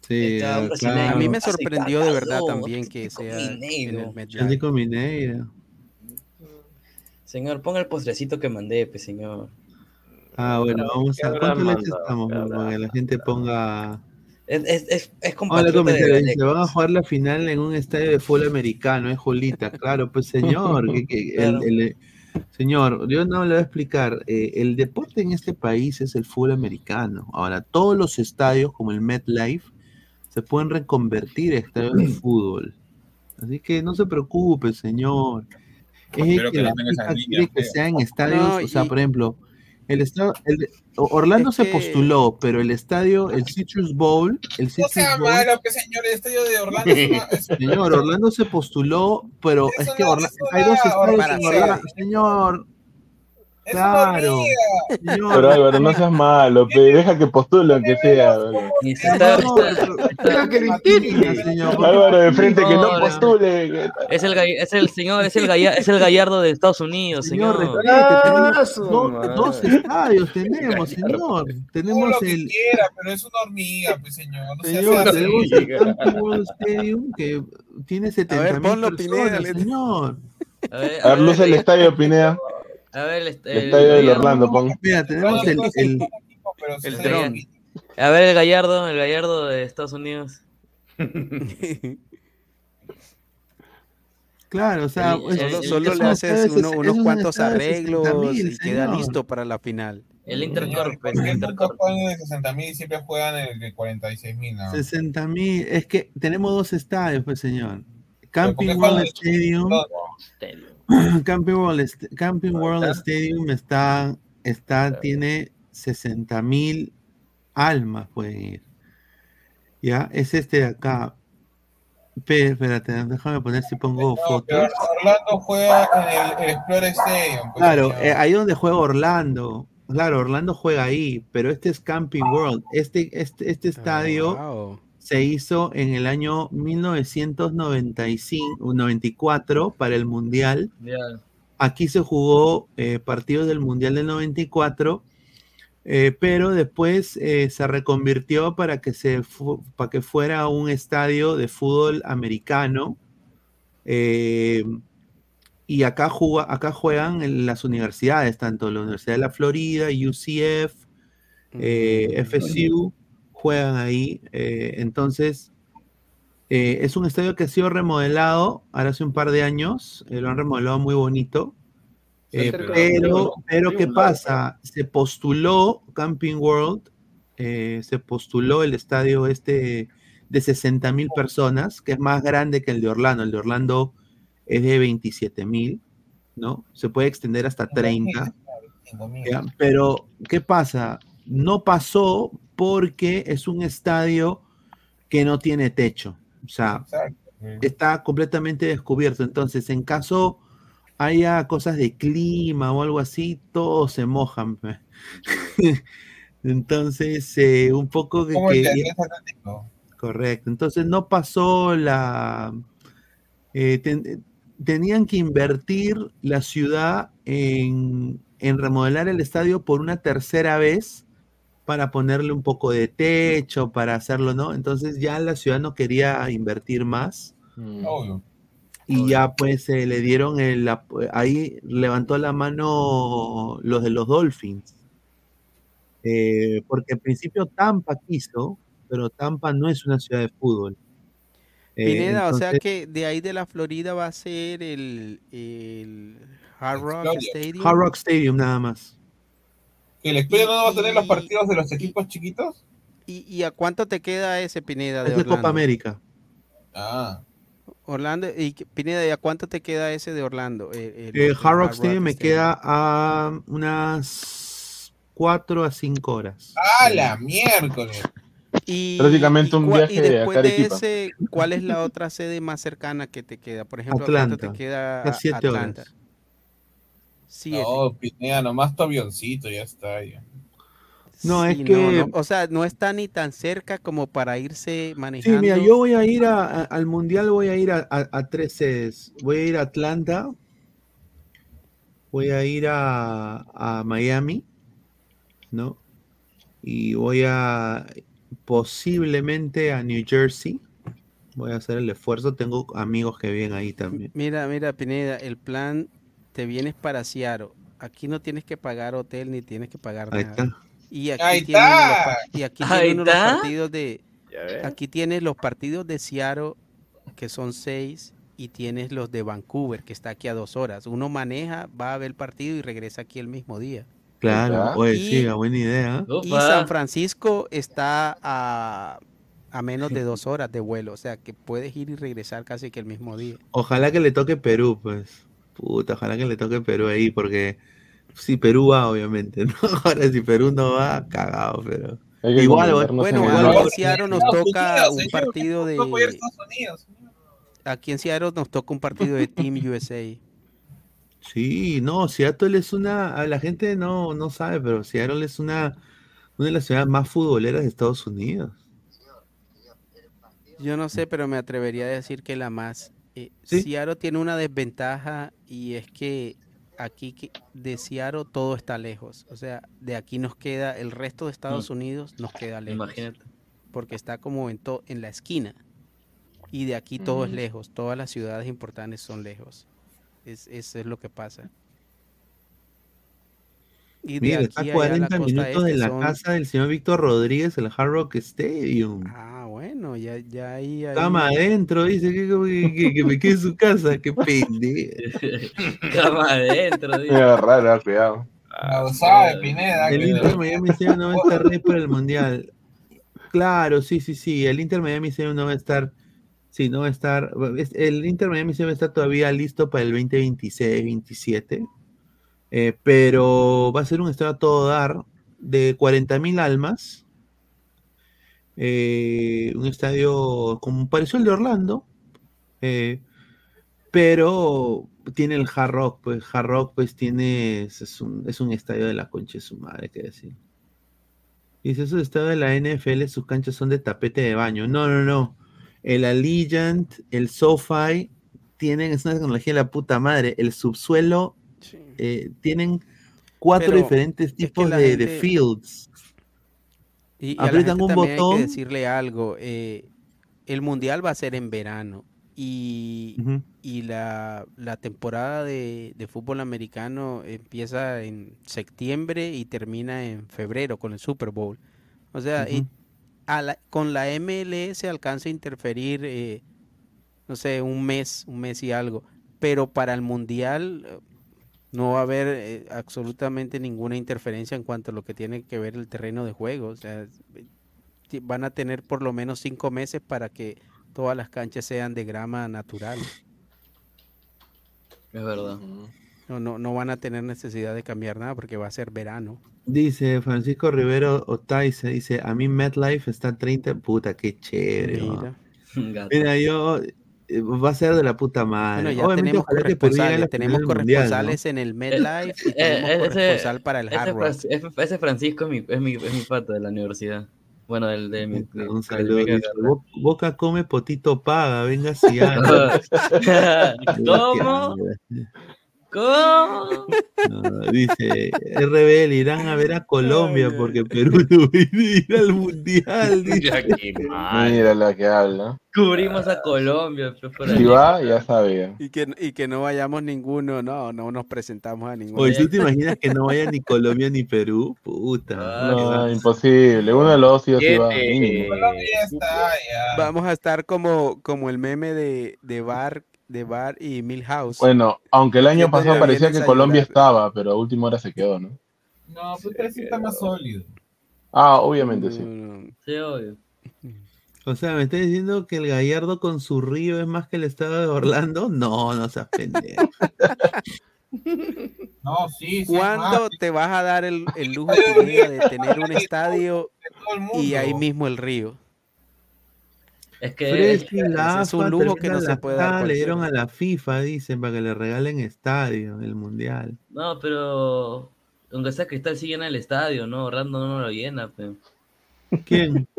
sí, claro. A mí me sorprendió de verdad también que sea en el. Atlético Mineiro. Señor, ponga el postrecito que mandé, pues, señor. Ah, bueno, vamos a, ¿cuánto leche estamos? La gente ponga, Es, es, es, es Hola, compatriota de comentario, dice, Galecos. van a jugar la final en un estadio de fútbol americano, es Julita, claro, pues señor, que- que el- Claro. el- señor, yo no le voy a explicar, eh, el deporte en este país es el fútbol americano, ahora todos los estadios como el MetLife se pueden reconvertir a estadios de fútbol, así que no se preocupe, señor, es que que la no tenga que sea en estadios, No, o sea, y- por ejemplo, el estado, el- Orlando Es se que- postuló, pero el estadio, el Citrus Bowl, el No Citrus sea Bowl malo, que señor, el estadio de Orlando es una- es- Señor, Orlando se postuló, pero Es es que Orla- es una hay dos estadios en hormiga. Orlando. Señor, es una claro. Señor, Pero Álvaro, no seas malo, pe, deja que postule aunque sea. Deja que le intimida, señor. Álvaro de frente que no postule. es el, es el señor, es el, galla- es el gallardo de Estados Unidos, Señor, señor. respete, dos estadios, tenemos, señor. Tenemos lo que el, quiera, pero es una hormiga, pues, señor. No señor, tenemos el Stadium que tiene 70 mil ponlo, personas, señor. A ver, A ver, luce el estadio, Pineda. A ver, el, El estadio del gallardo. Orlando, pon. Mira, tenemos el, el, Pero sí El dron. A ver el gallardo, el gallardo de Estados Unidos. claro, o sea, El- es- el- Solo, el- solo es le haces estadio de uno- unos cuantos estadio de 60.000, arreglos y queda señor. listo para la final. El Intercorp, ¿por el Intercorp. de 60 mil y siempre juegan el de 46 mil? 60 mil, es que tenemos dos estadios, pues señor. ¿por Camping World Stadium, Camping World, Est- Camping World Stadium está, está, tiene 60 mil almas pueden ir. Ya, es este de acá. Pe- Espérate, déjame poner si pongo fotos. Orlando juega en el, el Explorer Stadium. pues, Claro, eh, ahí donde juega Orlando. Claro, Orlando juega ahí, pero este es Camping World. Este, este, este estadio Wow. Se hizo en el año 1995, 94 para el Mundial. Aquí se jugó eh, partidos del Mundial del 94, eh, pero después eh, se reconvirtió para que, se para que fuera un estadio de fútbol americano. y acá, juga- acá juegan en las universidades, tanto la Universidad de la Florida, UCF, FSU, juegan ahí. eh, entonces, eh, es un estadio que ha sido remodelado ahora hace un par de años. eh, lo han remodelado muy bonito. Pero, pero ¿qué pasa? Se postuló Camping World, se postuló el estadio este de 60 mil personas, que es más grande que el de Orlando. El de Orlando es de 27 mil, ¿no? Se puede extender hasta 30. ¿ya? Pero, ¿qué pasa? No pasó porque es un estadio que no tiene techo. O sea, está completamente descubierto. Entonces, en caso haya cosas de clima o algo así, todos se mojan. Entonces, eh, un poco de que... Correcto. Entonces no pasó la... eh, ten- tenían que invertir la ciudad en, en remodelar el estadio por una tercera vez para ponerle un poco de techo, para hacerlo, ¿no? Entonces ya la ciudad no quería invertir más Obvio. y ya pues eh, le dieron el... ap- Ahí levantó la mano los de los Dolphins. Eh, porque al principio Tampa quiso, pero Tampa no es una ciudad de fútbol. Eh, Pineda, o sea que de ahí de la Florida va a ser el, el Hard Rock. Stadium. Hard Rock Stadium nada más. ¿Que el Explorer no va a tener los partidos de los equipos chiquitos? ¿Y, y a cuánto te queda ese Pineda de Es de Orlando? Copa América. Ah. Orlando, y Pineda, ¿y a cuánto te queda ese de Orlando? El, el- Eh, el Hard Rock Stadium me queda a unas 4 a 5 horas. ¡Ah, la miércoles! Y, Prácticamente y un cua- viaje y de después de ese, ¿cuál es la otra sede más cercana que te queda? Por ejemplo, ¿a ¿cuánto Atlanta. te queda A siete Atlanta? horas. No, Pineda, nomás tu avioncito, ya está. Ya. No, es que- no, o sea, no está ni tan cerca como para irse manejando. Sí, mira, yo voy a ir a- a- al Mundial, voy a ir a, a- a tres sedes. Voy a ir a Atlanta, voy a ir a, a Miami, ¿no? Y voy a posiblemente a New Jersey. Voy a hacer el esfuerzo, tengo amigos que viven ahí también. Mira, mira, Pineda, el plan, te vienes para Seattle. Aquí no tienes que pagar hotel ni tienes que pagar Ahí nada. está. Y aquí Ahí tienen los y aquí tienen los partidos de aquí tienes los partidos de Seattle que son seis y tienes los de Vancouver que está aquí a dos horas. Uno maneja, va a ver el partido y regresa aquí el mismo día. Claro, oye, Y- sí, buena idea. Y Opa. San Francisco está a, a menos de dos horas de vuelo, o sea que puedes ir y regresar casi que el mismo día. Ojalá que le toque Perú, pues. Puta, ojalá que le toque Perú ahí, porque si Perú va, obviamente, ¿no? Ahora si Perú no va, cagado, pero. Igual, Bueno, lugar. en Seattle nos toca un partido ¿qué puedo apoyar a de aquí en Seattle nos toca un partido de Team USA. Sí, no, Seattle es una. La gente no, no sabe, pero Seattle es una, una de las ciudades más futboleras de Estados Unidos. Yo no sé, pero me atrevería a decir que la más. Eh, ¿Sí? Seattle tiene una desventaja y es que aquí que- de Seattle todo está lejos. O sea, de aquí nos queda, el resto de Estados Unidos nos queda lejos. Imagínate. Porque está como en, to- en la esquina. Y de aquí todo es lejos. Todas las ciudades importantes son lejos. Es, eso es lo que pasa. Y de Mira, está a aquí allá a la 40 costa minutos de este la son- casa del señor Víctor Rodríguez, el Hard Rock Stadium. Ah, bueno, ya, ya ahí, ahí- Cama adentro, dice que, que- que- que me quede en su casa, qué pendejo. Cama adentro, dice. Mira, raro, ah, cuidado. Lo sabe, Pineda. El Inter Miami no va a estar ready para el Mundial. Claro, sí, sí, sí. El Inter Miami no va a estar. Sí, no va a estar. es- El Inter Miami Stadium está todavía listo para el 2026-27. eh, pero va a ser un estadio a todo dar de 40.000 almas. Eh, un estadio como pareció el de Orlando. eh, pero tiene el Hard Rock, pues Hard Rock pues tiene, es, un, es un estadio de la concha de su madre, que decir. Dice, esos estadios de la NFL, sus canchas son de tapete de baño. No, no, no. El Allegiant, el SoFi, tienen, es una tecnología de la puta madre. El subsuelo, eh, tienen cuatro Pero diferentes es que tipos de, fields. Y, y Aprietan un también hay botón. que decirle algo. eh, el mundial va a ser en verano y, y la, la temporada de, de fútbol americano empieza en septiembre y termina en febrero con el Super Bowl. O sea, y a la- con la MLS alcanza a interferir, eh, no sé, un mes, un mes y algo, pero para el Mundial no va a haber eh, absolutamente ninguna interferencia en cuanto a lo que tiene que ver el terreno de juego. O sea, van a tener por lo menos cinco meses para que todas las canchas sean de grama natural. Es verdad. No, no, no van a tener necesidad de cambiar nada porque va a ser verano. Dice Francisco Rivero Otaiza, dice, a mí MetLife está a 30, puta, qué chévere. Mira. Mira, yo, va a ser de la puta madre. Bueno, ya Obviamente, tenemos corresponsales, tenemos del Mundial, ¿no? corresponsales en el MedLife y Eh, tenemos ese- corresponsal para el ese Hard Rock. Ese- Ese Francisco es mi, es mi, es mi pato de la universidad. Bueno, del de mi. de- Un saludo. de mi dice, carrera. "Bo- Boca come, potito paga, venga si anda". ¿Cómo? ¿Cómo? No, dice, RBL irán a ver a Colombia porque Perú no ir al mundial. dice. Mira la que habla. Cubrimos a Colombia. por Si va, ya sabía. Y que, y que no vayamos ninguno, no, no nos presentamos a ninguno. Oye, ¿tú te imaginas que no vaya ni Colombia ni Perú? Puta. No, imposible. Uno de los dos sí va. Vamos a estar como, como el meme de, de Bar, de Bar y Milhouse. Bueno, aunque el año Siempre pasado parecía que Colombia estaba, pero a última hora se quedó, ¿no? No, pues sí está más sólido. Ah, obviamente sí. Sí, obvio. O sea, ¿me estás diciendo que el Gallardo con su río es más que el estado de Orlando? No, no seas pendejo. No, sí, sí. ¿Cuándo te vas a dar el, el lujo de tener un estadio y ahí mismo el río? Es que. La es un lujo que no se la puede dar AFA, Le dieron a la FIFA, dicen, para que le regalen estadio, el mundial. No, pero. Aunque sea Cristal sí llena el estadio, ¿no? Orlando no lo llena, pe. ¿Quién?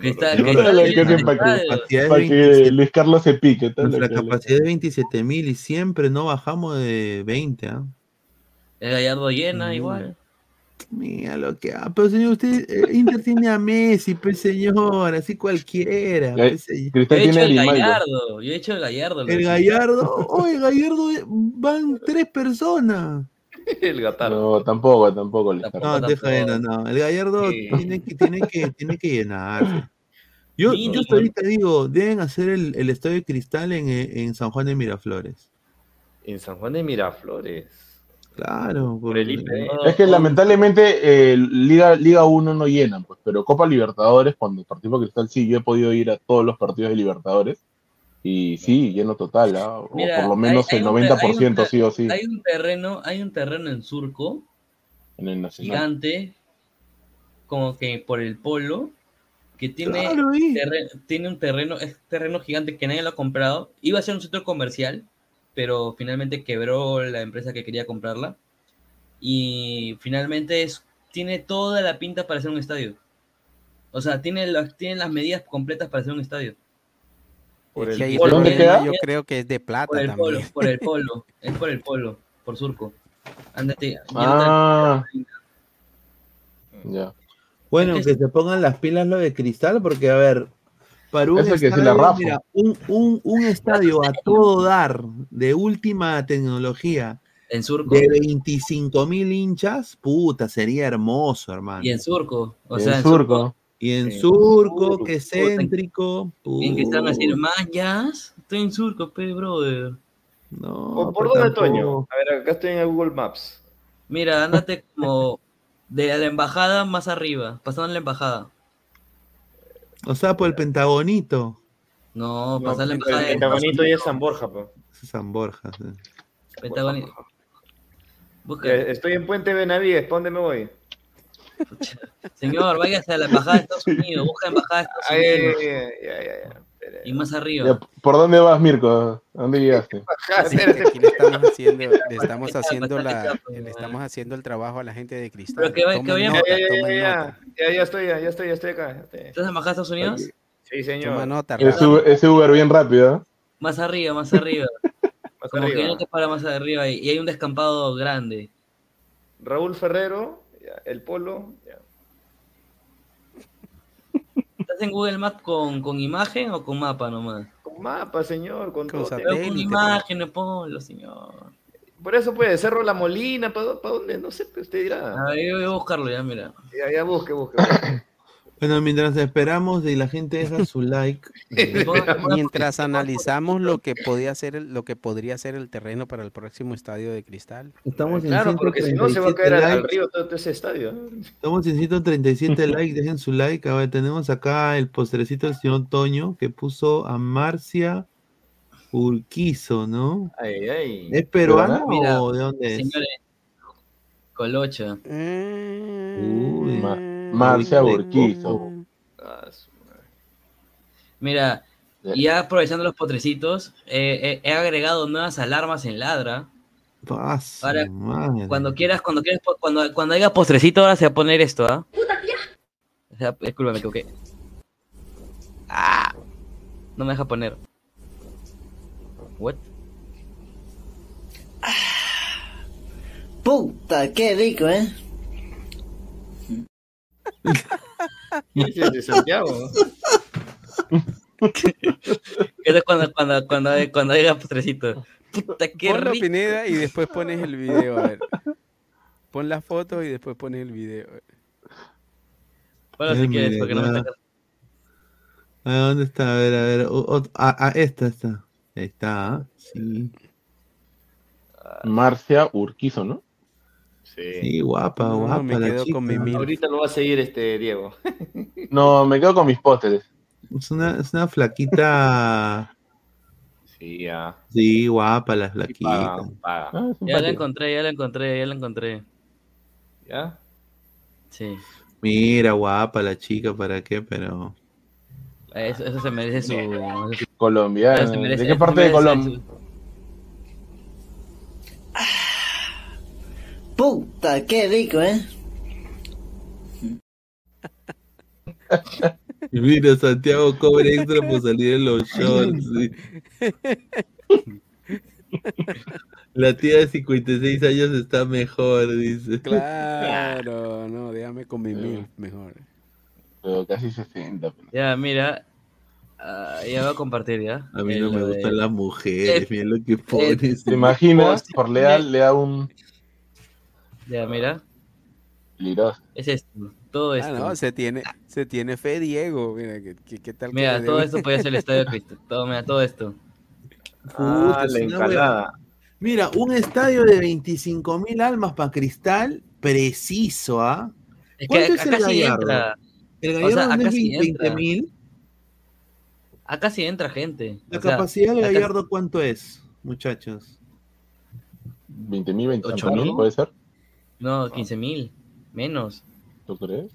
Cristal, No, Cristal la que el hacen para que, estadio. para que Luis Carlos se pique. lo que- capacidad es 27 mil y siempre no bajamos de 20, ¿ah? El Gallardo llena Mm. igual. Mira lo que ah, pero señor, usted eh, Inter tiene a Messi, pues señor, así cualquiera. Pues, señor. Yo he hecho el Gallardo. Yo he hecho el Gallardo. El he hecho. Gallardo, oye, Gallardo eh, van tres personas. El gatardo. No, tampoco, tampoco. Luis Carlos. No, deja de no, no. El Gallardo Sí. tiene que, tiene que, tiene que llenarse. Yo, Sí, yo hasta ahorita digo, deben hacer el, el estadio de cristal en, eh, en San Juan de Miraflores. En San Juan de Miraflores. Claro, Por el IP. Es que lamentablemente eh, Liga, Liga 1 no llenan, pues, pero Copa Libertadores, cuando participo Cristal, sí, yo he podido ir a todos los partidos de Libertadores. Y sí, lleno total, ¿ah? o Mira, por lo menos hay- hay el un ter- hay un 90% ter- sí o sí, Hay un terreno, hay un terreno en Surco, en el Nacional. gigante, como que por el polo, que tiene, Claro, ahí. terre- tiene un terreno, es terreno gigante que nadie lo ha comprado. Iba a ser un centro comercial, pero finalmente quebró la empresa que quería comprarla. Y finalmente es, tiene toda la pinta para ser un estadio. O sea, tiene las, tiene las medidas completas para ser un estadio. Es que ahí polo. el ¿Dónde queda? Yo creo que es de plata Por el también. polo, por el polo, es por el polo, por Surco. Ándate. Ah, ya. Bueno, que se pongan las pilas lo de cristal, porque a ver, para un que estadio, mira, un, un- un estadio a todo dar, de última tecnología, En Surco. de 25 mil hinchas, puta, sería hermoso, hermano. Y en Surco. O sea, en Surco. Surco. Y en Sí. Surco, que Puta, céntrico. En que están decir, puta, mayas, estoy en Surco, pe, brother. No, ¿Por, por dónde, tampoco. Toño? A ver, acá estoy en el Google Maps. Mira, ándate como de la embajada más arriba, pasando la embajada. O sea, por el Pentagonito. No, No, pasar la el embajada. de Pentagonito ya es San Borja, pues. San Borja. sí. Pentagonito. Busca. Eh, Estoy en Puente Benavides, ¿para dónde me voy? Señor, váyase a la embajada de Estados Unidos, busca embajada de Estados Unidos. ay, ay, ay, ay. Y más Ya, arriba. ¿Por dónde vas, Mirko? ¿A dónde llegaste? Sí, aquí le estamos haciendo, le estamos haciendo la, le estamos haciendo el trabajo a la gente de cristal. Pero que vaya- Tomen que vayan- nota, Ya, ya, ya, tomen ya, nota. ya, ya estoy, ya, ya estoy, ya estoy acá. ¿Estás en embajada de Estados Unidos? Sí, señor. Toma nota, Ese. Uber- bien rápido, ¿eh? Más arriba, más arriba. Más Como que no te para más arriba y, y hay un descampado grande. Raúl Ferrero, ya, el polo. ya. ¿Estás en Google Maps con, con imagen o con mapa nomás? Con mapa, señor, con, Con todo. Pero con Satélite, imágenes, ponlo, señor. Por eso puede, Cerro La Molina, ¿para dónde? No sé, usted dirá. A ver, yo voy a buscarlo ya, mira. Ya, ya busque, busque. busque. Bueno, mientras esperamos y la gente deja su like. eh, Mientras analizamos lo que podía ser el- lo que podría ser el terreno para el próximo estadio de cristal. Estamos en Claro, porque si no se va a caer al, 137 al likes. río todo, ese estadio. Estamos en 137 likes, dejen su like. A ver, tenemos acá el postrecito del señor Toño que puso a Marcia Urquizo, ¿no? Ay, ay. ¿Es peruano Mira, o de dónde es? Señores, Colocha. Uy, Ma- Marcia Urquizo. Ah. Mira, y ya aprovechando los potrecitos, eh, eh, he agregado nuevas alarmas en Ladra. Ahora, madre. Cuando quieras, cuando quieras, cuando, cuando haya postrecito, ahora se va a poner esto, ¿ah? O sea, disculpa, me equivoqué. Ah, no me deja poner. What? Puta, qué rico, ¿eh? De Santiago. Eso es cuando, cuando, cuando, cuando haya postrecito. Puta, qué Pon la rico. Pineda y después pones el video, a ver. Pon la foto y después pones el video. Bueno, si quieres, porque no me está A ver, ¿dónde está? A ver, a ver. o- o- ah, ah, esta está. Ahí está, ¿ah? sí. Marcia Urquizo, ¿no? Sí. Sí, guapa, No, guapa me la quedo con mi mil. Ahorita lo va a seguir este Diego. No, me quedo con mis pósteres. Es una, es una flaquita. Sí, ya. Sí, guapa la Sí, flaquita. paga, paga. Ah, Ya la encontré, ya la encontré, ya la encontré. ¿Ya? Sí. Mira, guapa la chica, ¿para qué? Pero. Eso, eso se merece su. se Colombiana. merece- ¿De qué parte de Colombia? Puta, qué rico, ¿eh? Y Mira, Santiago cobra extra por salir en los shorts. sí. La tía de 56 años está mejor, dice. Claro, no, déjame con mi mil mejor. Pero casi 60. pero- Ya, mira. Ah, ya voy a compartir ya. A mí no me de- gustan las mujeres, Eh, mira lo que pones. ¿Te imaginas? Por leal le da un Ya, mira. liroso. Es esto. Todo Ah, esto. no, se tiene, se tiene fe Diego. Mira, ¿qué, qué, qué tal? que Mira, todo esto puede ser el Estadio de Cristo. Todo, mira, todo esto. Ah, la encalada. Mira, un estadio de 25 mil almas para Cristal, preciso, ¿ah? Es que ¿Cuánto es acá el sí Gallardo? entra. El O sea, Gallardo no acá es sí 20 entra. mil. Acá sí entra gente. La O sea, capacidad del acá- Gallardo, ¿cuánto es, muchachos? 20 mil, 25 ¿Ocho mil, mil? puede ser. No, 15 mil. Menos. ¿Tú crees?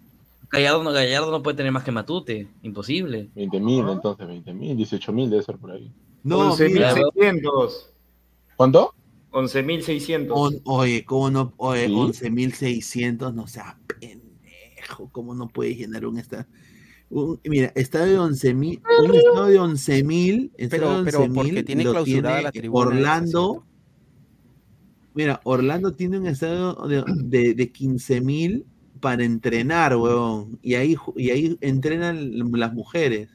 Gallardo no, Gallardo no puede tener más que Matute. Imposible. 20 mil, entonces 20 mil, 18 mil debe ser por ahí. No, mira, 11.600. ¿Cuánto? 11.600. on- oye, ¿cómo no? Oye, Sí. 11.600, no sea pendejo, ¿cómo no puedes llenar un estadio? Un- mira, estadio de 11.000, un estadio de 11.000, estadio Pero- de pero 11.000 porque tiene lo clausurada tiene la tribuna esa, Orlando. Mira, Orlando tiene un estadio de, de, de 15.000 para entrenar, weón. Y ahí, y ahí entrenan las mujeres.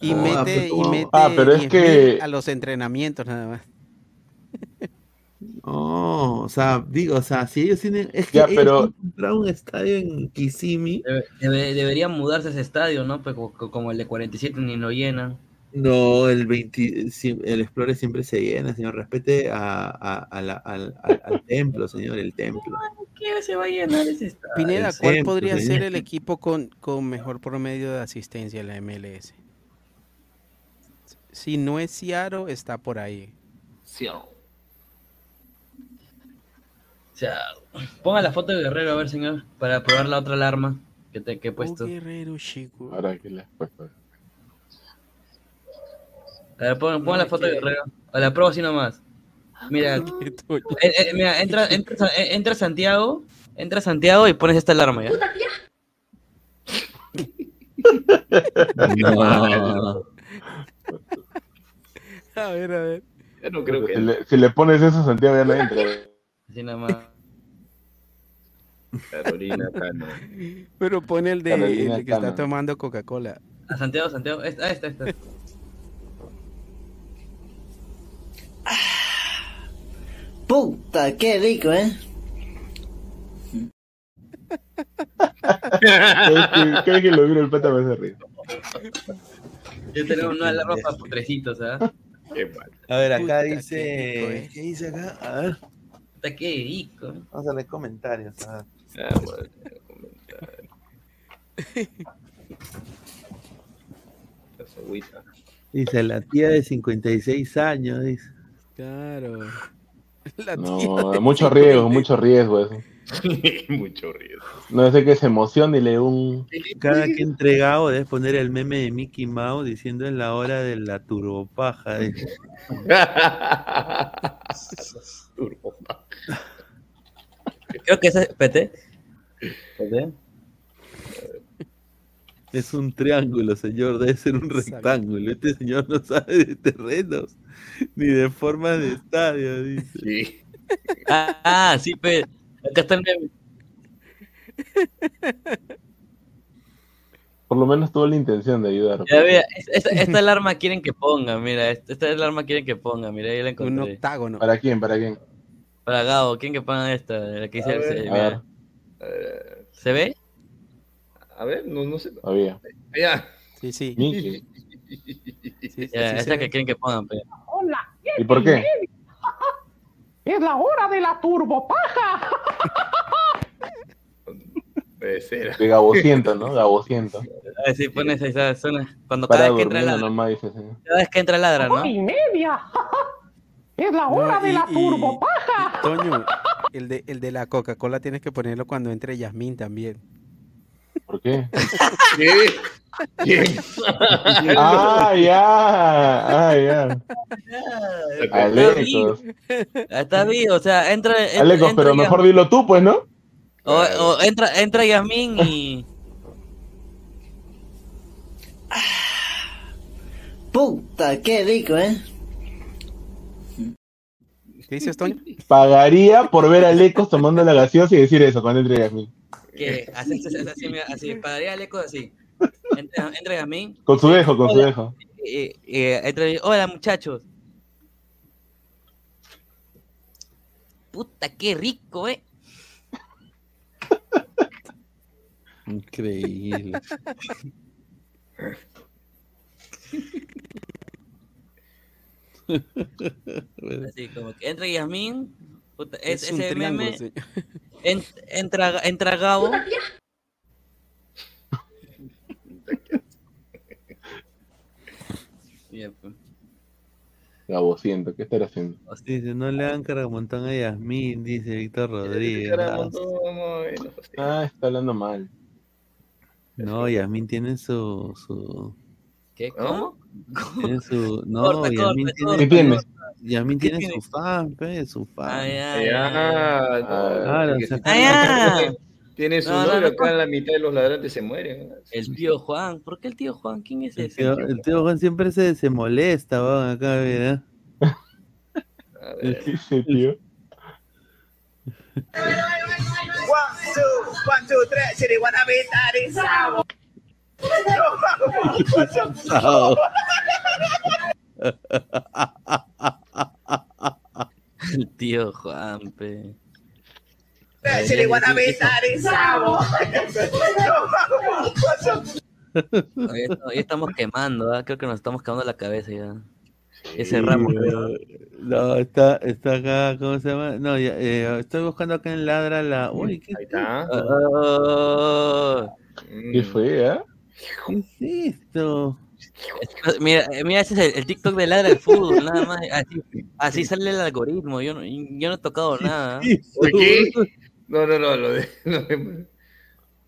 Y mete, pues, y mete Ah, pero es 10.000 que- a los entrenamientos nada más. No, o sea, digo, o sea, si ellos tienen. Es que Ya, ellos pero- un estadio en Kissimmee. Debe- debe- deberían mudarse a ese estadio, ¿no? Pues co- co- como el de 47 ni lo llenan. No, el 20, sie- el Explorer siempre se llena, señor. Respete a, a- a la- al, al- al templo, señor, el templo. ¿Qué se va a llenar ese? Pineda, el ¿cuál podría señor. ser el equipo con, con mejor promedio de asistencia en la MLS? Si no es Seattle, está por ahí. O sea, ponga la foto de Guerrero, a ver, señor, para probar la otra alarma que, te, que he puesto. Oh, guerrero chico. Ahora que le has puesto. A ver, ponga la foto de Guerrero. A la prueba así nomás. Mira, eh, eh, mira entra, entra, eh, entra Santiago, entra Santiago y pones esta alarma, ¿ya? No. A ver, a ver. Yo no creo que. Si le, si le pones eso, Santiago ya no entra. Así nomás. Carolina Cano. Pero pone el de Carolina el que está tomando Coca-Cola. A Santiago, Santiago. Esta, esta, esta. Puta, qué rico, ¿eh? Vez que, lo miro el pata me hace reír. Ya tenemos una alarma para potrecitos, ¿ah? Qué mal. A ver, acá Puta, dice. qué rico, eh. ¿Qué dice acá? A ver. Puta, qué rico. Vamos a leer comentarios. Ah, bueno, comentario. Esa agüita. Dice la tía de 56 años. Dice. Claro. La No, de mucho 50. riesgo, mucho riesgo eso. Mucho riesgo. No sé que se emocione y le un. Cada que entregado debes poner el meme de Mickey Mouse diciendo en la hora de la turbopaja. dice. Creo que ese es PT. Es un triángulo, señor, debe ser un rectángulo. Este señor no sabe de terrenos ni de formas de estadio, dice. Sí. Ah, sí, pe. Acá está el meme. Por lo menos tuvo la intención de ayudar. Ya es- esta, esta alarma quieren que ponga, mira, esta, alarma quieren que ponga, mira, ahí la Un encontré. octágono. ¿Para quién? ¿Para quién? Para Gabo, ¿quién que ponga esta? La que dice, ver, mira. ¿Se ve? A ver, no, no sé. Todavía. Ya. Sí, sí. Mickey. Sí, sí, sí se que quieren que pongan, pe. Hola. ¿Y por qué? Es la hora de la turbopaja. Puede ser. De Gabociento, ¿no? Gabociento. A ver si pones esa zona. Cuando cada vez que ladra. nomás, dice. Cada vez que entra ladra, ¿no? Hora y media. Es la hora No, de la y- turbopaja. Toño, el de, el de la Coca-Cola tienes que ponerlo cuando entre Yasmín también. ¿Por qué? ¿Qué? Ah, ya. Ah, ya. Alecos. Está bien, o sea, entra. entra Alecos, entra pero mejor dilo tú, pues, ¿no? O, o entra, entra Yasmín y. Puta, qué rico, ¿eh? ¿Qué dices, Toño? Pagaría por ver a Alecos tomando la gaseosa y decir eso cuando entre Yasmin. Que así, así, así, mira, así, pagaría el eco así. Entra, entra Yasmín. Con su dejo, con su dejo. Y, y, entra hola muchachos. Puta, qué rico, eh. Increíble. Así como que entra Yasmín. puta, es, Es un ese meme. señor. En- entra, entra Gabo. Ya, pues. Gabociento, ¿qué estará haciendo? Dice, no le hagan cargamontón a Yasmín, dice Víctor Rodríguez. Ah, está hablando mal. No, Yasmín tiene su. su ¿Qué? ¿Cómo? tiene su no, Corta, Yasmín corta, tiene. corta, ¿Qué tiene? Yasmín ¿Qué tiene tiene? su fan, pe, su fan. Ah, o sea, si Ah, tiene- ya. Tiene su No, no, novio no, acá, la mitad de los ladrantes se mueren. El tío Juan. ¿Por qué el tío Juan? ¿Quién es El ese? tío, el tío Juan siempre se, se molesta, acá, mira. A ¿Qué ver. dice, tío? One, two, one, two, three, chiri, wanna be daddy, sabo. El tío Juan, pe. Chiri, wanna be daddy, sabo. Hoy, hoy estamos quemando, ¿ah? creo que nos estamos quemando la cabeza ya. Creo. weón. No, está, está acá, ¿cómo se llama? No, ya, eh, estoy buscando acá en Ladra la. Uy, ¿qué, Ahí está. Ah, ¿Qué fue, eh? qué es esto? Mira, eh, mira, ese es el, el TikTok de ladra del fútbol, nada más. Así, así sale el algoritmo. Yo no, yo no he tocado nada. ¿Qué es ¿Por qué? No, no, no, lo de, lo de,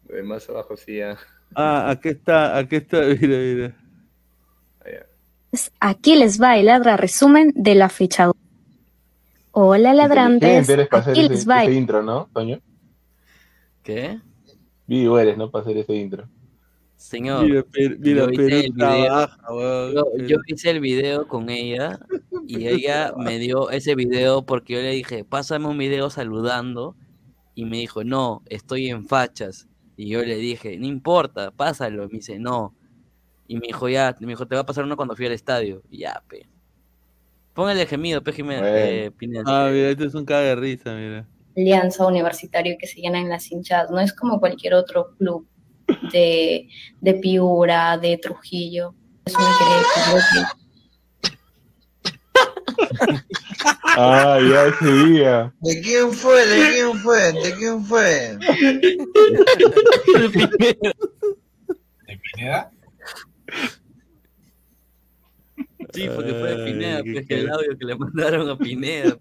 lo de más abajo sí ya. Ah, aquí está, aquí está, mira, mira. Allá. Aquí les va el ladra resumen de la fecha. Hola ladrantes, eres para hacer aquí ese, va ese intro, ¿no, Toño? ¿Qué? Vivo eres, ¿no? Para hacer ese intro. Señor. Mira, pero, mira, yo hice pero el video, trabaja, weón. yo, pero- yo hice el video con ella y ella me dio ese video porque yo le dije, pásame un video saludando y me dijo, no, estoy en fachas. Y yo le dije, no importa, pásalo. Y me dice, no. Y me dijo, ya, me dijo, te va a pasar uno cuando fui al estadio. Y ya, pe. Póngale gemido, pe, Bueno. eh. Ah, mira, esto es un caga de risa, mira. Alianza Universitario que se llenan las hinchadas, no es como cualquier otro club de, de Piura, de Trujillo. Eso me quería decir, Ah, ya ese día. ¿De quién fue? ¿De quién fue? ¿De quién fue? ¿De Pineda? Sí, porque fue de Pineda, Ay, pues, el audio que le mandaron a Pineda.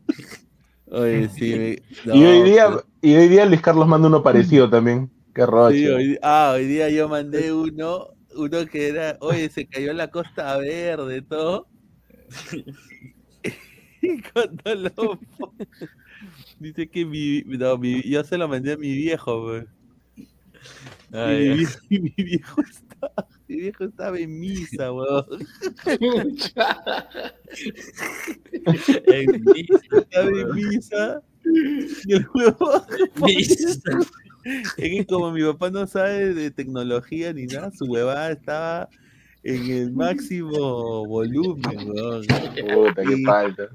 Oye, sí. me- y, hoy no, día, pero- y hoy día Luis Carlos manda uno parecido también. Qué roche. Sí, hoy, ah, hoy día yo mandé uno, uno que era, oye, se cayó en la Costa Verde, todo. y cuando lo dice que mi, no, mi- yo se lo mandé a mi viejo, pues. Y Ah, mi, viejo, y mi viejo estaba, mi viejo estaba en misa, weón. En misa, Estaba en misa. Y el huevón. Misa. Es que como mi papá no sabe de tecnología ni nada, su huevada estaba en el máximo volumen, weón. Puta, qué falta.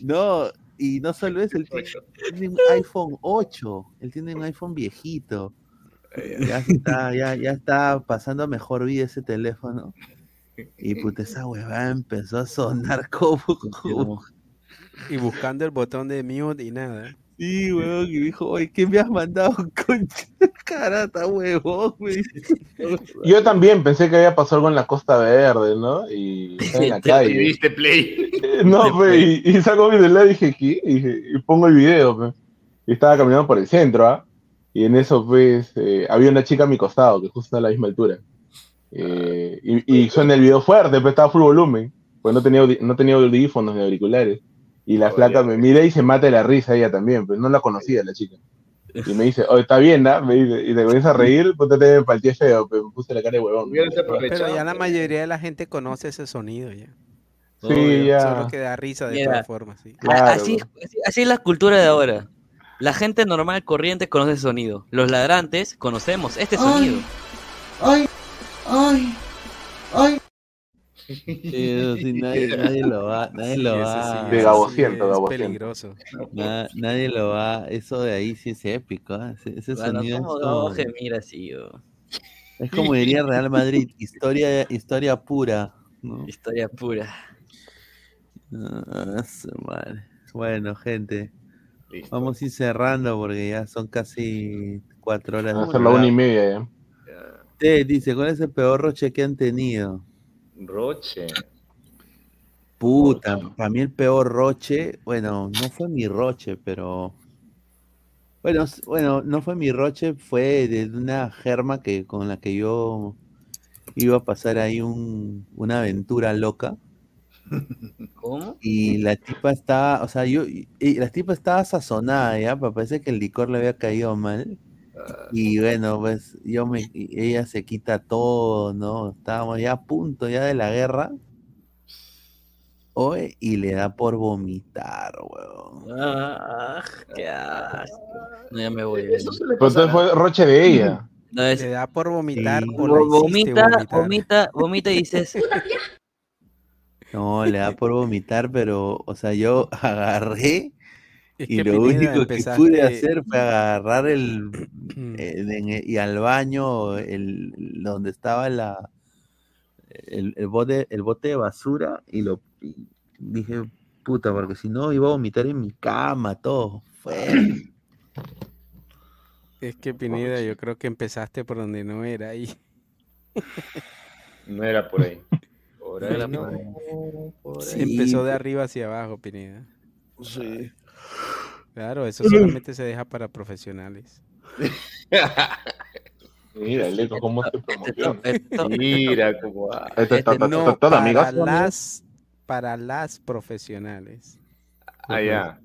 No, y no solo eso, él tiene, tiene un iPhone 8, él tiene un iPhone viejito. Ya está, ya, ya está pasando a mejor vida ese teléfono. Y puta, esa huevada empezó a sonar como, como- Y buscando el botón de mute y nada. Sí, huevón, y dijo, oye, ¿qué me has mandado, concha? Carata, huevón, dice. Yo también pensé que había pasado algo en la Costa Verde, ¿no? Y en la calle. diste play. No, pues, y, y saco mi celular y dije, ¿qué? Y, dije- y pongo el video, pues. Y estaba caminando por el centro, ¿ah? Y en eso, pues, eh, había una chica a mi costado, que justo a la misma altura. Eh, y, y suena el video fuerte, pues estaba a full volumen. Pues no tenía, no tenía audífonos ni auriculares. Y la flaca me mira y se mata de la risa ella también, pues no la conocía la chica. Y me dice, oye, está bien, ¿no? Me dice, y te comienza a reír, pues te me palteé feo, me puse la cara de huevón. Pero ya la mayoría de la gente conoce ese sonido ya. Sí, ya. Solo que da risa de todas formas, sí. así, así, así es la cultura de ahora. La gente normal, corriente, conoce ese sonido. Los ladrantes conocemos este sonido. Ay, ay, ay. Eso sí, nadie, nadie lo va, nadie lo Sí, va. sí, De gabociento, es peligroso. Na- nadie lo va, eso de ahí sí es épico, ¿ah? ese, ese Bueno, sonido es ¿cómo como, mira así? yo? es como diría Real Madrid, historia, historia pura, ¿no? Historia pura. Ah, su madre. Bueno, gente, vamos a ir cerrando porque ya son casi cuatro horas. Va a ser la una y media ya. Te dice, ¿cuál es el peor roche que han tenido? Roche. Puta, para mí el peor roche, bueno, no fue mi roche, pero bueno, bueno, no fue mi roche, fue de una germa que con la que yo iba a pasar ahí un, una aventura loca ¿Cómo? y la tipa estaba, o sea, yo, y, y la tipa estaba sazonada ya, pero parece que el licor le había caído mal. Y bueno, pues yo me, ella se quita todo, ¿no? Estábamos ya a punto ya de la guerra. Oye, y le da por vomitar, weón. Ah, qué asco. No, ya me voy. Pero entonces fue roche de ella. No, es- Le da por vomitar Sí. o vomita, vomitar. vomita, vomita y dices, No, le da por vomitar, pero, o sea, yo agarré Es y lo Pineda, único que pude hacer fue agarrar el, eh, en el- y al baño, el, donde estaba la, el, el bote, el bote de basura y lo y dije, puta, porque si no iba a vomitar en mi cama, todo. Fue. Es que Pineda, yo creo que empezaste por donde no era ahí. No era por ahí. Por ahí Era no. por ahí. Por Sí, Empezó de arriba hacia abajo, Pineda. Sí. Claro, eso solamente se deja para profesionales. Mira, el eco, cómo se promociona. Esto- Mira cómo va. Esto está No, todo, para amigas. las, para las profesionales. Ah, ya.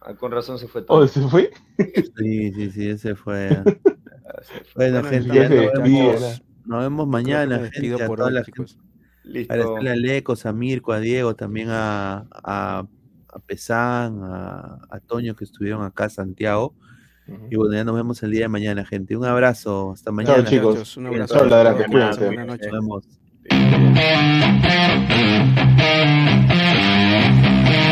Ah, con razón se fue todo. Oh, ¿se fue? Sí, sí, sí, ese fue. Ah, se fue. Bueno, gente, ya se nos vemos, nos vemos mañana, gente, a por toda hoy, la gente. Listo. Agradecerle a Lecos, a Mirko, a Diego, también a, a, a Pesán, a, Toño que estuvieron acá, Santiago. Y bueno, ya nos vemos el día de mañana, gente. Un abrazo, hasta mañana. Chicos. Un abrazo. La verdad, Buenas. Nos vemos.